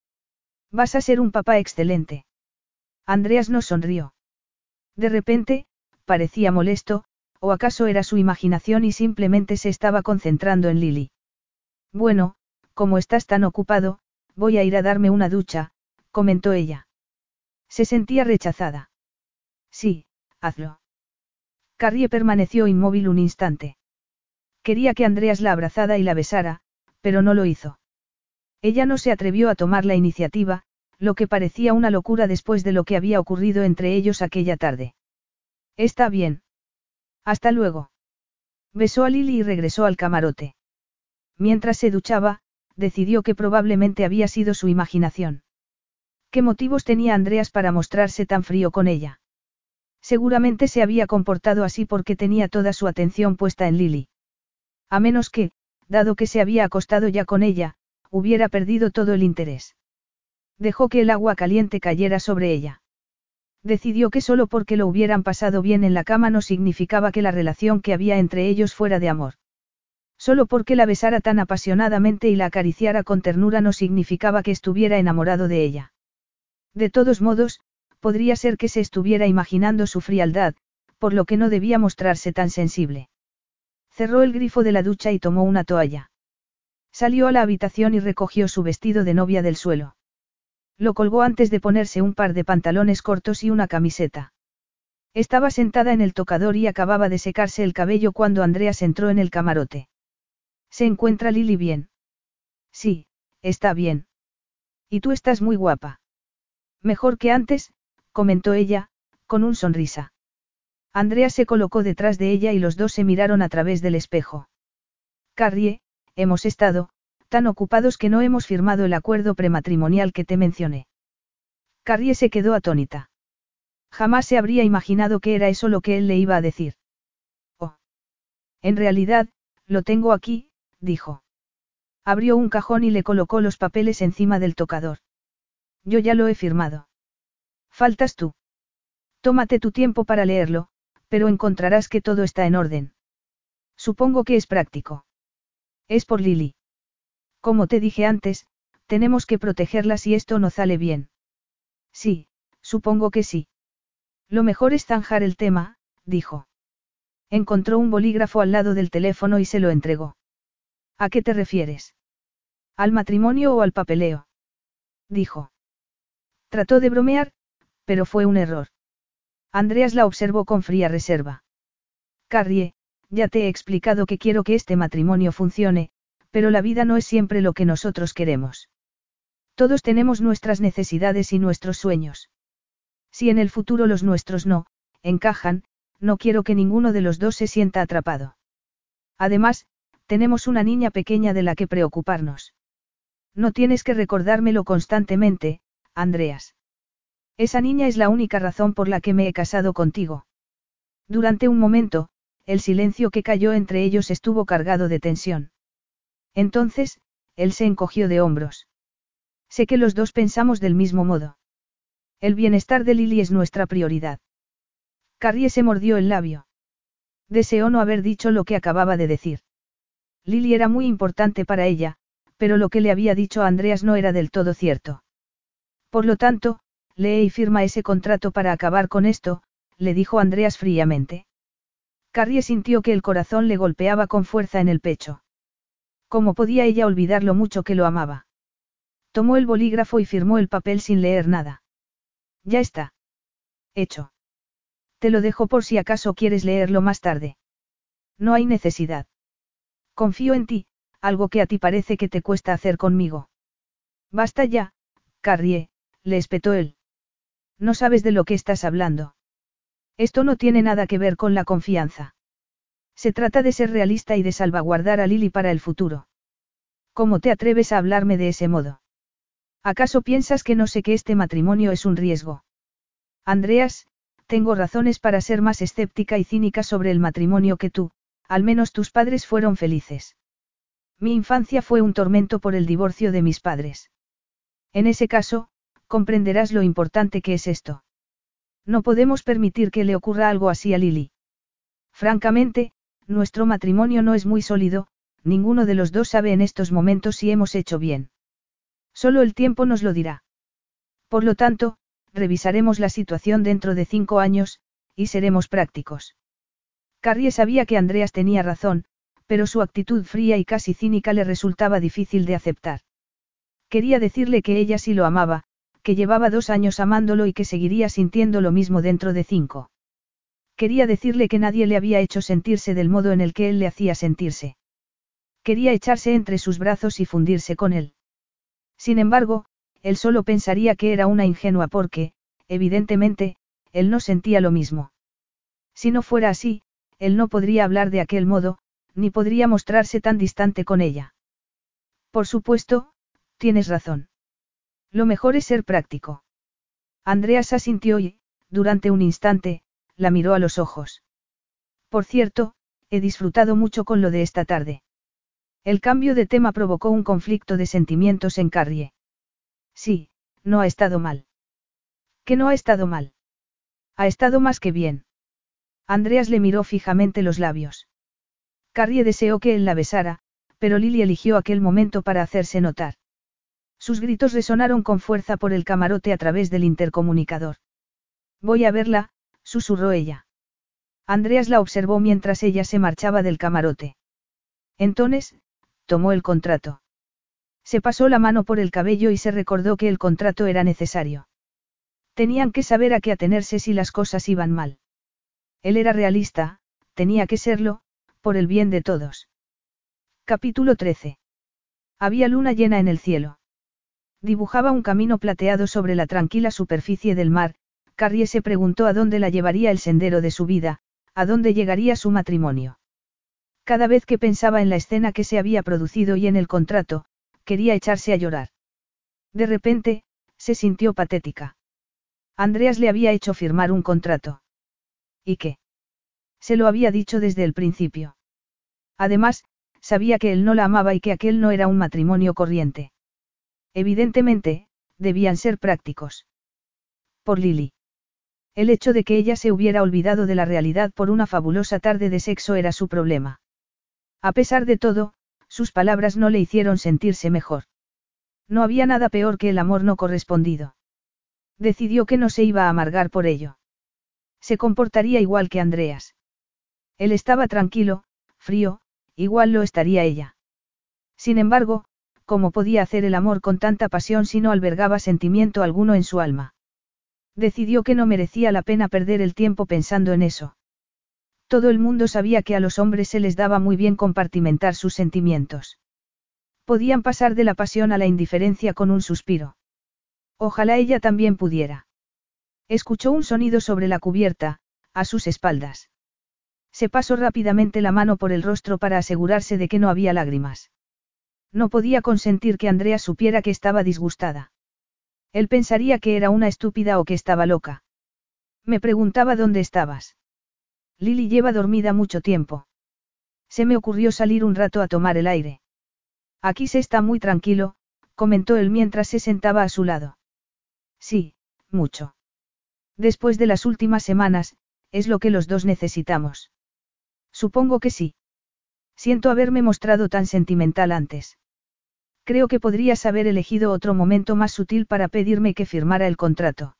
Vas a ser un papá excelente. Andreas no sonrió. De repente, parecía molesto, o acaso era su imaginación y simplemente se estaba concentrando en Lily. Bueno, como estás tan ocupado, Voy a ir a darme una ducha, comentó ella. Se sentía rechazada. Sí, hazlo. Carrie permaneció inmóvil un instante. Quería que Andreas la abrazara y la besara, pero no lo hizo. Ella no se atrevió a tomar la iniciativa, lo que parecía una locura después de lo que había ocurrido entre ellos aquella tarde. Está bien. Hasta luego. Besó a Lily y regresó al camarote. Mientras se duchaba, decidió que probablemente había sido su imaginación. ¿Qué motivos tenía Andreas para mostrarse tan frío con ella? Seguramente se había comportado así porque tenía toda su atención puesta en Lily. A menos que, dado que se había acostado ya con ella, hubiera perdido todo el interés. Dejó que el agua caliente cayera sobre ella. Decidió que solo porque lo hubieran pasado bien en la cama no significaba que la relación que había entre ellos fuera de amor. Solo porque la besara tan apasionadamente y la acariciara con ternura no significaba que estuviera enamorado de ella. De todos modos, podría ser que se estuviera imaginando su frialdad, por lo que no debía mostrarse tan sensible. Cerró el grifo de la ducha y tomó una toalla. Salió a la habitación y recogió su vestido de novia del suelo. Lo colgó antes de ponerse un par de pantalones cortos y una camiseta. Estaba sentada en el tocador y acababa de secarse el cabello cuando Andreas entró en el camarote. ¿Se encuentra Lily bien? Sí, está bien. Y tú estás muy guapa. Mejor que antes, comentó ella, con un sonrisa. Andrea se colocó detrás de ella y los dos se miraron a través del espejo. Carrie, hemos estado, tan ocupados que no hemos firmado el acuerdo prematrimonial que te mencioné. Carrie se quedó atónita. Jamás se habría imaginado que era eso lo que él le iba a decir. Oh. En realidad, lo tengo aquí, dijo. Abrió un cajón y le colocó los papeles encima del tocador. Yo ya lo he firmado. Faltas tú. Tómate tu tiempo para leerlo, pero encontrarás que todo está en orden. Supongo que es práctico. Es por Lily. Como te dije antes, tenemos que protegerla si esto no sale bien. Sí, supongo que sí. Lo mejor es zanjar el tema, dijo. Encontró un bolígrafo al lado del teléfono y se lo entregó. ¿A qué te refieres? ¿Al matrimonio o al papeleo? Dijo. Trató de bromear, pero fue un error. Andreas la observó con fría reserva. Carrie, ya te he explicado que quiero que este matrimonio funcione, pero la vida no es siempre lo que nosotros queremos. Todos tenemos nuestras necesidades y nuestros sueños. Si en el futuro los nuestros no, encajan, no quiero que ninguno de los dos se sienta atrapado. Además, tenemos una niña pequeña de la que preocuparnos. No tienes que recordármelo constantemente, Andreas. Esa niña es la única razón por la que me he casado contigo. Durante un momento, el silencio que cayó entre ellos estuvo cargado de tensión. Entonces, él se encogió de hombros. Sé que los dos pensamos del mismo modo. El bienestar de Lily es nuestra prioridad. Carrie se mordió el labio. Deseó no haber dicho lo que acababa de decir. Lily era muy importante para ella, pero lo que le había dicho a Andreas no era del todo cierto. Por lo tanto, lee y firma ese contrato para acabar con esto, le dijo Andreas fríamente. Carrie sintió que el corazón le golpeaba con fuerza en el pecho. ¿Cómo podía ella olvidar lo mucho que lo amaba? Tomó el bolígrafo y firmó el papel sin leer nada. Ya está. Hecho. Te lo dejo por si acaso quieres leerlo más tarde. No hay necesidad. Confío en ti, algo que a ti parece que te cuesta hacer conmigo. Basta ya, Carrie, le espetó él. No sabes de lo que estás hablando. Esto no tiene nada que ver con la confianza. Se trata de ser realista y de salvaguardar a Lily para el futuro. ¿Cómo te atreves a hablarme de ese modo? ¿Acaso piensas que no sé que este matrimonio es un riesgo? Andreas, tengo razones para ser más escéptica y cínica sobre el matrimonio que tú, al menos tus padres fueron felices. Mi infancia fue un tormento por el divorcio de mis padres. En ese caso, comprenderás lo importante que es esto. No podemos permitir que le ocurra algo así a Lily. Francamente, nuestro matrimonio no es muy sólido, ninguno de los dos sabe en estos momentos si hemos hecho bien. Solo el tiempo nos lo dirá. Por lo tanto, revisaremos la situación dentro de cinco años, y seremos prácticos. Carrie sabía que Andreas tenía razón, pero su actitud fría y casi cínica le resultaba difícil de aceptar. Quería decirle que ella sí lo amaba, que llevaba dos años amándolo y que seguiría sintiendo lo mismo dentro de cinco. Quería decirle que nadie le había hecho sentirse del modo en el que él le hacía sentirse. Quería echarse entre sus brazos y fundirse con él. Sin embargo, él solo pensaría que era una ingenua porque, evidentemente, él no sentía lo mismo. Si no fuera así, él no podría hablar de aquel modo, ni podría mostrarse tan distante con ella. Por supuesto, tienes razón. Lo mejor es ser práctico. Andreas asintió y, durante un instante, la miró a los ojos. Por cierto, he disfrutado mucho con lo de esta tarde. El cambio de tema provocó un conflicto de sentimientos en Carrie. Sí, no ha estado mal. ¿Qué no ha estado mal? Ha estado más que bien. Andreas le miró fijamente los labios. Carrie deseó que él la besara, pero Lily eligió aquel momento para hacerse notar. Sus gritos resonaron con fuerza por el camarote a través del intercomunicador. Voy a verla, susurró ella. Andreas la observó mientras ella se marchaba del camarote. Entonces, tomó el contrato. Se pasó la mano por el cabello y se recordó que el contrato era necesario. Tenían que saber a qué atenerse si las cosas iban mal. Él era realista, tenía que serlo, por el bien de todos. Capítulo 13. Había luna llena en el cielo. Dibujaba un camino plateado sobre la tranquila superficie del mar, Carrie se preguntó a dónde la llevaría el sendero de su vida, a dónde llegaría su matrimonio. Cada vez que pensaba en la escena que se había producido y en el contrato, quería echarse a llorar. De repente, se sintió patética. Andreas le había hecho firmar un contrato. ¿Y qué? Se lo había dicho desde el principio. Además, sabía que él no la amaba y que aquel no era un matrimonio corriente. Evidentemente, debían ser prácticos. Por Lily. El hecho de que ella se hubiera olvidado de la realidad por una fabulosa tarde de sexo era su problema. A pesar de todo, sus palabras no le hicieron sentirse mejor. No había nada peor que el amor no correspondido. Decidió que no se iba a amargar por ello. Se comportaría igual que Andreas. Él estaba tranquilo, frío, igual lo estaría ella. Sin embargo, cómo podía hacer el amor con tanta pasión si no albergaba sentimiento alguno en su alma. Decidió que no merecía la pena perder el tiempo pensando en eso. Todo el mundo sabía que a los hombres se les daba muy bien compartimentar sus sentimientos. Podían pasar de la pasión a la indiferencia con un suspiro. Ojalá ella también pudiera. Escuchó un sonido sobre la cubierta, a sus espaldas. Se pasó rápidamente la mano por el rostro para asegurarse de que no había lágrimas. No podía consentir que Andrea supiera que estaba disgustada. Él pensaría que era una estúpida o que estaba loca. Me preguntaba dónde estabas. Lily lleva dormida mucho tiempo. Se me ocurrió salir un rato a tomar el aire. Aquí se está muy tranquilo, comentó él mientras se sentaba a su lado. Sí, mucho. Después de las últimas semanas, es lo que los dos necesitamos. Supongo que sí. Siento haberme mostrado tan sentimental antes. Creo que podrías haber elegido otro momento más sutil para pedirme que firmara el contrato.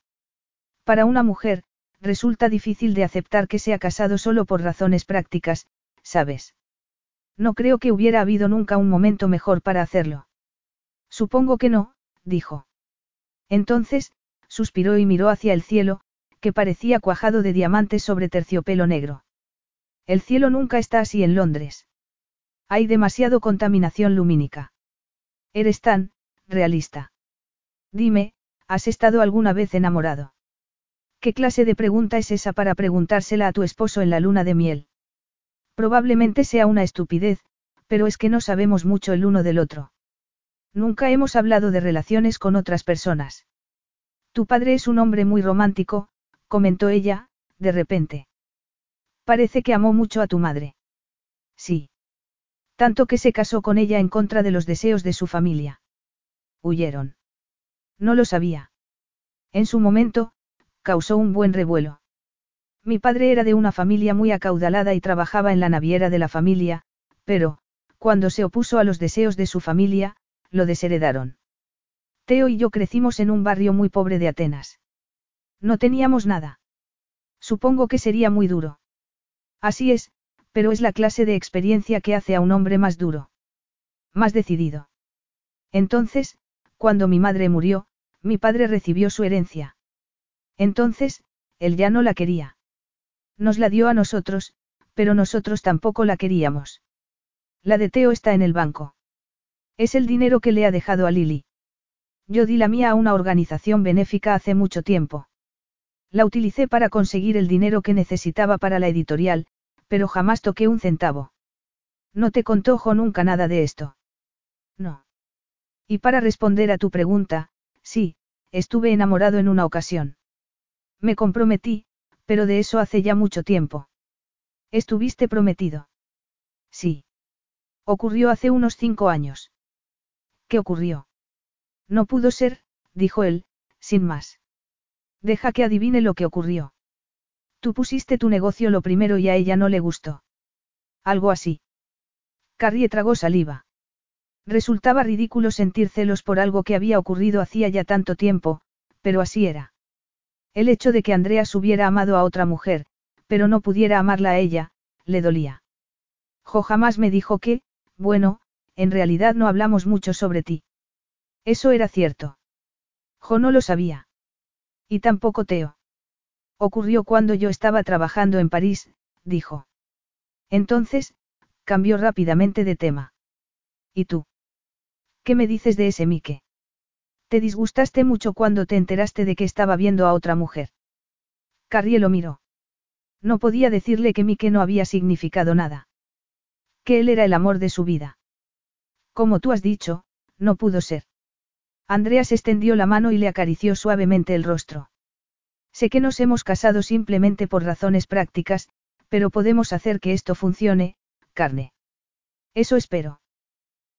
Para una mujer, resulta difícil de aceptar que sea casado solo por razones prácticas, ¿sabes? No creo que hubiera habido nunca un momento mejor para hacerlo. Supongo que no, dijo. Entonces, suspiró y miró hacia el cielo, que parecía cuajado de diamantes sobre terciopelo negro. El cielo nunca está así en Londres. Hay demasiado contaminación lumínica. Eres tan, realista. Dime, ¿has estado alguna vez enamorado? ¿Qué clase de pregunta es esa para preguntársela a tu esposo en la luna de miel? Probablemente sea una estupidez, pero es que no sabemos mucho el uno del otro. Nunca hemos hablado de relaciones con otras personas. Tu padre es un hombre muy romántico, comentó ella, de repente. Parece que amó mucho a tu madre. Sí. Tanto que se casó con ella en contra de los deseos de su familia. Huyeron. No lo sabía. En su momento, causó un buen revuelo. Mi padre era de una familia muy acaudalada y trabajaba en la naviera de la familia, pero, cuando se opuso a los deseos de su familia, lo desheredaron. Teo y yo crecimos en un barrio muy pobre de Atenas. No teníamos nada. Supongo que sería muy duro. Así es, pero es la clase de experiencia que hace a un hombre más duro. Más decidido. Entonces, cuando mi madre murió, mi padre recibió su herencia. Entonces, él ya no la quería. Nos la dio a nosotros, pero nosotros tampoco la queríamos. La de Teo está en el banco. Es el dinero que le ha dejado a Lily. Yo di la mía a una organización benéfica hace mucho tiempo. La utilicé para conseguir el dinero que necesitaba para la editorial, pero jamás toqué un centavo. No te contó nunca nada de esto. No. Y para responder a tu pregunta, sí, estuve enamorado en una ocasión. Me comprometí, pero de eso hace ya mucho tiempo. ¿Estuviste prometido? Sí. Ocurrió hace unos cinco años. ¿Qué ocurrió? No pudo ser, dijo él, sin más. Deja que adivine lo que ocurrió. Tú pusiste tu negocio lo primero y a ella no le gustó. Algo así. Carrie tragó saliva. Resultaba ridículo sentir celos por algo que había ocurrido hacía ya tanto tiempo, pero así era. El hecho de que Andreas hubiera amado a otra mujer, pero no pudiera amarla a ella, le dolía. Jo jamás me dijo que, bueno, en realidad no hablamos mucho sobre ti. Eso era cierto. Jo no lo sabía. Y tampoco Teo. Ocurrió cuando yo estaba trabajando en París, dijo. Entonces, cambió rápidamente de tema. ¿Y tú? ¿Qué me dices de ese Mike? Te disgustaste mucho cuando te enteraste de que estaba viendo a otra mujer. Carrie lo miró. No podía decirle que Mike no había significado nada. Que él era el amor de su vida. Como tú has dicho, no pudo ser. Andreas extendió la mano y le acarició suavemente el rostro. Sé que nos hemos casado simplemente por razones prácticas, pero podemos hacer que esto funcione, carne. Eso espero.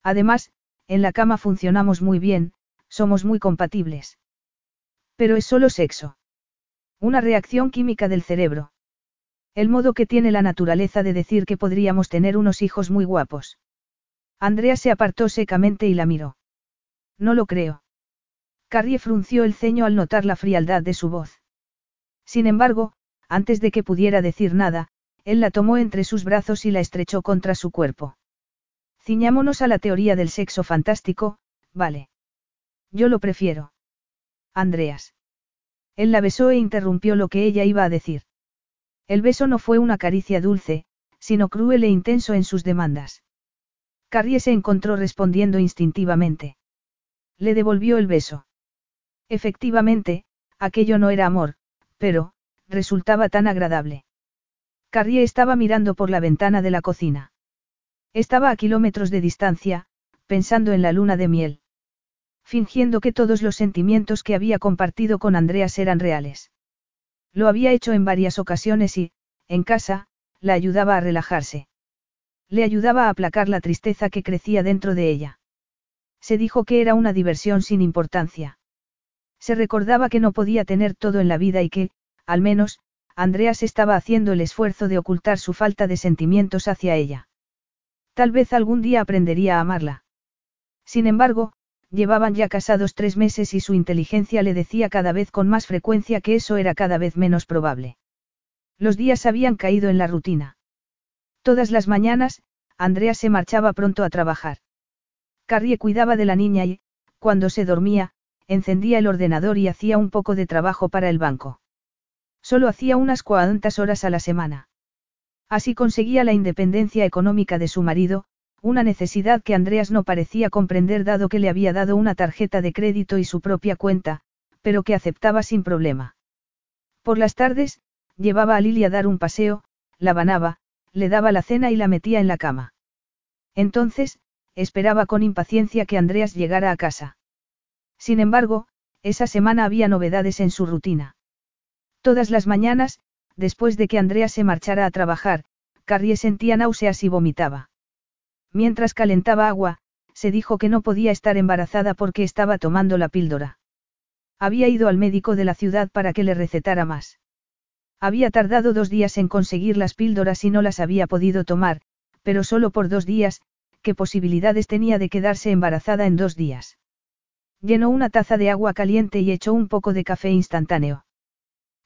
Además, en la cama funcionamos muy bien, somos muy compatibles. Pero es solo sexo. Una reacción química del cerebro. El modo que tiene la naturaleza de decir que podríamos tener unos hijos muy guapos. Andrea se apartó secamente y la miró. No lo creo. Carrie frunció el ceño al notar la frialdad de su voz. Sin embargo, antes de que pudiera decir nada, él la tomó entre sus brazos y la estrechó contra su cuerpo. Ciñámonos a la teoría del sexo fantástico, vale. Yo lo prefiero. Andreas. Él la besó e interrumpió lo que ella iba a decir. El beso no fue una caricia dulce, sino cruel e intenso en sus demandas. Carrie se encontró respondiendo instintivamente. Le devolvió el beso. Efectivamente, aquello no era amor, pero, resultaba tan agradable. Carrie estaba mirando por la ventana de la cocina. Estaba a kilómetros de distancia, pensando en la luna de miel. Fingiendo que todos los sentimientos que había compartido con Andreas eran reales. Lo había hecho en varias ocasiones y, en casa, la ayudaba a relajarse. Le ayudaba a aplacar la tristeza que crecía dentro de ella. Se dijo que era una diversión sin importancia. Se recordaba que no podía tener todo en la vida y que, al menos, Andreas estaba haciendo el esfuerzo de ocultar su falta de sentimientos hacia ella. Tal vez algún día aprendería a amarla. Sin embargo, llevaban ya casados tres meses y su inteligencia le decía cada vez con más frecuencia que eso era cada vez menos probable. Los días habían caído en la rutina. Todas las mañanas, Andreas se marchaba pronto a trabajar. Carrie cuidaba de la niña y, cuando se dormía, encendía el ordenador y hacía un poco de trabajo para el banco. Solo hacía unas cuantas horas a la semana. Así conseguía la independencia económica de su marido, una necesidad que Andreas no parecía comprender dado que le había dado una tarjeta de crédito y su propia cuenta, pero que aceptaba sin problema. Por las tardes, llevaba a Lili a dar un paseo, la banaba, le daba la cena y la metía en la cama. Entonces, esperaba con impaciencia que Andreas llegara a casa. Sin embargo, esa semana había novedades en su rutina. Todas las mañanas, después de que Andrea se marchara a trabajar, Carrie sentía náuseas y vomitaba. Mientras calentaba agua, se dijo que no podía estar embarazada porque estaba tomando la píldora. Había ido al médico de la ciudad para que le recetara más. Había tardado dos días en conseguir las píldoras y no las había podido tomar, pero solo por dos días, ¿qué posibilidades tenía de quedarse embarazada en dos días? Llenó una taza de agua caliente y echó un poco de café instantáneo.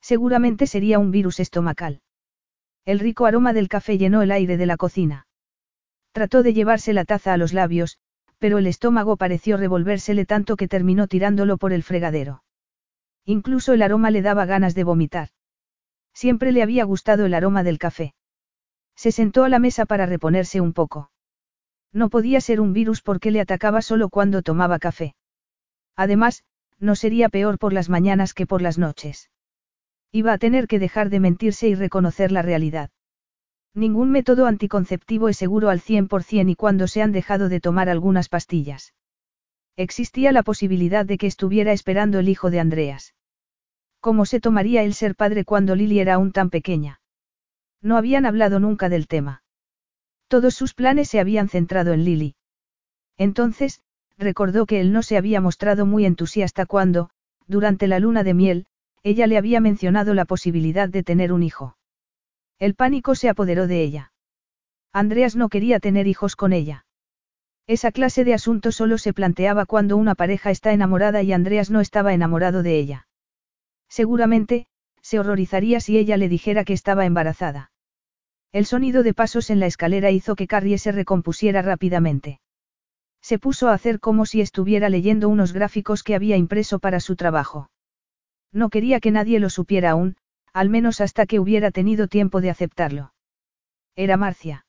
Seguramente sería un virus estomacal. El rico aroma del café llenó el aire de la cocina. Trató de llevarse la taza a los labios, pero el estómago pareció revolvérsele tanto que terminó tirándolo por el fregadero. Incluso el aroma le daba ganas de vomitar. Siempre le había gustado el aroma del café. Se sentó a la mesa para reponerse un poco. No podía ser un virus porque le atacaba solo cuando tomaba café. Además, no sería peor por las mañanas que por las noches. Iba a tener que dejar de mentirse y reconocer la realidad. Ningún método anticonceptivo es seguro al 100% y cuando se han dejado de tomar algunas pastillas. Existía la posibilidad de que estuviera esperando el hijo de Andreas. ¿Cómo se tomaría el ser padre cuando Lily era aún tan pequeña? No habían hablado nunca del tema. Todos sus planes se habían centrado en Lily. Entonces, recordó que él no se había mostrado muy entusiasta cuando, durante la luna de miel, ella le había mencionado la posibilidad de tener un hijo. El pánico se apoderó de ella. Andreas no quería tener hijos con ella. Esa clase de asunto solo se planteaba cuando una pareja está enamorada y Andreas no estaba enamorado de ella. Seguramente, se horrorizaría si ella le dijera que estaba embarazada. El sonido de pasos en la escalera hizo que Carrie se recompusiera rápidamente. Se puso a hacer como si estuviera leyendo unos gráficos que había impreso para su trabajo. No quería que nadie lo supiera aún, al menos hasta que hubiera tenido tiempo de aceptarlo. Era Marcia.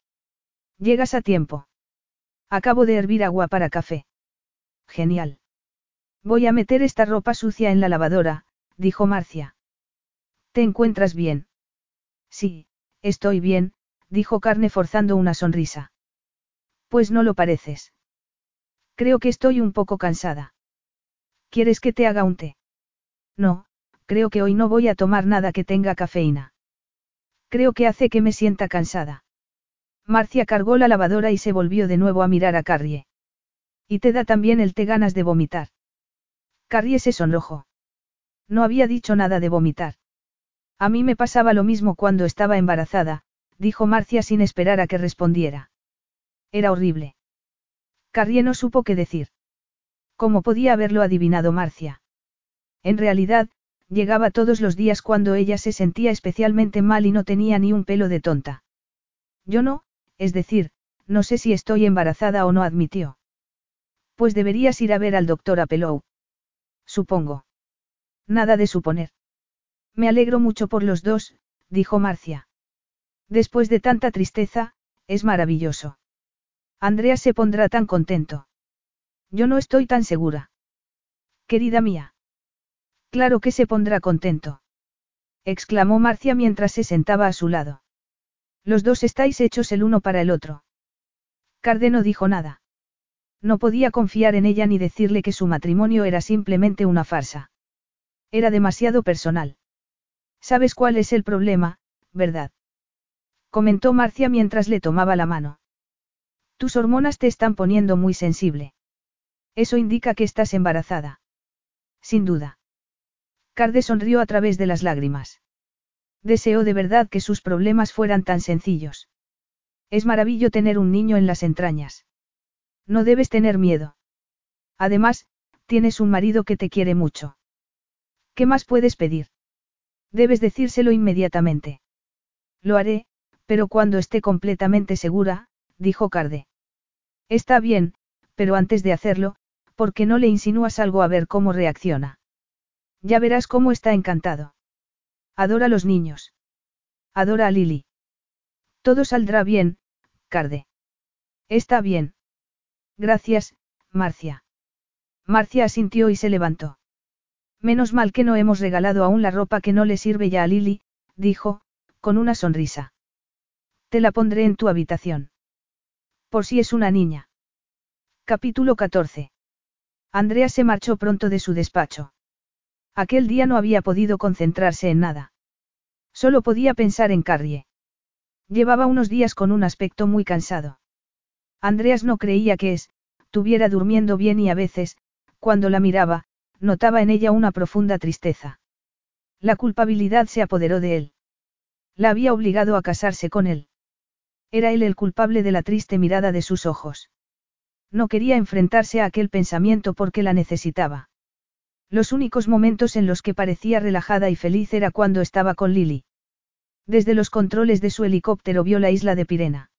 Llegas a tiempo. Acabo de hervir agua para café. Genial. Voy a meter esta ropa sucia en la lavadora, dijo Marcia. ¿Te encuentras bien? Sí, estoy bien, dijo Carne forzando una sonrisa. Pues no lo pareces. Creo que estoy un poco cansada. ¿Quieres que te haga un té? No, creo que hoy no voy a tomar nada que tenga cafeína. Creo que hace que me sienta cansada. Marcia cargó la lavadora y se volvió de nuevo a mirar a Carrie. Y te da también el té ganas de vomitar. Carrie se sonrojó. No había dicho nada de vomitar. A mí me pasaba lo mismo cuando estaba embarazada, dijo Marcia sin esperar a que respondiera. Era horrible. Carrie no supo qué decir. ¿Cómo podía haberlo adivinado Marcia? En realidad, llegaba todos los días cuando ella se sentía especialmente mal y no tenía ni un pelo de tonta. Yo no, es decir, no sé si estoy embarazada o no admitió. Pues deberías ir a ver al doctor Apelou. Supongo. Nada de suponer. Me alegro mucho por los dos, dijo Marcia. Después de tanta tristeza, es maravilloso. Andrea se pondrá tan contento. Yo no estoy tan segura. Querida mía. Claro que se pondrá contento. exclamó Marcia mientras se sentaba a su lado. Los dos estáis hechos el uno para el otro. Carde no dijo nada. No podía confiar en ella ni decirle que su matrimonio era simplemente una farsa. Era demasiado personal. ¿Sabes cuál es el problema, verdad? Comentó Marcia mientras le tomaba la mano. Tus hormonas te están poniendo muy sensible. Eso indica que estás embarazada. Sin duda. Carde sonrió a través de las lágrimas. Deseó de verdad que sus problemas fueran tan sencillos. Es maravilloso tener un niño en las entrañas. No debes tener miedo. Además, tienes un marido que te quiere mucho. ¿Qué más puedes pedir? Debes decírselo inmediatamente. Lo haré, pero cuando esté completamente segura, dijo Carde. Está bien, pero antes de hacerlo, ¿por qué no le insinúas algo a ver cómo reacciona? Ya verás cómo está encantado. Adora a los niños. Adora a Lily. Todo saldrá bien, Carde. Está bien. Gracias, Marcia. Marcia asintió y se levantó. Menos mal que no hemos regalado aún la ropa que no le sirve ya a Lily, dijo, con una sonrisa. Te la pondré en tu habitación. Por si es una niña. Capítulo 14. Andrea se marchó pronto de su despacho. Aquel día no había podido concentrarse en nada. Solo podía pensar en Carrie. Llevaba unos días con un aspecto muy cansado. Andreas no creía que es, tuviera durmiendo bien y a veces, cuando la miraba, notaba en ella una profunda tristeza. La culpabilidad se apoderó de él. La había obligado a casarse con él. Era él el culpable de la triste mirada de sus ojos. No quería enfrentarse a aquel pensamiento porque la necesitaba. Los únicos momentos en los que parecía relajada y feliz era cuando estaba con Lily. Desde los controles de su helicóptero vio la isla de Pirena.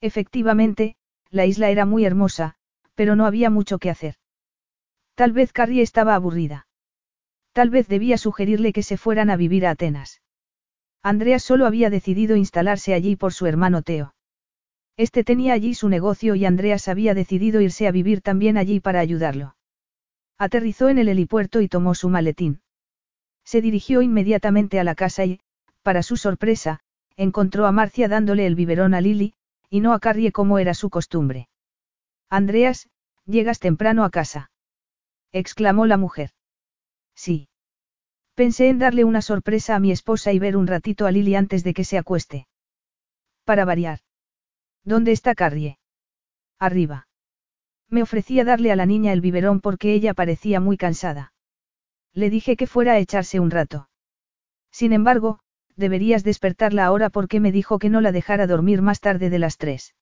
Efectivamente, la isla era muy hermosa, pero no había mucho que hacer. Tal vez Carrie estaba aburrida. Tal vez debía sugerirle que se fueran a vivir a Atenas. Andrea solo había decidido instalarse allí por su hermano Teo. Este tenía allí su negocio y Andreas había decidido irse a vivir también allí para ayudarlo. Aterrizó en el helipuerto y tomó su maletín. Se dirigió inmediatamente a la casa y, para su sorpresa, encontró a Marcia dándole el biberón a Lily, y no a Carrie como era su costumbre. Andreas, llegas temprano a casa exclamó la mujer. Sí. Pensé en darle una sorpresa a mi esposa y ver un ratito a Lily antes de que se acueste. Para variar. ¿Dónde está Carrie? Arriba. Me ofrecía darle a la niña el biberón porque ella parecía muy cansada. Le dije que fuera a echarse un rato. Sin embargo, deberías despertarla ahora porque me dijo que no la dejara dormir más tarde de las tres.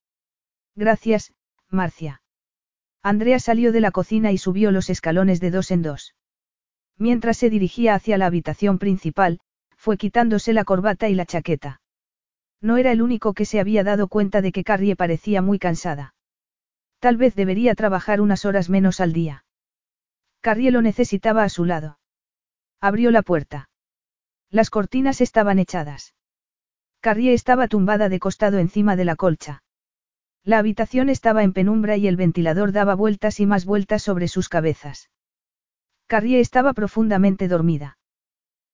Gracias, Marcia. Andrea salió de la cocina y subió los escalones de dos en dos. Mientras se dirigía hacia la habitación principal, fue quitándose la corbata y la chaqueta. No era el único que se había dado cuenta de que Carrie parecía muy cansada. Tal vez debería trabajar unas horas menos al día. Carrie lo necesitaba a su lado. Abrió la puerta. Las cortinas estaban echadas. Carrie estaba tumbada de costado encima de la colcha. La habitación estaba en penumbra y el ventilador daba vueltas y más vueltas sobre sus cabezas. Carrie estaba profundamente dormida.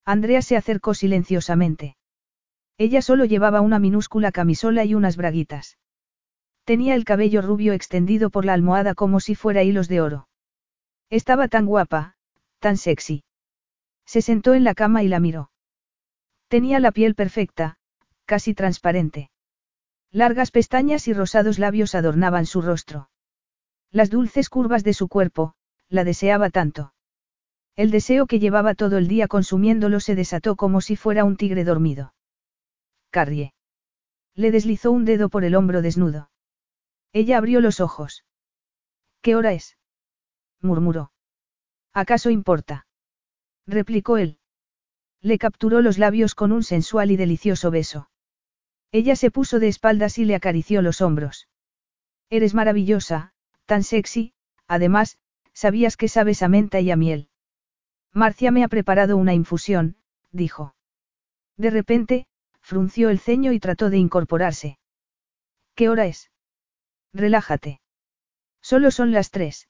Andrea se acercó silenciosamente. Ella solo llevaba una minúscula camisola y unas braguitas. Tenía el cabello rubio extendido por la almohada como si fuera hilos de oro. Estaba tan guapa, tan sexy. Se sentó en la cama y la miró. Tenía la piel perfecta, casi transparente. Largas pestañas y rosados labios adornaban su rostro. Las dulces curvas de su cuerpo, la deseaba tanto. El deseo que llevaba todo el día consumiéndolo se desató como si fuera un tigre dormido. Carrie. Le deslizó un dedo por el hombro desnudo. Ella abrió los ojos. ¿Qué hora es? murmuró. ¿Acaso importa? replicó él. Le capturó los labios con un sensual y delicioso beso. Ella se puso de espaldas y le acarició los hombros. Eres maravillosa, tan sexy, además, sabías que sabes a menta y a miel. Marcia me ha preparado una infusión, dijo. De repente, frunció el ceño y trató de incorporarse. ¿Qué hora es? Relájate. Solo son las tres.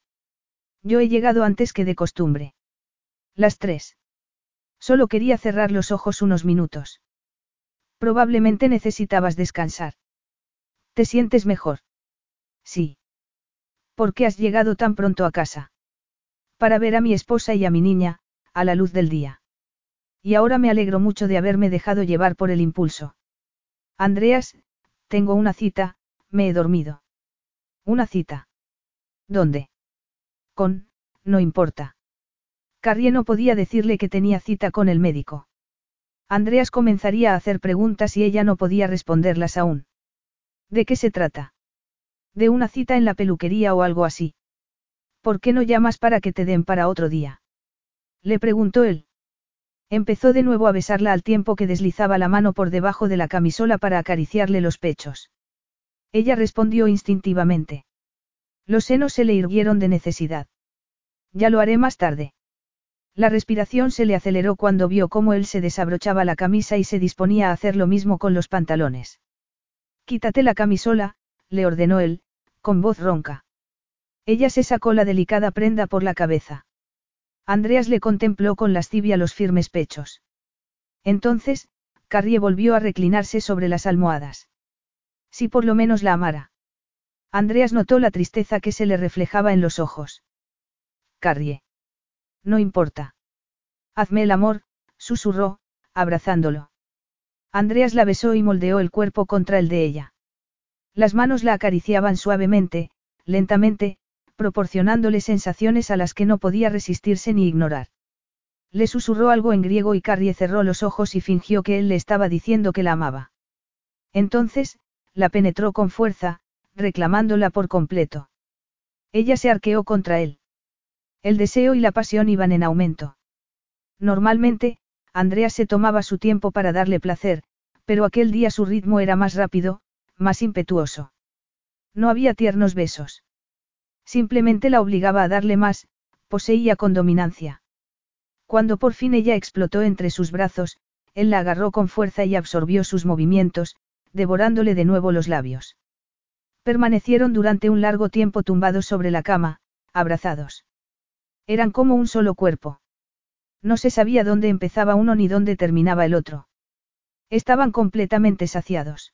Yo he llegado antes que de costumbre. Las tres. Solo quería cerrar los ojos unos minutos. Probablemente necesitabas descansar. ¿Te sientes mejor? Sí. ¿Por qué has llegado tan pronto a casa? Para ver a mi esposa y a mi niña, a la luz del día. Y ahora me alegro mucho de haberme dejado llevar por el impulso. Andreas, tengo una cita, me he dormido. ¿Una cita? ¿Dónde? Con, no importa. Carrie no podía decirle que tenía cita con el médico. Andreas comenzaría a hacer preguntas y ella no podía responderlas aún. ¿De qué se trata? ¿De una cita en la peluquería o algo así? ¿Por qué no llamas para que te den para otro día? Le preguntó él. Empezó de nuevo a besarla al tiempo que deslizaba la mano por debajo de la camisola para acariciarle los pechos. Ella respondió instintivamente. Los senos se le irguieron de necesidad. Ya lo haré más tarde. La respiración se le aceleró cuando vio cómo él se desabrochaba la camisa y se disponía a hacer lo mismo con los pantalones. Quítate la camisola, le ordenó él, con voz ronca. Ella se sacó la delicada prenda por la cabeza. Andreas le contempló con lascivia los firmes pechos. Entonces, Carrie volvió a reclinarse sobre las almohadas. Si por lo menos la amara. Andreas notó la tristeza que se le reflejaba en los ojos. Carrie. No importa. Hazme el amor, susurró, abrazándolo. Andreas la besó y moldeó el cuerpo contra el de ella. Las manos la acariciaban suavemente, lentamente, proporcionándole sensaciones a las que no podía resistirse ni ignorar. Le susurró algo en griego y Carrie cerró los ojos y fingió que él le estaba diciendo que la amaba. Entonces, la penetró con fuerza, reclamándola por completo. Ella se arqueó contra él. El deseo y la pasión iban en aumento. Normalmente, Andrea se tomaba su tiempo para darle placer, pero aquel día su ritmo era más rápido, más impetuoso. No había tiernos besos. Simplemente la obligaba a darle más, poseía con dominancia. Cuando por fin ella explotó entre sus brazos, él la agarró con fuerza y absorbió sus movimientos, devorándole de nuevo los labios. Permanecieron durante un largo tiempo tumbados sobre la cama, abrazados. Eran como un solo cuerpo. No se sabía dónde empezaba uno ni dónde terminaba el otro. Estaban completamente saciados.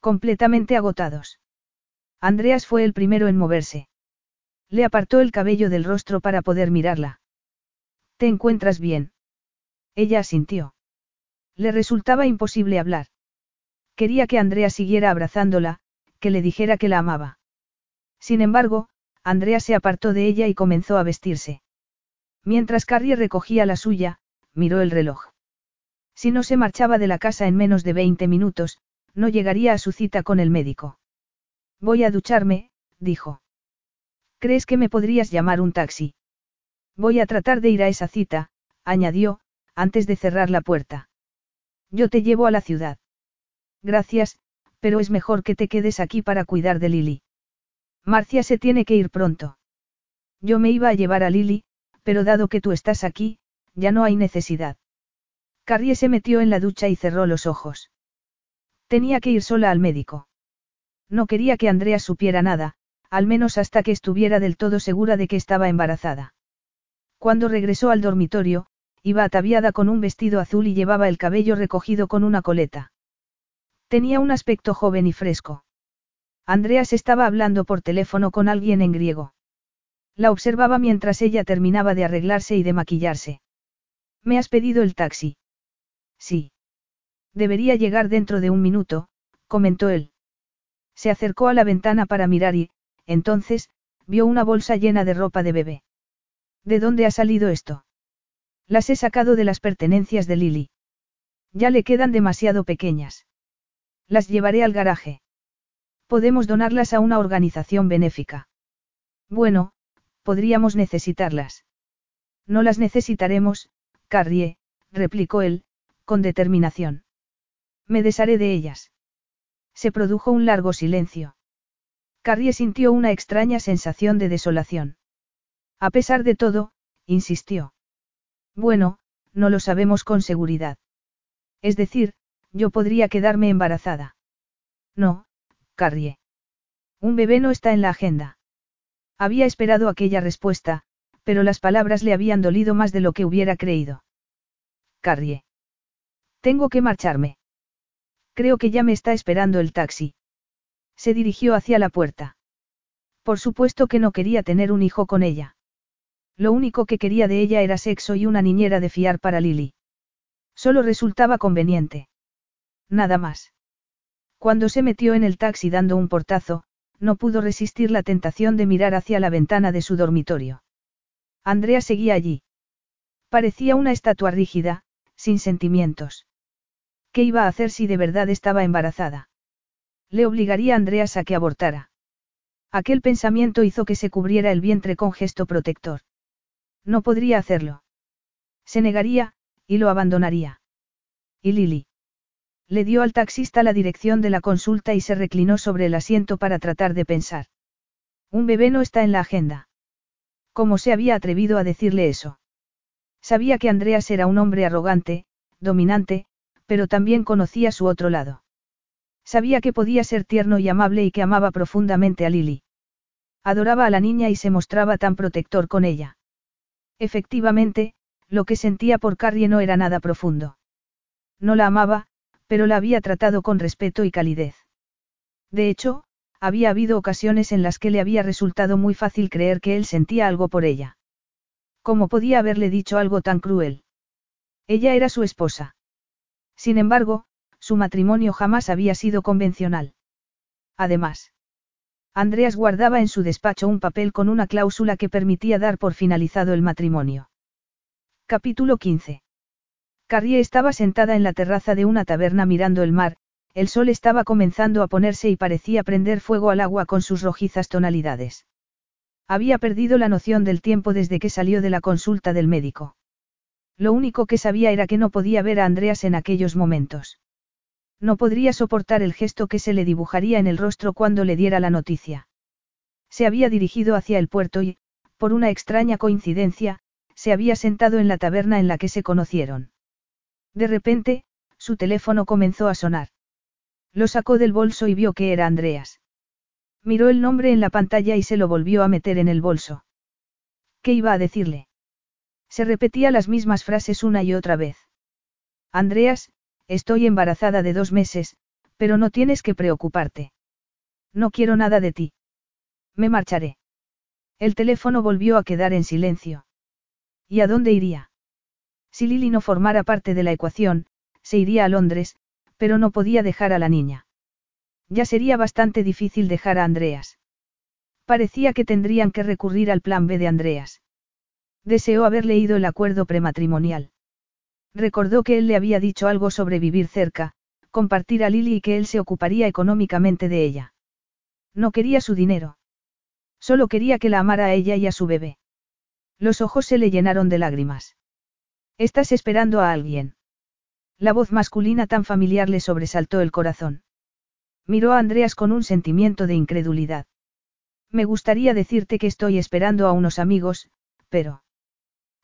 Completamente agotados. Andreas fue el primero en moverse. Le apartó el cabello del rostro para poder mirarla. ¿Te encuentras bien? Ella asintió. Le resultaba imposible hablar. Quería que Andrea siguiera abrazándola, que le dijera que la amaba. Sin embargo, Andrea se apartó de ella y comenzó a vestirse. Mientras Carrie recogía la suya, miró el reloj. Si no se marchaba de la casa en menos de 20 minutos, no llegaría a su cita con el médico. Voy a ducharme, dijo. ¿Crees que me podrías llamar un taxi? Voy a tratar de ir a esa cita, añadió, antes de cerrar la puerta. Yo te llevo a la ciudad. Gracias, pero es mejor que te quedes aquí para cuidar de Lily. Marcia se tiene que ir pronto. Yo me iba a llevar a Lily, pero dado que tú estás aquí, ya no hay necesidad. Carrie se metió en la ducha y cerró los ojos. Tenía que ir sola al médico. No quería que Andrea supiera nada, al menos hasta que estuviera del todo segura de que estaba embarazada. Cuando regresó al dormitorio, iba ataviada con un vestido azul y llevaba el cabello recogido con una coleta. Tenía un aspecto joven y fresco. Andreas estaba hablando por teléfono con alguien en griego. La observaba mientras ella terminaba de arreglarse y de maquillarse. ¿Me has pedido el taxi? Sí. Debería llegar dentro de un minuto, comentó él. Se acercó a la ventana para mirar y, entonces, vio una bolsa llena de ropa de bebé. ¿De dónde ha salido esto? Las he sacado de las pertenencias de Lily. Ya le quedan demasiado pequeñas. Las llevaré al garaje. Podemos donarlas a una organización benéfica. Bueno, podríamos necesitarlas. No las necesitaremos, Carrie, replicó él, con determinación. Me desharé de ellas. Se produjo un largo silencio. Carrie sintió una extraña sensación de desolación. A pesar de todo, insistió. Bueno, no lo sabemos con seguridad. Es decir, yo podría quedarme embarazada. No, Carrie. Un bebé no está en la agenda. Había esperado aquella respuesta, pero las palabras le habían dolido más de lo que hubiera creído. Carrie. Tengo que marcharme. Creo que ya me está esperando el taxi. Se dirigió hacia la puerta. Por supuesto que no quería tener un hijo con ella. Lo único que quería de ella era sexo y una niñera de fiar para Lily. Solo resultaba conveniente. Nada más. Cuando se metió en el taxi dando un portazo, no pudo resistir la tentación de mirar hacia la ventana de su dormitorio. Andrea seguía allí. Parecía una estatua rígida, sin sentimientos. ¿Qué iba a hacer si de verdad estaba embarazada? Le obligaría a Andreas a que abortara. Aquel pensamiento hizo que se cubriera el vientre con gesto protector. No podría hacerlo. Se negaría, y lo abandonaría. ¿Y Lily? Le dio al taxista la dirección de la consulta y se reclinó sobre el asiento para tratar de pensar. Un bebé no está en la agenda. ¿Cómo se había atrevido a decirle eso? Sabía que Andreas era un hombre arrogante, dominante, pero también conocía su otro lado. Sabía que podía ser tierno y amable y que amaba profundamente a Lily. Adoraba a la niña y se mostraba tan protector con ella. Efectivamente, lo que sentía por Carrie no era nada profundo. No la amaba, pero la había tratado con respeto y calidez. De hecho, había habido ocasiones en las que le había resultado muy fácil creer que él sentía algo por ella. ¿Cómo podía haberle dicho algo tan cruel? Ella era su esposa. Sin embargo, su matrimonio jamás había sido convencional. Además, Andreas guardaba en su despacho un papel con una cláusula que permitía dar por finalizado el matrimonio. Capítulo 15. Carrie estaba sentada en la terraza de una taberna mirando el mar, el sol estaba comenzando a ponerse y parecía prender fuego al agua con sus rojizas tonalidades. Había perdido la noción del tiempo desde que salió de la consulta del médico. Lo único que sabía era que no podía ver a Andreas en aquellos momentos. No podría soportar el gesto que se le dibujaría en el rostro cuando le diera la noticia. Se había dirigido hacia el puerto y, por una extraña coincidencia, se había sentado en la taberna en la que se conocieron. De repente, su teléfono comenzó a sonar. Lo sacó del bolso y vio que era Andreas. Miró el nombre en la pantalla y se lo volvió a meter en el bolso. ¿Qué iba a decirle? Se repetía las mismas frases una y otra vez. Andreas, estoy embarazada de dos meses, pero no tienes que preocuparte. No quiero nada de ti. Me marcharé. El teléfono volvió a quedar en silencio. ¿Y a dónde iría? Si Lily no formara parte de la ecuación, se iría a Londres, pero no podía dejar a la niña. Ya sería bastante difícil dejar a Andreas. Parecía que tendrían que recurrir al plan B de Andreas. Deseó haber leído el acuerdo prematrimonial. Recordó que él le había dicho algo sobre vivir cerca, compartir a Lily y que él se ocuparía económicamente de ella. No quería su dinero. Solo quería que la amara a ella y a su bebé. Los ojos se le llenaron de lágrimas. Estás esperando a alguien. La voz masculina tan familiar le sobresaltó el corazón. Miró a Andreas con un sentimiento de incredulidad. Me gustaría decirte que estoy esperando a unos amigos, pero...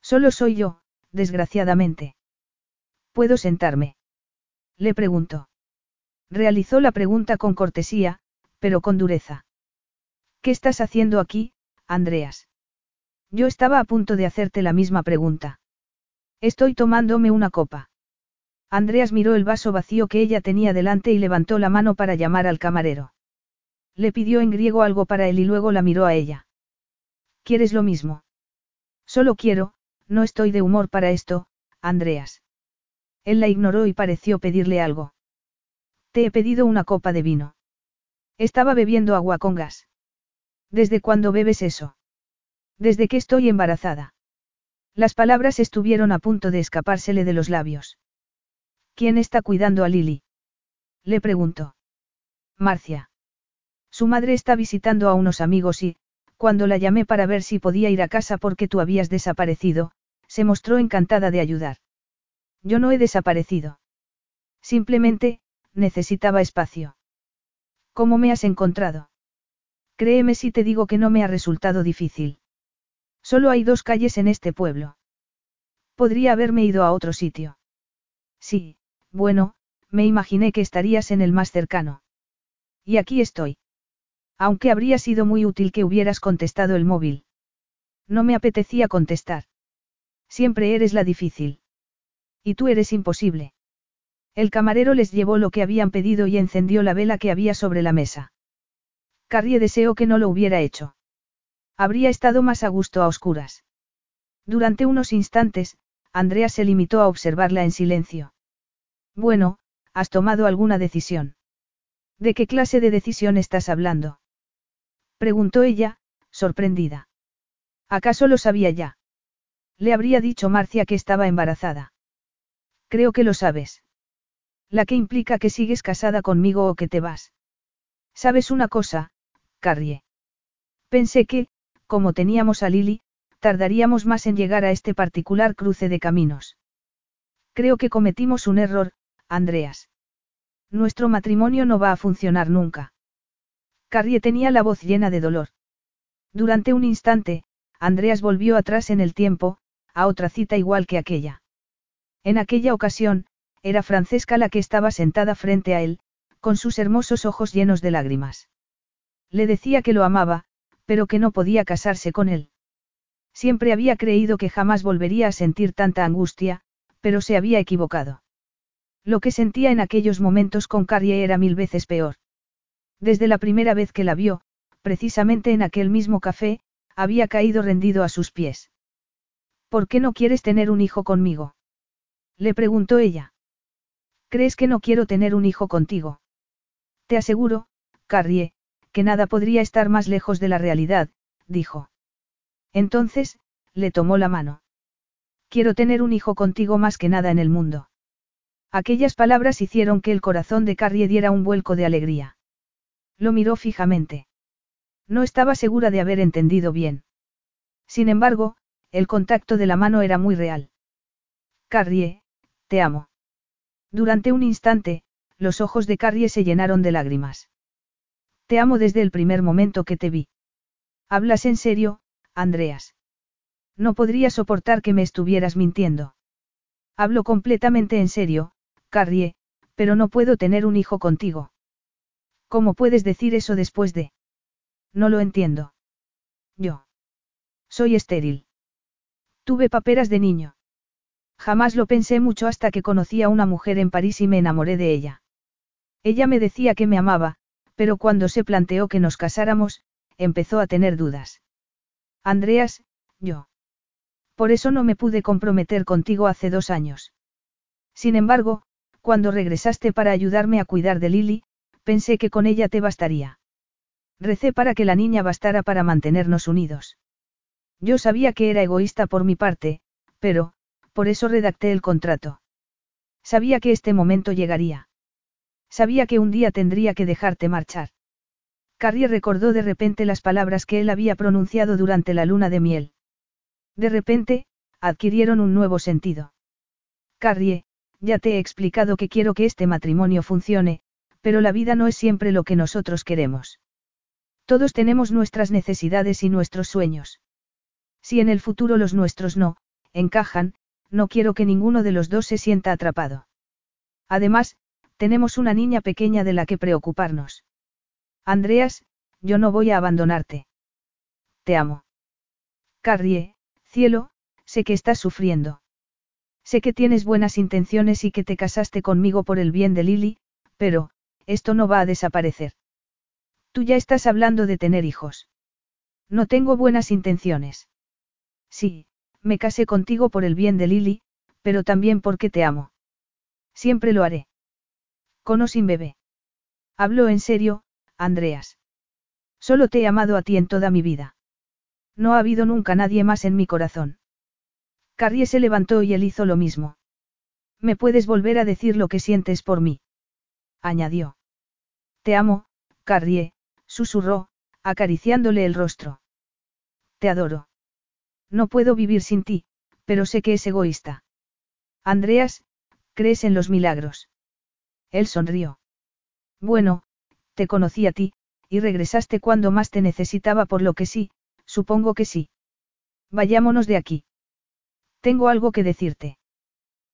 Solo soy yo, desgraciadamente. ¿Puedo sentarme? Le preguntó. Realizó la pregunta con cortesía, pero con dureza. ¿Qué estás haciendo aquí, Andreas? Yo estaba a punto de hacerte la misma pregunta. Estoy tomándome una copa. Andreas miró el vaso vacío que ella tenía delante y levantó la mano para llamar al camarero. Le pidió en griego algo para él y luego la miró a ella. ¿Quieres lo mismo? Solo quiero, no estoy de humor para esto, Andreas. Él la ignoró y pareció pedirle algo. Te he pedido una copa de vino. Estaba bebiendo agua con gas. ¿Desde cuándo bebes eso? Desde que estoy embarazada. Las palabras estuvieron a punto de escapársele de los labios. ¿Quién está cuidando a Lily? Le preguntó. Marcia. Su madre está visitando a unos amigos y, cuando la llamé para ver si podía ir a casa porque tú habías desaparecido, se mostró encantada de ayudar. Yo no he desaparecido. Simplemente, necesitaba espacio. ¿Cómo me has encontrado? Créeme si te digo que no me ha resultado difícil. Solo hay dos calles en este pueblo. Podría haberme ido a otro sitio. Sí, bueno, me imaginé que estarías en el más cercano. Y aquí estoy. Aunque habría sido muy útil que hubieras contestado el móvil. No me apetecía contestar. Siempre eres la difícil. Y tú eres imposible. El camarero les llevó lo que habían pedido y encendió la vela que había sobre la mesa. Carrie deseó que no lo hubiera hecho. Habría estado más a gusto a oscuras. Durante unos instantes, Andrea se limitó a observarla en silencio. Bueno, ¿has tomado alguna decisión? ¿De qué clase de decisión estás hablando? Preguntó ella, sorprendida. ¿Acaso lo sabía ya? Le habría dicho Marcia que estaba embarazada. Creo que lo sabes. La que implica que sigues casada conmigo o que te vas. ¿Sabes una cosa, Carrie? Pensé que, como teníamos a Lily, tardaríamos más en llegar a este particular cruce de caminos. Creo que cometimos un error, Andreas. Nuestro matrimonio no va a funcionar nunca. Carrie tenía la voz llena de dolor. Durante un instante, Andreas volvió atrás en el tiempo, a otra cita igual que aquella. En aquella ocasión, era Francesca la que estaba sentada frente a él, con sus hermosos ojos llenos de lágrimas. Le decía que lo amaba, pero que no podía casarse con él. Siempre había creído que jamás volvería a sentir tanta angustia, pero se había equivocado. Lo que sentía en aquellos momentos con Carrie era mil veces peor. Desde la primera vez que la vio, precisamente en aquel mismo café, había caído rendido a sus pies. ¿Por qué no quieres tener un hijo conmigo? Le preguntó ella. ¿Crees que no quiero tener un hijo contigo? Te aseguro, Carrie, que nada podría estar más lejos de la realidad, dijo. Entonces, le tomó la mano. Quiero tener un hijo contigo más que nada en el mundo. Aquellas palabras hicieron que el corazón de Carrie diera un vuelco de alegría. Lo miró fijamente. No estaba segura de haber entendido bien. Sin embargo, el contacto de la mano era muy real. Carrie, te amo. Durante un instante, los ojos de Carrie se llenaron de lágrimas. Te amo desde el primer momento que te vi. Hablas en serio, Andreas. No podría soportar que me estuvieras mintiendo. Hablo completamente en serio, Carrie, pero no puedo tener un hijo contigo. ¿Cómo puedes decir eso después de? No lo entiendo. Yo. Soy estéril. Tuve paperas de niño. Jamás lo pensé mucho hasta que conocí a una mujer en París y me enamoré de ella. Ella me decía que me amaba, pero cuando se planteó que nos casáramos, empezó a tener dudas. Andreas, yo. Por eso no me pude comprometer contigo hace dos años. Sin embargo, cuando regresaste para ayudarme a cuidar de Lily, pensé que con ella te bastaría. Recé para que la niña bastara para mantenernos unidos. Yo sabía que era egoísta por mi parte, pero, por eso redacté el contrato. Sabía que este momento llegaría. Sabía que un día tendría que dejarte marchar. Carrie recordó de repente las palabras que él había pronunciado durante la luna de miel. De repente, adquirieron un nuevo sentido. Carrie, ya te he explicado que quiero que este matrimonio funcione, pero la vida no es siempre lo que nosotros queremos. Todos tenemos nuestras necesidades y nuestros sueños. Si en el futuro los nuestros no, encajan, no quiero que ninguno de los dos se sienta atrapado. Además, tenemos una niña pequeña de la que preocuparnos. Andreas, yo no voy a abandonarte. Te amo. Carrie, cielo, sé que estás sufriendo. Sé que tienes buenas intenciones y que te casaste conmigo por el bien de Lily, pero, esto no va a desaparecer. Tú ya estás hablando de tener hijos. No tengo buenas intenciones. Sí, me casé contigo por el bien de Lily, pero también porque te amo. Siempre lo haré. Con o sin bebé. Hablo en serio, Andreas. Solo te he amado a ti en toda mi vida. No ha habido nunca nadie más en mi corazón. Carrie se levantó y él hizo lo mismo. ¿Me puedes volver a decir lo que sientes por mí? añadió. Te amo, Carrie, susurró, acariciándole el rostro. Te adoro. No puedo vivir sin ti, pero sé que es egoísta. Andreas, ¿crees en los milagros? Él sonrió. Bueno, te conocí a ti, y regresaste cuando más te necesitaba por lo que sí, supongo que sí. Vayámonos de aquí. Tengo algo que decirte.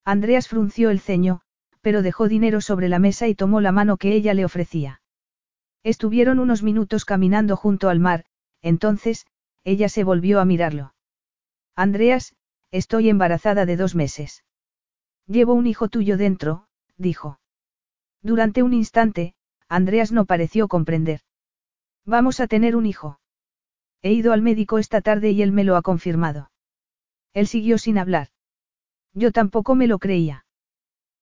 Andreas frunció el ceño, pero dejó dinero sobre la mesa y tomó la mano que ella le ofrecía. Estuvieron unos minutos caminando junto al mar, entonces, ella se volvió a mirarlo. Andreas, estoy embarazada de dos meses. Llevo un hijo tuyo dentro, dijo. Durante un instante, Andreas no pareció comprender. Vamos a tener un hijo. He ido al médico esta tarde y él me lo ha confirmado. Él siguió sin hablar. Yo tampoco me lo creía.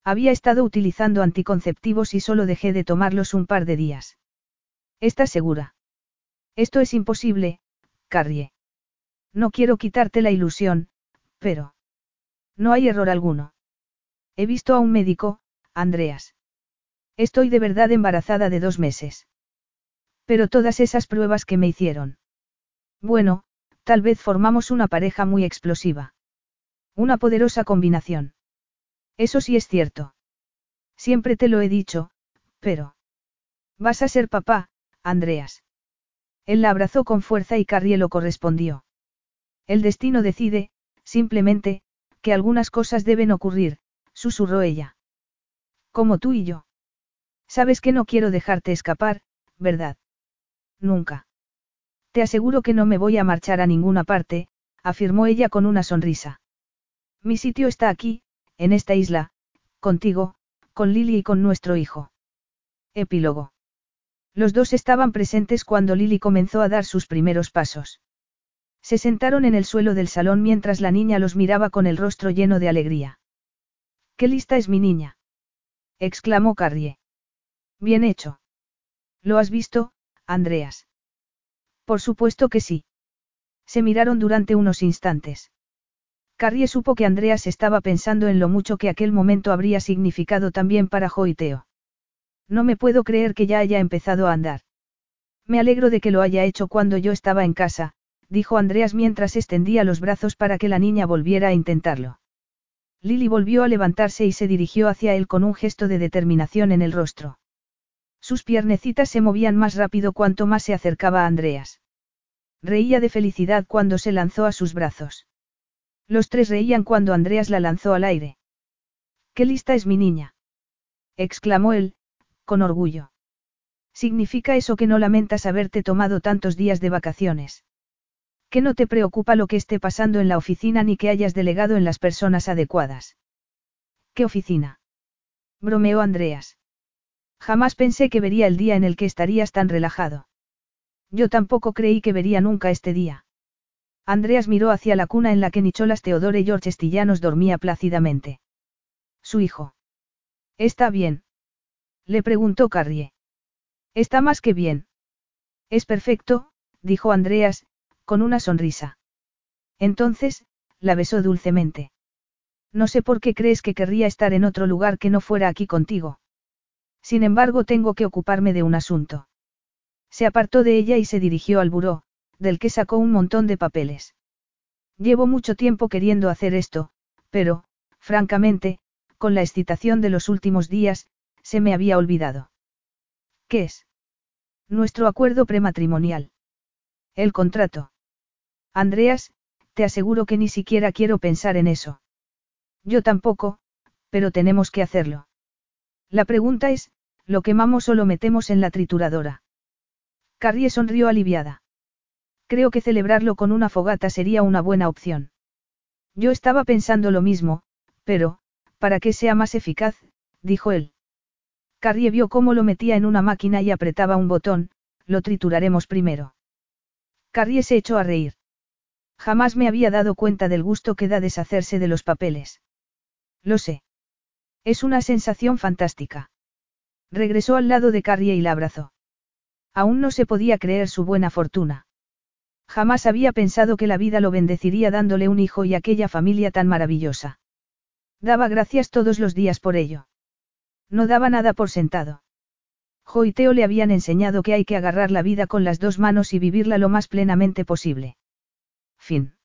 Había estado utilizando anticonceptivos y solo dejé de tomarlos un par de días. ¿Estás segura? Esto es imposible, Carrie. No quiero quitarte la ilusión, pero... No hay error alguno. He visto a un médico, Andreas. Estoy de verdad embarazada de dos meses. Pero todas esas pruebas que me hicieron. Bueno, Tal vez formamos una pareja muy explosiva. Una poderosa combinación. Eso sí es cierto. Siempre te lo he dicho, pero... Vas a ser papá, Andreas. Él la abrazó con fuerza y Carrie lo correspondió. El destino decide, simplemente, que algunas cosas deben ocurrir, susurró ella. Como tú y yo. Sabes que no quiero dejarte escapar, ¿verdad? Nunca. Te aseguro que no me voy a marchar a ninguna parte, afirmó ella con una sonrisa. Mi sitio está aquí, en esta isla, contigo, con Lily y con nuestro hijo. Epílogo. Los dos estaban presentes cuando Lily comenzó a dar sus primeros pasos. Se sentaron en el suelo del salón mientras la niña los miraba con el rostro lleno de alegría. ¡Qué lista es mi niña! exclamó Carrie. Bien hecho. ¿Lo has visto, Andreas? Por supuesto que sí. Se miraron durante unos instantes. Carrie supo que Andreas estaba pensando en lo mucho que aquel momento habría significado también para Joiteo. No me puedo creer que ya haya empezado a andar. Me alegro de que lo haya hecho cuando yo estaba en casa, dijo Andreas mientras extendía los brazos para que la niña volviera a intentarlo. Lily volvió a levantarse y se dirigió hacia él con un gesto de determinación en el rostro. Sus piernecitas se movían más rápido cuanto más se acercaba a Andreas. Reía de felicidad cuando se lanzó a sus brazos. Los tres reían cuando Andreas la lanzó al aire. ¡Qué lista es mi niña! exclamó él, con orgullo. Significa eso que no lamentas haberte tomado tantos días de vacaciones. Que no te preocupa lo que esté pasando en la oficina ni que hayas delegado en las personas adecuadas. ¿Qué oficina? bromeó Andreas. Jamás pensé que vería el día en el que estarías tan relajado. Yo tampoco creí que vería nunca este día. Andreas miró hacia la cuna en la que Nicholas Teodore George Estillanos dormía plácidamente. Su hijo. ¿Está bien? Le preguntó Carrie. Está más que bien. Es perfecto, dijo Andreas, con una sonrisa. Entonces, la besó dulcemente. No sé por qué crees que querría estar en otro lugar que no fuera aquí contigo. Sin embargo, tengo que ocuparme de un asunto. Se apartó de ella y se dirigió al buró, del que sacó un montón de papeles. Llevo mucho tiempo queriendo hacer esto, pero, francamente, con la excitación de los últimos días, se me había olvidado. ¿Qué es? Nuestro acuerdo prematrimonial. El contrato. Andreas, te aseguro que ni siquiera quiero pensar en eso. Yo tampoco, pero tenemos que hacerlo. La pregunta es, ¿lo quemamos o lo metemos en la trituradora? Carrie sonrió aliviada. Creo que celebrarlo con una fogata sería una buena opción. Yo estaba pensando lo mismo, pero, para que sea más eficaz, dijo él. Carrie vio cómo lo metía en una máquina y apretaba un botón, lo trituraremos primero. Carrie se echó a reír. Jamás me había dado cuenta del gusto que da deshacerse de los papeles. Lo sé. Es una sensación fantástica. Regresó al lado de Carrie y la abrazó. Aún no se podía creer su buena fortuna. Jamás había pensado que la vida lo bendeciría dándole un hijo y aquella familia tan maravillosa. Daba gracias todos los días por ello. No daba nada por sentado. Jo y le habían enseñado que hay que agarrar la vida con las dos manos y vivirla lo más plenamente posible. Fin.